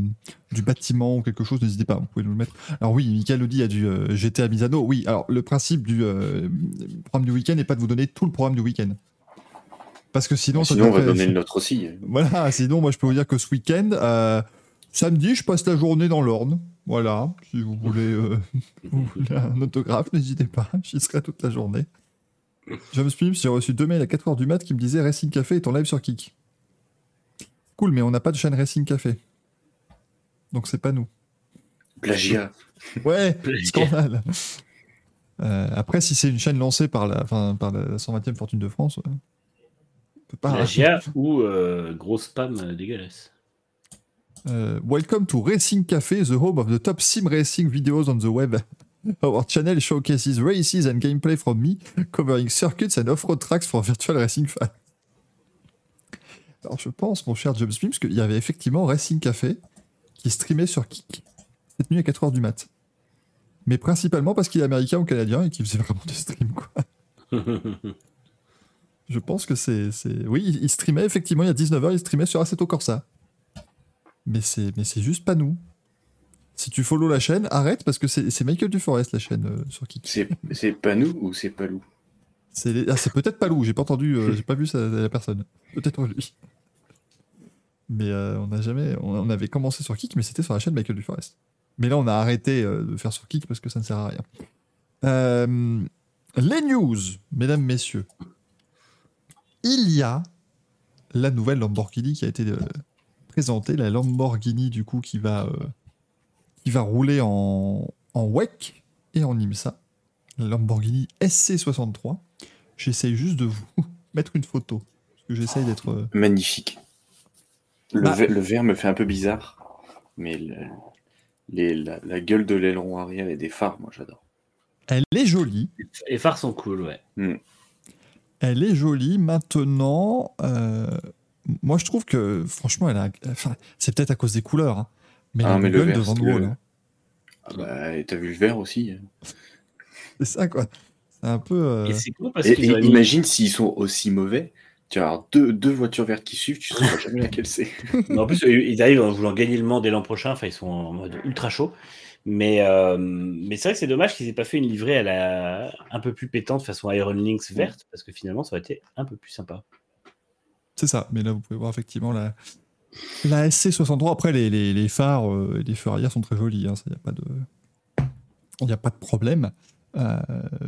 du bâtiment ou quelque chose, n'hésitez pas, vous pouvez nous le mettre. Alors oui, Michael le dit, il y a du euh, GTA Misano. Oui, alors le principe du euh, programme du week-end n'est pas de vous donner tout le programme du week-end. Parce que sinon, ça Sinon, on va devrait- donner le nôtre aussi. Voilà, sinon, moi, je peux vous dire que ce week-end, euh, samedi, je passe la journée dans l'Orne. Voilà, si vous voulez, euh, vous voulez un autographe, n'hésitez pas, j'y serai toute la journée. James Pims, j'ai reçu deux mails à 4h du mat qui me disaient Racing Café est en live sur Kik. Cool, mais on n'a pas de chaîne Racing Café. Donc c'est pas nous. Plagiat. Ouais, Plagiat. scandale. Euh, après, si c'est une chaîne lancée par la, enfin, par la 120e Fortune de France, pas. Plagiat ou euh, gros spam euh, dégueulasse. Uh, welcome to Racing Café, the home of the top sim racing videos on the web. Our channel showcases races and gameplay from me, covering circuits and off-road tracks for virtual racing fans. Alors je pense, mon cher James Beams, qu'il y avait effectivement Racing Café qui streamait sur Kik cette nuit à 4h du mat. Mais principalement parce qu'il est américain ou canadien et qu'il faisait vraiment des streams, quoi. Je pense que c'est. c'est- Oui, il streamait effectivement, il y a 19h, il streamait sur Assetto Corsa. Mais c'est, mais c'est juste pas nous. Si tu follow la chaîne, arrête parce que c'est, c'est Michael Duforest la chaîne euh, sur Kik. C'est pas nous ou c'est pas C'est, les- ah, c'est peut-être pas Lou, j'ai pas entendu, euh, j'ai pas vu sa- la personne. Peut-être lui. Mais euh, on n'a jamais. On, on avait commencé sur Kik, mais c'était sur la chaîne Michael Duforest. Mais là, on a arrêté de faire sur Kik parce que ça ne sert à rien. Les news, mesdames, messieurs. Il y a la nouvelle Lamborghini qui a été euh, présentée, la Lamborghini du coup qui va, euh, qui va rouler en, en WEC et en IMSA. La Lamborghini SC63. J'essaye juste de vous mettre une photo. Parce que j'essaye d'être. euh, Magnifique. Le, Bah- ver- le verre me fait un peu bizarre, mais le- les- la, la gueule de l'aileron arrière et des phares, moi j'adore. Elle est jolie. Les phares sont cool, ouais. Elle est jolie. Maintenant, euh, moi je trouve que franchement, elle a. Enfin, c'est peut-être à cause des couleurs. hein, mais Ah, mais le vert, de Van c'est Wall, le- hein. Ah bah, t'as vu le verre aussi hein. C'est ça quoi. C'est un peu. euh, Et c'est cool parce Et, qu'ils et auraient mis- imagine s'ils sont aussi mauvais, tu vas avoir deux, deux voitures vertes qui suivent, tu sauras jamais laquelle c'est. En plus, ils arrivent en voulant gagner le Mans dès l'an prochain. Enfin, ils sont en mode ultra chaud. Mais, euh, mais c'est vrai que c'est dommage qu'ils aient pas fait une livrée à la... un peu plus pétante façon Iron Lynx verte parce que finalement, ça aurait été un peu plus sympa. C'est ça, mais là vous pouvez voir effectivement la, la SC63. Après, les, les, les phares euh, et les feux arrière sont très jolis, il n'y a, pas de... y a pas de problème. Euh,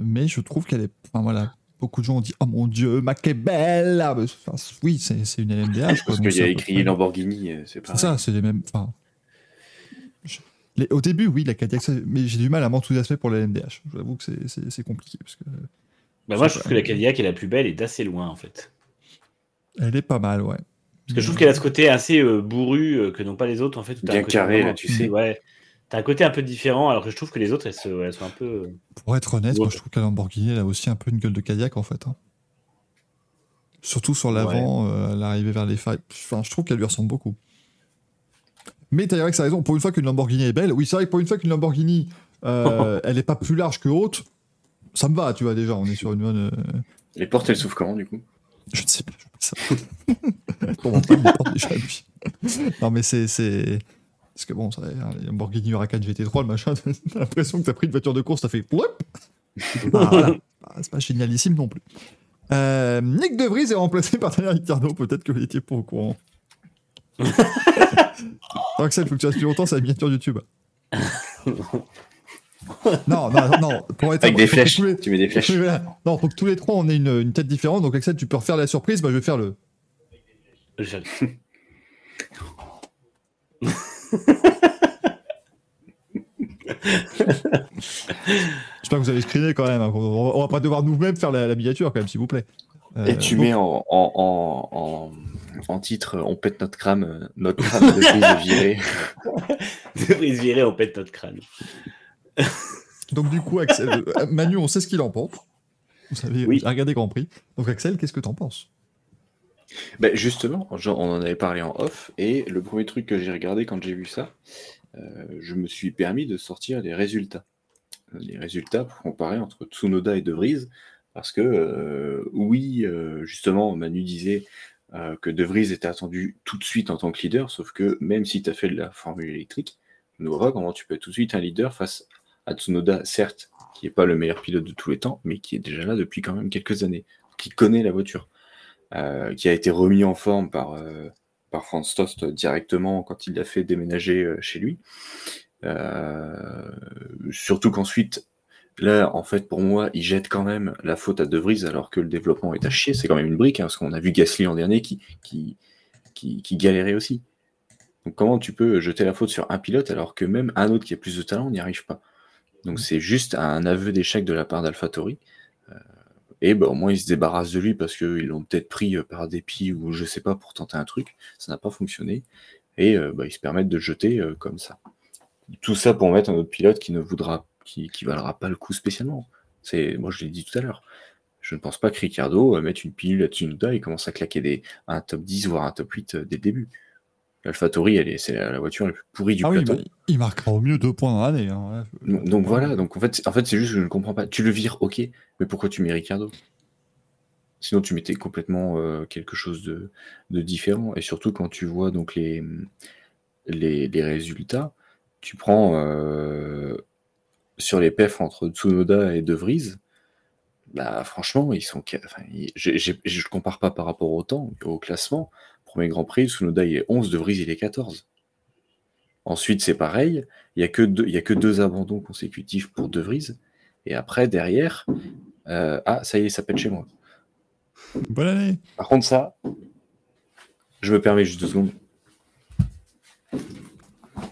mais je trouve qu'elle est. Enfin voilà, beaucoup de gens ont dit Oh mon dieu, Mac est belle Ah, enfin, Oui, c'est c'est une LMDH. Parce qu'il y a écrit Lamborghini, c'est C'est pas. ça, c'est les mêmes. Enfin, les- au début, oui, la Cadillac, ça- mais j'ai du mal à m'enthousiasmer pour la LMDH. J'avoue que c'est- c'est c'est compliqué parce que Bah, moi, je trouve que la Cadillac est la plus belle et d'assez loin en fait. elle est pas mal, ouais. Parce que je trouve qu'elle a ce côté assez euh, bourru euh, que n'ont pas les autres en fait. où t'as Bien carré, là, tu sais. Ouais. T'as un côté un peu différent, alors que je trouve que les autres, elles, se- elles sont un peu. Pour être honnête, Ouais. moi je trouve que la Lamborghini elle a aussi un peu une gueule de Cadillac en fait. hein. Surtout sur l'avant, euh, l'arrivée vers les failles. Enfin, je trouve qu'elle lui ressemble beaucoup. Mais t'as vrai que ça a raison. Pour une fois qu'une Lamborghini est belle, oui, c'est vrai que pour une fois qu'une Lamborghini, euh, elle est pas plus large que haute, ça me va, tu vois déjà. On est sur une bonne. euh, Les portes, elles s'ouvrent comment, du coup? Je ne sais pas. ça. Pour mon frère, il porte déjà lui. Non, mais c'est. c'est... Parce que bon, ça, hein, les Lamborghini Huracan GT3, le machin, t'as l'impression que t'as pris une voiture de course, t'as fait. Voilà. C'est pas génialissime non plus. Euh, Nick De Vries est remplacé par Daniel Ricciardo. Peut-être que vous n'étiez pas au courant. Axel, faut que tu restes plus longtemps, c'est la miniature YouTube. non, non, non. Pour être Avec des que flèches. les- Tu mets des flèches. voilà. Non, faut que tous les trois on ait une, une tête différente. Donc Axel, tu peux refaire la surprise. Bah, je vais faire le. Je- J'espère que vous avez screené quand même. hein. On, on va pas devoir nous-mêmes faire la, la miniature quand même, s'il vous plaît. Euh, Et tu donc, mets en, en, en, en, en titre, on pète notre crâne, euh, notre crâne de prise virée. De brise virée, on pète notre crâne. donc du coup, Axel, euh, Manu, on sait ce qu'il en pense. Vous savez, Oui. regardé Grand Prix. Donc Axel, qu'est-ce que t'en penses? Ben justement, genre, on en avait parlé en off, et le premier truc que j'ai regardé quand j'ai vu ça, euh, je me suis permis de sortir les résultats. Les résultats pour comparer entre Tsunoda et De Vries, parce que euh, oui, euh, justement, Manu disait euh, que De Vries était attendu tout de suite en tant que leader, sauf que même si tu as fait de la formule électrique, je ne comment tu peux être tout de suite un leader face à Tsunoda, certes, qui n'est pas le meilleur pilote de tous les temps, mais qui est déjà là depuis quand même quelques années, qui connaît la voiture qui a été remis en forme par, par Franz Tost directement quand il l'a fait déménager chez lui. Surtout qu'ensuite, là, en fait, pour moi, il jette quand même la faute à De Vries alors que le développement est à chier. C'est quand même une brique, hein, parce qu'on a vu Gasly l'an dernier qui, qui, qui, qui galérait aussi. Donc comment tu peux jeter la faute sur un pilote alors que même un autre qui a plus de talent n'y arrive pas? Donc c'est juste un aveu d'échec de la part d'AlphaTauri. Euh, et bah, au moins, ils se débarrassent de lui parce qu'ils l'ont peut-être pris euh, par dépit ou je sais pas pour tenter un truc. Ça n'a pas fonctionné. Et euh, bah, ils se permettent de jeter euh, comme ça. Tout ça pour mettre un autre pilote qui ne voudra, qui, qui valera pas le coup spécialement. C'est, moi, je l'ai dit tout à l'heure. Je ne pense pas que Ricardo euh, mette une pilule à Tsunoda et commence à claquer des, un top 10, voire un top 8 euh, dès le début. L'AlphaTauri, elle est, c'est la, voiture la plus pourrie du Ah oui, plateau. bah, il marquera au mieux deux points dans l'année. hein, ouais. Donc, donc voilà, donc en fait, c'est- en fait c'est juste que je ne comprends pas. Tu le vires, ok, mais pourquoi tu mets Ricardo? Sinon tu mettais complètement euh, quelque chose de, de différent. Et surtout quand tu vois donc les, les, les résultats, tu prends euh, sur les perfs entre Tsunoda et De Vries, bah franchement, ils sont. Enfin, ils- je ne compare pas par rapport au temps, au classement. Premier Grand Prix, Tsunoda il est 11, De Vries il est 14. Ensuite, c'est pareil, il n'y a, que deux- il y a que deux abandons consécutifs pour De Vries. Et après, derrière, euh, ah, ça y est, ça pète chez moi. Bonne année. Par contre, ça, je me permets juste deux secondes.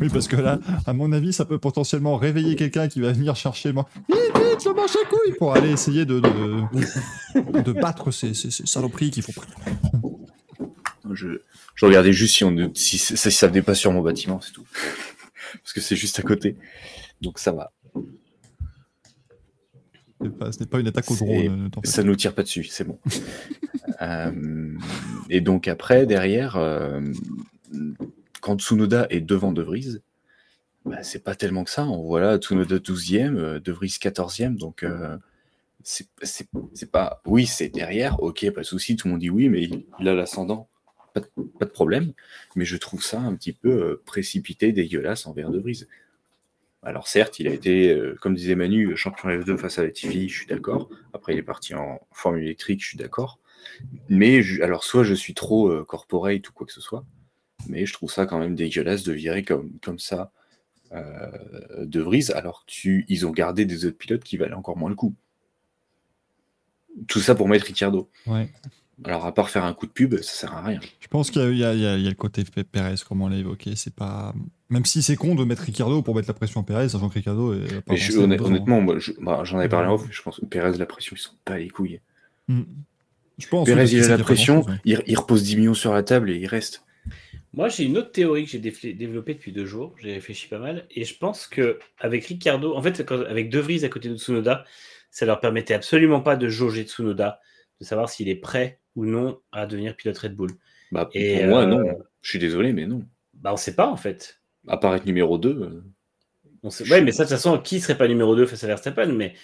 Oui, parce que là, à mon avis, ça peut potentiellement réveiller quelqu'un qui va venir chercher moi. Vite, vite, je mange à couilles pour aller essayer de, de, de battre ces, ces, ces saloperies qu'il faut. Je, je regardais juste si, on, ne- si, si ça venait pas sur mon bâtiment, c'est tout. Parce que c'est juste à côté. Donc ça va. Pas- Ce n'est pas une attaque au drone. ne fais Ça nous tire pas dessus, c'est bon. Euh, et donc après, derrière, euh, quand Tsunoda est devant De Vries, bah, c'est pas tellement que ça. On voit là Tsunoda 12e, euh, De Vries 14e, donc euh, c'est pas. Oui, c'est derrière, ok, pas de souci, tout le monde dit oui, mais il, a l'ascendant, pas, de- problème. Mais je trouve ça un petit peu euh, précipité, dégueulasse envers De Vries. Alors certes, il a été, comme disait Manu, champion F2 face à Latifi, je suis d'accord. Après, il est parti en formule électrique, je suis d'accord. Mais alors, soit je suis trop euh, corporate ou quoi que ce soit, mais je trouve ça quand même dégueulasse de virer comme, comme ça euh, De Vries, alors qu'ils ont gardé des autres pilotes qui valaient encore moins le coup. Tout ça pour mettre Ricciardo. Ouais. Alors, à part faire un coup de pub, ça sert à rien. Je pense qu'il y, a- il y y a le côté P- Perez, comme on l'a évoqué. C'est pas. Même si c'est con de mettre Ricardo pour mettre la pression à Perez, sachant que Ricardo est pas je- honnêtement, moi, je- bah, j'en avais parlé en off, je pense que Perez, la pression, ils sont pas les couilles. Mm. Je pense. Parce il a la pression, ouais. il, il repose 10 millions sur la table et il reste. Moi, j'ai une autre théorie que j'ai développée depuis deux jours. J'ai réfléchi pas mal. Et je pense que avec Ricardo, en fait, quand- avec De Vries à côté de Tsunoda, ça leur permettait absolument pas de jauger Tsunoda, de savoir s'il est prêt ou non à devenir pilote Red Bull. Bah, Et, pour moi, euh, non. Je suis désolé, mais non. Bah, on sait pas en fait. À part être numéro 2, On sait... Ouais, mais ça, de toute façon, qui serait pas numéro 2 face à Verstappen Mais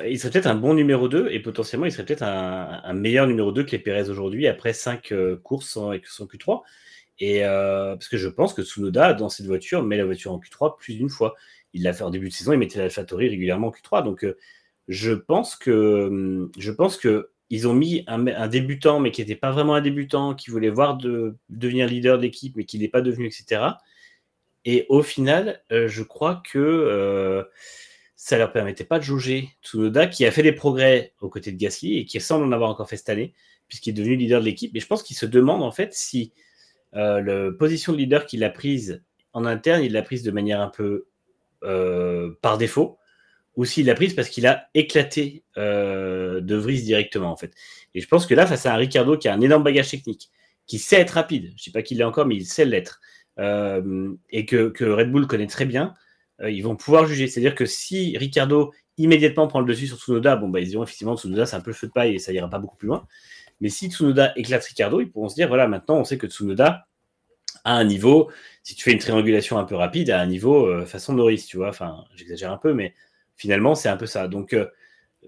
euh, il serait peut-être un bon numéro 2 et potentiellement, il serait peut-être un, un meilleur numéro 2 que les Pérez aujourd'hui après 5 courses sans, avec son Q3. Et euh, parce que je pense que Tsunoda, dans cette voiture, met la voiture en Q3 plus d'une fois. Il l'a fait en début de saison, il mettait l'AlphaTauri régulièrement en Q3. Donc, euh, je pense que hum, je pense que ils ont mis un, débutant, mais qui n'était pas vraiment un débutant, qui voulait voir de, devenir leader d'équipe, mais qui n'est pas devenu, etc. Et au final, euh, je crois que ça leur permettait pas de jauger Tsunoda, qui a fait des progrès aux côtés de Gasly et qui semble en avoir encore fait cette année, puisqu'il est devenu leader de l'équipe. Mais je pense qu'il se demande en fait si euh, la position de leader qu'il a prise en interne, il l'a prise de manière un peu euh, par défaut, ou s'il l'a prise parce qu'il a éclaté euh, De Vries directement en fait. Et je pense que là, face à un Ricardo qui a un énorme bagage technique, qui sait être rapide, je ne sais pas qu'il l'est encore, mais il sait l'être, et que, Red Bull connaît très bien, ils vont pouvoir juger. C'est-à-dire que si Ricardo immédiatement prend le dessus sur Tsunoda, bon, bah, ils diront effectivement Tsunoda, c'est un peu le feu de paille et ça ira pas beaucoup plus loin. Mais si Tsunoda éclate Ricardo, ils pourront se dire voilà, maintenant on sait que Tsunoda a un niveau, si tu fais une triangulation un peu rapide, à un niveau euh, façon Norris, tu vois. Enfin, j'exagère un peu, mais finalement, c'est un peu ça. Donc, euh,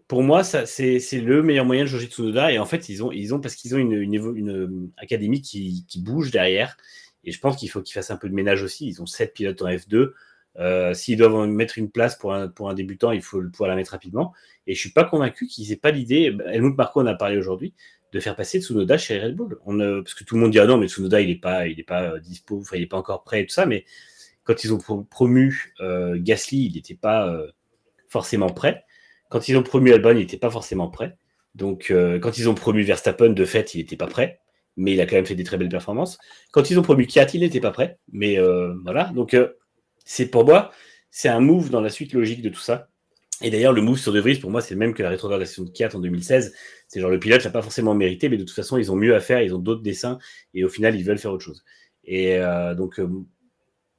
pour moi, c'est, le meilleur moyen de jauger Tsunoda. Et en fait, ils ont, ils ont parce qu'ils ont une, une, une académie qui, qui, bouge derrière. Et je pense qu'il faut qu'ils fassent un peu de ménage aussi. Ils ont sept pilotes en F2. Euh, s'ils doivent mettre une place pour un, pour un débutant, il faut pouvoir la mettre rapidement. Et je suis pas convaincu qu'ils aient pas l'idée. Helmut Marco en a parlé aujourd'hui de faire passer Tsunoda chez Red Bull. On, parce que tout le monde dit ah non mais Tsunoda il est pas il est pas euh, dispo, enfin il est pas encore prêt et tout ça. Mais quand ils ont pro promu euh, Gasly, il n'était pas euh, forcément prêt. Quand ils ont promu Albon, il n'était pas forcément prêt. Donc quand ils ont promu Verstappen, de fait, il n'était pas prêt. Mais il a quand même fait des très belles performances. Quand ils ont promu Kiat, il n'était pas prêt. Mais voilà. Donc c'est pour moi, c'est un move dans la suite logique de tout ça. Et d'ailleurs, le move sur De Vries, pour moi, c'est le même que la rétrogradation de Kiat en 2016. C'est genre le pilote l'a pas forcément mérité, mais de toute façon, ils ont mieux à faire, ils ont d'autres dessins, et au final, ils veulent faire autre chose. Et euh, donc, euh,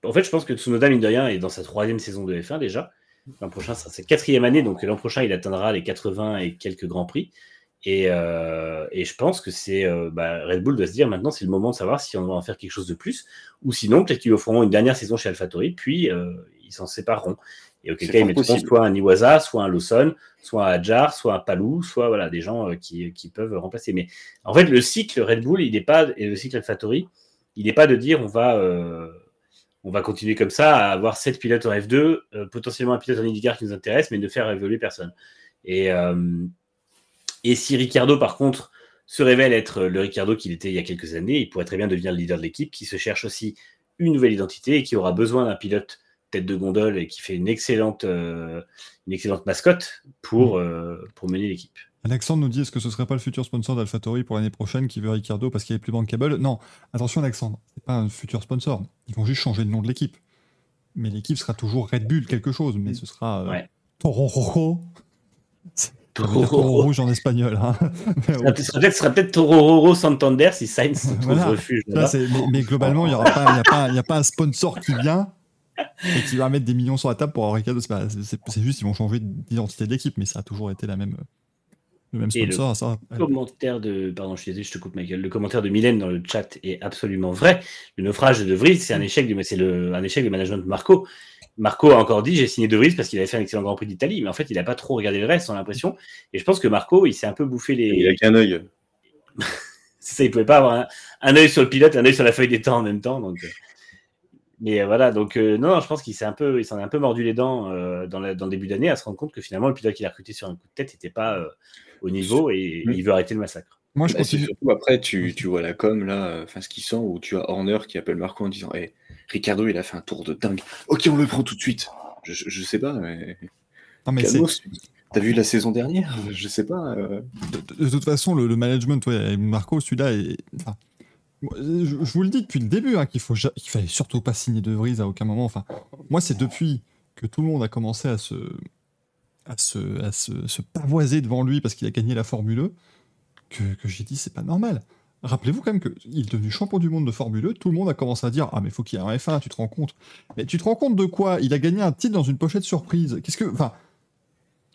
en fait, je pense que Tsunoda, mine de rien, est dans sa troisième saison de F1 déjà. L'an prochain, c'est sa quatrième année, donc l'an prochain, il atteindra les 80 et quelques grands prix. Et, euh, et je pense que c'est bah, Red Bull doit se dire maintenant, c'est le moment de savoir si on va en faire quelque chose de plus, ou sinon, peut-être qu'ils feront une dernière saison chez AlphaTauri, puis ils s'en sépareront. Et auquel cas, ils mettront soit un Iwasa, soit un Lawson, soit un Adjar, soit un Palou, soit voilà, des gens euh, qui, qui, peuvent remplacer. Mais en fait, le cycle Red Bull, il n'est pas, et le cycle AlphaTauri, il n'est pas de dire on va, euh, on va continuer comme ça à avoir sept pilotes en F2, euh, potentiellement un pilote en IndyCar qui nous intéresse, mais ne faire évoluer personne. Et, euh, et si Ricardo, par contre, se révèle être le Ricardo qu'il était il y a quelques années, il pourrait très bien devenir le leader de l'équipe, qui se cherche aussi une nouvelle identité et qui aura besoin d'un pilote tête de gondole et qui fait une excellente, euh, une excellente mascotte pour, euh, pour mener l'équipe. Alexandre nous dit est-ce que ce serait pas le futur sponsor d'AlphaTauri pour l'année prochaine qui veut Ricardo parce qu'il est plus bankable? Non, attention Alexandre, c'est pas un futur sponsor. Ils vont juste changer le nom de l'équipe. Mais l'équipe sera toujours Red Bull quelque chose, mais ce sera euh, ouais. Toro Rojo. Toro, Toro Rouge en espagnol. Hein. ce sera peut-être peut Toro Roro Santander si Sainz trouve voilà. refuge. Mais, mais, globalement, il n'y a pas un sponsor qui vient et qui va mettre des millions sur la table pour avoir Ricardo. C'est juste ils vont changer d'identité de l'équipe, mais ça a toujours été la même, le même sponsor. le ça, commentaire de, pardon, je suis désolé, je te coupe Michael. Le commentaire de Mylène dans le chat est absolument vrai. Le naufrage de De Vries, c'est un échec du, c'est le, un échec du management de Marco. Marco a encore dit j'ai signé De Vries parce qu'il avait fait un excellent Grand Prix d'Italie, mais en fait il n'a pas trop regardé le reste, on a l'impression. Et je pense que Marco, il s'est un peu bouffé les. Il a qu'un œil. c'est ça, il pouvait pas avoir un, un œil sur le pilote et un œil sur la feuille des temps en même temps. Donc, mais euh, voilà, donc euh, non, je pense qu'il s'est un peu, il s'en est un peu mordu les dents euh, dans, la, dans le début d'année à se rendre compte que finalement le pilote qu'il a recruté sur un coup de tête n'était pas euh, au niveau et mmh. il veut arrêter le massacre. Moi, je bah, continue. Surtout après, tu, tu vois la com là, enfin ce qui sent où tu as Horner qui appelle Marco en disant, hey, Ricardo, il a fait un tour de dingue. Ok, on le prend tout de suite. Je, je, je sais pas, mais. Non, mais T'as vu la saison dernière? Je sais pas. Euh... De, de, toute façon, le, le management, ouais, Marco, celui-là, est... enfin, je, je, vous le dis depuis le début hein, qu'il faut, fallait surtout pas signer De Vries à aucun moment. Enfin, moi, c'est depuis que tout le monde a commencé à se, à se, à se, se pavoiser devant lui parce qu'il a gagné la Formule 1 que, que j'ai dit c'est pas normal. Rappelez-vous quand même qu'il est devenu champion du monde de Formule 2. Tout le monde a commencé à dire Ah, mais faut qu'il y ait un F1, tu te rends compte. Mais tu te rends compte de quoi? Il a gagné un titre dans une pochette surprise. Qu'est-ce que. Enfin.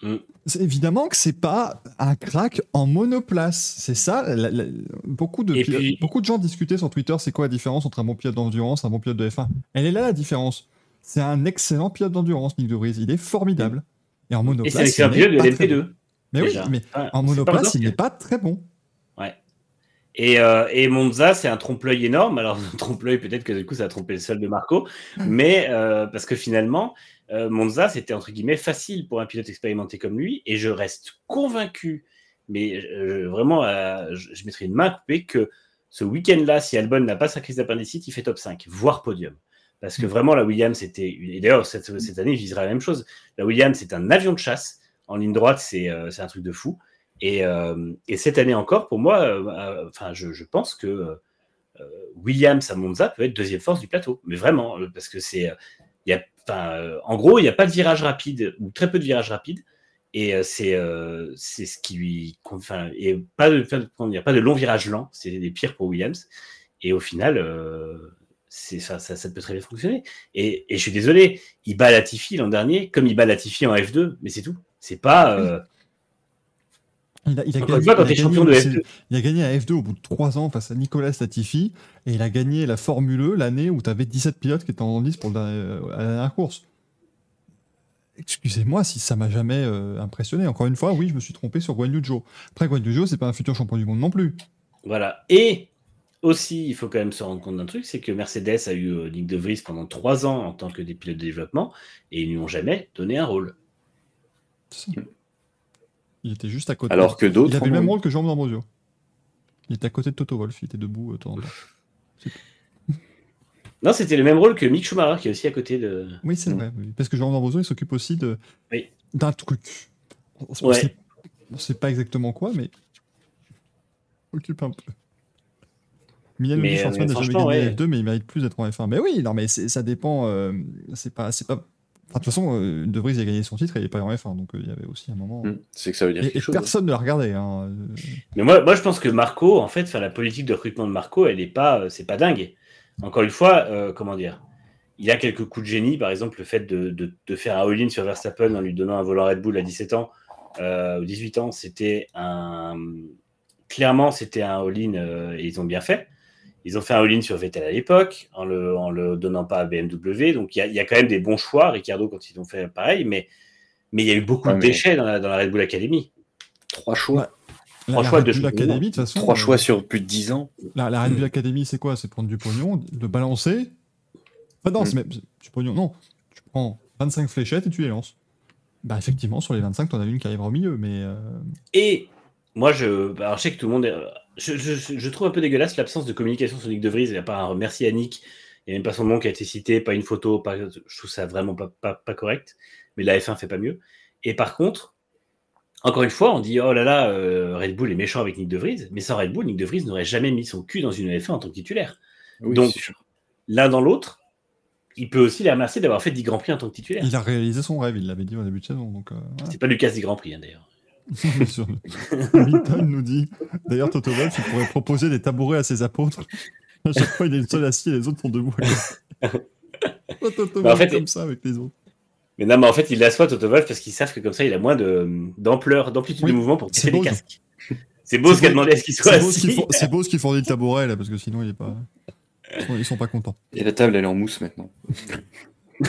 Mm. évidemment que c'est pas un crack en monoplace. C'est ça. la- la- beaucoup, de Et pilotes- puis- beaucoup de gens discutaient sur Twitter c'est quoi la différence entre un bon pilote d'endurance et un bon pilote de F1. Elle est là la différence. C'est un excellent pilote d'endurance, Nick De Vries. Il est formidable. Et en Et monoplace. c'est un pilote de pas très bon. LMP2. Mais déjà. oui, mais en monoplace, il n'est pas très bon. Et, euh, et Monza, c'est un trompe-l'œil énorme. Alors, un trompe-l'œil, peut-être que du coup, ça a trompé le seul de Marco. Mais euh, parce que finalement, euh, Monza, c'était entre guillemets facile pour un pilote expérimenté comme lui. Et je reste convaincu, mais vraiment, je, je mettrai une main coupée que ce week-end-là, si Albon n'a pas sa crise d'appendicite, il fait top 5, voire podium. Parce que vraiment, la Williams, c'était. Et d'ailleurs, cette, cette année, il visera la même chose. La Williams, c'est un avion de chasse. En ligne droite, c'est un truc de fou. Et, euh, et cette année encore, pour moi, euh, euh, enfin, je, pense que Williams à Monza peut être deuxième force du plateau. Mais vraiment, parce que c'est. il a, en gros, il n'y a pas de virage rapide, ou très peu de virages rapides. Et c'est euh, ce qui lui. Enfin, pas de, de- comment dire, pas de longs virages lents, c'est des pires pour Williams. Et au final, ça, peut très bien fonctionner. Et, je suis désolé, il bat Latifi l'an dernier, comme il bat Latifi en F2, mais c'est tout. C'est pas. Il a, il il gagné- de c'est- F2. Il a gagné à F2 au bout de 3 ans face à Nicolas Latifi et il a gagné la Formule E l'année où tu avais 17 pilotes qui étaient en lice pour euh, la dernière course. Excusez-moi si ça m'a jamais euh, impressionné. Encore une fois, oui, je me suis trompé sur Guan Yu Zhou. Après, Guan Yu Zhou, c'est pas un futur champion du monde non plus. Voilà. Et aussi, il faut quand même se rendre compte d'un truc, c'est que Mercedes a eu euh, Nick De Vries pendant trois ans en tant que des pilotes de développement et ils lui ont jamais donné un rôle. C'est ça. Il était juste à côté. Alors que d'autres. il avait le même rôle que Jean D'Ambrosio. Il était à côté de Toto Wolff, il était debout euh, de temps en temps. Non, c'était le même rôle que Mick Schumacher qui est aussi à côté de. Oui, c'est vrai. oui. Parce que Jean D'Ambrosio, il s'occupe aussi de Oui. d'un truc. On Ouais. sait, on sait pas exactement quoi, mais il occupe un peu. Miel Mais, euh, mais n'a jamais gagné ouais. F2, mais il mérite plus d'être en F1. Mais oui, non, mais ça dépend. euh, c'est pas, c'est pas. Enfin, de toute façon, euh, De Vries a gagné son titre et il est pas en F1, donc euh, il y avait aussi un moment. Hmm, C'est que ça veut dire Et, et quelque chose. hein. personne ne l'a regardé. Hein. euh, Mais moi, moi, je pense que Marco, en fait, enfin, la politique de recrutement de Marco, elle est pas, c'est pas dingue. Encore une fois, euh, comment dire, il a quelques coups de génie, par exemple le fait de, de- de faire un all-in sur Verstappen en lui donnant un volant Red Bull à 17 ans euh, ou 18 ans, c'était un, clairement, c'était un all-in euh, et ils ont bien fait. Ils ont fait un all-in sur Vettel à l'époque en le, en le donnant pas à BMW. Donc il y a, il y a quand même des bons choix, Ricardo quand ils ont fait pareil, mais mais il y a eu beaucoup Ouais, de mais- déchets dans la, dans la Red Bull Academy. Trois choix. La, Trois la choix Red de Bull. Academy, de toute façon. Trois euh, choix sur plus de 10 ans. La, la Red Bull Academy, c'est quoi? C'est prendre du pognon, le balancer? Enfin, non, Mm. c'est du pognon. Non, tu prends 25 fléchettes et tu les lances. Bah, effectivement, sur les 25, t'en as une qui arrivera au milieu, mais. euh, Et moi, je, bah, alors, je sais que tout le monde. Je, je- je trouve un peu dégueulasse l'absence de communication sur Nick De Vries. Il n'y a pas un merci à Nick. Il n'y a même pas son nom qui a été cité, pas une photo. Pas, je trouve ça vraiment pas, pas, pas correct. Mais la F1 fait pas mieux. Et par contre, encore une fois, on dit oh là là, euh, Red Bull est méchant avec Nick De Vries. Mais sans Red Bull, Nick De Vries n'aurait jamais mis son cul dans une F1 en tant que titulaire. Oui, Donc. L'un dans l'autre, il peut aussi les remercier d'avoir fait 10 Grands Prix en tant que titulaire. il a réalisé son rêve, il l'avait dit au début de saison. Donc, euh, voilà. C'est pas Lucas 10 Grands Prix hein, d'ailleurs. Milton nous dit d'ailleurs, Toto Wolff, il pourrait proposer des tabourets à ses apôtres. À chaque fois, il est le seul assis et les autres sont debout. Toto Bah, en fait, comme ça avec les autres? Mais non, mais en fait, il l'assoit Toto Wolff parce qu'ils savent que comme ça, il a moins de- d'ampleur, d'amplitude Oui, de mouvement pour des beau, casques. C'est beau ce qu'a demandé à ce qu'il soit C'est beau, ce qu'ils assis. c'est beau ce qu'ils fournit le tabouret là, parce que sinon, il est pas. Ils sont, ils sont pas contents. Et la table, elle est en mousse maintenant.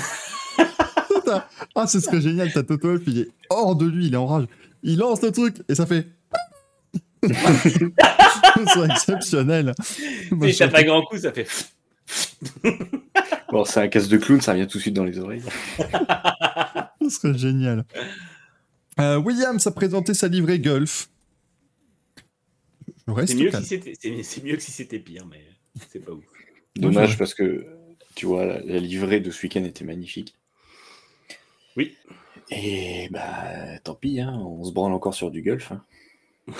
Ah, ce serait génial, t'as Toto Wolff, il est hors de lui, il est en rage. Il lance le truc et ça fait. Ce serait exceptionnel. Je- ça fait un grand coup, ça fait. Bon, c'est un casse de clown, ça vient tout de suite dans les oreilles. Ce serait génial. Euh, Williams a présenté sa livrée Golf. Je reste C'est mieux, si c'était- c'est- c'est mieux que si c'était pire, mais c'est pas ouf. Dommage parce que, tu vois, la, la livrée de ce week-end était magnifique. Oui. Et bah, tant pis, hein, on se branle encore sur du golf. hein.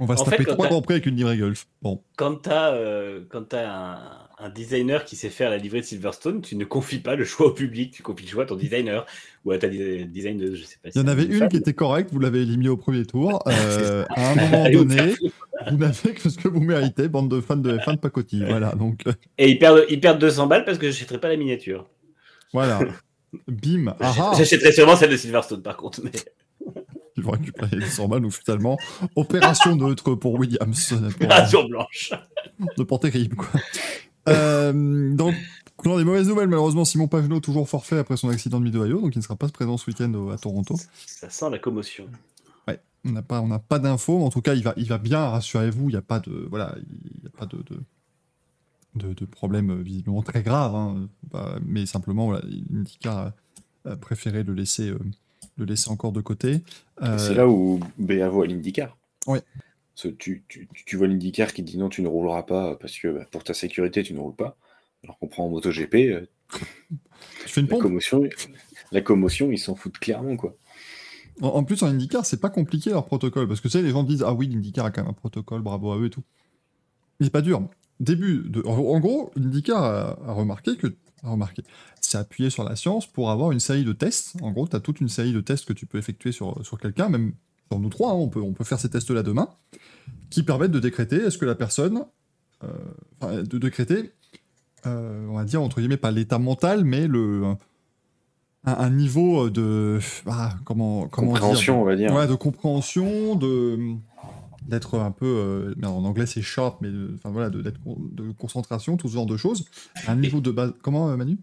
On va se En taper quand trois t'as- grands prix avec une livrée Golf. Bon, Quand t'as euh, quand t'as un, un designer qui sait faire la livrée de Silverstone, tu ne confies pas le choix au public, tu confies le choix à ton designer ou à ta designeuse, je sais pas. il y en avait une femme. qui était correcte, vous l'avez éliminée au premier tour. Euh, à un moment donné, vous n'avez que ce que vous méritez, bande de fans de F1 de pacotille. Voilà, donc Et ils perdent, ils perdent 200 balles parce que j'achèterai pas la miniature. voilà. Bim, ah ah, J'achèterai sûrement celle de Silverstone par contre. Mais... ils vont récupérer les 100 balles ou finalement opération neutre pour Williams. euh, Razor blanche. de pas terrible, quoi. Euh, donc, dans des mauvaises nouvelles, malheureusement, Simon Pagenaud toujours forfait après son accident de Mid-Ohio, donc il ne sera pas présent ce week-end à Toronto. Ça sent la commotion. On n'a pas, on n'a pas d'infos, en tout cas, il va, il va bien, rassurez-vous, il n'y a pas de, voilà, il y a pas de, de, de, de problème euh, visiblement très grave, hein, mais simplement, voilà, l'IndyCar a, préféré le laisser, euh, le laisser encore de côté. Euh, C'est là où BA voit l'IndyCar. Que Tu, tu, tu vois l'IndyCar qui dit non, tu ne rouleras pas parce que bah, pour ta sécurité, tu ne roules pas. Alors qu'on prend en MotoGP, euh, tu fais une la pompe. commotion, la commotion, ils s'en foutent clairement. quoi. En, en plus, en IndyCar, c'est pas compliqué leur protocole, parce que tu sais, les gens disent, ah oui, l'IndyCar a quand même un protocole, bravo à eux et tout. Mais c'est pas dur. Début de, en, gros, l'IndyCar a, a remarqué que, a remarqué, c'est appuyé sur la science pour avoir une série de tests. En gros, tu as toute une série de tests que tu peux effectuer sur, sur quelqu'un, même sur nous trois, hein, on, peut, on peut faire ces tests-là demain, qui permettent de décréter est-ce que la personne, euh, de décréter, euh, on va dire, entre guillemets, pas l'état mental, mais le, un, un niveau de, ah, comment, comment dire, Compréhension, on va dire. Ouais, de compréhension, de d'être un peu, euh, en anglais c'est sharp, mais enfin voilà, de, de concentration, tout ce genre de choses. Un niveau de base. Comment, euh, Manu?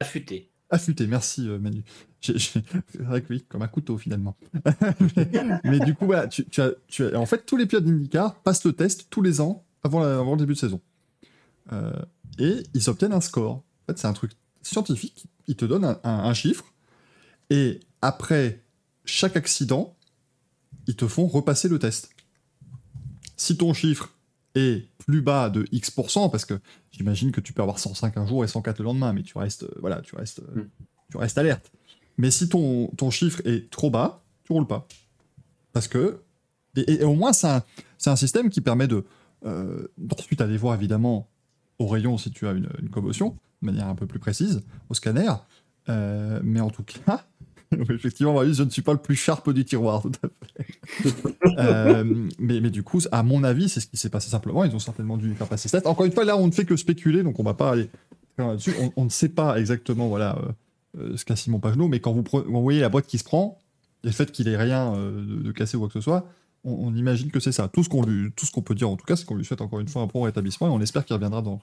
Affûté. Affûté, merci euh, Manu. C'est vrai que oui, comme un couteau finalement. mais, mais du coup, voilà, tu, tu as, tu as- en fait, tous les pilotes d'IndyCar passent le test tous les ans avant, la- avant le début de saison. Et ils obtiennent un score. En fait, c'est un truc scientifique. Ils te donnent un, un- un chiffre. Et après chaque accident, ils te font repasser le test. Si ton chiffre est plus bas de X%, parce que j'imagine que tu peux avoir 105 un jour et 104 le lendemain, mais tu restes, euh, voilà, tu restes, euh, Mm. tu restes alerte. Mais si ton, ton chiffre est trop bas, tu roules pas. Parce que, et, et au moins, c'est un, un système qui permet de, euh, d'ensuite aller voir évidemment au rayon si tu as une, une commotion, de manière un peu plus précise, au scanner. Euh, mais en tout cas, effectivement, je ne suis pas le plus sharp du tiroir, tout à fait. Euh, mais, mais du coup, à mon avis, c'est ce qui s'est passé simplement. Ils ont certainement dû faire passer cette. Encore une fois, là, on ne fait que spéculer, donc on va pas aller là-dessus. On, ne sait pas exactement voilà, euh, euh, ce qu'a Simon Pagenaud, mais quand vous, voyez la boîte qui se prend, et le fait qu'il ait rien de, cassé ou quoi que ce soit, on, imagine que c'est ça. Tout ce qu'on lui- tout ce qu'on peut dire, en tout cas, c'est qu'on lui souhaite encore une fois un bon rétablissement, et on espère qu'il reviendra dans,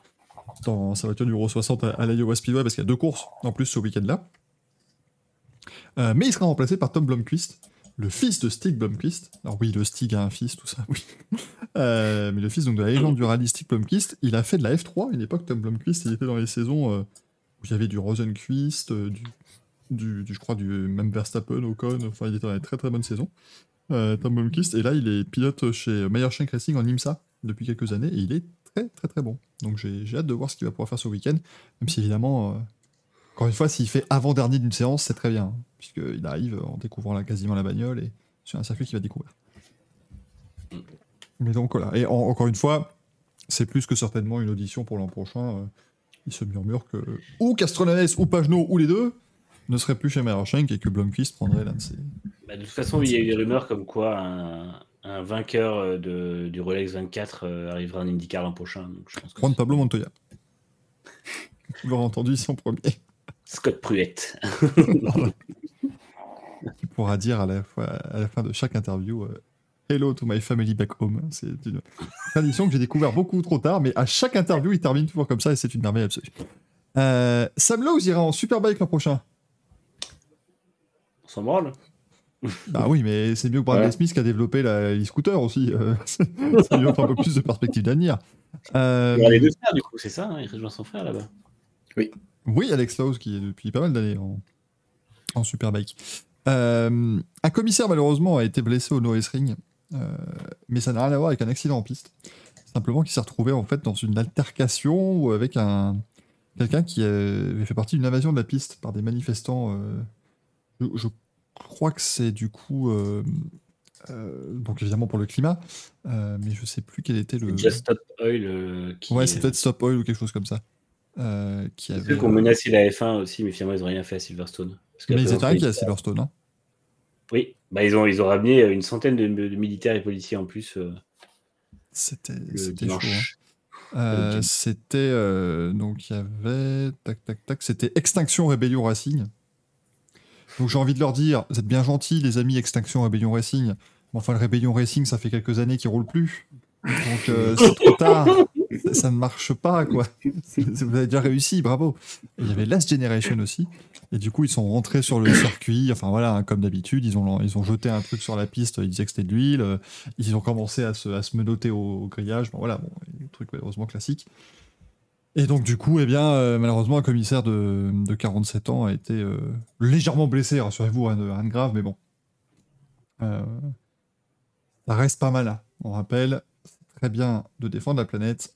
dans sa voiture numéro 60 à, à l'Iowa Speedway, parce qu'il y a deux courses en plus ce week-end-là. Euh, mais il sera remplacé par Tom Blomqvist, le fils de Stig Blomqvist. Alors oui, le Stig a un fils, tout ça, oui. Euh, mais le fils donc, de la légende du rallye Stig Blomqvist, il a fait de la F3 à une époque, Tom Blomqvist, il était dans les saisons euh, où il y avait du Rosenqvist, euh, du, du, je crois, du même Verstappen, Ocon, enfin il était dans les très très bonnes saisons. Tom Blomqvist, et là il est pilote chez Meyer Shank Racing en IMSA depuis quelques années, et il est très très très bon. Donc j'ai hâte de voir ce qu'il va pouvoir faire ce week-end, même si évidemment... encore une fois, s'il fait avant-dernier d'une séance, c'est très bien, hein, puisqu'il arrive en découvrant la- quasiment la bagnole et sur un circuit qu'il va découvrir. Mais donc voilà, et en- encore une fois, c'est plus que certainement une audition pour l'an prochain. euh, il se murmure que ou Castroneves ou Pagenaud ou les deux ne seraient plus chez Meyerschenk et que Blomqvist prendrait l'un de ses. Bah, de toute façon, il y a eu des rumeurs comme quoi un, un vainqueur euh, de, du Rolex 24 euh, arrivera en IndyCar l'an prochain. Donc je pense que Juan Pablo Montoya. Vous l'aurez entendu ici en premier. Scott Pruett. qui pourra dire à la, fois, à la fin de chaque interview euh, Hello to my family back home. C'est une tradition que j'ai découvert beaucoup trop tard, mais à chaque interview, il termine toujours comme ça et c'est une merveille absolue. Euh, Sam Lowe ira en Superbike l'an prochain. On s'en branle. Bah oui, mais c'est mieux que Bradley Ouais. Smith qui a développé la e-scooter aussi. euh, ça lui offre un peu plus de perspective d'avenir. Euh, Il y aura les deux frères, du coup, c'est ça hein, Il rejoint son frère là-bas. Oui, Alex Lowe, qui est depuis pas mal d'années en, en Superbike. Euh, un commissaire, malheureusement, a été blessé au Noise Ring, euh, mais ça n'a rien à voir avec un accident en piste. Simplement qu'il s'est retrouvé en fait dans une altercation ou avec un quelqu'un qui avait fait partie d'une invasion de la piste par des manifestants. euh, je, je crois que c'est du coup. euh, euh, donc évidemment pour le climat, euh, mais je sais plus quel était le. Just Stop Oil euh, qui. Ouais, c'est peut-être Stop Oil ou quelque chose comme ça. Euh, qui avait. ceux qui ont menacé la F1 aussi, mais finalement, ils n'ont rien fait à Silverstone. Parce Mais ils étaient qui à Silverstone, hein Oui, bah, ils, ont, ils ont ramené une centaine de, de militaires et policiers en plus. euh, C'était chaud. hein. Euh, c'était euh, donc il y avait tac tac tac c'était Extinction Rébellion Racing. Donc j'ai envie de leur dire vous êtes bien gentils les amis Extinction Rébellion Racing. Mais enfin le Rébellion Racing ça fait quelques années qu'il roule plus. Donc euh, c'est trop tard. Ça- Ça ne marche pas quoi. Vous avez déjà réussi bravo. Il y avait Last Generation aussi. Et du coup ils sont rentrés sur le circuit. Enfin voilà hein, comme d'habitude ils ont ils ont jeté un truc sur la piste. Ils disaient que c'était de l'huile. euh, Ils ont commencé à se, à se menotter au, au grillage. Bon, voilà, bon, le truc malheureusement classique. Et donc, du coup, eh bien, euh, malheureusement, un commissaire de, de 47 ans a été euh, légèrement blessé, rassurez-vous, rien de, rien de grave, mais bon. Euh, ça reste pas mal. hein. On rappelle, très bien de défendre la planète.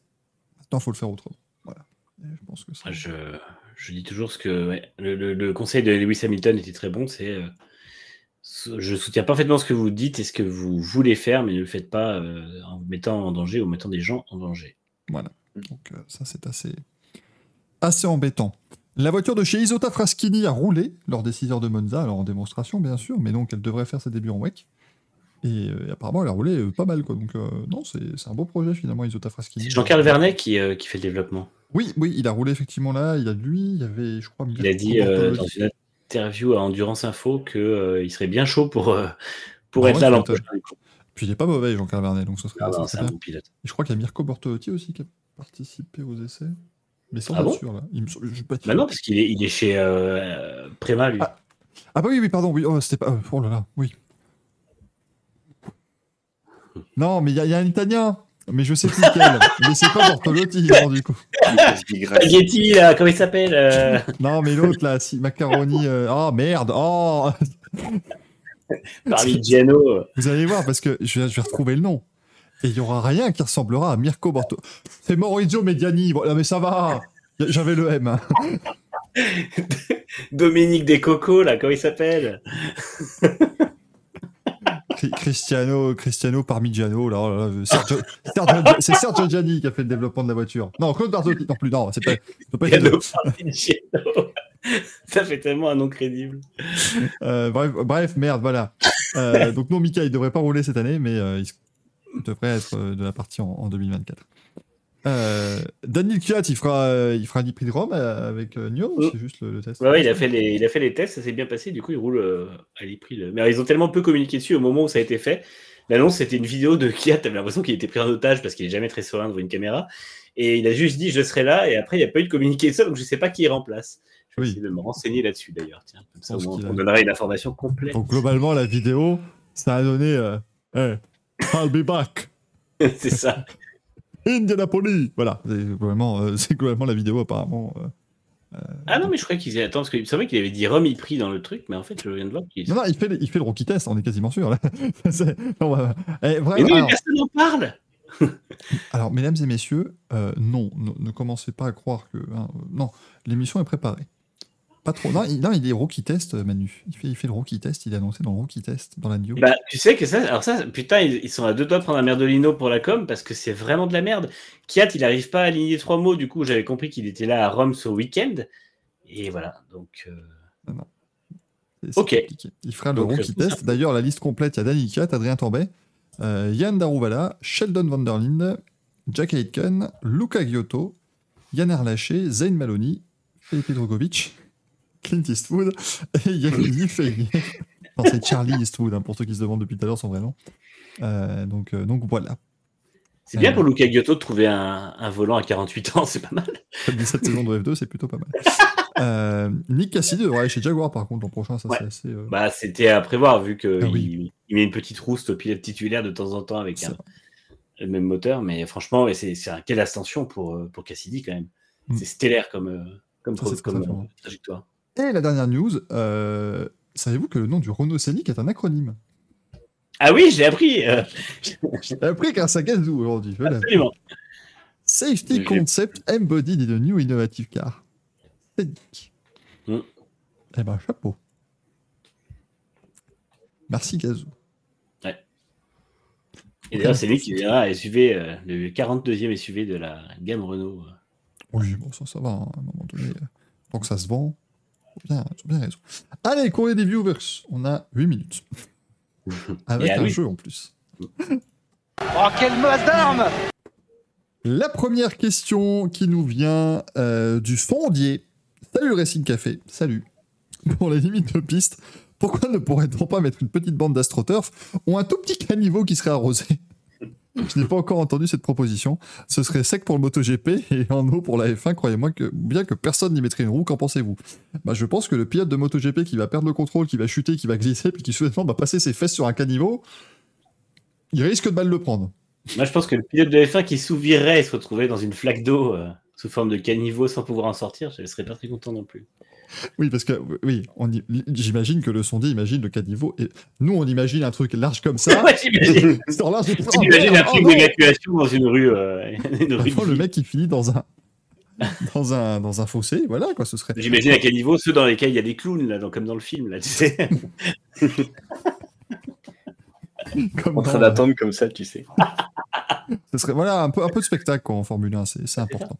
Maintenant, il faut le faire autrement. Voilà. Et je pense que ça. Je, je dis toujours ce que ouais, le, le- le conseil de Lewis Hamilton était très bon. C'est euh, je soutiens parfaitement ce que vous dites et ce que vous voulez faire, mais ne le faites pas euh, en mettant en danger ou en mettant des gens en danger. Voilà. Donc euh, ça, c'est assez, assez embêtant. La voiture de chez Isota Fraschini a roulé lors des 6 heures de Monza, alors en démonstration bien sûr, mais donc elle devrait faire ses débuts en WEC. Et, euh, et apparemment, elle a roulé euh, pas mal. Quoi. Donc euh, non, c'est c'est un beau projet finalement, Isota Fraschini. C'est Jean-Carl Vernet qui, euh, qui fait le développement. Oui, oui, il a roulé effectivement là. Il y a lui, il y avait, je crois, Il a Mirko dit euh, Bortolotti. dans une interview à Endurance Info qu'il serait bien chaud pour, euh, pour Ah être ouais, là l'an prochain. Puis il est pas mauvais, Jean-Carl Vernet, donc ce serait, Ah ça non, serait c'est un bien. bon pilote. Et je crois qu'il y a Mirko Bortolotti aussi qui a participé aux essais. Mais sans Ah être bon? sûr là. Il me semble- je- pas- Bah non, parce qu'il est, il est chez euh, Préma, lui. Ah. Ah bah oui, oui, pardon, oui, oh, c'était pas... euh, Oh là là, oui. Non, mais il y, a- il y a un italien, mais je sais plus lequel. mais c'est pas Bortolotti, non, du coup. Spaghetti, là, comment il s'appelle euh, Non, mais l'autre, là, si, Macaroni... euh, Oh, merde Oh Parmigiano. Vous allez voir, parce que je vais, je vais retrouver le nom. Et il y aura rien qui ressemblera à Mirko Bortolotti. C'est Maurizio Mediani, voilà, mais ça va J'avais le M. hein. Dominique Descoco, là, comment il s'appelle? Cristiano, Cristiano Parmigiano, là, oh là, là, Sergio- Sergio- c'est Sergio Gianni qui a fait le développement de la voiture. Non, Claude Barzotti, non plus, non, c'est pas, pas. Ça fait tellement un nom crédible. Euh, bref, bref, merde, voilà. Euh, donc non, Mika, il devrait pas rouler cette année, mais euh, il, devrait être de la partie en, en 2024. Euh, Daniel Kiat, il fera, euh, il fera l'I-Prix de Rome euh, avec ou Oh. c'est juste le, le test Ouais, ouais, il, a fait les, il a fait les tests, ça s'est bien passé, du coup, il roule euh, à l'Ipri. le- Mais ils ont tellement peu communiqué dessus au moment où ça a été fait. L'annonce, c'était une vidéo de Kiat, t'avais l'impression qu'il était pris en otage parce qu'il est jamais très serein devant une caméra. Et il a juste dit je serai là, et après, il n'y a pas eu de communiqué de ça, donc je sais pas qui il remplace. Je vais Oui. essayer de me renseigner là-dessus d'ailleurs. Tiens, comme ça, on a- donnera une information complète. Donc globalement, la vidéo, ça a donné euh, Hey, I'll be back. C'est ça. Indianapolis Voilà, c'est globalement, euh, c'est globalement la vidéo apparemment. euh. Ah non, mais je croyais qu'ils Attends, parce que c'est vrai qu'il avait dit Rome Ipri dans le truc, mais en fait, je viens de voir qu'il. Non, non, il fait, le- il fait le rookie test, on est quasiment sûr. Là. C'est- on va- Eh, Mais oui, alors, personne n'en parle alors, mesdames et messieurs, euh, non, ne, ne commencez pas à croire que. hein, euh, non, l'émission est préparée. Pas trop. Non, il, non, il est rookie test, euh, Manu. Il fait, il fait le rookie test, il est annoncé dans le rookie test, dans la news. Bah, tu sais que ça, alors ça, putain, ils, ils sont à deux doigts de prendre un merdolino pour la com parce que c'est vraiment de la merde. Kiat, il n'arrive pas à aligner trois mots, du coup, j'avais compris qu'il était là à Rome ce week-end. Et voilà, donc. euh, C'est- c'est ok. compliqué. Il fera le Donc, rookie euh, test. D'ailleurs, la liste complète, il y a Danny Kiat, Adrien Tambay, euh, Yann Darouvala, Sheldon Vanderlinde, Jack Aitken, Luca Giotto, Yann Erlaché, Zayn Maloney, Felipe Drogovic, Clint Eastwood et Ferrier. non, c'est Charlie Eastwood, hein, pour ceux qui se demandent depuis tout à l'heure son vrai nom. Euh, donc, euh, donc voilà. C'est bien Euh. pour Luca Giotto de trouver un, un volant à 48 ans, c'est pas mal. 17 saisons de F2, c'est plutôt pas mal. Euh, Nick Cassidy devrait aller chez Jaguar par contre l'an prochain, ça Ouais. c'est assez. euh, Bah, c'était à prévoir vu qu'il Ah oui. il met une petite rouste au pilote titulaire de temps en temps avec un, le même moteur, mais franchement, ouais, c'est un quelle ascension pour, pour Cassidy quand même. Mm. C'est stellaire comme, comme, Ça, comme euh, trajectoire. Et la dernière news, euh, savez-vous que le nom du Renault Scénic est un acronyme Ah oui, j'ai appris euh, J'ai appris grâce à Gazoo aujourd'hui. Voilà. absolument. Safety Concept Embodied in a New Innovative Car. Scénic. Mm. Eh ben, chapeau. Merci Gazoo. Et d'ailleurs, c'est lui qui viendra à SUV, euh, le 42e SUV de la gamme Renault. Oui, bon, ça, ça va, hein, à un moment donné. euh, Tant que ça se vend, bien, bien raison. Allez, courrier des viewers. On a 8 minutes. Avec ah un jeu en plus. Oh, quelle masse d'armes La première question qui nous vient euh, du sondier. Salut Racing Café, salut. Pour les limites de piste, pourquoi ne pourrait-on pas mettre une petite bande d'astroturf ou un tout petit caniveau qui serait arrosé? Je n'ai pas encore entendu cette proposition. Ce serait sec pour le MotoGP et en eau pour la F1. Croyez-moi que bien que personne n'y mettrait une roue, qu'en pensez-vous? Bah, Je pense que le pilote de MotoGP qui va perdre le contrôle, qui va chuter, qui va glisser, puis qui soudainement va passer ses fesses sur un caniveau, il risque de mal le prendre. Moi, je pense que le pilote de F1 qui s'ouvrirait et se retrouverait dans une flaque d'eau euh, sous forme de caniveau sans pouvoir en sortir, je ne serais pas très content non plus. Oui, parce que oui, on y- j'imagine que le sondier imagine le caniveau et nous on imagine un truc large comme ça. Ouais, j'imagine. large, un film oh, d'évacuation dans une rue. euh, une rue de Enfin, le mec qui finit dans un dans un dans un fossé, voilà quoi, ce serait. J'imagine à quel niveau ceux dans lesquels il y a des clowns, là, dans- comme dans le film, là, tu sais. Comme En train d'attendre comme ça, tu sais. ce serait voilà un peu un peu de spectacle quoi en Formule 1, c'est c'est important.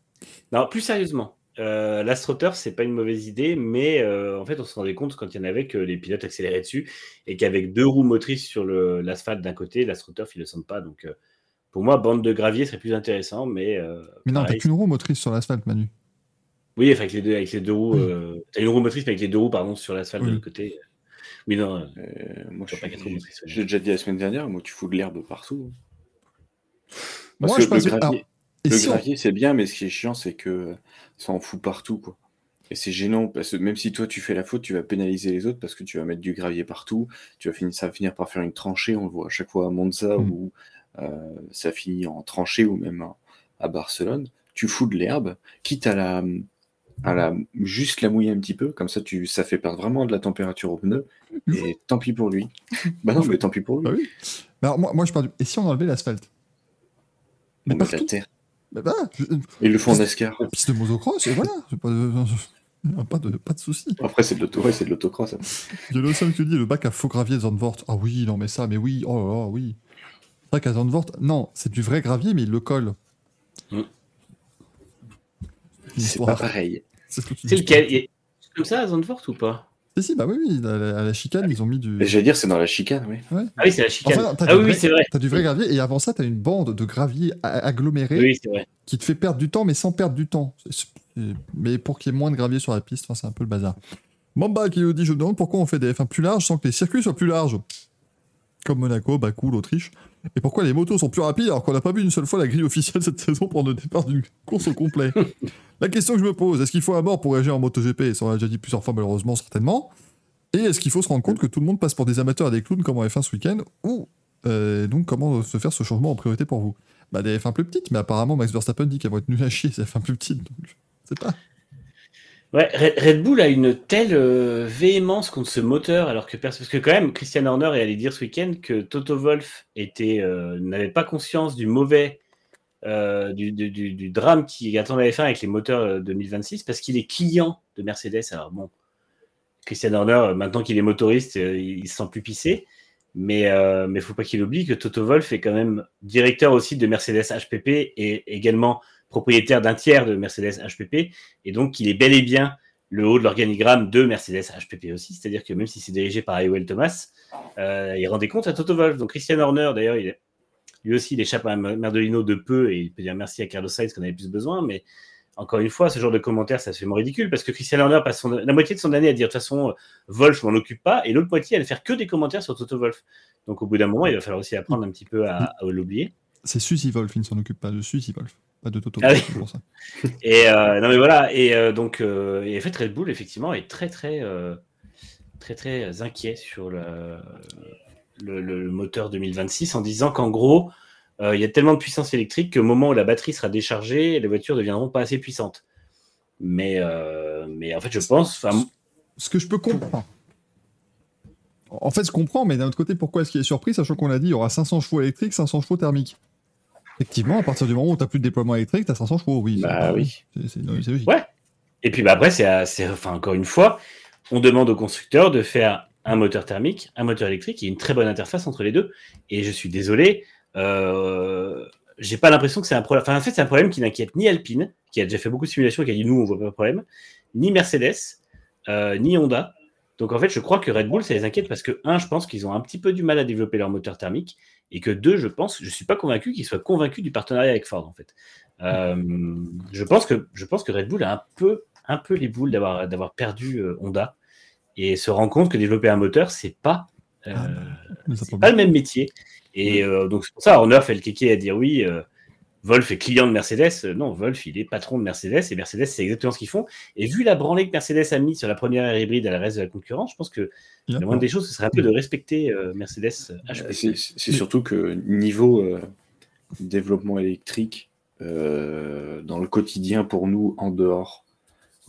Non, plus sérieusement, euh, l'astroturf, c'est pas une mauvaise idée, mais euh, en fait, on se rendait compte quand il y en avait que les pilotes accéléraient dessus et qu'avec deux roues motrices sur le- l'asphalte d'un côté, l'astroturf, ils le sentent pas. Donc, euh, pour moi, bande de gravier serait plus intéressant, mais. euh, Mais non, t'as qu'une roue motrice sur l'asphalte, Manu. Oui, avec les deux, avec les deux roues. Oui. euh, T'as une roue motrice, mais avec les deux roues, pardon, sur l'asphalte Oui. de l'autre côté. Oui, non. moi, je pas quatre motrices, je l'ai déjà dit la semaine dernière, moi, tu fous de l'herbe partout. Moi, Parce je que pense le que- gravier, alors, et le si on- gravier, c'est bien, mais ce qui est chiant, c'est que ça en fout partout, quoi. Et c'est gênant, parce que même si toi tu fais la faute, tu vas pénaliser les autres parce que tu vas mettre du gravier partout, tu vas finir, ça va finir par faire une tranchée, on le voit à chaque fois à Monza Mm. où euh, ça finit en tranchée ou même à, à Barcelone. Tu fous de l'herbe, quitte à la, à la juste la mouiller un petit peu, comme ça tu, ça fait perdre vraiment de la température au pneu, et tant pis pour lui. bah non, mais tant pis pour lui. Bah oui. Alors moi, moi je parle du... Et si on enlevait l'asphalte? Mais On met de la partout. terre. Bah, bah, je- Ils le font en NASCAR. piste de motocross et voilà, pas de... pas de pas de souci. Après, c'est de l'auto, ouais, c'est de l'autocross. hein. Il y a le seul qui dit le bac à faux gravier Zandvoort. Ah oui, non mais ça, mais oui, oh là là, oui. C'est vrai qu'à Zandvoort, non, c'est du vrai gravier, mais il le colle. Mm. Une C'est pas à- pareil. C'est lequel? C'est comme ça à Zandvoort ou pas? Si, si, bah oui, oui, à la, à la chicane, ils ont mis du. Et J'allais dire, c'est dans la chicane, oui. Ah oui, c'est la chicane. Enfin, t'as ah du oui, oui, vrai- c'est vrai. T'as du vrai gravier, et avant ça, t'as une bande de gravier aggloméré Oui, c'est vrai. qui te fait perdre du temps, mais sans perdre du temps. Mais pour qu'il y ait moins de gravier sur la piste, enfin, c'est un peu le bazar. Mamba qui nous dit Je me demande pourquoi on fait des F1 plus larges sans que les circuits soient plus larges. Comme Monaco, Bakou, l'Autriche. Et pourquoi les motos sont plus rapides alors qu'on n'a pas vu une seule fois la grille officielle cette saison pour le départ d'une course au complet La question que je me pose, est-ce qu'il faut un mort pour réagir en MotoGP Ça on l'a déjà dit plusieurs fois malheureusement, certainement. Et est-ce qu'il faut se rendre compte que tout le monde passe pour des amateurs et des clowns comme en F1 ce week-end Ou euh, donc comment se faire ce changement en priorité pour vous? Bah des F1 plus petites, mais apparemment Max Verstappen dit qu'elles vont être nulles à chier ces F1 plus petites. Donc, je sais pas. Red Bull a une telle euh, véhémence contre ce moteur, alors que. Parce que, quand même, Christian Horner est allé dire ce week-end que Toto Wolff était, euh, n'avait pas conscience du mauvais, euh, du, du- drame qui attendait la F1 avec les moteurs euh, 2026, parce qu'il est client de Mercedes. Alors, bon, Christian Horner, maintenant qu'il est motoriste, il, il se sent plus pissé. Mais il ne faut pas qu'il oublie que Toto Wolff est quand même directeur aussi de Mercedes HPP et également propriétaire d'un tiers de Mercedes HPP. Et donc, il est bel et bien le haut de l'organigramme de Mercedes HPP aussi. C'est-à-dire que même si c'est dirigé par Ewell Thomas, euh, il rendait compte à Toto Wolff. Donc, Christian Horner, d'ailleurs, lui aussi, il échappe à Merdolino de peu et il peut dire merci à Carlos Sainz qu'on avait plus besoin. Mais encore une fois, ce genre de commentaires, fait vraiment ridicule parce que Christian Horner passe la moitié de son année à dire de toute façon, euh, Wolf, je m'en occupe pas, et l'autre moitié à ne faire que des commentaires sur Toto Wolff. Donc, au bout d'un moment, il va falloir aussi apprendre un petit peu à, à l'oublier. C'est Suzy Wolf, il ne s'en occupe pas de Suzy Wolf, pas de Toto. Ah Wolff, oui. c'est pour ça. Et euh, non mais voilà, et euh, donc euh, et en fait Red Bull effectivement est très très très très inquiet sur le, le, le moteur 2026 en disant qu'en gros il y a tellement de puissance électrique qu'au moment où la batterie sera déchargée, les voitures ne deviendront pas assez puissantes. Mais mais en fait je pense, Ce que je peux comprendre. En fait, je comprends, mais d'un autre côté, pourquoi est-ce qu'il est surpris, sachant qu'on l'a dit, il y aura 500 chevaux électriques, 500 chevaux thermiques Effectivement, à partir du moment où tu n'as plus de déploiement électrique, tu as 500 chevaux, oui. Bah oui. C'est logique. Ouais. Et puis bah, après, c'est, c'est- enfin, encore une fois, on demande au constructeur de faire un moteur thermique, un moteur électrique et une très bonne interface entre les deux. Et je suis désolé, euh, j'ai pas l'impression que c'est un problème. Enfin, en fait, c'est un problème qui n'inquiète ni Alpine, qui a déjà fait beaucoup de simulations et qui a dit nous, on voit pas de problème, ni Mercedes, euh, ni Honda. Donc en fait, je crois que Red Bull, ça les inquiète parce que, un, je pense qu'ils ont un petit peu du mal à développer leur moteur thermique, et que deux, je pense, je suis pas convaincu qu'ils soient convaincus du partenariat avec Ford, en fait. Euh, je, pense que, je pense que Red Bull a un peu, un peu les boules d'avoir, d'avoir perdu euh, Honda et se rend compte que développer un moteur, c'est pas, euh, Ah, c'est pas le même métier. Et donc c'est pour ça, Horner fait le kéké à dire oui, Wolf est client de Mercedes. Euh, Non, Wolf, il est patron de Mercedes et Mercedes, c'est exactement ce qu'ils font. Et vu la branlée que Mercedes a mis sur la première ère hybride à la reste de la concurrence, je pense que Il y a la moindre des choses, ce serait un peu de respecter euh, Mercedes HP. C'est c'est surtout que niveau euh, développement électrique, euh, dans le quotidien pour nous, en dehors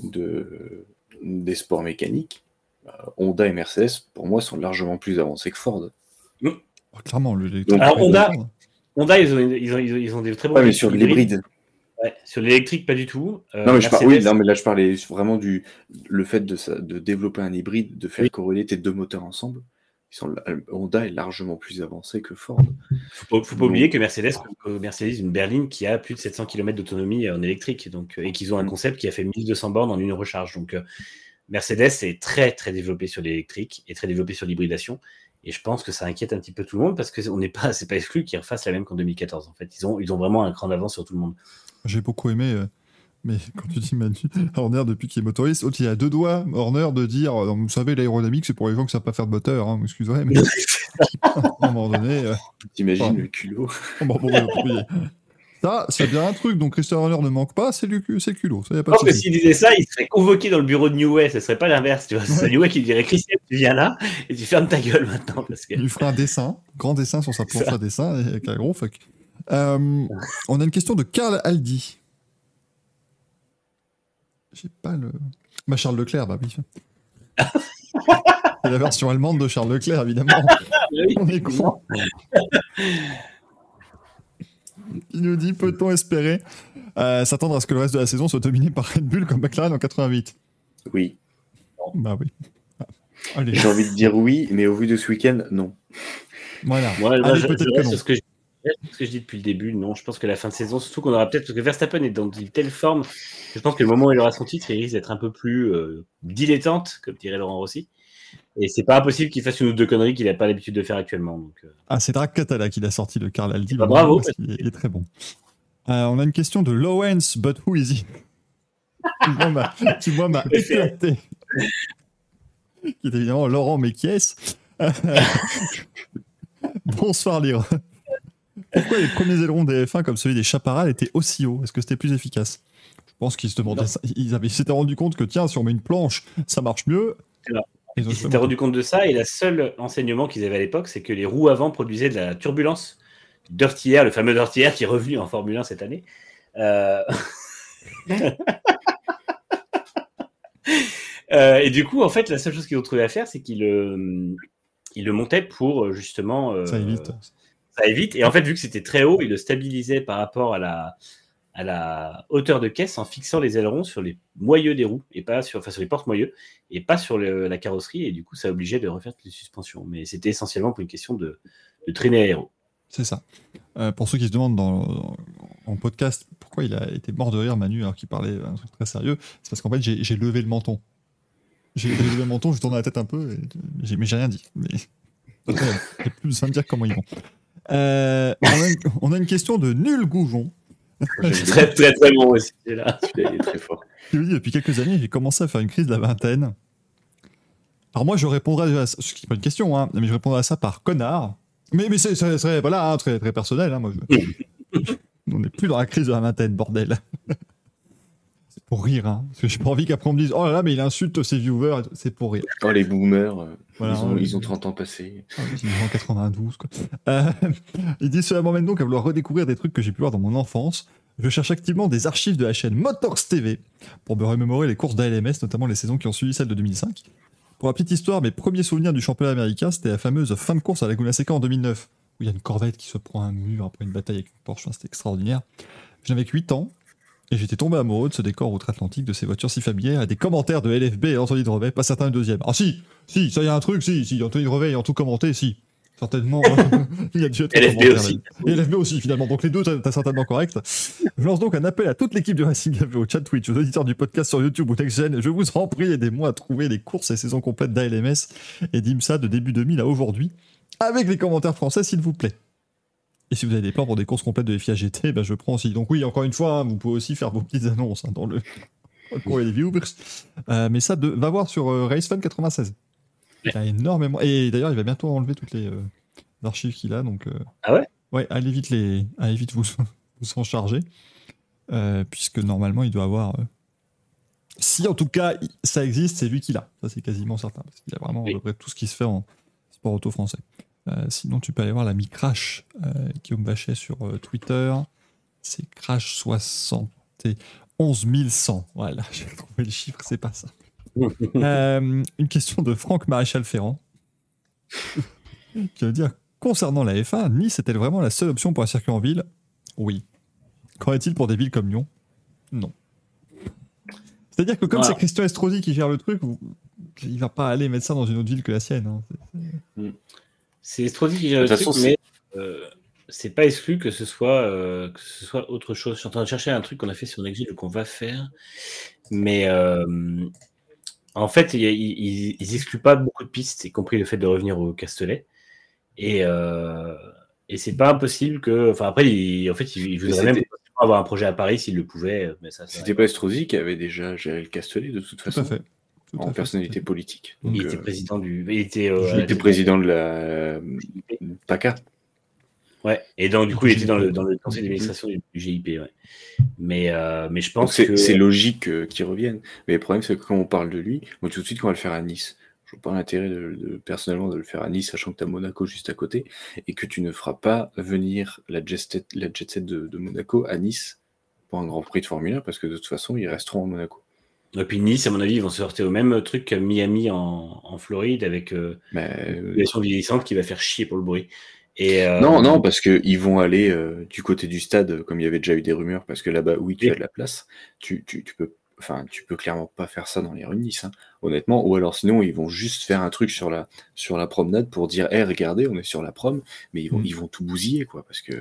de, des sports mécaniques, euh, Honda et Mercedes, pour moi, sont largement plus avancés que Ford. Oh, clairement, le Alors, Honda- Honda, ils ont, ils ont, ils ont, ils ont des très bons Ouais, mais sur l'hybride. Ouais, sur l'électrique, pas du tout. Euh, Non, mais je par- oui, Mercedes- non, mais là, je parlais vraiment du le fait de, ça- de développer un hybride, de faire Oui. corréler tes deux moteurs ensemble. Ils sont, Honda est largement plus avancé que Ford. faut pas, faut pas oublier que Mercedes, Mercedes, une berline qui a plus de 700 km d'autonomie en électrique, donc euh, et qu'ils ont un concept qui a fait 1200 bornes en une recharge. Donc euh, Mercedes est très très développé sur l'électrique et très développé sur l'hybridation. Et je pense que ça inquiète un petit peu tout le monde parce que on n'est pas, c'est pas exclu qu'ils refassent la même qu'en 2014. En fait, ils ont, ils ont vraiment un cran d'avance sur tout le monde. J'ai beaucoup aimé, euh, mais quand tu dis Manu, Horner depuis qu'il est motoriste, l'autre, il a deux doigts, Horner, de dire euh, Vous savez, l'aérodynamique, c'est pour les gens qui savent pas faire de moteur, hein, excusez-moi, mais à un moment donné, euh, T'imagines le culot bon, bon, bon, bon, ça, c'est bien un truc, donc Christian Horner ne manque pas, c'est c'est le culot, ça y a Je pas de pense que souci. s'il disait ça, il serait convoqué dans le bureau de New Way. Ce serait pas l'inverse, tu vois. Ce serait New Way qui dirait Christian, tu viens là et tu fermes ta gueule maintenant parce que. Il lui fera un dessin, grand dessin sur sa planche à dessin, avec un gros fuck. Euh, on a une question de Karl Aldi. J'ai pas le. Bah, Charles Leclerc, bah oui. C'est la version allemande de Charles Leclerc, évidemment. Oui. On est con. Il nous dit peut-on espérer euh, s'attendre à ce que le reste de la saison soit dominé par Red Bull comme McLaren en 88 Oui. Bah oui. Ah, Allez, J'ai envie de dire oui, mais au vu de ce week-end, non. voilà. Moi, moi, Allez, je, que reste non. sur ce que, je, ce que dis depuis le début. Non, je pense que la fin de saison, surtout qu'on aura peut-être. Parce que Verstappen est dans une telle forme je pense que le moment où il aura son titre, il risque d'être un peu plus euh, dilettante, comme dirait Laurent Rossi. Et c'est pas impossible qu'il fasse une ou deux conneries qu'il n'a pas l'habitude de faire actuellement. Donc, euh, Ah, c'est Drake Catala qui l'a sorti de Karl Aldi. Bah, bravo. est, il est très bon. Euh, on a une question de Lowens, but who is he? Qui, moi, m'a- Qui, éclaté. qui est évidemment Laurent Mekies. Bonsoir, Lire. Pourquoi les premiers ailerons des F1 comme celui des Chaparral étaient aussi hauts? Est-ce que c'était plus efficace? Je pense qu'ils se demandaient ça. Ils avaient- ils s'étaient rendu compte que, tiens, si on met une planche, ça marche mieux. Ils s'étaient rendu compte de ça et la seule enseignement qu'ils avaient à l'époque, c'est que les roues avant produisaient de la turbulence. Dirty Air, le fameux Dirty Air qui est revenu en Formule 1 cette année. Euh, euh, et du coup, en fait, la seule chose qu'ils ont trouvé à faire, c'est qu'ils le, ils le montaient pour euh, justement. Ça évite. ça évite. Et en fait, vu que c'était très haut, ils le stabilisaient par rapport à la, à la hauteur de caisse en fixant les ailerons sur les moyeux des roues et pas sur, enfin, sur les porte-moyeux et pas sur la carrosserie. Et du coup, ça obligeait de refaire toutes les suspensions. Mais c'était essentiellement pour une question de, de traîner aéro. C'est ça. Euh, pour ceux qui se demandent dans, dans- en podcast pourquoi il a été mort de rire, Manu, alors qu'il parlait un truc très sérieux, c'est parce qu'en fait, j'ai levé le menton. J'ai levé le menton, j'ai tourné la tête un peu, mais j'ai rien dit. Mais j'ai plus besoin de dire comment ils vont. Euh, on a une question de Nul Goujon. Très, très, très bon aussi. Là. Il est très fort. nous dit depuis quelques années, j'ai commencé à faire une crise de la vingtaine. Alors moi, je répondrais à ça, ce qui n'est pas une question, hein, mais je répondrais à ça par connard. Mais, mais c'est voilà, hein, très, très personnel. hein, moi, je- On n'est plus dans la crise de la vingtaine, bordel. Pour rire, hein, parce que j'ai pas envie qu'après on me dise oh là là, mais il insulte ses viewers. C'est pour rire. Oh, les boomers, euh, Voilà, ils, ont, ils ont 30 ans passés. Ah ils sont en 92. Quoi. Euh, il dit Cela m'emmène donc à vouloir redécouvrir des trucs que j'ai pu voir dans mon enfance. Je cherche activement des archives de la chaîne Motors TV pour me remémorer les courses d'ALMS, notamment les saisons qui ont suivi celle de 2005. Pour la petite histoire, mes premiers souvenirs du championnat américain, c'était la fameuse fin de course à Laguna Seca en 2009, où il y a une corvette qui se prend un mur après une bataille avec une Porsche. Enfin, c'était extraordinaire. Je n'avais que 8 ans. Et j'étais tombé amoureux de ce décor outre-Atlantique, de ces voitures si familières, et des commentaires de LFB et Anthony de Revet, pas certains le deuxième. Ah si, si, ça y a un truc, si, si, Anthony de Revet ayant tout commenté, si. Certainement. Il a dû être LFB aussi. Et LFB aussi, finalement. Donc les deux, t'as certainement correct. Je lance donc un appel à toute l'équipe du Racing au chat Twitch, aux auditeurs du podcast sur YouTube ou NextGen. Je vous en prie, aidez-moi à trouver les courses et saisons complètes d'ALMS et d'IMSA de début 2000 à aujourd'hui, avec les commentaires français, s'il vous plaît. Et si vous avez des plans pour des courses complètes de FIA GT, ben je prends aussi. Donc oui, encore une fois, hein, vous pouvez aussi faire vos petites annonces hein, dans le courrier des viewers. Euh, mais ça, de, va voir sur euh, RaceFun 96. Il y a énormément. Et d'ailleurs, il va bientôt enlever toutes les euh, archives qu'il a. Donc, euh, Ah ouais? Ouais, allez vite, les... allez vite vous, vous en charger. Puisque normalement, il doit avoir. Si en tout cas ça existe, c'est lui qui l'a. Ça, c'est quasiment certain. Parce qu'il a vraiment Oui. à peu près tout ce qui se fait en sport auto français. Euh, sinon, tu peux aller voir la mi-crash euh, Guillaume Bachet sur euh, Twitter. C'est crash 71 100. Voilà, j'ai trouvé le chiffre, c'est pas ça. Euh, une question de Franck Maréchal Ferrand qui veut dire concernant la F1, Nice est-elle vraiment la seule option pour un circuit en ville? Oui. Qu'en est-il pour des villes comme Lyon? Non. C'est-à-dire que comme Voilà. c'est Christian Estrosi qui gère le truc, il va pas aller mettre ça dans une autre ville que la sienne. hein. C'est- Estrosi qui gère le truc, mais euh, c'est pas exclu que ce, soit, euh, que ce soit autre chose. Je suis en train de chercher un truc qu'on a fait sur Nextgil ou qu'on va faire. Mais euh, en fait, il ils, ils, ils excluent pas beaucoup de pistes, y compris le fait de revenir au Castellet. Et, euh, et c'est pas impossible que. Enfin, après, ils- en fait, ils, voudraient même avoir un projet à Paris s'ils le pouvaient. Mais ça, c'est C'était pas Estrosi qui avait déjà géré le Castellet de toute Tout façon à fait. Tout en fait. personnalité politique. Donc, Il euh, était président du. Il était, euh, il était président de la euh, PACA. Ouais. Et donc, du coup, il était dans le, GIP. dans le conseil d'administration du, GIP. Ouais. Mais, euh, mais je pense c'est que. c'est logique euh, qu'il revienne. Mais le problème, c'est que quand on parle de lui, moi tout de suite, quand on va le faire à Nice, je vois pas l'intérêt de, de- personnellement de le faire à Nice, sachant que tu as Monaco juste à côté, et que tu ne feras pas venir la jet set, la jet set de, de Monaco à Nice pour un Grand Prix de Formule 1, parce que de toute façon, ils resteront à Monaco. Et puis Nice, à mon avis, ils vont se heurter au même truc que Miami en, en Floride avec euh, Mais, une euh, population vieillissante qui va faire chier pour le bruit. Et, euh, Non, non, parce qu'ils vont aller euh, du côté du stade, comme il y avait déjà eu des rumeurs, parce que là-bas, oui, tu Oui. as de la place. Tu, tu, tu peux, enfin, tu peux clairement pas faire ça dans les rues de Nice, hein, honnêtement. Ou alors, sinon, ils vont juste faire un truc sur la, sur la promenade pour dire, hé, regardez, on est sur la prom, mais ils vont, Mm. ils vont tout bousiller, quoi, parce que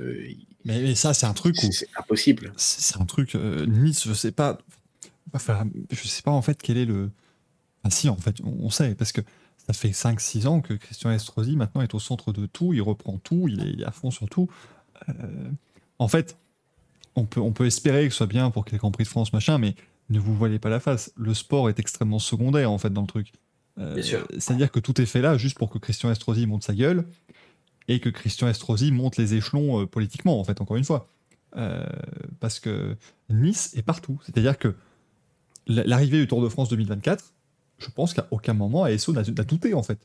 Mais, mais ça, c'est un truc où. c'est impossible. C'est c'est un truc. euh, Nice, je sais pas. Enfin, je sais pas en fait quel est le. Ah si, en fait, on, sait, parce que ça fait 5-6 ans que Christian Estrosi maintenant est au centre de tout, il reprend tout, il est, il est à fond sur tout. Euh, en fait, on peut, on peut espérer que ce soit bien pour qu'il Grand Prix de France, machin, mais ne vous voilez pas la face. Le sport est extrêmement secondaire en fait dans le truc. Euh. C'est-à-dire que tout est fait là juste pour que Christian Estrosi monte sa gueule et que Christian Estrosi monte les échelons euh, politiquement, en fait, encore une fois. Euh, parce que Nice est partout. C'est-à-dire que l'arrivée du Tour de France 2024, je pense qu'à aucun moment ASO n'a douté, en fait.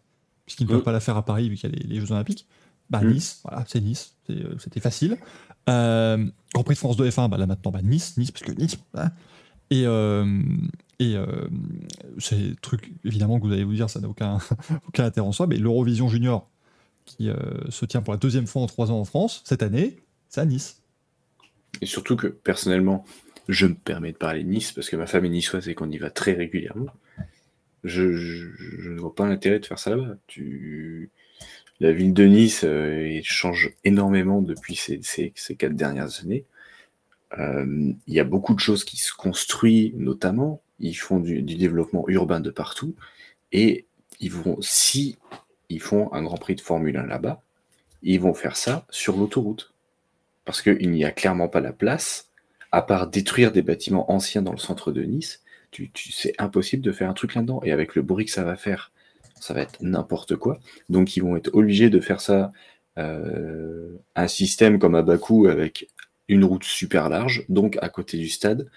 Puisqu'ils ne peuvent Mm. pas la faire à Paris vu qu'il y a les, les Jeux Olympiques. Bah, Mm. Nice, voilà, c'est Nice. Euh, C'était facile. Euh, Grand Prix de France de F1, bah, là maintenant, bah, Nice, Nice, parce que Nice. voilà. Et, euh, et euh, c'est des trucs, évidemment, que vous allez vous dire, ça n'a aucun, aucun intérêt en soi, mais l'Eurovision Junior, qui euh, se tient pour la deuxième fois en trois ans en France, cette année, c'est à Nice. Et surtout que, personnellement, je me permets de parler de Nice, parce que ma femme est niçoise et qu'on y va très régulièrement. Je, ne vois pas l'intérêt de faire ça là-bas. La ville de Nice euh, change énormément depuis ces, ces- ces quatre dernières années. Euh, Il y a beaucoup de choses qui se construisent, notamment. Ils font du, du développement urbain de partout. Et ils vont, si ils font un Grand Prix de Formule 1 là-bas, ils vont faire ça sur l'autoroute. Parce qu'il n'y a clairement pas la place, à part détruire des bâtiments anciens dans le centre de Nice, c'est impossible de faire un truc là-dedans. Et avec le bruit que ça va faire, ça va être n'importe quoi. Donc ils vont être obligés de faire ça, euh, un système comme à Bakou avec une route super large, donc à côté du stade.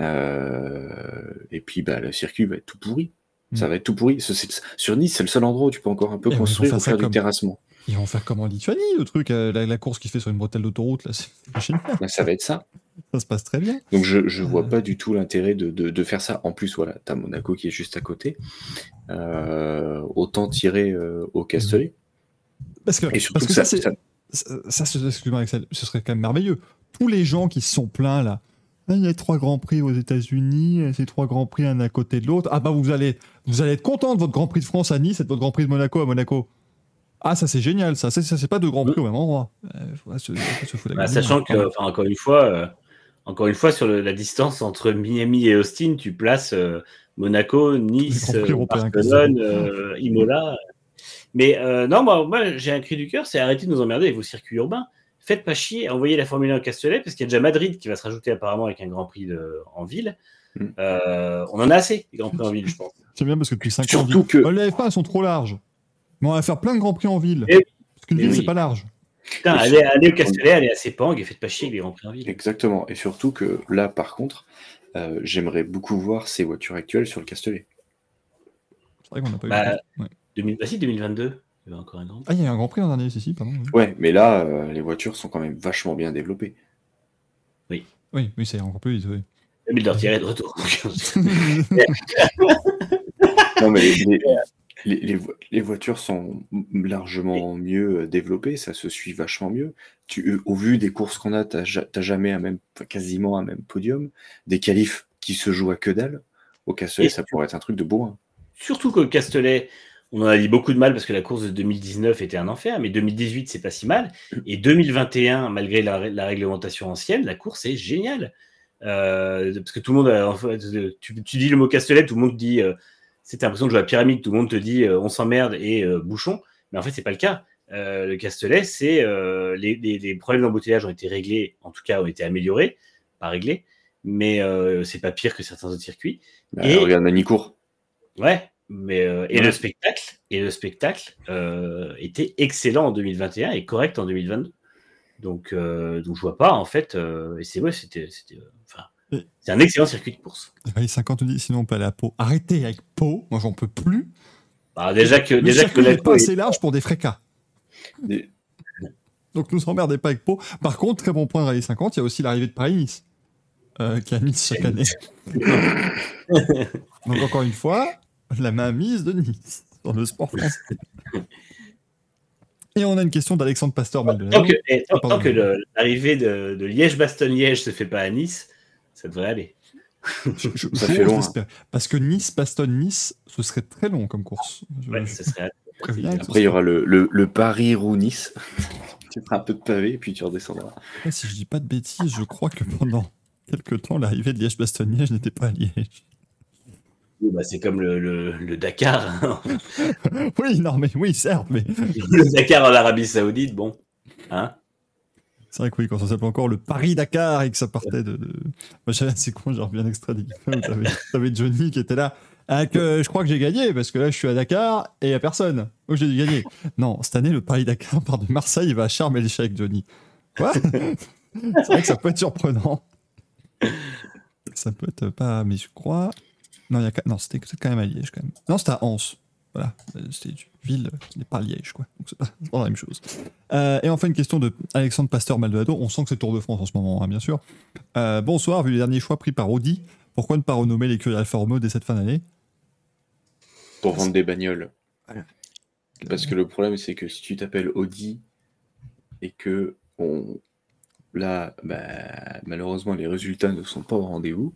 Euh, et puis bah, le circuit va être tout pourri. Ça Mm. va être tout pourri. Sur Nice, c'est le seul endroit où tu peux encore un peu Et construire faire ou ça faire du comme- terrassement. Ils vont faire comme en Lituanie, le truc, euh, la, la course qui se fait sur une bretelle d'autoroute, là, c'est génial, Là, ça va être ça. ça se passe très bien. Donc je je vois Euh. pas du tout l'intérêt de, de, de faire ça. En plus, voilà, t'as Monaco qui est juste à côté. Euh, autant tirer euh, au Castellet. Parce que, Et surtout parce que que ça, ça, ça- ça, ça, ce- excuse-moi, Axel, ce serait quand même merveilleux. Tous les gens qui se sont plaints là, il y a trois grands prix aux États-Unis, euh, ces trois grands prix un à côté de l'autre. Ah bah vous allez, vous allez être content de votre Grand Prix de France à Nice et de votre Grand Prix de Monaco à Monaco. Ah, ça c'est génial, ça. Ça, ça, c'est pas de Grand Prix au même endroit. Euh, se- se Bah, sachant que, enfin, encore une fois, euh, encore une fois, sur le- la distance entre Miami et Austin, tu places euh, Monaco, Nice, Grands euh, Barcelone, euh, Imola. Mais euh, non, moi, moi j'ai un cri du cœur, c'est arrêter de nous emmerder avec vos circuits urbains. Faites pas chier, envoyez la Formule 1 au Castellet, parce qu'il y a déjà Madrid qui va se rajouter apparemment avec un Grand Prix de- en ville. Mm. Euh, on en a assez, des Grands Prix en ville, je pense. J'aime bien parce que depuis 5 ans, on Surtout dit, que- Oh, les F1 elles sont trop larges. Mais on va faire plein de Grands Prix en ville. Eh. Parce qu'une Eh ville, oui. c'est pas large. Putain, allez au Castellet, allez à Sepang et faites pas chier avec les Grands Prix en ville. Exactement. Et surtout que là, par contre, euh, j'aimerais beaucoup voir ces voitures actuelles sur le Castellet. C'est vrai qu'on n'a pas Bah, eu. Ouais. 2000, bah si, 2022, il y avait encore un Grand Prix. Ah, il y a eu un Grand Prix l'an dernier, si, si, pardon. oui. Ouais, mais là, euh, les voitures sont quand même vachement bien développées. Oui, oui, ça ira encore plus vite. Oui. Mais leur tirer de retour. Non, mais les, les- les- les vo- les voitures sont largement mieux euh, développées, ça se suit vachement mieux. Tu, euh, au vu des courses qu'on a, t'as ja- t'as jamais un même, enfin, quasiment un même podium. Des qualifs qui se jouent à que dalle. Au Castellet, Et ça pourrait être un truc de beau. hein. Surtout que le Castellet, on en a dit beaucoup de mal parce que la course de 2019 était un enfer, mais 2018, c'est pas si mal. Et 2021, malgré la, la réglementation ancienne, la course est géniale. Euh, parce que tout le monde, a- en fait, tu, tu dis le mot Castellet, tout le monde dit, euh, c'était l'impression de jouer à la pyramide, tout le monde te dit euh, on s'emmerde et euh, bouchon, mais en fait, c'est pas le cas. Euh, le Castellet, c'est euh, les, les- les problèmes d'embouteillage ont été réglés, en tout cas ont été améliorés, pas réglés, mais euh, c'est pas pire que certains autres circuits. Bah, Et- Regarde Manicourt. Ouais, mais euh, et Ouais. le spectacle et le spectacle euh, était excellent en 2021 et correct en 2022. Donc euh, donc je vois pas en fait euh, et c'est ouais c'était c'est un excellent circuit de course. Allez, 50 dit, sinon on peut aller à Pau. Arrêtez avec Pau, moi j'en peux plus. Bah, déjà que Le déjà que Monaco pas est- assez large pour des frécas. Des- Donc nous emmerdez pas avec Pau. Par contre, très bon point de Rallye 50, il y a aussi l'arrivée de Paris-Nice, euh, qui a Nice chaque année. Donc encore une fois, la main mise de Nice dans le sport français. Et on a une question d'Alexandre Pasteur tant que, eh, tant- Pardon. tant que le- l'arrivée de, de Liège-Bastogne-Liège se fait pas à Nice, ça devrait aller. Je- je- Ça fait l'espérer. Parce que Nice-Bastogne-Nice, ce serait très long comme course. Je- Ouais, je ça serait préviens que ce Après, il y aura le, le, le Paris-Roux-Nice. tu feras un peu de pavé et puis tu redescendras. Ouais, si je dis pas de bêtises, je crois que pendant quelques temps, l'arrivée de Liège-Bastogne-Liège n'était pas à Liège. Bah, c'est comme le, le- le Dakar. hein. oui, non, mais oui, certes, mais le Dakar en Arabie Saoudite, bon. Hein c'est vrai que oui, quand ça s'appelait encore le Paris-Dakar et que ça partait de. de... Moi, j'avais- c'est con, j'ai revu un extrait t'avais, t'avais Johnny qui était là. Ah, que je crois que j'ai gagné parce que là, je suis à Dakar et il n'y a personne. Donc, j'ai dû gagner. Non, cette année, le Paris-Dakar part de Marseille, il va à Charm el Sheikh, Johnny. Quoi? C'est vrai que ça peut être surprenant. Ça peut être pas. Mais je crois. Non, y a... non c'était quand même à Liège, quand même. Non, c'était à Anse. Voilà. Euh, C'était une ville qui n'est pas Liège, quoi. Donc, c'est pas, c'est pas la même chose. Euh, et enfin, une question de Alexandre Pasteur Maldonado. On sent que c'est Tour de France en ce moment, hein, bien sûr. Euh, bonsoir, vu les derniers choix pris par Audi, pourquoi ne pas renommer l'écurie Alfa Romeo dès cette fin d'année? Pour vendre des bagnoles. Voilà. Parce que le problème, c'est que si tu t'appelles Audi et que on... là, bah, malheureusement, les résultats ne sont pas au rendez-vous,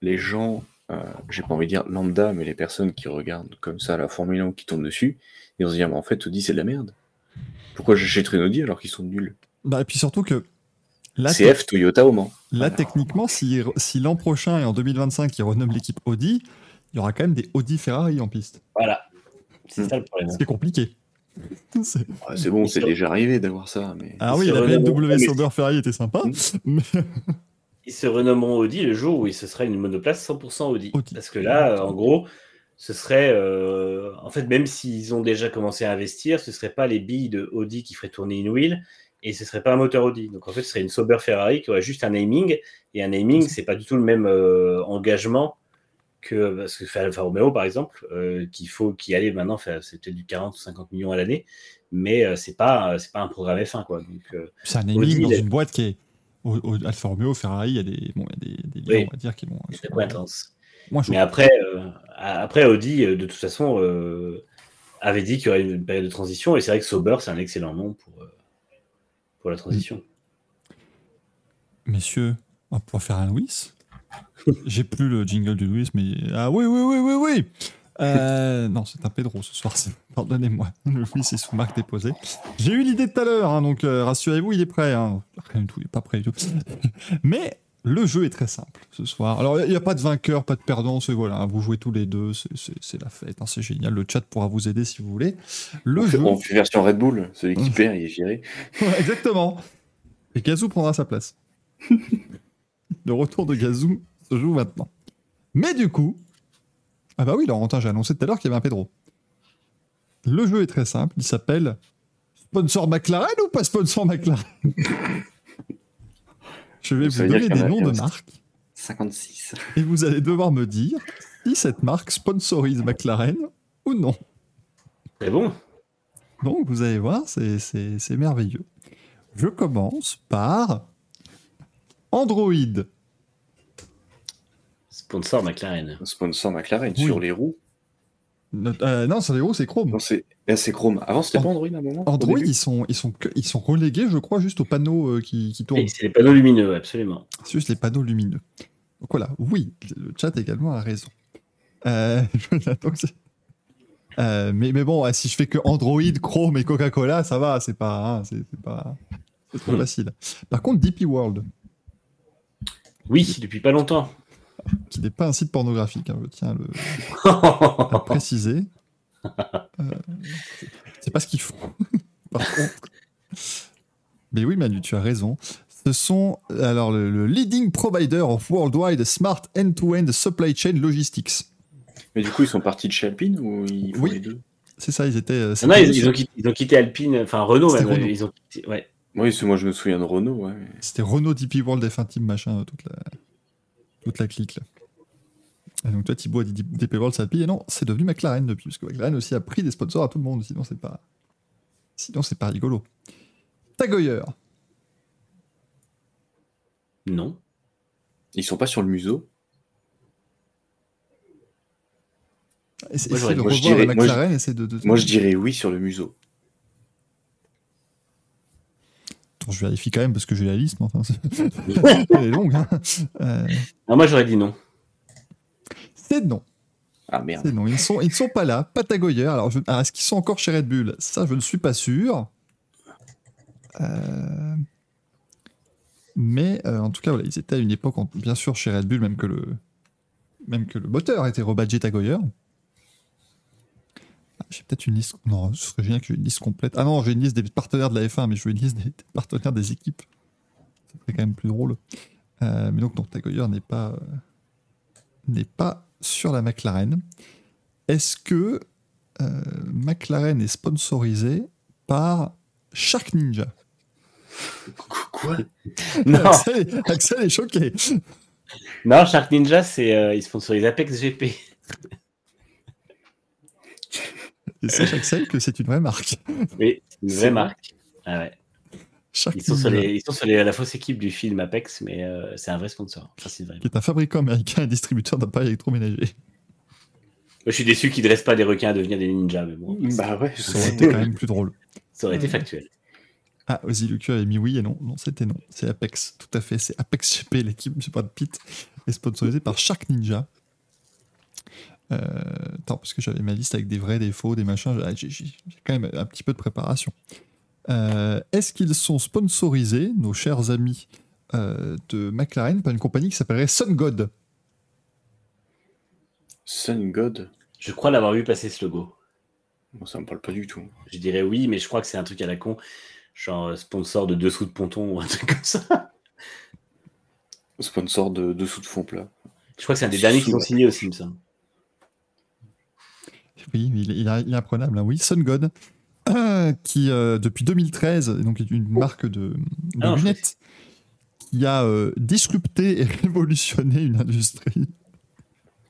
les gens, euh, j'ai pas envie de dire lambda, mais les personnes qui regardent comme ça la Formule 1 qui tombent dessus, ils vont se dire, mais en fait, Audi, c'est de la merde. Pourquoi j'achèterais une Audi alors qu'ils sont nuls? Bah, Et puis surtout que là, CF Toyota au Mans. là techniquement, si, si l'an prochain et en 2025, ils renomment l'équipe Audi, il y aura quand même des Audi Ferrari en piste. Voilà. C'est Hmm. ça le problème. Ce qui est compliqué. C'est- Ah, c'est bon, c'est déjà arrivé d'avoir ça, mais Ah oui, la BMW Sauber Ferrari était sympa, Mm. mais Ils se renommeront Audi le jour où ce sera une monoplace 100% Audi. Audi. Parce que là, en gros, ce serait. euh, en fait, même s'ils ont déjà commencé à investir, ce ne serait pas les billes de Audi qui feraient tourner une wheel et ce ne serait pas un moteur Audi. Donc en fait, ce serait une Sauber Ferrari qui aurait juste un naming. Et un naming, c'est pas du tout le même euh, engagement que. Parce que enfin, Alfa Romeo, par exemple, euh, qu'il faut qui allait maintenant, faire- c'est peut-être du 40 ou 50 millions à l'année. Mais c'est pas, c'est pas un programme F1. Quoi. Donc, c'est un naming Audi, dans une boîte qui est. Au, au Alfa Romeo, Ferrari, il y a des, bon, il y a des, des liens, Oui. on va dire, qui vont. Mais après, euh, après Audi, euh, de toute façon, euh, avait dit qu'il y aurait une période de transition. Et c'est vrai que Sauber, c'est un excellent nom pour, euh, pour la transition. Messieurs, on va pouvoir faire un Louis. J'ai plus le jingle du Louis, mais. Ah oui, oui, oui, oui, oui Euh, non, c'est un Pedro ce soir, pardonnez-moi. Le fils est sous marque déposée. J'ai eu l'idée tout à l'heure, hein, donc euh, rassurez-vous, il est prêt. hein. Rien du tout, il n'est pas prêt du tout. Mais le jeu est très simple ce soir. Alors, il n'y a pas de vainqueur, pas de perdant, c'est voilà, hein, vous jouez tous les deux, c'est- la fête, hein, c'est génial. Le chat pourra vous aider si vous voulez. Le on, fait, jeu. on fait version Red Bull. Celui qui perd, il est. Ouais, Exactement. Et Gazou prendra sa place. le retour de Gazou se joue maintenant. Mais du coup, ah bah oui, Laurentin, j'ai annoncé tout à l'heure qu'il y avait un Pedro. Le jeu est très simple, il s'appelle Sponsor McLaren ou pas sponsor McLaren Je vais vous donner des noms de marques 56. et vous allez devoir me dire si cette marque sponsorise McLaren ou non. C'est bon. Donc, vous allez voir, c'est- c'est c'est merveilleux. Je commence par Android. Sponsor McLaren. Sponsor McLaren Oui. sur les roues. Euh, non, sur les roues, c'est Chrome. Non, c'est eh, c'est Chrome. Avant, c'était pas Android à un moment Android, ils sont, ils, sont, ils sont relégués, je crois, juste aux panneaux euh, qui, qui tournent. C'est les panneaux lumineux, absolument. C'est juste les panneaux lumineux. Donc voilà, oui, le chat également a raison. Euh, euh, mais, mais bon, si je fais que Android, Chrome et Coca-Cola, ça va, c'est pas, hein, c'est pas, c'est trop Hmm. facile. Par contre, DP World, Oui, depuis pas longtemps. qui n'est pas un site pornographique, hein, je tiens à le, à préciser. Euh, c'est pas ce qu'ils font. Par contre. Mais oui, Manu, tu as raison. Ce sont alors le, le leading provider of worldwide smart end-to-end supply chain logistics. Mais du coup, ils sont partis de chez Alpine ou ils font Oui. les deux? C'est ça, ils étaient. euh, Non, non, ils, ils ont quitté, ils ont quitté Alpine, enfin Renault même. Renault. Ils ont quitté, ouais. Oui, c'est moi, je me souviens de Renault. Ouais. C'était Renault, DP World, F1 Team, machin, toute la, toute la clique. Là. Et donc toi, Thibaut a dit DP World, ça pillé. Et non, c'est devenu McLaren depuis, parce que McLaren aussi a pris des sponsors à tout le monde. Sinon, c'est pas, sinon c'est pas rigolo. Tag Heuer. Non. Ils sont pas sur le museau. Je dirais- je- Moi, je dirais oui sur le museau. Attends, je vérifie quand même parce que j'ai la liste, mais enfin, c'est- elle est longue. hein. Euh, Ah, moi j'aurais dit non. c'est non. Ah merde. C'est non. Ils ne sont, ils ne sont pas là. Patagoyer. Alors, je- ah, est-ce qu'ils sont encore chez Red Bull? Ça, je ne suis pas sûr. Euh, Mais euh, en tout cas, voilà, ils étaient à une époque, en- bien sûr, chez Red Bull, même que le, même que le moteur était rebadgé Tagoyer. J'ai peut-être une liste. Non, ce serait génial que j'ai une liste complète. Ah non, j'ai une liste des partenaires de la F1, mais je veux une liste des, des partenaires des équipes. Ça serait quand même plus drôle. Euh, mais donc, non, Tagoyer n'est pas, euh, n'est pas sur la McLaren. Est-ce que euh, McLaren est sponsorisé par Shark Ninja? Quoi? Non, Axel, Axel est choqué. non Shark Ninja, c'est euh, ils sponsorisent Apex GP. Et sache Axel que c'est une vraie marque. Oui, c'est une vraie vrai marque. Ah ouais. Ils sont sur, les, ils sont sur les- la fausse équipe du film Apex, mais euh, c'est un vrai sponsor. C'est vrai. qui est un fabricant américain et distributeur d'appareils électroménagers. Moi, je suis déçu qu'ils ne dressent pas des requins à devenir des ninjas, mais bon, Bah ouais. Ça aurait été quand même plus drôle. ça aurait été factuel. Ah, Ozzy Lucu avait mis oui et non. Non, c'était non. C'est Apex, tout à fait. C'est Apex GP, l'équipe du Brad Pitt, est sponsorisée par Shark Ninja. Euh, attends, parce que j'avais ma liste avec des vrais, des faux, des machins. J'ai quand même un petit peu de préparation. Euh, Est-ce qu'ils sont sponsorisés, nos chers amis euh, de McLaren, par une compagnie qui s'appellerait Sun God? Sun God? Je crois l'avoir vu passer ce logo. Bon, ça me parle pas du tout. Je dirais oui, mais je crois que c'est un truc à la con. Genre sponsor de dessous de ponton ou un truc comme ça. Sponsor de dessous de fond plat. Je crois que c'est un des derniers qui ont signé aussi, il me semble. Oui, il, il, est- il est imprenable. hein. Oui, Sun God, qui euh, depuis 2013 est donc une marque de, de Ah, lunettes qui a euh, disrupté et révolutionné une industrie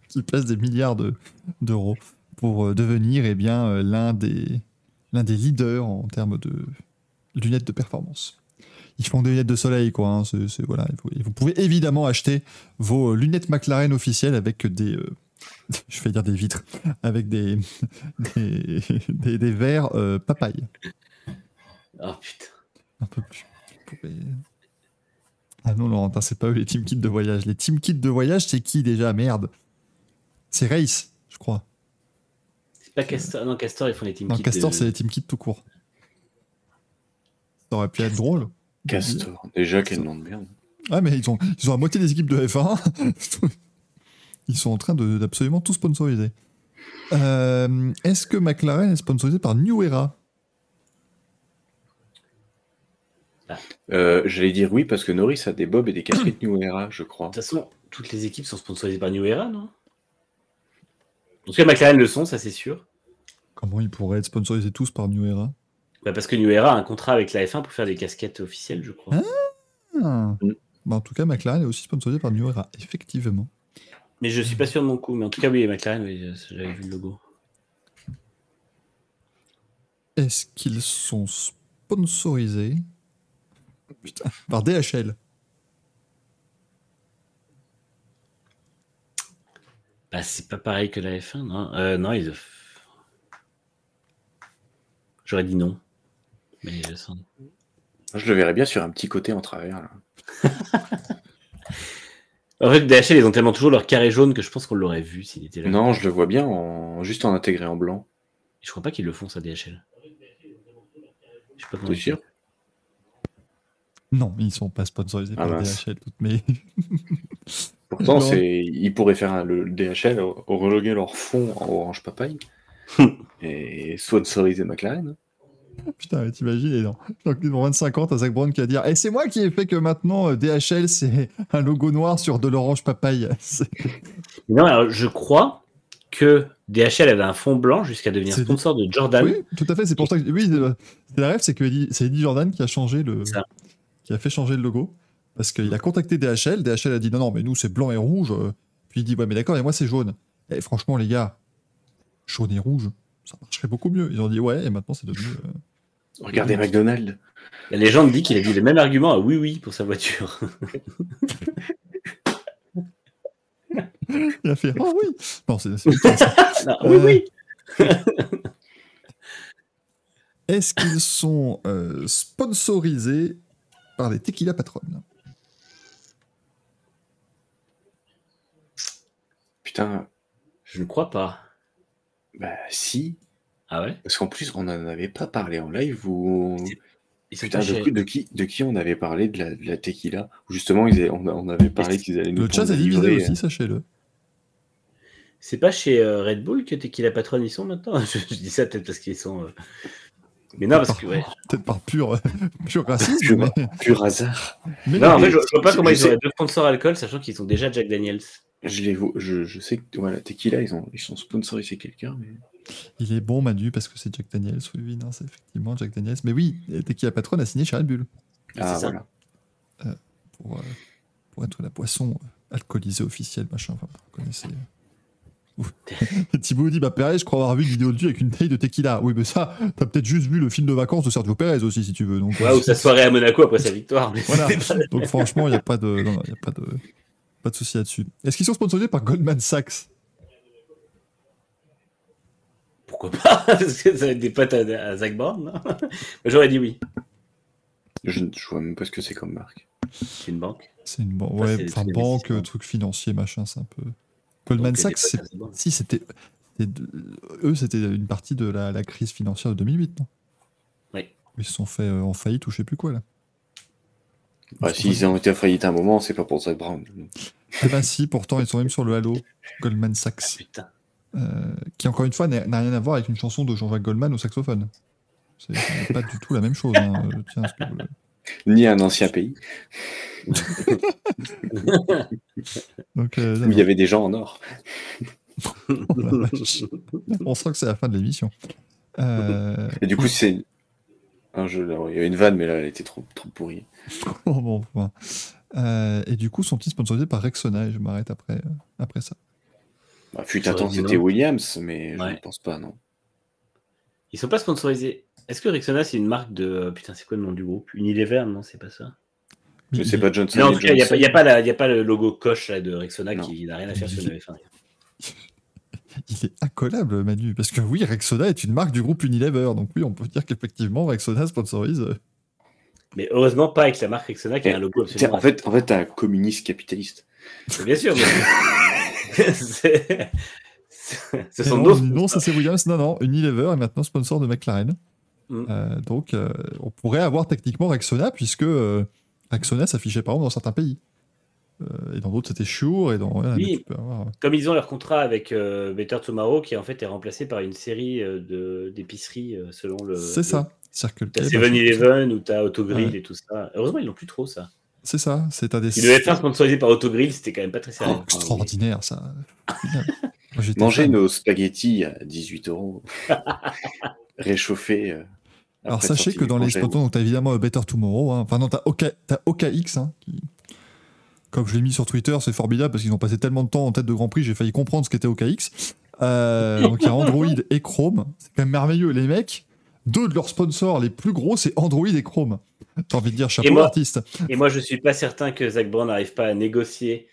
qui pèse des milliards de- d'euros pour euh, devenir eh bien l'un des l'un des leaders en termes de lunettes de performance. Ils font des lunettes de soleil, quoi. hein. Voilà. Et vous, et vous pouvez évidemment acheter vos lunettes McLaren officielles avec des, euh, je vais dire des vitres, avec des, des, des, des verres euh, papaye. Oh putain. Un peu plus. Ah non, Laurentin, c'est pas eux les team kits de voyage. Les team kits de voyage, c'est qui déjà? Merde. C'est Race, je crois. Pas Castor. Non, Castor, ils font les team Non, kits. Castor, de- c'est les team kits tout court. Ça aurait pu être drôle. Castor. Déjà, quel nom de merde. Ah, mais ils ont, ils ont à moitié des équipes de F1. ils sont en train de- d'absolument tout sponsoriser. Euh, Est-ce que McLaren est sponsorisé par New Era? Euh, J'allais dire oui parce que Norris a des bobs et des casquettes New Era, je crois. De toute façon, toutes les équipes sont sponsorisées par New Era, non? En tout cas, McLaren le sont, ça c'est sûr. Comment ils pourraient être sponsorisés tous par New Era? Bah, parce que New Era a un contrat avec la F1 pour faire des casquettes officielles, je crois. Ah. Mm. Bah, en tout cas, McLaren est aussi sponsorisé par New Era, effectivement. Mais je suis pas sûr de mon coup. Mais en tout cas, oui, McLaren, oui, j'avais vu le logo. Est-ce qu'ils sont sponsorisés? Putain, par DHL Bah, c'est pas pareil que la F1, non? Euh, Non, ils. J'aurais dit non. Mais je sens. Moi, je le verrais bien sur un petit côté en travers. là. En fait, DHL, ils ont tellement toujours leur carré jaune que je pense qu'on l'aurait vu s'il était là. Non, je le vois bien en... juste en intégré en blanc. Je crois pas qu'ils le font, ça, DHL. Je suis pas T'es sûr Non, ils sont pas sponsorisés Ah, par mince. DHL. Toutes mes... Pourtant, c'est... ils pourraient faire un- le DHL, reloguer leur fond en orange papaye et sponsoriser McLaren. Putain, mais t'imagines, et dans, dans 25 ans, t'as Zach Brown qui va dire Eh, c'est moi qui ai fait que maintenant euh, DHL, c'est un logo noir sur de l'orange papaye. Non, alors je crois que DHL avait un fond blanc jusqu'à devenir sponsor de Jordan. Oui, tout à fait, c'est pour ça que. Oui, c'est la rêve, c'est que c'est Eddie Jordan qui a changé le. Ça. qui a fait changer le logo. Parce qu'il a contacté DHL, DHL a dit non, non, mais nous c'est blanc et rouge. euh. Puis il dit ouais, mais d'accord, et moi c'est jaune. Et franchement, les gars, jaune et rouge, ça marcherait beaucoup mieux. Ils ont dit ouais, et maintenant c'est devenu. euh, Regardez McDonald's. La légende dit qu'il a dit le même argument à oui oui pour sa voiture. Il a fait oh oui Non, c'est. Non, oui Euh, oui. Est-ce qu'ils sont euh, sponsorisés par les Tequila Patronnes Putain, Je ne crois pas. Bah si. Ah ouais? Parce qu'en plus, on n'en avait pas parlé en live ou. Ils sont Putain, de, qui- de qui, de qui on avait parlé de la, de la tequila? Justement, ils avaient- on, avait parlé qu'ils allaient nous Le chat est divisé livrée, aussi, sachez-le. C'est pas chez euh, Red Bull que Tequila Patron ils sont maintenant? Je, je dis ça peut-être parce qu'ils sont. euh, Mais non, parce que ouais. Peut-être par pur, pur racisme. Pur- mais, euh, Pur hasard. mais Non, en mais fait, je, je vois pas comment ils auraient deux sponsors alcool, sachant qu'ils sont déjà Jack Daniels. Je, les vois- je, je sais que voilà, tequila, ils, ont, ils sont sponsorisés quelqu'un. Mais... il est bon, Manu, parce que c'est Jack Daniels. Oui, oui, non, c'est effectivement Jack Daniels. Mais oui, Tequila Patronne a signé chez Red Bull Ah, C'est ça. voilà. pour, euh, pour être la boisson euh, alcoolisée officielle, machin. Enfin, vous connaissez. Thibaut dit bah Perez, je crois avoir vu une vidéo de lui avec une taille de tequila. Oui, mais ça, t'as peut-être juste vu le film de vacances de Sergio Perez aussi, si tu veux. Donc, Ouais, ou sa soirée à Monaco après sa victoire. Mais Voilà. Donc franchement, il n'y a pas de, non, non, il y a pas de, pas de souci là-dessus. Est-ce qu'ils sont sponsorisés par Goldman Sachs? Pourquoi pas? Parce que ça va être des potes à, à Zach Brown, non? J'aurais dit oui. Je ne je vois même pas ce que c'est comme marque. C'est une banque. C'est une ban- ouais, enfin, banque, truc financier, machin, c'est un peu. Goldman Donc, Sachs, si c'était, eux, c'était une partie de la, la crise financière de 2008, non? Oui. Ils se sont fait euh, en faillite ou je sais plus quoi là. Bah, S'ils ont été en faillite à un moment, c'est pas pour Zach Brown. Ah bah si, pourtant ils sont même sur le Halo, Goldman Sachs, Putain. euh, qui encore une fois n'a rien à voir avec une chanson de Jean-Jacques Goldman au saxophone. C'est pas du tout la même chose. hein, euh, tiens, ce que vous- Ni un ancien pays Donc, euh, où il y avait des gens en or. vache. on sent que c'est la fin de l'émission. Euh, Et du coup, c'est un jeu. alors, Il y avait une vanne, mais là, elle était trop, trop pourrie. oh, bon, enfin. Euh, et du coup, sont-ils sponsorisés par Rexona? Et je m'arrête après, euh, après ça. Bah, fut un temps, c'était. Williams, mais je ne pense pas, non. Ils sont pas sponsorisés. Est-ce que Rexona, c'est une marque de. euh, Putain, c'est quoi le nom du groupe? Unilever Non, c'est pas ça? Mais c'est pas Johnson. Non, en et tout cas, il n'y a, pas- a, a le logo coche là, de Rexona Non. qui n'a rien à faire sur le F1. Il est incollable, Manu, parce que oui, Rexona est une marque du groupe Unilever, donc oui, on peut dire qu'effectivement, Rexona sponsorise. euh, Mais heureusement, pas avec la marque Rexona qui a un logo absolument. en fait, en fait, un communiste capitaliste. Bien sûr, mais- c'est- Ce sont non, nos non, ça c'est Williams. Non, non, Unilever est maintenant sponsor de McLaren. Mm. Euh, donc, euh, on pourrait avoir techniquement Rexona, puisque euh, Rexona s'affichait par exemple dans certains pays. Euh, et dans d'autres, c'était Shure. Et dans. voilà, Oui. mais tu peux avoir- Comme ils ont leur contrat avec euh, Better Tomorrow, qui en fait est remplacé par une série euh, de- d'épiceries euh, selon le. C'est ça. Circle T'as K, 7-Eleven ou t'as Autogrill Ouais. et tout ça. Heureusement, ils l'ont plus trop, ça. C'est ça. C'est un des. Si le F1 sponsorisé par Autogrill, c'était quand même pas très sérieux. Oh, extraordinaire, ça. Moi, Manger fan. nos spaghettis à 18 euros. Réchauffés. euh, Alors sachez que dans les sponsors, donc t'as évidemment euh, Better Tomorrow. hein. Enfin non, t'as OK, t'as OKX, hein, qui, comme je l'ai mis sur Twitter, c'est formidable parce qu'ils ont passé tellement de temps en tête de Grand Prix, j'ai failli comprendre ce qu'était OKX. Euh, donc il y a Android et Chrome. C'est quand même merveilleux, les mecs. Deux de leurs sponsors les plus gros, c'est Android et Chrome. T'as envie de dire chapeau l'artiste. Et moi, je suis pas certain que Zach Brown n'arrive pas à négocier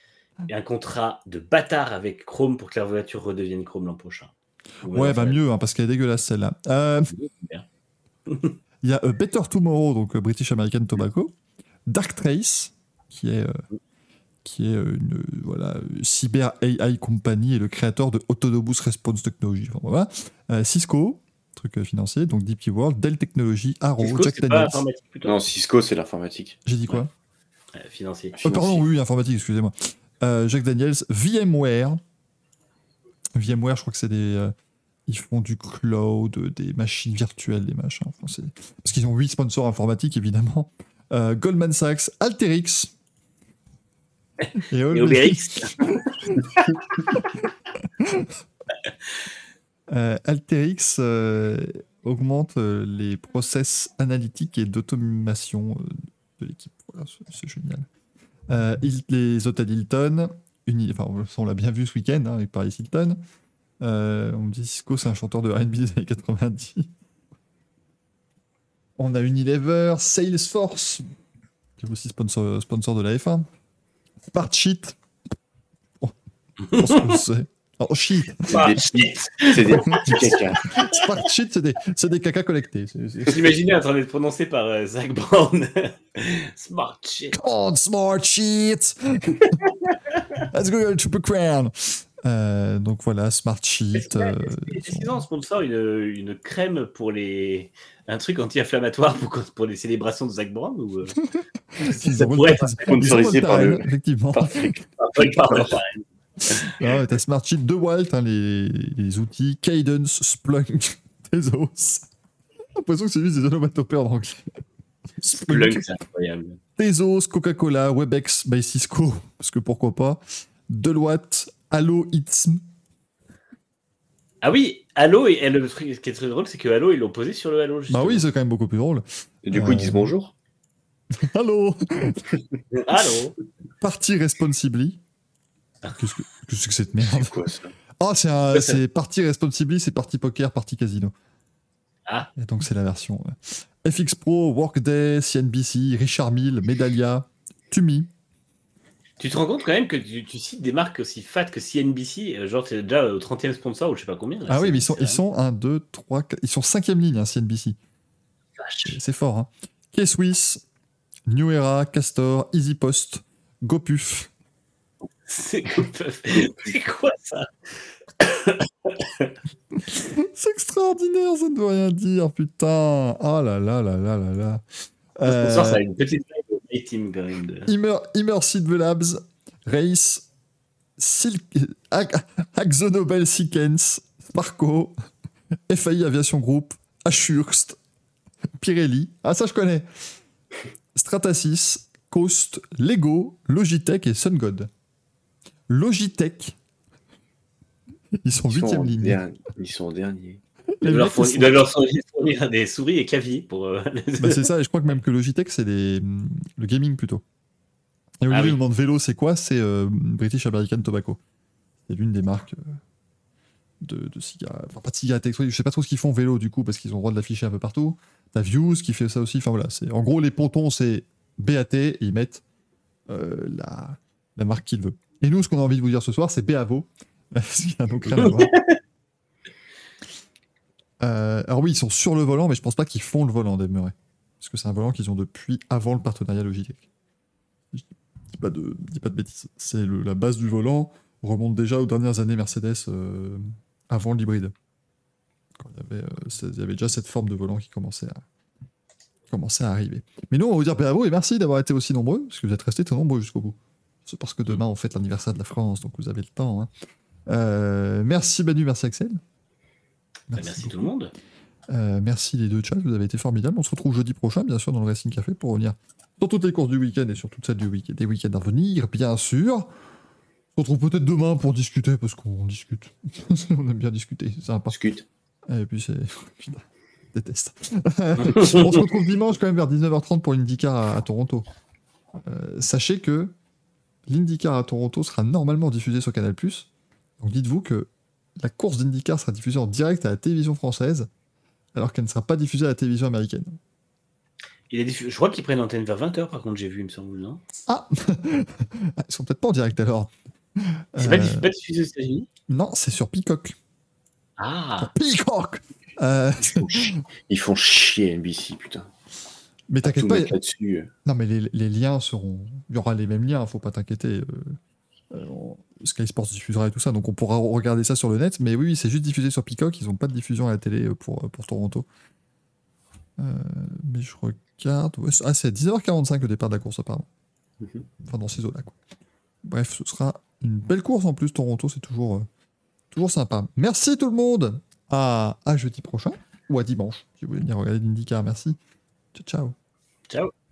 un contrat de bâtard avec Chrome pour que la voiture redevienne Chrome l'an prochain. Ou Ouais, alors, bah ça- mieux, hein, parce qu'elle est dégueulasse celle-là. Euh. Il y a euh, Better Tomorrow, donc euh, British American Tobacco, Dark Trace, qui est, euh, qui est euh, une euh, voilà, cyber AI company et le créateur de Autonomous Response Technology. Enfin, voilà. Euh, Cisco, truc financier, donc DP World, Dell Technologies, Arrow, Cisco, Jack Daniels. Non, Cisco, c'est l'informatique. J'ai dit quoi Euh, financier. Oh, pardon, oui, informatique, excusez-moi. Euh, Jack Daniels, VMware. VMware, je crois que c'est des. euh, ils font du cloud, des machines virtuelles, des machins. Enfin, c'est- parce qu'ils ont huit sponsors informatiques, évidemment. Euh, Goldman Sachs, Alterix. Et. Obélix. Euh, Alterix euh, augmente euh, les process analytiques et d'automation euh, de l'équipe. Voilà, c'est- génial. Euh, les hôtels Hilton, enfin, on l'a bien vu ce week-end hein, avec Paris Hilton. On me dit Cisco, c'est un chanteur de RB des années 90. On a Unilever, Salesforce, qui est aussi sponsor, sponsor de la F1. Smartsheet. Oh, je pense que c'est. Oh, shit. C'est des. C'est des petits caca. Smartsheet, c'est des, c'est des caca collectés. J'imaginais en train d'être prononcé par euh, Zach Brown. Smart shit. On Smart Sheet Let's go to Triple Crown Euh, Donc voilà, Smart Sheet. Est-ce euh, est-ce en sponsor une, une crème pour les. Un truc anti-inflammatoire pour, pour les célébrations de Zach Brown ou euh, ils ça pourrait être Sponsorisé par le- Effectivement. Par Ah ouais, T'as Smart Sheet de Walt, hein, les, les outils Cadence, Splunk, Tezos. J'ai l'impression que c'est juste des onomatopées en anglais. Splunk, c'est incroyable. Tezos, Coca-Cola, Webex by Cisco, parce que pourquoi pas. Deloitte, Allo Itsm. Ah oui, Halo, et, et le truc qui est très drôle, c'est que Halo, ils l'ont posé sur le Halo. Bah justement. oui, c'est quand même beaucoup plus drôle. Et du coup, ils disent Euh, bonjour. Allo Halo. Party Responsibly. Qu'est-ce que qu'est-ce que c'est cette merde C'est quoi ça Ah, c'est un- Ouais, c'est Party Responsibly, c'est Party Poker, Party Casino. Ah. Et donc c'est la version. ouais. FX Pro, Workday, CNBC, Richard Mille, Medallia, Tumi. Tu te rends compte quand même que tu, tu cites des marques aussi fat que CNBC, euh, genre c'est déjà au 30e sponsor ou je sais pas combien. là, Ah oui, mais ils sont, ils sont 1, 2, 3, 4, ils sont cinquième ligne, hein, CNBC. C'est fort. Hein. K-Swiss, New Era, Castor, Easy Post, GoPuff. C'est quoi, c'est quoi ça? C'est extraordinaire, ça ne veut rien dire, putain. Ah là là là là là là. Le sponsor, Euh, ça a une petite team Immer, Immersive Labs, Race, Silk, Axonobel Sequence, Sparco, FAI Aviation Group, Ashurst, Pirelli, ah ça je connais, Stratasys, Coast, Lego, Logitech et SunGod. Logitech, ils sont huitième ligne. ils sont en dernier. Ils doivent leur fournir, sont- ils doivent leur fournir- fournir des souris et claviers pour. euh, les- Bah, c'est ça, et je crois que même que Logitech, c'est les- le gaming plutôt. Et Olivier Ah oui. nous demande vélo, c'est quoi? C'est euh, British American Tobacco. C'est l'une des marques euh, de, de cigarettes. Enfin, pas de cigarettes électroniques, je sais pas trop ce qu'ils font vélo du coup, parce qu'ils ont le droit de l'afficher un peu partout. T'as Views qui fait ça aussi. Enfin voilà, c'est en gros les pontons, c'est BAT et ils mettent euh, la, la marque qu'ils veulent. Et nous, ce qu'on a envie de vous dire ce soir, c'est BAVO. Parce qu'il y a donc rien à voir. Euh, alors oui, ils sont sur le volant, mais je pense pas qu'ils font le volant, Dave Murray. Parce que c'est un volant qu'ils ont depuis avant le partenariat Logitech. Je dis pas de, dis pas de bêtises. C'est la base du volant. remonte déjà aux dernières années Mercedes euh, avant l'hybride. Il y, avait, euh, il y avait déjà cette forme de volant qui commençait à, arriver. Mais nous, on va vous dire bravo et merci d'avoir été aussi nombreux, parce que vous êtes restés très nombreux jusqu'au bout. C'est parce que demain, on fête l'anniversaire de la France, donc vous avez le temps. hein. Merci Manu, merci Axel. Bah, merci tout le monde. Euh, merci les deux chats, vous avez été formidables. On se retrouve jeudi prochain, bien sûr, dans le Racing Café pour revenir sur toutes les courses du week-end et sur toutes celles du week des week-ends à venir, bien sûr. On se retrouve peut-être demain pour discuter, parce qu'on discute. on aime bien discuter, c'est sympa. Discute. Et puis c'est. Putain, déteste. on se retrouve dimanche quand même vers 19h30 pour l'IndyCar à, à Toronto. Euh, sachez que l'IndyCar à Toronto sera normalement diffusé sur Canal. Donc dites-vous que la course d'IndyCar sera diffusée en direct à la télévision française, alors qu'elle ne sera pas diffusée à la télévision américaine. Il est diffus- Je crois qu'ils prennent l'antenne vers 20h, par contre, j'ai vu, il me semble, non? Ah Ils sont peut-être pas en direct alors. C'est pas, Euh, diff- pas diffusé aux États-Unis? Non, c'est sur Peacock. Ah Peacock Euh, Ils font chi- Ils font chier NBC, putain. Mais t'inquiète pas. Non, mais les, les liens seront. Il y aura les mêmes liens, faut pas t'inquiéter. euh, euh, on- Sky Sports diffusera et tout ça, donc on pourra regarder ça sur le net. Mais oui, oui, c'est juste diffusé sur Peacock, ils n'ont pas de diffusion à la télé euh, pour, pour Toronto. Euh, mais je regarde. ah, c'est à 19h45 le départ de la course, apparemment. Mhm. Enfin, dans ces eaux-là, quoi. Bref, ce sera une belle course en plus. Toronto, c'est toujours, euh, toujours sympa. Merci tout le monde. À, à jeudi prochain ou à dimanche, si vous voulez venir regarder l'IndyCar. Merci. Ciao, ciao. Ciao